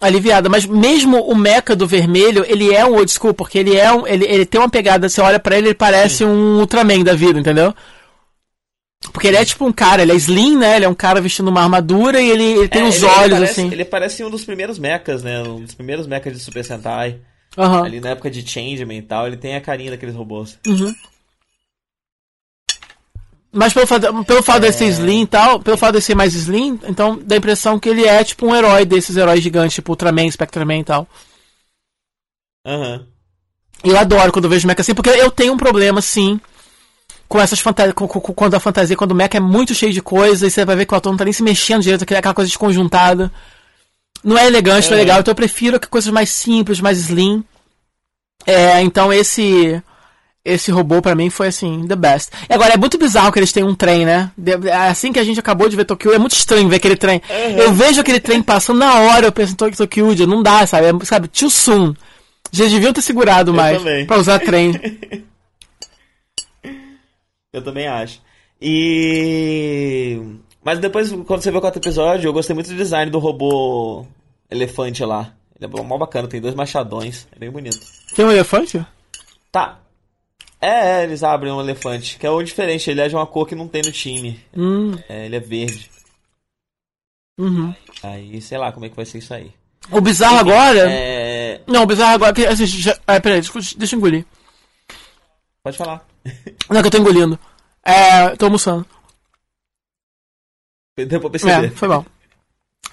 Speaker 2: aliviada. Mas mesmo o mecha do vermelho, ele é um old school, porque ele é um. Ele, ele tem uma pegada, você olha para ele, ele parece Sim. um Ultraman da vida, entendeu? Porque ele é tipo um cara, ele é slim, né? Ele é um cara vestindo uma armadura e ele, ele tem é, uns ele, olhos
Speaker 3: ele
Speaker 2: parece, assim.
Speaker 3: Ele parece um dos primeiros mechas, né? Um dos primeiros mechas de Super Sentai.
Speaker 2: Uhum.
Speaker 3: Ali na época de Changeman e tal, ele tem a carinha daqueles robôs.
Speaker 2: Uhum. Mas pelo fato, pelo fato é... de ser slim e tal, pelo fato de ser mais slim, então dá a impressão que ele é tipo um herói desses heróis gigantes, tipo Ultraman, Spectraman e tal.
Speaker 3: Aham. Uhum.
Speaker 2: Eu adoro quando eu vejo mecha assim, porque eu tenho um problema, sim, com essas fantasias. Quando a fantasia, quando o mecha é muito cheio de coisa, e você vai ver que o ator não tá nem se mexendo direito, aquela coisa desconjuntada. Não é elegante, é. não é legal. Então eu prefiro que coisas mais simples, mais slim. É, então esse esse robô para mim foi assim, the best. E agora é muito bizarro que eles têm um trem, né? Assim que a gente acabou de ver Tokyo, é muito estranho ver aquele trem. Uhum. Eu vejo aquele trem passando na hora, eu penso em Tokyo, não dá, sabe? É, sabe, too soon. Já deviam ter segurado eu mais pra usar trem.
Speaker 3: eu também acho. E. Mas depois, quando você vê o quarto episódio, eu gostei muito do design do robô elefante lá. Ele é mó bacana, tem dois machadões. É bem bonito.
Speaker 2: Tem um elefante?
Speaker 3: Tá. É, é, eles abrem um elefante, que é o diferente, ele é de uma cor que não tem no time.
Speaker 2: Hum.
Speaker 3: É, ele é verde.
Speaker 2: Uhum.
Speaker 3: Aí, sei lá como é que vai ser isso aí.
Speaker 2: O bizarro Enfim, agora. É... Não, o bizarro agora. Que, assim, já... ah, peraí, deixa eu engolir.
Speaker 3: Pode falar.
Speaker 2: Não, que eu tô engolindo. É. tô almoçando.
Speaker 3: Deu pra perceber.
Speaker 2: É, foi mal.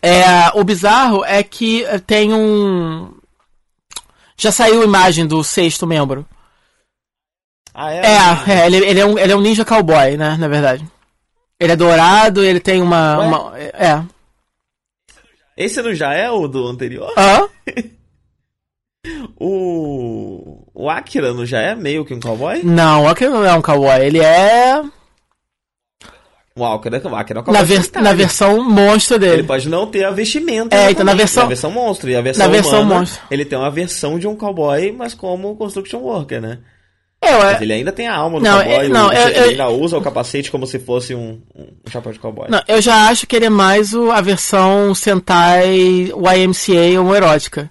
Speaker 2: É, o bizarro é que tem um. Já saiu a imagem do sexto membro.
Speaker 3: Ah, é?
Speaker 2: É, é ele, ele, é um, ele é um ninja cowboy, né? Na verdade. Ele é dourado, ele tem uma. uma é.
Speaker 3: Esse não já é o do anterior?
Speaker 2: Hã?
Speaker 3: o. O Akira não já é meio que um cowboy?
Speaker 2: Não, o Akira não é um cowboy, ele é.
Speaker 3: O Akira, o Akira é um
Speaker 2: cowboy. Na, ver, na versão monstro dele.
Speaker 3: Ele pode não ter a vestimenta.
Speaker 2: É, então na versão.
Speaker 3: Na versão monstro. E a versão
Speaker 2: na versão
Speaker 3: humana,
Speaker 2: monstro.
Speaker 3: Ele tem uma versão de um cowboy, mas como construction worker, né?
Speaker 2: Eu,
Speaker 3: Mas ele ainda tem a alma do
Speaker 2: não,
Speaker 3: cowboy.
Speaker 2: Eu, não,
Speaker 3: ele,
Speaker 2: eu,
Speaker 3: ele ainda usa o capacete como se fosse um, um chapéu de cowboy.
Speaker 2: Não, eu já acho que ele é mais o, a versão Sentai YMCA homoerótica.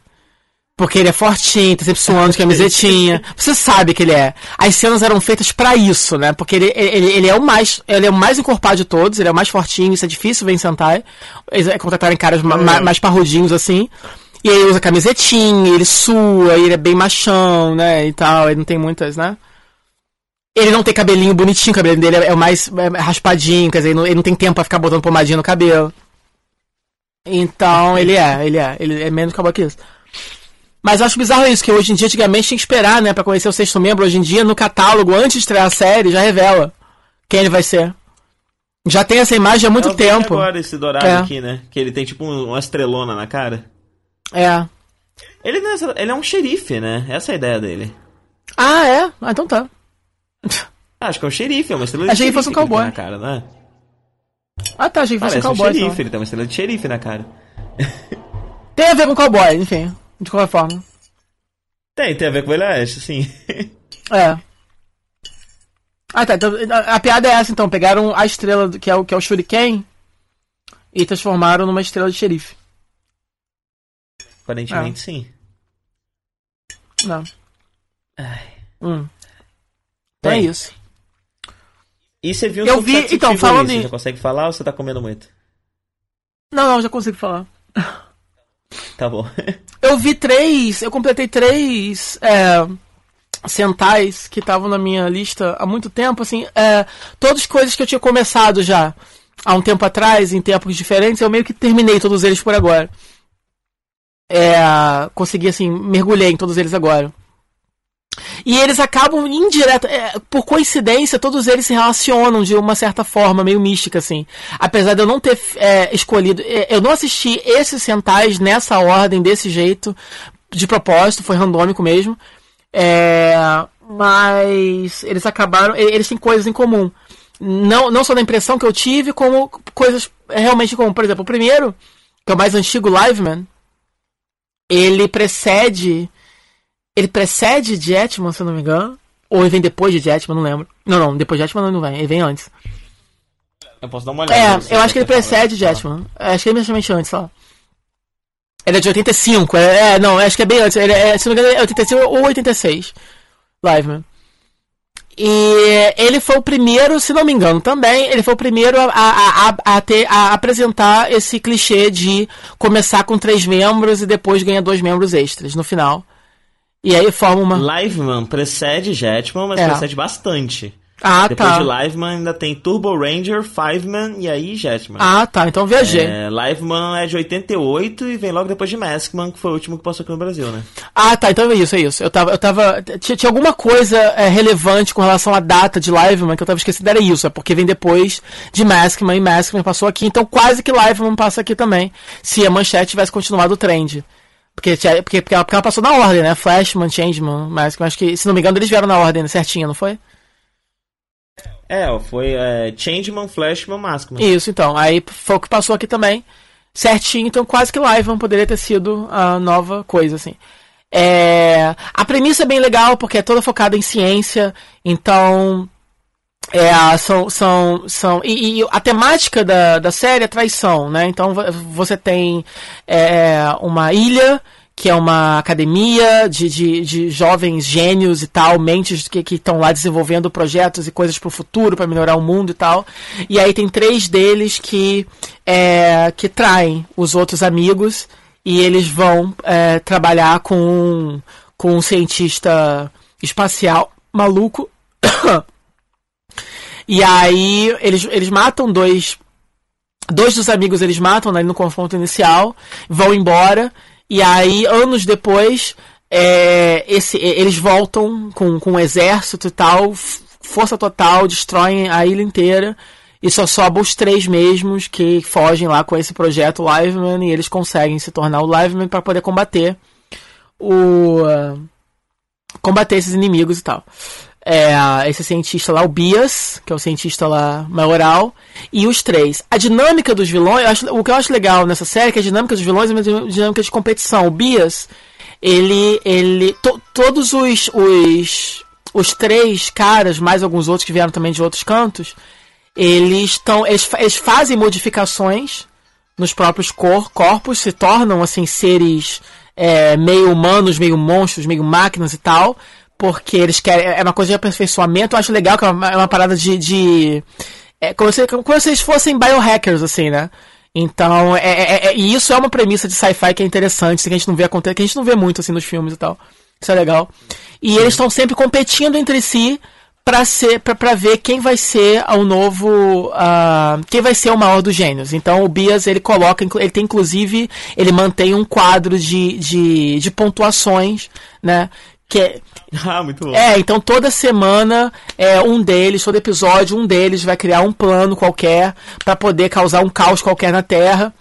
Speaker 2: Porque ele é fortinho, tá sempre suando de camisetinha. Você sabe que ele é. As cenas eram feitas para isso, né? Porque ele, ele, ele é o mais ele é o mais encorpado de todos, ele é o mais fortinho, isso é difícil ver em Sentai. Eles é, contratarem caras é. ma, mais parrudinhos assim. E ele usa camisetinha, ele sua, ele é bem machão, né? E tal, ele não tem muitas, né? Ele não tem cabelinho bonitinho, o cabelo dele é, o mais é, raspadinho, quer dizer, ele não, ele não, tem tempo pra ficar botando pomadinha no cabelo. Então, ele é, ele é, ele é menos cowboy que isso. Mas eu acho bizarro isso, que hoje em dia, antigamente, tinha que esperar, né, pra conhecer o sexto membro. Hoje em dia, no catálogo, antes de estrear a série, já revela quem ele vai ser. Já tem essa imagem há muito eu tempo.
Speaker 3: agora esse dourado é. aqui, né? Que ele tem tipo uma estrelona na cara.
Speaker 2: É.
Speaker 3: Ele, é, ele é um xerife, né? Essa é a ideia dele.
Speaker 2: Ah, é? Ah, então tá.
Speaker 3: Acho que é um xerife, é uma estrela de
Speaker 2: Achei que fosse um cowboy.
Speaker 3: na cara, né?
Speaker 2: Ah tá, achei que fosse um cowboy.
Speaker 3: Um xerife,
Speaker 2: então.
Speaker 3: ele tem uma estrela de xerife na cara.
Speaker 2: tem a ver com cowboy, enfim. De qualquer forma.
Speaker 3: Tem, tem a ver com o Velho Oeste, sim.
Speaker 2: é. Ah tá, então, a piada é essa então, pegaram a estrela que é o, que é o Shuriken e transformaram numa estrela de xerife.
Speaker 3: Aparentemente é. sim.
Speaker 2: Não.
Speaker 3: Ai.
Speaker 2: Hum. Então é isso.
Speaker 3: E você viu
Speaker 2: Eu vi, então, falando em...
Speaker 3: Você já consegue falar ou você tá comendo muito?
Speaker 2: Não, não, já consigo falar.
Speaker 3: Tá bom.
Speaker 2: eu vi três, eu completei três é, centais que estavam na minha lista há muito tempo, assim, é, todas coisas que eu tinha começado já há um tempo atrás, em tempos diferentes, eu meio que terminei todos eles por agora é, consegui assim, mergulhei em todos eles agora. E eles acabam indireta, é, por coincidência, todos eles se relacionam de uma certa forma meio mística assim. Apesar de eu não ter é, escolhido, é, eu não assisti esses centais nessa ordem desse jeito de propósito, foi randômico mesmo. É, mas eles acabaram, eles têm coisas em comum. Não, não só da impressão que eu tive, como coisas realmente comum. Por exemplo, o primeiro, que é o mais antigo, Liveman, ele precede. Ele precede Jetman, se eu não me engano. Ou ele vem depois de Jetman, não lembro. Não, não, depois de Jetman não vem, ele vem antes.
Speaker 3: Eu posso dar uma olhada.
Speaker 2: É, eu acho que ele precede Jetman. Acho que ele é imediatamente antes, só. Ele é de 85, é, é não, acho que é bem antes. Ele é, se não me engano, é 85 ou 86. Liveman. E ele foi o primeiro, se não me engano também, ele foi o primeiro a, a, a, a, ter, a apresentar esse clichê de começar com três membros e depois ganhar dois membros extras no final. E aí forma uma.
Speaker 3: Liveman precede Jetman, mas é. precede bastante.
Speaker 2: Ah,
Speaker 3: Depois
Speaker 2: tá.
Speaker 3: de Liveman ainda tem Turbo Ranger, Fiveman e aí Jetman.
Speaker 2: Ah, tá. Então viajei.
Speaker 3: É, Liveman é de 88 e vem logo depois de Maskman, que foi o último que passou aqui no Brasil, né?
Speaker 2: Ah, tá. Então é isso, é isso. Eu tava. Eu tava tinha, tinha alguma coisa é, relevante com relação à data de Liveman que eu tava esquecendo. Era isso. É porque vem depois de Maskman e Maskman passou aqui. Então quase que Liveman passa aqui também. Se a manchete tivesse continuado o trend. Porque, porque, porque, ela, porque ela passou na ordem, né? Flashman, Changeman, Maskman. Acho que, se não me engano, eles vieram na ordem certinha, não foi?
Speaker 3: É, foi é, Changeman, Flashman, Maskman.
Speaker 2: Isso, então. Aí foi o que passou aqui também. Certinho, então quase que Liveman poderia ter sido a nova coisa, assim. É, a premissa é bem legal porque é toda focada em ciência, então é, são, são, são e, e a temática da, da série é traição, né? Então vo- você tem é, uma ilha que é uma academia de, de, de jovens gênios e tal, mentes que estão lá desenvolvendo projetos e coisas para o futuro, para melhorar o mundo e tal. E aí tem três deles que, é, que traem os outros amigos e eles vão é, trabalhar com um, com um cientista espacial maluco. e aí eles, eles matam dois dois dos amigos eles matam né, no confronto inicial, vão embora, e aí, anos depois, é, esse, eles voltam com, com um exército e tal, força total, destroem a ilha inteira, e só sobram os três mesmos que fogem lá com esse projeto Liveman, e eles conseguem se tornar o Liveman para poder combater o. ah, combater esses inimigos e tal é, esse cientista lá, o Bias, que é o cientista lá maioral, e os três. A dinâmica dos vilões, acho- o que eu acho legal nessa série é que a dinâmica dos vilões é uma din- dinâmica de competição. O Bias, ele. ele to- todos os, os. os três caras, mais alguns outros que vieram também de outros cantos, eles estão. Eles, eles fazem modificações nos próprios cor, corpos, se tornam assim seres é, meio humanos, meio monstros, meio máquinas e tal, porque eles querem. É uma coisa de aperfeiçoamento. Eu acho legal que é uma, é uma parada de. de é, como, se, como se eles fossem biohackers, assim, né? Então, é, é- é- e isso é uma premissa de sci-fi que é interessante, que a gente não vê acontecer, que a gente não vê muito assim nos filmes e tal. Isso é legal. E eles estão sempre competindo entre si para ser para ver quem vai ser o novo ah, quem vai ser o maior dos gênios então o Bias ele coloca ele tem inclusive ele mantém um quadro de, de, de pontuações né que é,
Speaker 3: Ah, muito bom.
Speaker 2: é, então toda semana é um deles, todo episódio um deles vai criar um plano qualquer para poder causar um caos qualquer na Terra.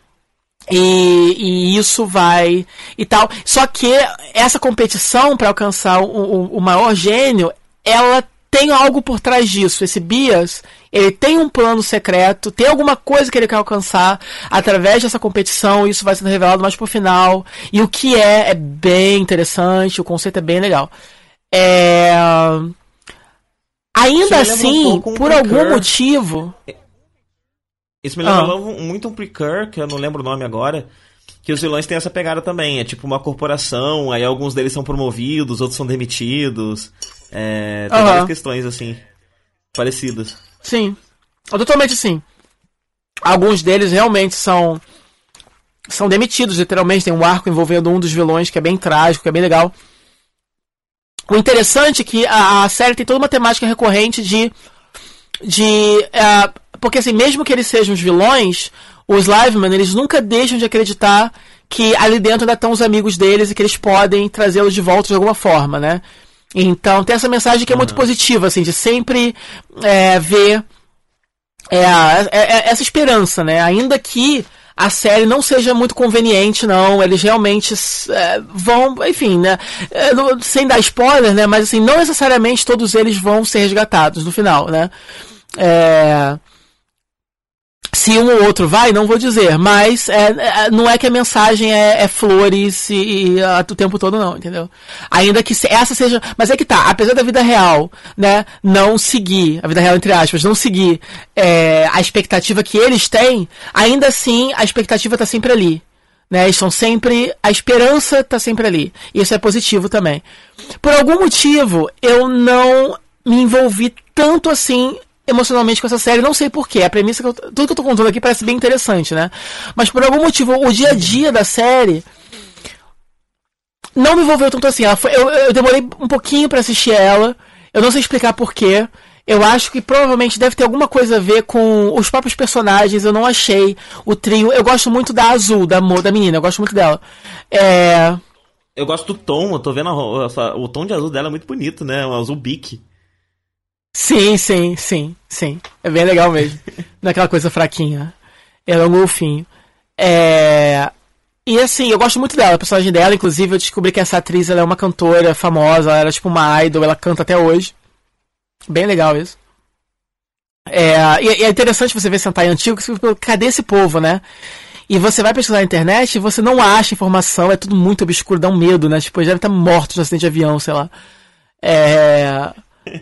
Speaker 2: E, e isso vai e tal. Só que essa competição para alcançar o, o, o maior gênio, ela tem algo por trás disso. Esse Bias, ele tem um plano secreto, tem alguma coisa que ele quer alcançar através dessa competição. Isso vai sendo revelado mais pro final. E o que é, é bem interessante, o conceito é bem legal. É... Ainda
Speaker 3: um
Speaker 2: assim,
Speaker 3: um
Speaker 2: por algum motivo.
Speaker 3: Isso me lembra
Speaker 2: Ah.
Speaker 3: muito um Precure, que eu não lembro o nome agora, que os vilões têm essa pegada também. É tipo uma corporação, aí alguns deles são promovidos, outros são demitidos. É, tem várias questões assim, parecidas.
Speaker 2: Sim. Totalmente sim. Alguns deles realmente são são demitidos, literalmente. Tem um arco envolvendo um dos vilões que é bem trágico, que é bem legal. O interessante é que a, a série tem toda uma temática recorrente de. de eh, porque assim, mesmo que eles sejam os vilões, os Livemen, eles nunca deixam de acreditar que ali dentro ainda estão os amigos deles e que eles podem trazê-los de volta de alguma forma, né? Então tem essa mensagem que é muito positiva, assim, de sempre é, ver é, é- é- essa esperança, né? Ainda que a série não seja muito conveniente, não. Eles realmente é, vão, enfim, né? É, não- sem dar spoiler, né? Mas assim, não necessariamente todos eles vão ser resgatados no final, né? É, se um ou outro vai, não vou dizer, mas é, é, não é que a mensagem é, é flores e, e, ah, o tempo todo, não, entendeu? Ainda que essa seja. Mas é que tá, apesar da vida real, né, não seguir, a vida real entre aspas, não seguir é, a expectativa que eles têm, ainda assim a expectativa tá sempre ali. Né, eles estão sempre. A esperança tá sempre ali. Isso é positivo também. Por algum motivo, eu não me envolvi tanto assim emocionalmente com essa série. Não sei porquê. A premissa que eu, tudo que eu tô contando aqui parece bem interessante, né? Mas por algum motivo, o dia a dia da série não me envolveu tanto assim. Foi, eu, eu demorei um pouquinho pra assistir ela. Eu não sei explicar porquê. Eu acho que provavelmente deve ter alguma coisa a ver com os próprios personagens. Eu não achei o trio. Eu gosto muito da Azul, da, da menina. Eu gosto muito dela. É.
Speaker 3: Eu gosto do tom, eu tô vendo a, a, o tom de azul dela é muito bonito, né? O azul bique.
Speaker 2: Sim, sim, sim, sim. É bem legal mesmo. Não é aquela coisa fraquinha. Ela é um golfinho. É. E assim, eu gosto muito dela, a personagem dela. Inclusive, eu descobri que essa atriz ela é uma cantora famosa, ela era tipo uma idol, ela canta até hoje. Bem legal isso. É, e é interessante você ver Sentai antigo, cadê esse povo, né? E você vai pesquisar na internet e você não acha informação, é tudo muito obscuro, dá um medo, né? Tipo, deve estar morto no acidente de avião, sei lá. É.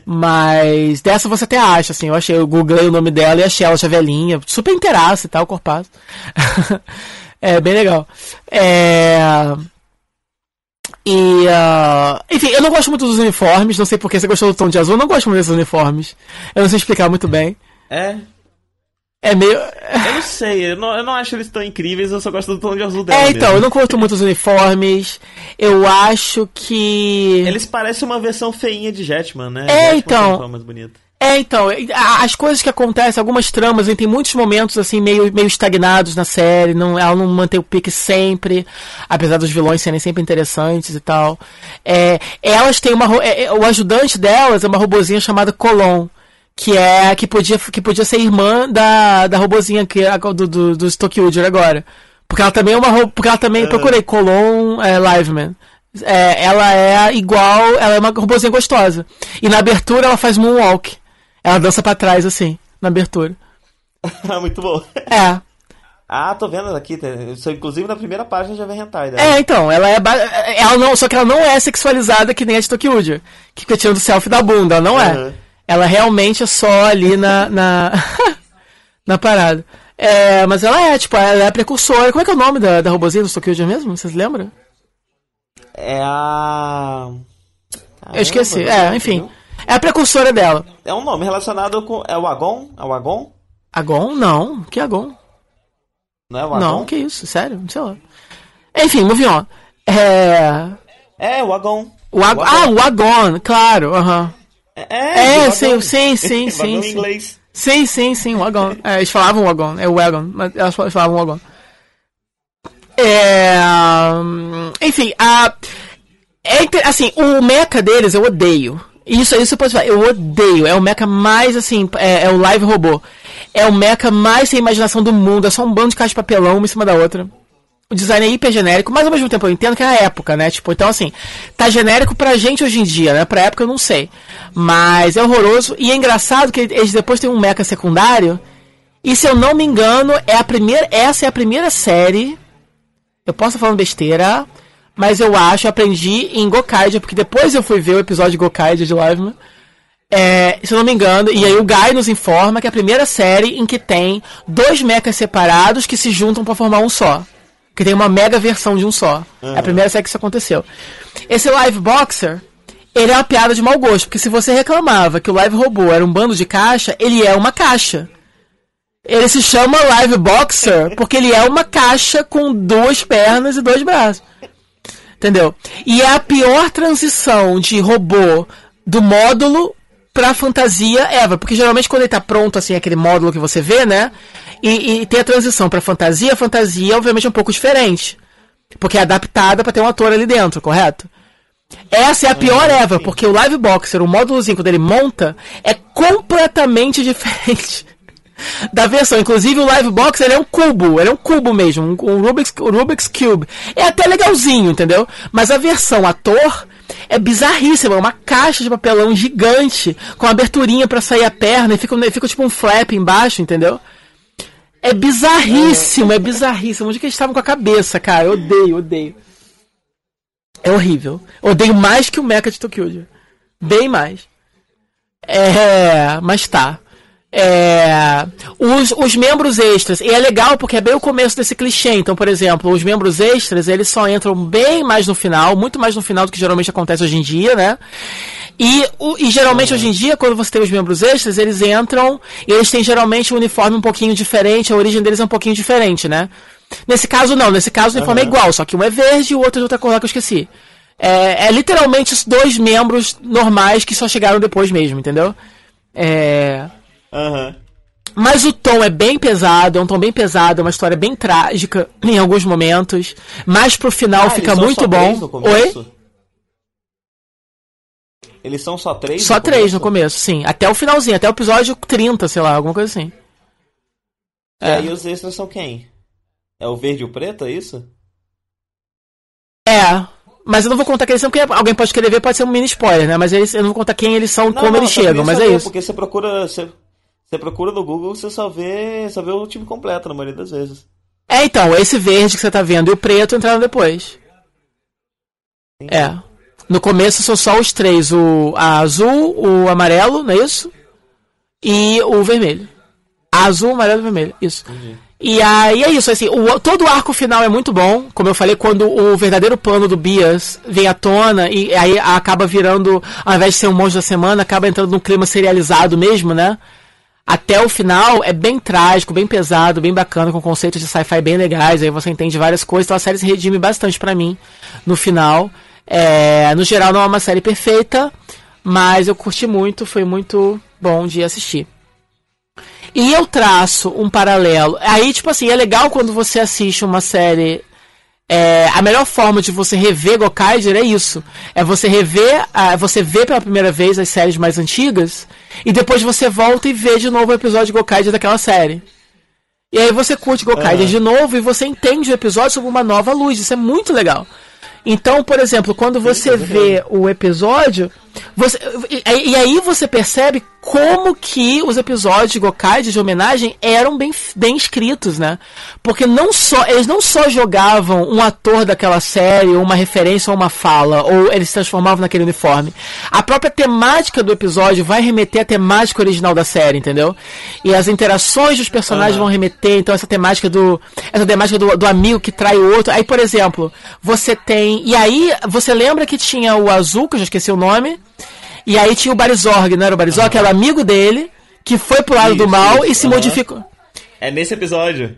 Speaker 2: Mas dessa você até acha, assim, eu achei, eu googlei o nome dela e achei ela velhinha, super inteiraça e tal, corpado. é bem legal. É. E. Uh... Enfim, eu não gosto muito dos uniformes, não sei porque você gostou do tom de azul, eu não gosto muito desses uniformes. Eu não sei explicar muito bem.
Speaker 3: É,
Speaker 2: é meio.
Speaker 3: Eu não sei, eu não, eu não acho eles tão incríveis, eu só gosto do tom de azul dela.
Speaker 2: É, então,
Speaker 3: mesmo.
Speaker 2: eu não curto muito os uniformes. Eu acho que.
Speaker 3: Eles parecem uma versão feinha de Jetman, né?
Speaker 2: É,
Speaker 3: Jetman
Speaker 2: então.
Speaker 3: Mais bonito.
Speaker 2: É, então, as coisas que acontecem, algumas tramas, tem muitos momentos assim meio, meio estagnados na série, não, ela não mantém o pique sempre, apesar dos vilões serem sempre interessantes e tal. É, elas têm uma. É, o ajudante delas é uma robozinha chamada Colon que é que podia que podia ser irmã da da robozinha que do do, do Stokyoger agora. Porque ela também é uma porque ela também é. procurei Colon é, Liveman. É, ela é igual, ela é uma robozinha gostosa. E na abertura ela faz moonwalk. Ela dança para trás assim, na abertura.
Speaker 3: Muito bom.
Speaker 2: É.
Speaker 3: Ah, tô vendo aqui, isso, inclusive na primeira página já vem hentai dela.
Speaker 2: É, então, ela é ela não, só que ela não é sexualizada que nem a de Tokyo que fica tirando selfie da bunda, ela não é. Ela realmente é só ali na. na, na parada. É, mas ela é, tipo, ela é a precursora. Como é que é o nome da, da robozinha do Tokyo mesmo? Vocês lembram?
Speaker 3: É a.
Speaker 2: Caramba, Eu esqueci. É, enfim. É a precursora dela.
Speaker 3: É um nome relacionado com. É o Agon? É o Agon?
Speaker 2: Agon? Não. Que Agon?
Speaker 3: Não é o Agon?
Speaker 2: Não, que isso, sério, não sei lá. Enfim, moving on. É.
Speaker 3: É, o Agon.
Speaker 2: O, Ag... Ah, o Agon, claro, aham. Uh -huh.
Speaker 3: É,
Speaker 2: é sim, sim, sim, sim.
Speaker 3: sim. inglês.
Speaker 2: Sim, sim, sim, wagon. É, eles falavam wagon, é wagon, mas elas falavam wagon. É, enfim, a, é, assim, o mecha deles eu odeio. Isso, isso pode falar, eu odeio. É o mecha mais, assim, é, é, o live robô. É o mecha mais sem imaginação do mundo. É só um bando de caixa de papelão uma em cima da outra o design é hiper genérico, mas ao mesmo tempo eu entendo que é a época, né? Tipo, então assim, tá genérico pra gente hoje em dia, né? Pra época eu não sei. Mas é horroroso e é engraçado que eles depois têm um mecha secundário. E se eu não me engano, é a primeira, essa é a primeira série. Eu posso falando besteira, mas eu acho, eu aprendi em Gokaidia, porque depois eu fui ver o episódio de Gokaidia de Liveman. É, se eu não me engano, e aí o Guy nos informa que é a primeira série em que tem dois mechas separados que se juntam para formar um só. Que tem uma mega versão de um só. Uhum. É a primeira série que isso aconteceu. Esse Live Boxer, ele é uma piada de mau gosto, porque se você reclamava que o Live Robô era um bando de caixa, ele é uma caixa. Ele se chama Live Boxer porque ele é uma caixa com duas pernas e dois braços. Entendeu? E é a pior transição de robô do módulo pra fantasia ever. Porque geralmente quando ele tá pronto, assim, aquele módulo que você vê, né? E, e tem a transição para fantasia. A fantasia, obviamente, é um pouco diferente. Porque é adaptada para ter um ator ali dentro, correto? Essa é a pior ever, porque o Live Boxer, o módulozinho, quando ele monta, é completamente diferente da versão. Inclusive o Live Boxer é um cubo, ele é um cubo mesmo, um, um Rubik's, um Rubik's Cube. É até legalzinho, entendeu? Mas a versão ator é bizarríssima, é uma caixa de papelão gigante, com aberturinha para sair a perna e fica, fica tipo um flap embaixo, entendeu? É bizarríssimo, é bizarríssimo. Onde que eles estavam com a cabeça, cara? Eu odeio, odeio. É horrível. Odeio mais que o Mecha de Tokyo. Bem mais. É. Mas tá. É, os, os membros extras, e é legal porque é bem o começo desse clichê. Então, por exemplo, os membros extras, eles só entram bem mais no final, muito mais no final do que geralmente acontece hoje em dia, né? E, o, e geralmente uhum. hoje em dia, quando você tem os membros extras, eles entram e eles têm geralmente um uniforme um pouquinho diferente, a origem deles é um pouquinho diferente, né? Nesse caso não, nesse caso o uniforme uhum. é igual, só que um é verde e o outro é de outra cor lá que eu esqueci. É, é literalmente os dois membros normais que só chegaram depois mesmo, entendeu? É.
Speaker 3: Aham.
Speaker 2: Mas o tom é bem pesado, é um tom bem pesado, é uma história bem trágica em alguns momentos. Mas pro final
Speaker 3: Ah,
Speaker 2: fica
Speaker 3: eles
Speaker 2: muito bom.
Speaker 3: no começo?
Speaker 2: Oi?
Speaker 3: Eles são só três?
Speaker 2: Só
Speaker 3: no
Speaker 2: três no
Speaker 3: começo?
Speaker 2: começo, sim. Até o finalzinho, até o episódio 30, sei lá, alguma coisa assim.
Speaker 3: E aí os extras são quem? É o verde e o preto, é isso?
Speaker 2: É. Mas eu não vou contar quem eles são, porque alguém pode querer ver, pode ser um mini spoiler, né? Mas eles, eu não vou contar quem eles são, como eles
Speaker 3: só queria
Speaker 2: chegam, mas
Speaker 3: saber,
Speaker 2: é isso.
Speaker 3: Porque você procura. Você, você procura no Google, você só vê, só vê o time completo na maioria das vezes.
Speaker 2: É, então, esse verde que você tá vendo e o preto entraram depois. É. No começo são só os três, o a azul, o amarelo, não é isso? E o vermelho. Azul, amarelo e vermelho, isso. E aí é isso, assim, o, todo o arco final é muito bom, como eu falei, quando o verdadeiro plano do Bias vem à tona e aí acaba virando, ao invés de ser um monstro da semana, acaba entrando num clima serializado mesmo, né? Até o final é bem trágico, bem pesado, bem bacana, com conceitos de sci-fi bem legais, aí você entende várias coisas, então a série se redime bastante pra mim no final. É, no geral não é uma série perfeita, mas eu curti muito, foi muito bom de assistir. E eu traço um paralelo. Aí, tipo assim, é legal quando você assiste uma série. É, a melhor forma de você rever Gokaiger é isso. É você rever, você vê pela primeira vez as séries mais antigas e depois você volta e vê de novo o episódio de Gokaiger daquela série. E aí você curte Gokaiger
Speaker 3: Aham.
Speaker 2: de novo e você entende o episódio sob uma nova luz. Isso é muito legal. Então, por exemplo, quando você vê o episódio, você, e, e aí você percebe como que os episódios de Gokaiger de homenagem eram bem, bem escritos, né? Porque não só eles não só jogavam um ator daquela série, ou uma referência ou uma fala, ou eles se transformavam naquele uniforme. A própria temática do episódio vai remeter à temática original da série, entendeu? E as interações dos personagens
Speaker 3: Aham.
Speaker 2: vão remeter, então essa temática do essa temática do, do amigo que trai o outro. Aí, por exemplo, você tem e aí você lembra que tinha o azul, que eu já esqueci o nome, e aí tinha o Barizorg, não era o Barizorg, que era o amigo dele, que foi pro lado do
Speaker 3: Isso,
Speaker 2: mal
Speaker 3: isso,
Speaker 2: e se
Speaker 3: aham.
Speaker 2: modificou.
Speaker 3: É nesse episódio.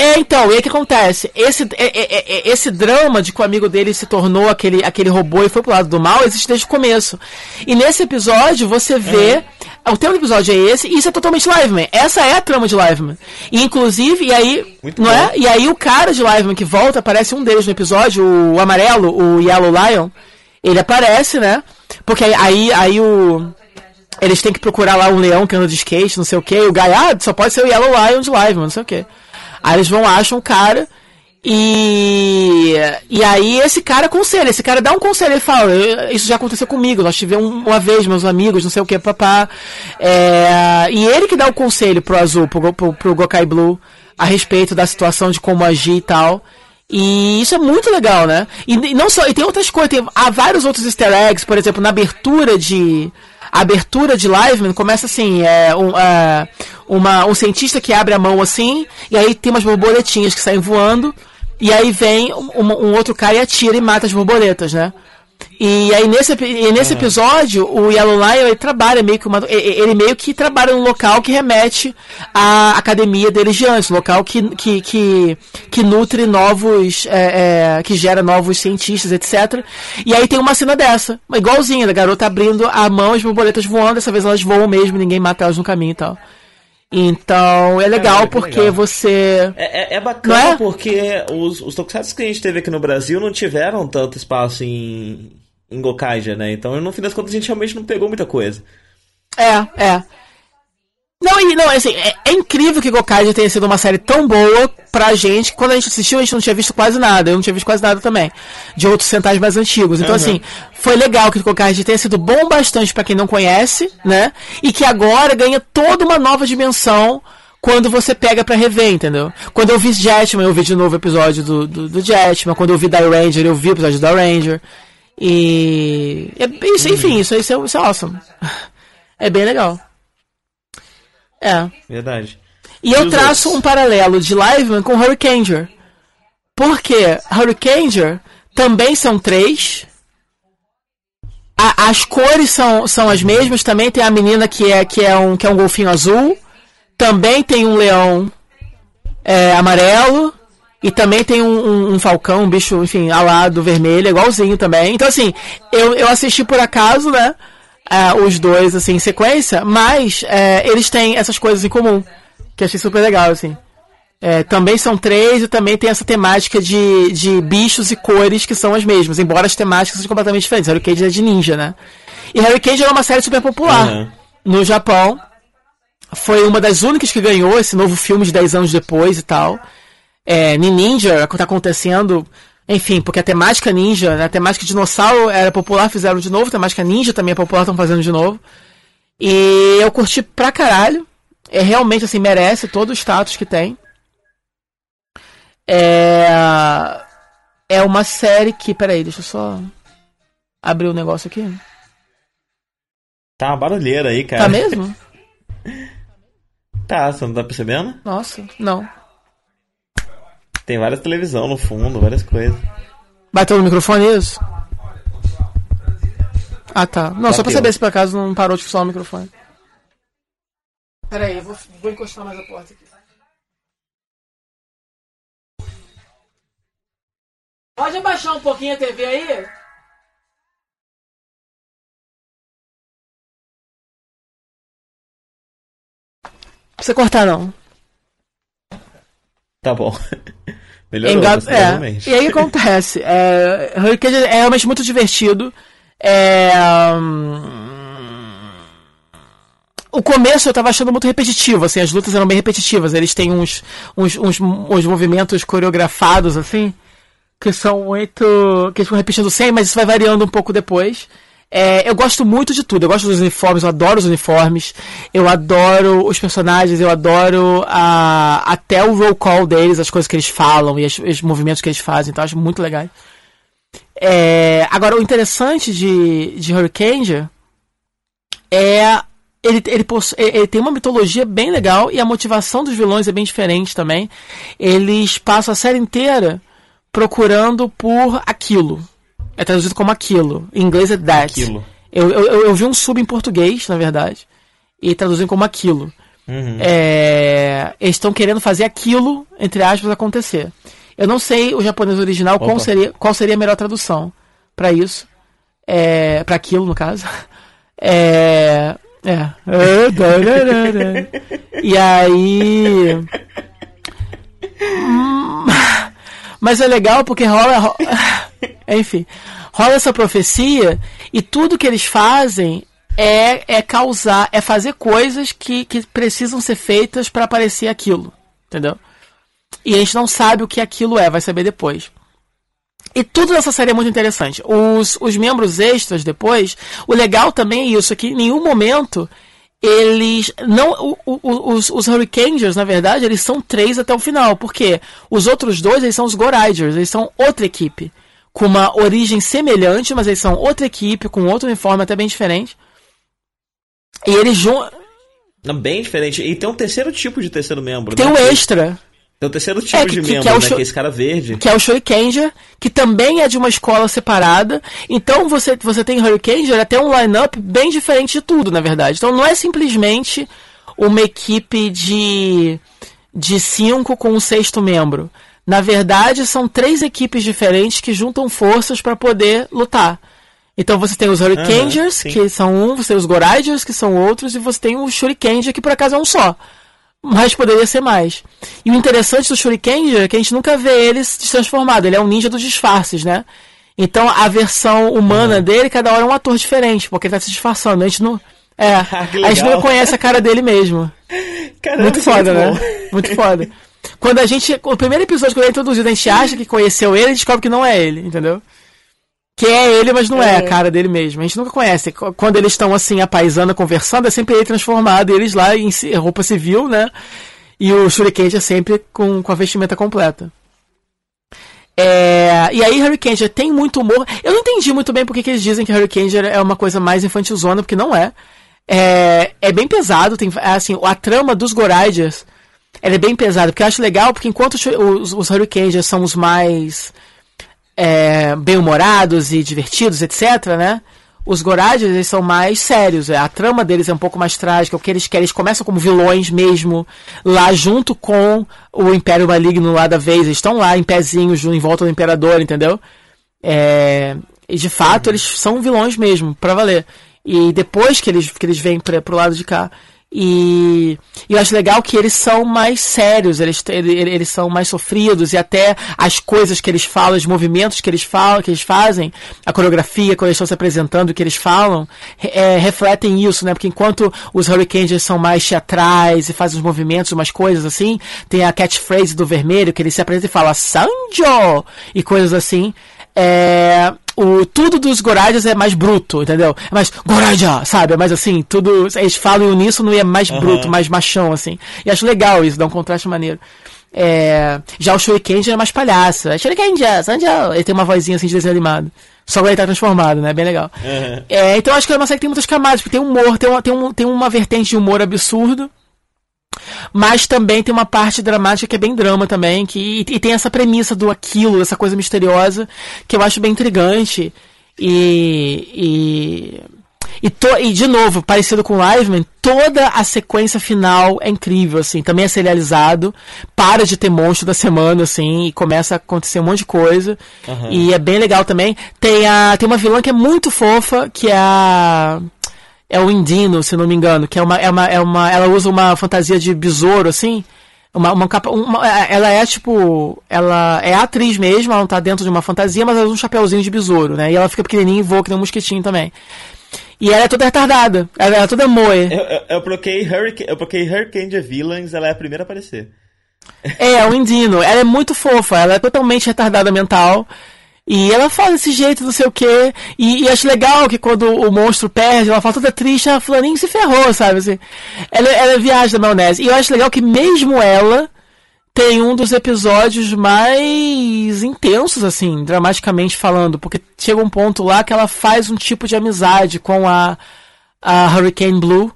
Speaker 2: É, então, e aí o que acontece? Esse, é- é- é- esse drama de que o amigo dele se tornou aquele, aquele robô e foi pro lado do mal existe desde o começo. E nesse episódio você vê. O tema do episódio é esse, e isso é totalmente Liveman. Essa é a trama de Liveman. E inclusive, e aí.
Speaker 3: Muito
Speaker 2: não
Speaker 3: bom.
Speaker 2: é? E aí o cara de Liveman que volta, aparece um deles no episódio, o amarelo, o Yellow Lion. Ele aparece, né? Porque aí, aí, o. Eles têm que procurar lá um leão que anda de skate, não sei o que. O Guy, ah, só pode ser o Yellow Lion de Liveman, não sei o que. Aí eles vão, acham o cara. E, e aí esse cara aconselha, esse cara dá um conselho, ele fala, "Eu- isso já aconteceu comigo, nós tivemos um- uma vez, meus amigos, não sei o que, papá. É, e ele que dá o conselho pro Azul, pro, pro, pro Gokai Blue, a respeito da situação de como agir e tal. E isso é muito legal, né? E, e não só, e tem outras coisas, tem, há vários outros easter eggs, por exemplo, na abertura de. A abertura de Liveman começa assim, é um, é, uma, um cientista que abre a mão assim, e aí tem umas borboletinhas que saem voando, e aí vem um, um outro cara e atira e mata as borboletas, né? E aí nesse, e nesse episódio, o Yellow Lion ele trabalha meio que uma, ele meio que trabalha num local que remete à academia deles de antes, um local que, que, que, que nutre novos, é, é, que gera novos cientistas, etc. E aí tem uma cena dessa, igualzinha, da garota abrindo a mão, as borboletas voando, dessa vez elas voam mesmo, ninguém mata elas no caminho e tal. Então é legal
Speaker 3: Caramba, que
Speaker 2: porque
Speaker 3: legal.
Speaker 2: você.
Speaker 3: É, é, é bacana
Speaker 2: é?
Speaker 3: porque os, os tokusatsu que a gente teve aqui no Brasil não tiveram tanto espaço em, em Gokaiger, né? Então, no fim das contas, a gente realmente não pegou muita coisa.
Speaker 2: É, é. Não, e não, assim, é, é incrível que Gokaiger tenha sido uma série tão boa pra gente. Quando a gente assistiu, a gente não tinha visto quase nada. Eu não tinha visto quase nada também. De outros centais mais antigos. Então,
Speaker 3: Uhum.
Speaker 2: assim, foi legal que Gokaiger tenha sido bom bastante pra quem não conhece, né? E que agora ganha toda uma nova dimensão quando você pega pra rever, entendeu? Quando eu vi Jetman, eu vi de novo o episódio do, do, do Jetman. Quando eu vi Da Ranger, eu vi o episódio da Ranger. E. É, isso, enfim, isso, isso, é, isso é awesome. É bem legal. É.
Speaker 3: Verdade.
Speaker 2: E eu traço
Speaker 3: outros?
Speaker 2: um paralelo de Liveman com Hurricaneer. Porque Hurricaneer também são três. A- as cores são, são as mesmas. Também tem a menina que é, que é, um, que é um golfinho azul. Também tem um leão é, amarelo. E também tem um, um- um falcão, um bicho, enfim, alado vermelho, igualzinho também. Então, assim, eu, eu assisti por acaso, né? Uh, os dois, assim, em sequência, mas uh, eles têm essas coisas em comum, que eu achei super legal, assim. É, também são três e também tem essa temática de, de bichos e cores que são as mesmas, embora as temáticas sejam completamente diferentes. Harry Cage é de ninja, né? E Harry Cage é uma série super popular uhum. no Japão. Foi uma das únicas que ganhou esse novo filme de 10 anos depois e tal. É, Ninja tá acontecendo, enfim, porque a temática ninja, né, a temática dinossauro era popular, fizeram de novo, a temática ninja também é popular, estão fazendo de novo. E eu curti pra caralho. É realmente assim, merece todo o status que tem. É. É uma série que. Peraí, deixa eu só abrir o um negócio aqui.
Speaker 3: Tá uma barulheira aí, cara.
Speaker 2: Tá mesmo?
Speaker 3: tá, você não tá percebendo?
Speaker 2: Nossa, não.
Speaker 3: Tem várias televisão no fundo, várias coisas.
Speaker 2: Bateu no microfone isso? Ah tá. Não, Bateu. só pra saber se por acaso não parou de funcionar o microfone. Pera aí, eu vou, vou encostar mais a porta aqui. Pode abaixar um pouquinho a TV aí? Não precisa cortar não.
Speaker 3: Tá bom. Melhorou,
Speaker 2: Engat... é. E aí acontece. É... Hurricane é realmente muito divertido. É... Hum, o começo eu tava achando muito repetitivo, assim, as lutas eram bem repetitivas. Eles têm uns, uns, uns, uns movimentos coreografados, assim que são muito. que eles vão repetindo sempre, mas isso vai variando um pouco depois. É, eu gosto muito de tudo. Eu gosto dos uniformes, eu adoro os uniformes. Eu adoro os personagens, eu adoro a, até o roll call deles, as coisas que eles falam e os, os movimentos que eles fazem. Então, eu acho muito legal. É, agora, o interessante de, de Hurricane é. Ele, ele, ele tem uma mitologia bem legal e a motivação dos vilões é bem diferente também. Eles passam a série inteira procurando por aquilo. É traduzido como aquilo. Em inglês é that. Aquilo. Eu, eu, eu vi um sub em português, na verdade, e traduzindo como aquilo. Uhum. É, eles estão querendo fazer aquilo, entre aspas, acontecer. Eu não sei o japonês original qual seria, qual seria a melhor tradução para isso. É, para aquilo, no caso. É. É. e aí. Hum, mas é legal porque rola. rola enfim, rola essa profecia e tudo que eles fazem é, é causar, é fazer coisas que, que precisam ser feitas para aparecer aquilo. Entendeu? E a gente não sabe o que aquilo é, vai saber depois. E tudo nessa série é muito interessante. Os, os membros extras depois, o legal também é isso, que em nenhum momento eles não o, o, os, os Hurricanegers, na verdade, eles são três até o final, porque os outros dois eles são os Goriders, eles são outra equipe com uma origem semelhante, mas eles são outra equipe com outro uniforme até bem diferente. E eles juntam
Speaker 3: bem diferente. E tem um terceiro tipo de terceiro membro.
Speaker 2: Tem
Speaker 3: né?
Speaker 2: um extra.
Speaker 3: Tem o terceiro tipo é, que, de membro, que é o né? Que é esse cara verde.
Speaker 2: Que é o Shurikenja, que também é de uma escola separada. Então você, você tem Hurricane, tem um line-up bem diferente de tudo, na verdade. Então não é simplesmente uma equipe de, de cinco com um sexto membro. Na verdade, são três equipes diferentes que juntam forças para poder lutar. Então você tem os Hurricanegers, uhum, que são um, você tem os Goriders, que são outros, e você tem o Shurikenja, que por acaso é um só mas poderia ser mais. E o interessante do Shuriken é que a gente nunca vê ele se transformado. Ele é um ninja dos disfarces, né? Então a versão humana uhum. dele, cada hora é um ator diferente, porque ele tá se disfarçando. A gente não. É, ah, a gente não conhece a cara dele mesmo. Caramba, muito foda, né? Muito foda. Quando a gente. O primeiro episódio, quando ele é introduzido, a gente acha que conheceu ele e descobre que não é ele, entendeu? que é ele, mas não é. é. a cara dele mesmo. A gente nunca conhece. Quando eles estão assim, a paisana conversando, é sempre ele transformado, eles lá em roupa civil, né? E o Shuriken é sempre com, com a vestimenta completa. É, e aí Harry Kenja tem muito humor. Eu não entendi muito bem porque que eles dizem que Harry Kenja é uma coisa mais infantilzona, porque não é. É, é bem pesado, tem assim, a trama dos Goraiders ela é bem pesada, porque eu acho legal, porque enquanto os, os, Hurricanes são os mais é, bem-humorados e divertidos, etc., né? Os Gorads, eles são mais sérios. A trama deles é um pouco mais trágica. O que eles querem, eles começam como vilões mesmo, lá junto com o Império Maligno lá da vez. Eles estão lá em pezinhos, em volta do Imperador, entendeu? É, e de fato, eles são vilões mesmo, pra valer. E depois que eles, que eles vêm pra, pro lado de cá. E, e eu acho legal que eles são mais sérios, eles, eles, são mais sofridos, e até as coisas que eles falam, os movimentos que eles falam, que eles fazem, a coreografia, quando eles estão se apresentando, o que eles falam, é, refletem isso, né? Porque enquanto os Hurricanes são mais teatrais e fazem os movimentos, umas coisas assim, tem a catchphrase do vermelho, que ele se apresenta e fala Sanjo! E coisas assim. É, o tudo dos Gorajas é mais bruto, entendeu? É mais Goraja, sabe? É mais assim, tudo. Eles falam uníssono e é mais uhum. bruto, mais machão, assim. E acho legal isso, dá um contraste maneiro. É, já o Shuriken já é mais palhaço. É Shuriken Sanjo! Ele tem uma vozinha assim de desenho animado. Só que ele tá transformado, né? Bem legal. Uhum. É, então acho que é uma série que tem muitas camadas, porque tem humor, tem uma, tem, um, tem uma vertente de humor absurdo. Mas também tem uma parte dramática que é bem drama também, que e, tem essa premissa do aquilo, essa coisa misteriosa, que eu acho bem intrigante. E. e e, to, e, de novo, parecido com Liveman, toda a sequência final é incrível, assim. Também é serializado, para de ter monstro da semana, assim, e começa a acontecer um monte de coisa. Uhum. E é bem legal também. Tem, a, tem uma vilã que é muito fofa, que é a é o Indino, se não me engano, que é uma, é uma, é uma ela usa uma fantasia de besouro, assim, uma, uma capa, uma, ela é tipo, ela é atriz mesmo, ela não tá dentro de uma fantasia, mas ela usa um chapéuzinho de besouro, né, e ela fica pequenininha e voa que nem um mosquitinho também. E ela é toda retardada, ela é toda moe.
Speaker 3: Eu, eu, eu bloqueei Hurricane, eu bloqueei Hurricane de Villains, ela é a primeira a aparecer.
Speaker 2: É, o Indino, ela é muito fofa, ela é totalmente retardada mental, e ela fala desse jeito, não sei o quê. E, e acho legal que quando o monstro perde, ela fala toda triste, a fulaninha se ferrou, sabe? Assim, ela, ela viaja da maionese. E eu acho legal que mesmo ela tem um dos episódios mais intensos, assim, dramaticamente falando. Porque chega um ponto lá que ela faz um tipo de amizade com a, a Hurricane Blue.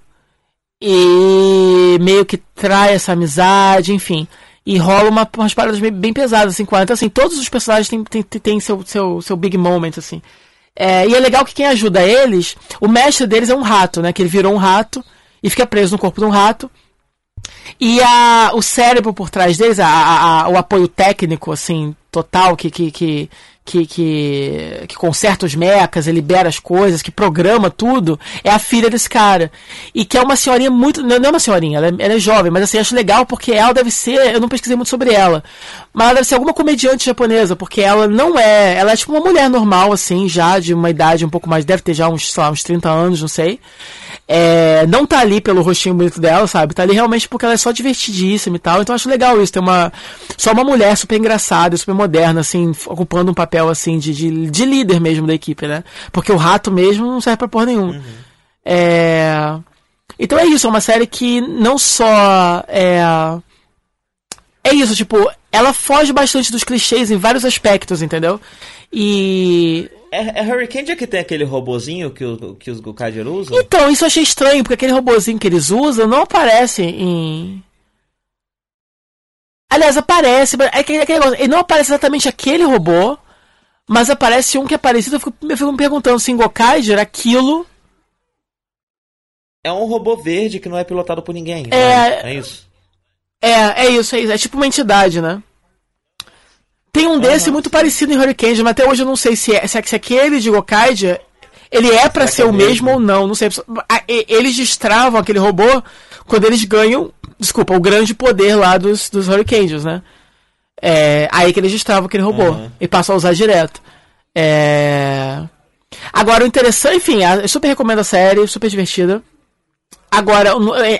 Speaker 2: E meio que trai essa amizade, enfim. E rola uma, umas paradas bem, bem pesadas, assim, ela. Então, assim, todos os personagens têm, têm, têm seu, seu, seu big moment, assim. É, e é legal que quem ajuda eles, o mestre deles é um rato, né? Que ele virou um rato e fica preso no corpo de um rato. E a, o cérebro por trás deles, a, a, o apoio técnico, assim, total, que, que, que, que, que, que conserta os mecas, libera as coisas, que programa tudo, é a filha desse cara. E que é uma senhorinha muito. Não é uma senhorinha, ela é, ela é jovem, mas assim, acho legal porque ela deve ser. Eu não pesquisei muito sobre ela. Mas ela deve ser alguma comediante japonesa, porque ela não é. Ela é tipo uma mulher normal, assim, já de uma idade um pouco mais. Deve ter já uns, sei lá, uns 30 anos, não sei. É, não tá ali pelo rostinho bonito dela, sabe? Tá ali realmente porque ela é só divertidíssima e tal. Então acho legal isso, ter uma. Só uma mulher super engraçada, super moderna, assim, ocupando um papel assim de, de, de líder mesmo da equipe, né? Porque o rato mesmo não serve pra porra nenhuma. Uhum. É. Então é isso, é uma série que não só é. É isso, tipo, ela foge bastante dos clichês em vários aspectos, entendeu? E
Speaker 3: é, é Hurricane que tem aquele robozinho que, o, que os Gokaiger usam?
Speaker 2: Então, isso eu achei estranho, porque aquele robozinho que eles usam não aparece em. Aliás, aparece, é aquele, aquele negócio, ele não aparece exatamente aquele robô, mas aparece um que é parecido. Eu fico, eu fico me perguntando se em Gokaiger aquilo.
Speaker 3: É um robô verde que não é pilotado por ninguém. É, é? é isso.
Speaker 2: É, é isso, é isso. É tipo uma entidade, né? Tem um desse muito parecido em Hurricane, mas até hoje eu não sei se é se, é, se aquele de Gokaidia ele é para ser é o mesmo? mesmo ou não, não sei. Eles destravam aquele robô quando eles ganham, desculpa, o grande poder lá dos, dos Hurricanes, né? É, aí que eles destravam aquele robô uhum. e passam a usar direto. É... Agora, o interessante, enfim, eu super recomendo a série, super divertida. Agora,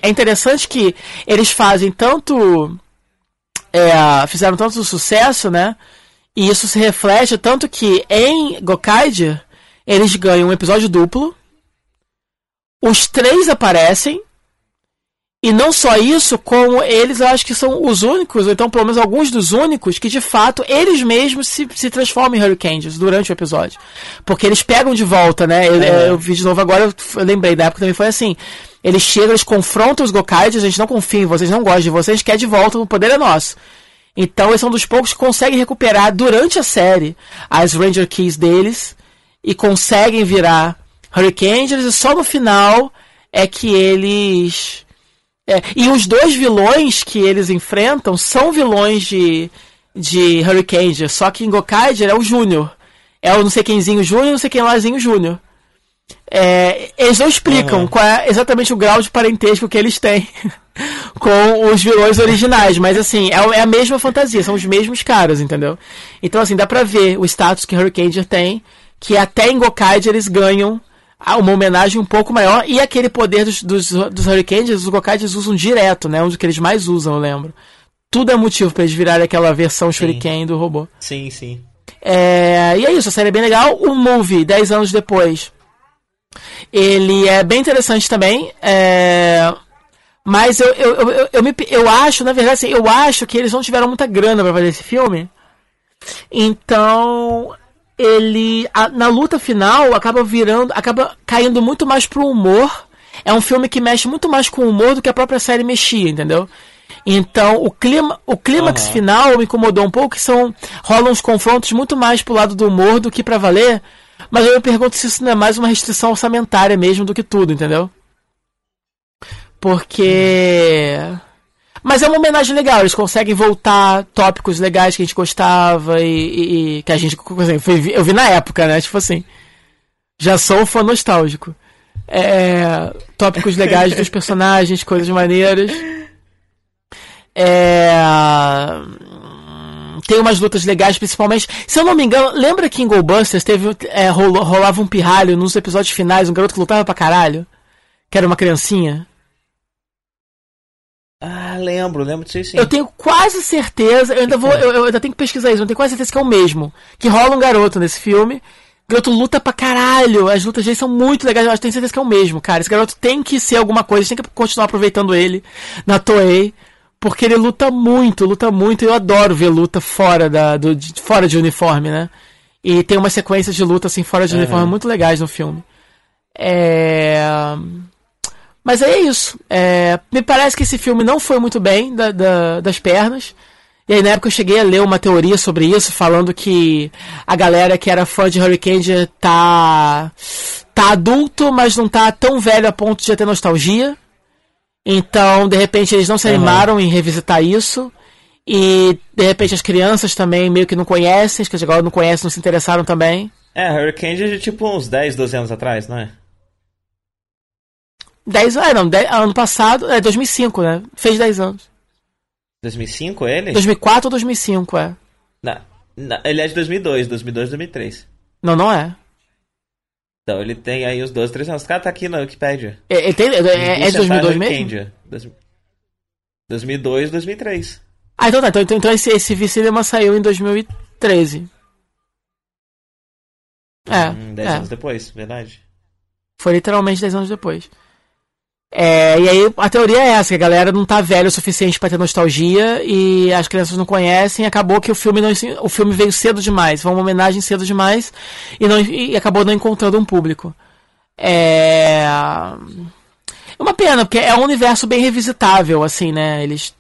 Speaker 2: é interessante que eles fazem tanto é, fizeram tanto sucesso, né? E isso se reflete tanto que em Gokaide eles ganham um episódio duplo. Os três aparecem. E não só isso, como eles eu acho que são os únicos, ou então pelo menos alguns dos únicos, que de fato eles mesmos se, se transformam em Hurricanes durante o episódio. Porque eles pegam de volta, né? Eu, é. eu vi de novo agora, eu lembrei, da época também foi assim. Eles chegam, eles confrontam os Gokaids, a gente não confia em vocês, não gosta de vocês, quer de volta, o poder é nosso. Então eles são dos poucos que conseguem recuperar durante a série as Ranger Keys deles e conseguem virar Hurricane Angels e só no final é que eles. É, e os dois vilões que eles enfrentam são vilões de, de Hurricane Angels, só que em Gokaiger é o Júnior. É o não sei quemzinho Júnior, não sei quem lázinho Júnior. É, eles não explicam
Speaker 3: Uhum.
Speaker 2: qual é exatamente o grau de parentesco que eles têm com os vilões originais, mas assim, é, é a mesma fantasia, são os mesmos caras, entendeu? Então assim, dá pra ver o status que Hurricane tem, que até em Gokaiger eles ganham uma homenagem um pouco maior, e aquele poder dos, dos, dos Hurricanes, os Gokaigers usam direto, né? Um dos que eles mais usam, eu lembro. Tudo é motivo pra eles virarem aquela versão Shuriken do robô.
Speaker 3: Sim, sim.
Speaker 2: É, e é isso, a série é bem legal. O movie, 10 anos depois, ele é bem interessante também. É, mas eu, eu, eu, eu, me, eu acho, na verdade, assim, eu acho que eles não tiveram muita grana pra fazer esse filme. Então, ele a- na luta final acaba virando, acaba caindo muito mais pro humor. É um filme que mexe muito mais com o humor do que a própria série mexia, entendeu? Então, o clima, o clímax
Speaker 3: Aham.
Speaker 2: final me incomodou um pouco, que são rolam uns confrontos muito mais pro lado do humor do que pra valer. Mas eu me pergunto se isso não é mais uma restrição orçamentária mesmo do que tudo, entendeu? Porque mas é uma homenagem legal, eles conseguem voltar tópicos legais que a gente gostava e, e- e que a gente. eu vi na época, né? Tipo assim. Já sou um fã nostálgico. É, tópicos legais dos personagens, coisas maneiras. É, tem umas lutas legais, principalmente. Se eu não me engano, lembra que em Goldbusters teve, é, rolou- rolava um pirralho nos episódios finais, um garoto que lutava pra caralho? Que era uma criancinha?
Speaker 3: Ah, lembro, lembro disso aí sim.
Speaker 2: Eu tenho quase certeza, eu ainda vou, eu, eu ainda tenho que pesquisar isso, mas eu tenho quase certeza que é o mesmo. Que rola um garoto nesse filme. O garoto luta pra caralho. As lutas dele são muito legais. Eu tenho certeza que é o mesmo, cara. Esse garoto tem que ser alguma coisa, tem que continuar aproveitando ele na Toei. Porque ele luta muito, luta muito. e Eu adoro ver luta fora, da, do, de, fora de uniforme, né? E tem umas sequências de luta assim fora de
Speaker 3: Aham.
Speaker 2: uniforme muito legais no filme. É. Mas aí é isso. É, me parece que esse filme não foi muito bem da- da- das pernas. E aí na época eu cheguei a ler uma teoria sobre isso, falando que a galera que era fã de Hurricane tá. tá adulto, mas não tá tão velho a ponto de ter nostalgia. Então, de repente, eles não se animaram em revisitar isso. E de repente as crianças também meio que não conhecem, as que agora não conhecem, não se interessaram também.
Speaker 3: É, Hurricane é de tipo uns 10, 12 anos atrás, não é?
Speaker 2: 10 ah, não, 10 ano passado, é 2005, né? Fez 10 anos.
Speaker 3: 2005 ele?
Speaker 2: 2004 ou 2005, é.
Speaker 3: Na- na- ele é de 2002, 2002, 2003.
Speaker 2: Não, não é.
Speaker 3: Então ele tem aí os 12, 13 anos. O cara tá aqui na Wikipedia.
Speaker 2: É, é, tem- é- é- de 2002 mesmo?
Speaker 3: Hurricane, dois- 2002, 2003.
Speaker 2: Ah, então tá. Então, então, então esse, esse V-Cinema saiu em 2013. É,
Speaker 3: Hum, 10
Speaker 2: é.
Speaker 3: anos depois, verdade.
Speaker 2: Foi literalmente 10 anos depois. É, e aí a teoria é essa, que a galera não tá velha o suficiente pra ter nostalgia e as crianças não conhecem, acabou que o filme não, o filme veio cedo demais, foi uma homenagem cedo demais e, não, e acabou não encontrando um público. É é uma pena, porque é um universo bem revisitável, assim, né? Eles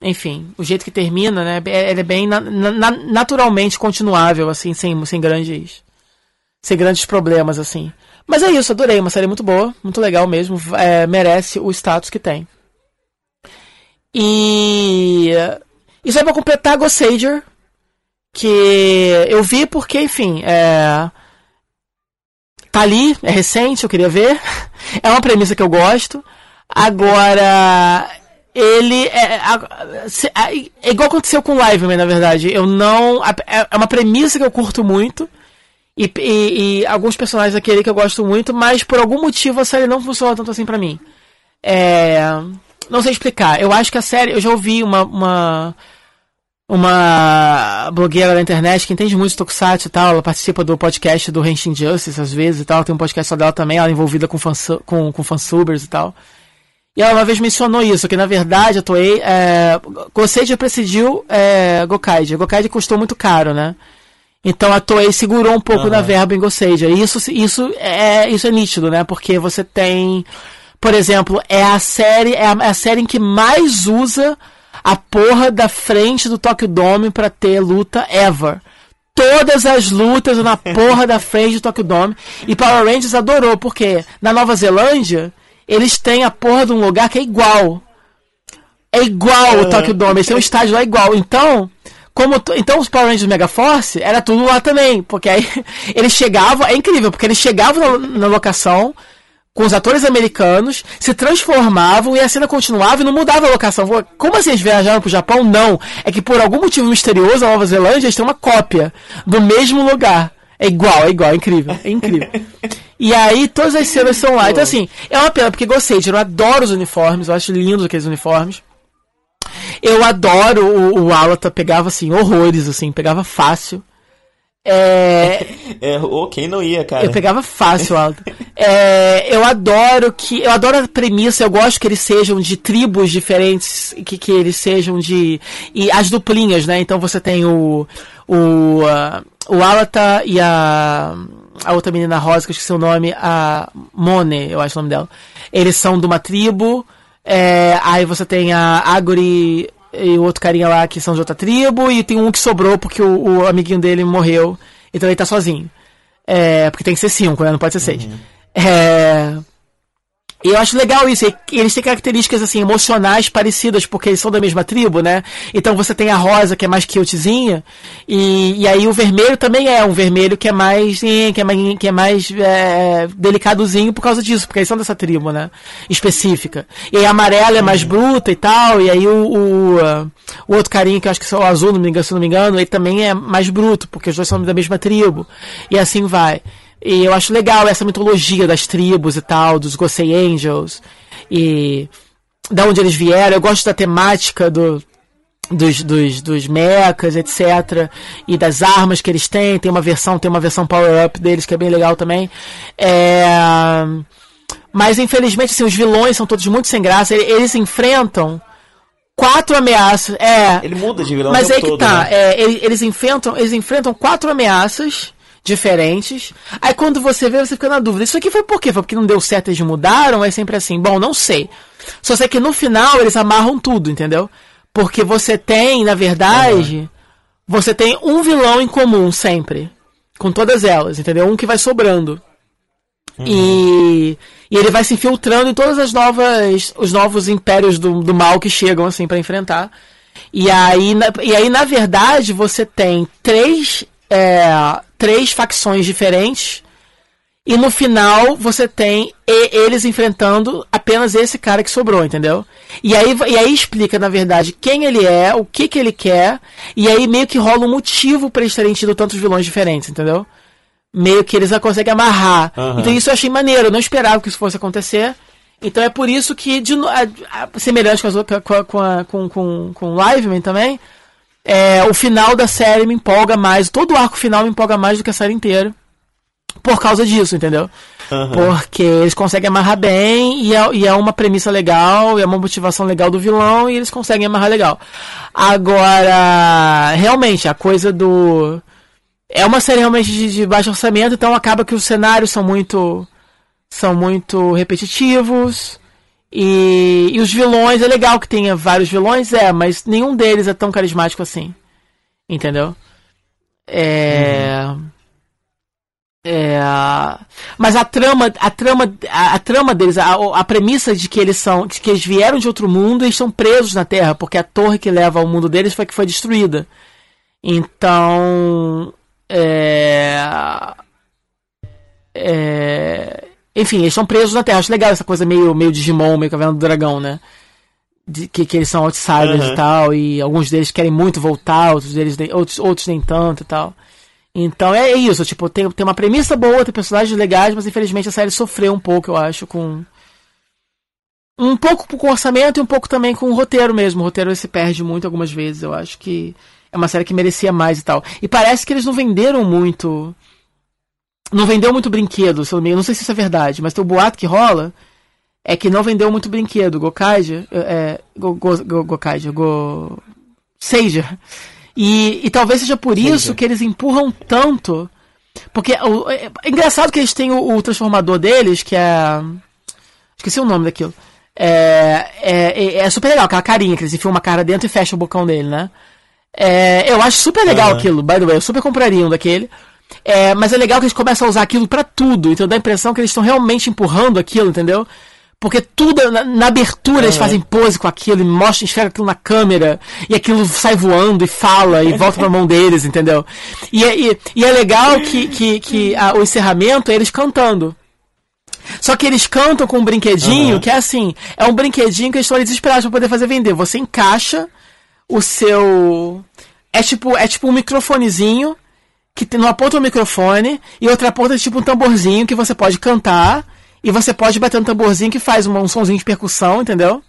Speaker 2: enfim, o jeito que termina, né? é- Ele é bem na- na- naturalmente continuável, assim, sem, sem grandes sem grandes problemas, assim. Mas é isso, adorei. Uma série muito boa, muito legal mesmo. é, merece o status que tem. E. Isso é pra completar Ghost Sager, que eu vi porque, enfim, é. Tá ali, é recente, eu queria ver. É uma premissa que eu gosto. Agora. Ele é, a- é igual aconteceu com o Liveman, na verdade. Eu não. É é uma premissa que eu curto muito. E, e- e alguns personagens daquele que eu gosto muito, mas por algum motivo a série não funciona tanto assim pra mim. É, não sei explicar. Eu acho que a série. Eu já ouvi uma. Uma, uma blogueira da internet que entende muito de Tokusatsu e tal. Ela participa do podcast do Henshin Justice às vezes e tal. Tem um podcast só dela também. Ela é envolvida com, fansu, com, com fansubers e tal. E ela uma vez mencionou isso, que na verdade a Toei. É, Gosei já presidiu é. Gokaide custou muito caro, né? Então a Toei segurou um pouco
Speaker 3: Aham.
Speaker 2: da verba em Goseidia. E isso, isso, é, isso é nítido, né? Porque você tem. Por exemplo, é a série. É a, é a série em que mais usa a porra da frente do Tokyo Dome pra ter luta ever. Todas as lutas na porra da frente do Tokyo Dome. E Power Rangers adorou, porque na Nova Zelândia, eles têm a porra de um lugar que é igual. É igual o
Speaker 3: Aham.
Speaker 2: Tokyo Dome, eles têm um estádio lá igual. Então, como então os Power Rangers Mega Force era tudo lá também, porque aí eles chegavam, é incrível, porque eles chegavam na, na locação com os atores americanos, se transformavam e a cena continuava e não mudava a locação. Como assim eles viajaram pro Japão? Não. É que por algum motivo misterioso a Nova Zelândia eles têm uma cópia do mesmo lugar. É igual, é igual, é incrível, é incrível. e aí todas as cenas são lá. Então assim, é uma pena, porque gostei, eu adoro os uniformes, eu acho lindos aqueles uniformes. Eu adoro o, o Alata, pegava assim, horrores, assim, pegava fácil.
Speaker 3: É... é, quem não ia, cara?
Speaker 2: Eu pegava fácil, Alta. é, eu adoro que. Eu adoro a premissa, eu gosto que eles sejam de tribos diferentes, que, que eles sejam de. E as duplinhas, né? Então você tem o. O, uh, o Alata e a. A outra menina rosa, que eu esqueci o nome, a Mone, eu acho o nome dela. Eles são de uma tribo. É, aí você tem a Aguri e o outro carinha lá que são de outra tribo, e tem um que sobrou porque o, o amiguinho dele morreu, então ele tá sozinho. É, porque tem que ser cinco, né? Não pode ser seis. Uhum. É, e eu acho legal isso. Eles têm características assim emocionais parecidas porque eles são da mesma tribo, né? Então você tem a rosa que é mais cutezinha e, e aí o vermelho também é um vermelho que é mais que é mais, que é mais é, delicadozinho por causa disso, porque eles são dessa tribo, né? Específica. E a amarela é mais bruta e tal. E aí o, o, o outro carinha que eu acho que é o azul, não me engano, se não me engano, ele também é mais bruto porque os dois são da mesma tribo. E assim vai. E eu acho legal essa mitologia das tribos e tal, dos Gosei Angels. E da onde eles vieram. Eu gosto da temática do, dos, dos, dos mechas, etc. E das armas que eles têm. Tem uma versão, tem uma versão power-up deles que é bem legal também. É... Mas infelizmente, assim, os vilões são todos muito sem graça. Eles enfrentam quatro ameaças. É.
Speaker 3: Ele muda de vilão.
Speaker 2: Mas aí que
Speaker 3: todo,
Speaker 2: tá.
Speaker 3: Né?
Speaker 2: É, eles, enfrentam, eles enfrentam quatro ameaças diferentes. Aí quando você vê, você fica na dúvida. Isso aqui foi por quê? Foi porque não deu certo, eles mudaram? É sempre assim. Bom, não sei. Só sei que no final eles amarram tudo, entendeu? Porque você tem, na verdade, uhum. você tem um vilão em comum sempre. Com todas elas, entendeu? Um que vai sobrando. Uhum. E, e ele vai se infiltrando em todas as novas. os novos impérios do, do mal que chegam, assim, para enfrentar. E aí, na, e aí, na verdade, você tem três é, três facções diferentes. E no final você tem eles enfrentando apenas esse cara que sobrou, entendeu? E aí, e aí explica, na verdade, quem ele é, o que, que ele quer, e aí meio que rola um motivo para eles terem tido tantos vilões diferentes, entendeu? Meio que eles a conseguem amarrar. Uhum. Então isso eu achei maneiro, eu não esperava que isso fosse acontecer. Então é por isso que, de, a, a, semelhante com, as, com, a, com, com, com Liveman também, é, o final da série me empolga mais, todo o arco final me empolga mais do que a série inteira. Por causa disso, entendeu? Uhum. Porque eles conseguem amarrar bem e é, e é, uma premissa legal, e é uma motivação legal do vilão e eles conseguem amarrar legal. Agora, realmente, a coisa do. É uma série realmente de, de baixo orçamento, então acaba que os cenários são muito. são muito repetitivos. E, e os vilões, é legal que tenha vários vilões, é, mas nenhum deles é tão carismático assim. Entendeu? É. Uhum. É, mas a trama, a trama, a, a trama deles, a, a, premissa de que eles são, de que eles vieram de outro mundo e estão presos na Terra, porque a torre que leva ao mundo deles foi que foi destruída. Então, é, é, enfim, eles estão presos na Terra. Acho legal essa coisa meio, meio Digimon, meio Caverna do Dragão, né? De, que, que eles são outsiders uhum. e tal, e alguns deles querem muito voltar, outros deles outros, outros nem tanto e tal. Então é, isso, tipo, tem, tem uma premissa boa, tem personagens legais, mas infelizmente a série sofreu um pouco, eu acho, com. Um pouco com o orçamento e um pouco também com o roteiro mesmo. O roteiro se perde muito algumas vezes. Eu acho que é uma série que merecia mais e tal. E parece que eles não venderam muito não vendeu muito brinquedo, se eu não, não sei se isso é verdade, mas tem o boato que rola é que não vendeu muito brinquedo. Gokaija, é, go, go, go, Gokaija, Go... Seija. E, e talvez seja por Seja. isso que eles empurram tanto. Porque o, é, é, engraçado que eles têm o, o, transformador deles, que é. Esqueci o nome daquilo. É, é, é, é super legal, aquela carinha que eles enfiam uma cara dentro e fecham o bocão dele, né? É, eu acho super legal uhum. aquilo, by the way. Eu super compraria um daquele. É, mas é legal que eles começam a usar aquilo para tudo. Então dá a impressão que eles estão realmente empurrando aquilo, entendeu? Porque tudo, na, na abertura, eles fazem pose com aquilo e mostram, enxerga aquilo na câmera, e aquilo sai voando e fala e volta pra mão deles, entendeu? E, é- e, e é legal que, que, que a- o encerramento é eles cantando. Só que eles cantam com um brinquedinho
Speaker 3: Aham.
Speaker 2: que é assim, é um brinquedinho que eles estão ali desesperados pra poder fazer vender. Você encaixa o seu. É tipo, é tipo um microfonezinho que tem numa ponta um microfone e outra ponta é tipo um tamborzinho que você pode cantar e você pode bater no tamborzinho que faz um, um sonzinho de percussão, entendeu?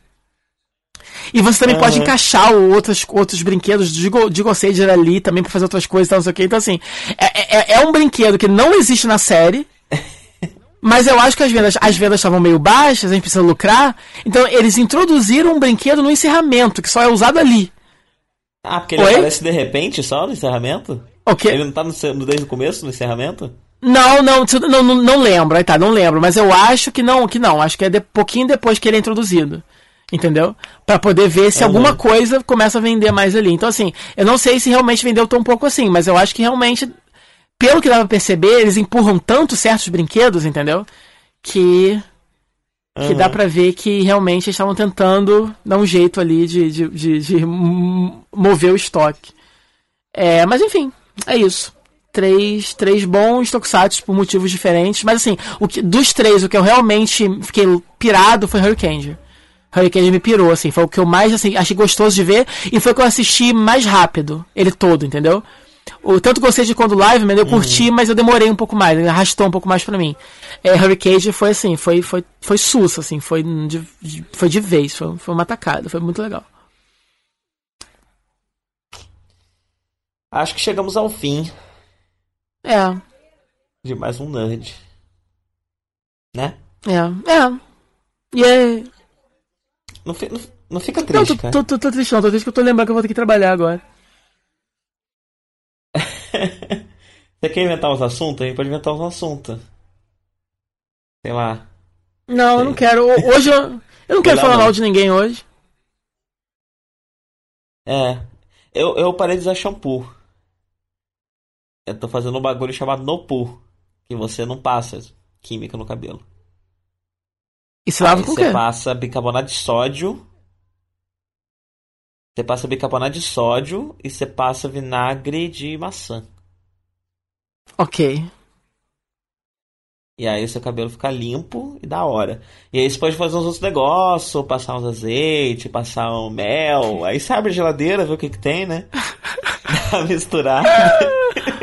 Speaker 2: E você também pode
Speaker 3: Aham.
Speaker 2: encaixar outros, outros brinquedos de, Go- de Gossager ali também pra fazer outras coisas e tal, não sei o que. Então, assim, é, é, é um brinquedo que não existe na série. Mas eu acho que as vendas as vendas estavam meio baixas, a gente precisa lucrar. Então eles introduziram um brinquedo no encerramento, que só é usado ali.
Speaker 3: Ah, porque ele
Speaker 2: Oi?
Speaker 3: aparece de repente só no encerramento?
Speaker 2: Ok?
Speaker 3: Ele não tá no, desde o começo, no encerramento?
Speaker 2: Não, não, não, não, lembro, aí tá, não lembro, mas eu acho que não, que não, acho que é de, pouquinho depois que ele é introduzido. Entendeu? Pra poder ver se
Speaker 3: Aham.
Speaker 2: alguma coisa começa a vender mais ali. Então, assim, eu não sei se realmente vendeu tão pouco assim, mas eu acho que realmente, pelo que dá pra perceber, eles empurram tanto certos brinquedos, entendeu? Que. Que dá pra ver que realmente eles estavam tentando dar um jeito ali de, de, de, de mover o estoque. É, mas enfim, é isso. Três, três bons tokusatsu por motivos diferentes. Mas assim, o que, dos três, o que eu realmente fiquei pirado foi Hurricane. Hurricane me pirou, assim. Foi o que eu mais assim, achei gostoso de ver. E foi o que eu assisti mais rápido. Ele todo, entendeu? O tanto gostei de quando live, mas eu curti, mas eu demorei um pouco mais, ele arrastou um pouco mais pra mim. É, Hurricane foi assim, foi, foi, foi sussa, assim, foi de, de- foi de vez, foi, foi uma tacada, foi muito legal.
Speaker 3: Acho que chegamos ao fim
Speaker 2: É,
Speaker 3: de mais um Nerd. Né?
Speaker 2: é, é. E é.
Speaker 3: Não, não, não fica
Speaker 2: Não,
Speaker 3: triste,
Speaker 2: tô,
Speaker 3: cara.
Speaker 2: tô, tô, tô triste não, tô triste que eu tô lembrando que eu vou ter que trabalhar agora.
Speaker 3: Você quer inventar uns assuntos? A gente pode inventar uns assuntos. Sei lá.
Speaker 2: Não, eu não quero. Ho- Hoje eu. Eu não quero falar
Speaker 3: não.
Speaker 2: mal de ninguém hoje.
Speaker 3: É. Eu, eu parei de usar shampoo. Eu tô fazendo um bagulho chamado Nopu. Que você não passa química no cabelo.
Speaker 2: E se lava
Speaker 3: Aí
Speaker 2: com o
Speaker 3: você
Speaker 2: quê?
Speaker 3: passa bicarbonato de sódio. Você passa bicarbonato de sódio e você passa vinagre de maçã.
Speaker 2: Ok.
Speaker 3: E aí o seu cabelo fica limpo e da hora. E aí você pode fazer uns outros negócios, passar uns azeite, passar um mel. Aí você abre a geladeira, vê o que que tem, né? Dá uma misturada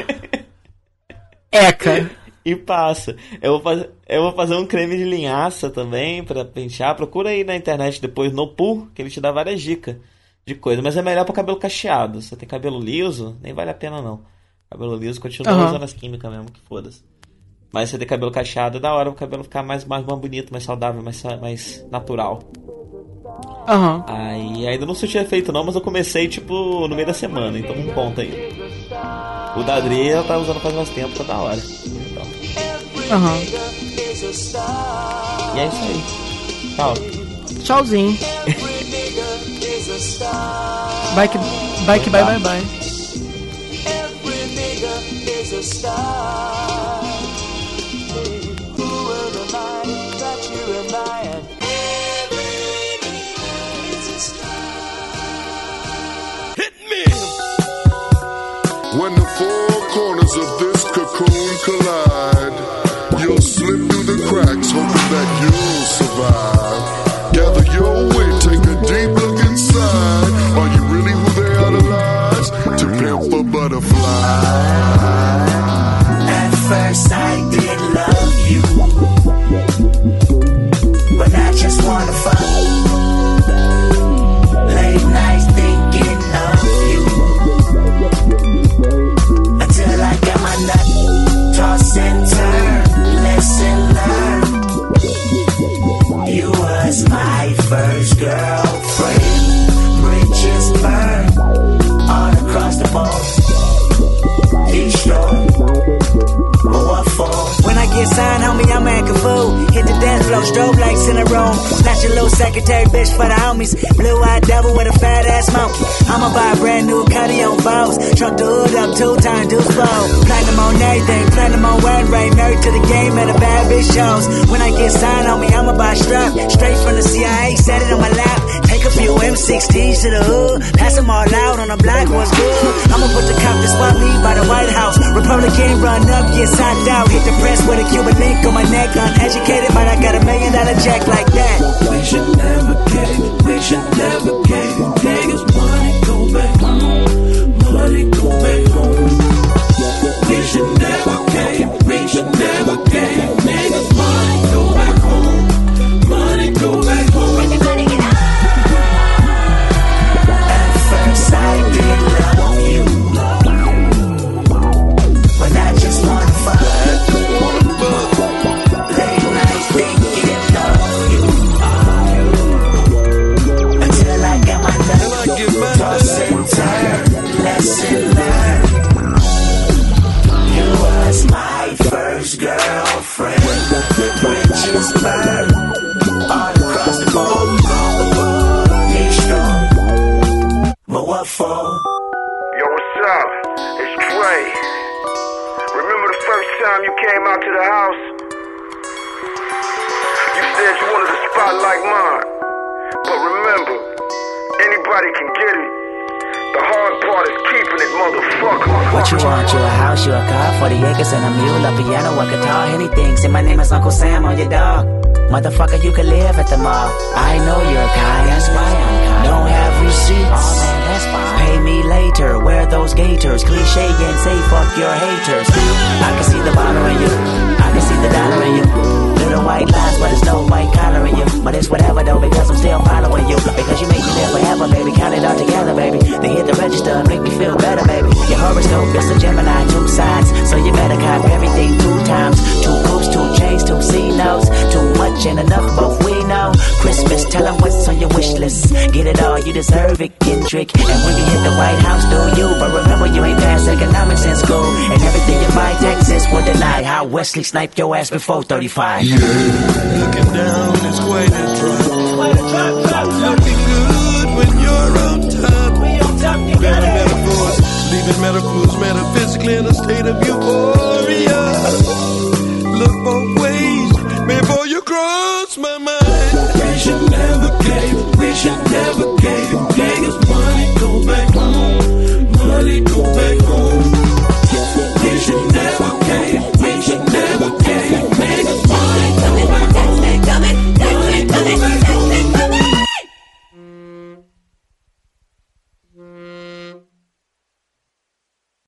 Speaker 2: Eca.
Speaker 3: e passa. Eu vou, fazer, eu vou fazer um creme de linhaça também pra pentear. Procura aí na internet depois no Poo, que ele te dá várias dicas de coisa. Mas é melhor pra cabelo cacheado. Você tem cabelo liso, nem vale a pena não. Cabelo liso continua
Speaker 2: Aham.
Speaker 3: usando as químicas mesmo, que foda-se. Mas você tem cabelo cacheado, é da hora o cabelo ficar mais, mais, mais bonito, mais saudável, mais, mais natural.
Speaker 2: Aham.
Speaker 3: Aí ainda não surti efeito não, mas eu comecei tipo no meio da semana, então não conta aí. O da Adri ela tá usando faz mais tempo, tá da hora. Então,
Speaker 2: Aham.
Speaker 3: e é isso aí. Tchau.
Speaker 2: Tchauzinho. Bye que bye, que bye, bye, bye.
Speaker 4: When collide, you'll slip through the cracks, hoping that you'll survive.
Speaker 5: Strobe lights in the room. Snatch your little secretary bitch for the homies. Blue eyed devil with a fat ass monkey. I'ma buy a brand new cutty on Vows. Truck the hood up two times, deuce blow. Platinum on everything, platinum on wedding ring. Married to the game and the bad bitch shows. When I get signed, on me, I'ma buy a strap. Straight from the CIA, set it on my lap. A few M16s to the hood. Pass them all out on the block, what's good? I'ma put the cop to spot me by the White House. Republican run up, get socked out. Hit the press with a Cuban link on my neck. Uneducated, but I got a million dollar check like that.
Speaker 6: We should never cave, we should never cave. Niggas, money go back home, money go back home. We should never cave, we should never cave. Niggas,
Speaker 7: time you came out to the house? You said you wanted a spot like mine. But remember, anybody can get it. The hard part is keeping it, motherfucker.
Speaker 5: What you want? You a house, you a car, 40 acres and a mule, a piano, a guitar, anything. Say my name is Uncle Sam on your dog. Motherfucker, you can live at the mall. I know you're kind. That's why I'm kind. Don't have receipts. Oh man, that's fine. Pay later. Wear those gaiters. Cliche and say fuck your haters. I can see the bottle in you. I can see the dollar in you. Little white lies, but there's no white collar in you. But it's whatever though, because I'm still following you. Because you make me live forever, baby. Count it all together, baby. Then hit the register and make me feel better, baby. Your horoscope is a Gemini, two sides. So you better cop everything two times. Two coops, two chains, two C notes. Too much and enough, both we know. Christmas, tell them what's on your wish list. Get it all, you deserve it, Kendrick. And when you hit the White House, do you? But remember, you ain't passed economics in school. And everything you buy, Texas will deny how Wesley sniped your ass before 35.
Speaker 6: Looking down is quite a. Looking good when you're metaphors, leaving metaphors metaphysically in a state of euphoria. Look both ways before you cross my mind. We should never give, we should never money go back home, money go back home.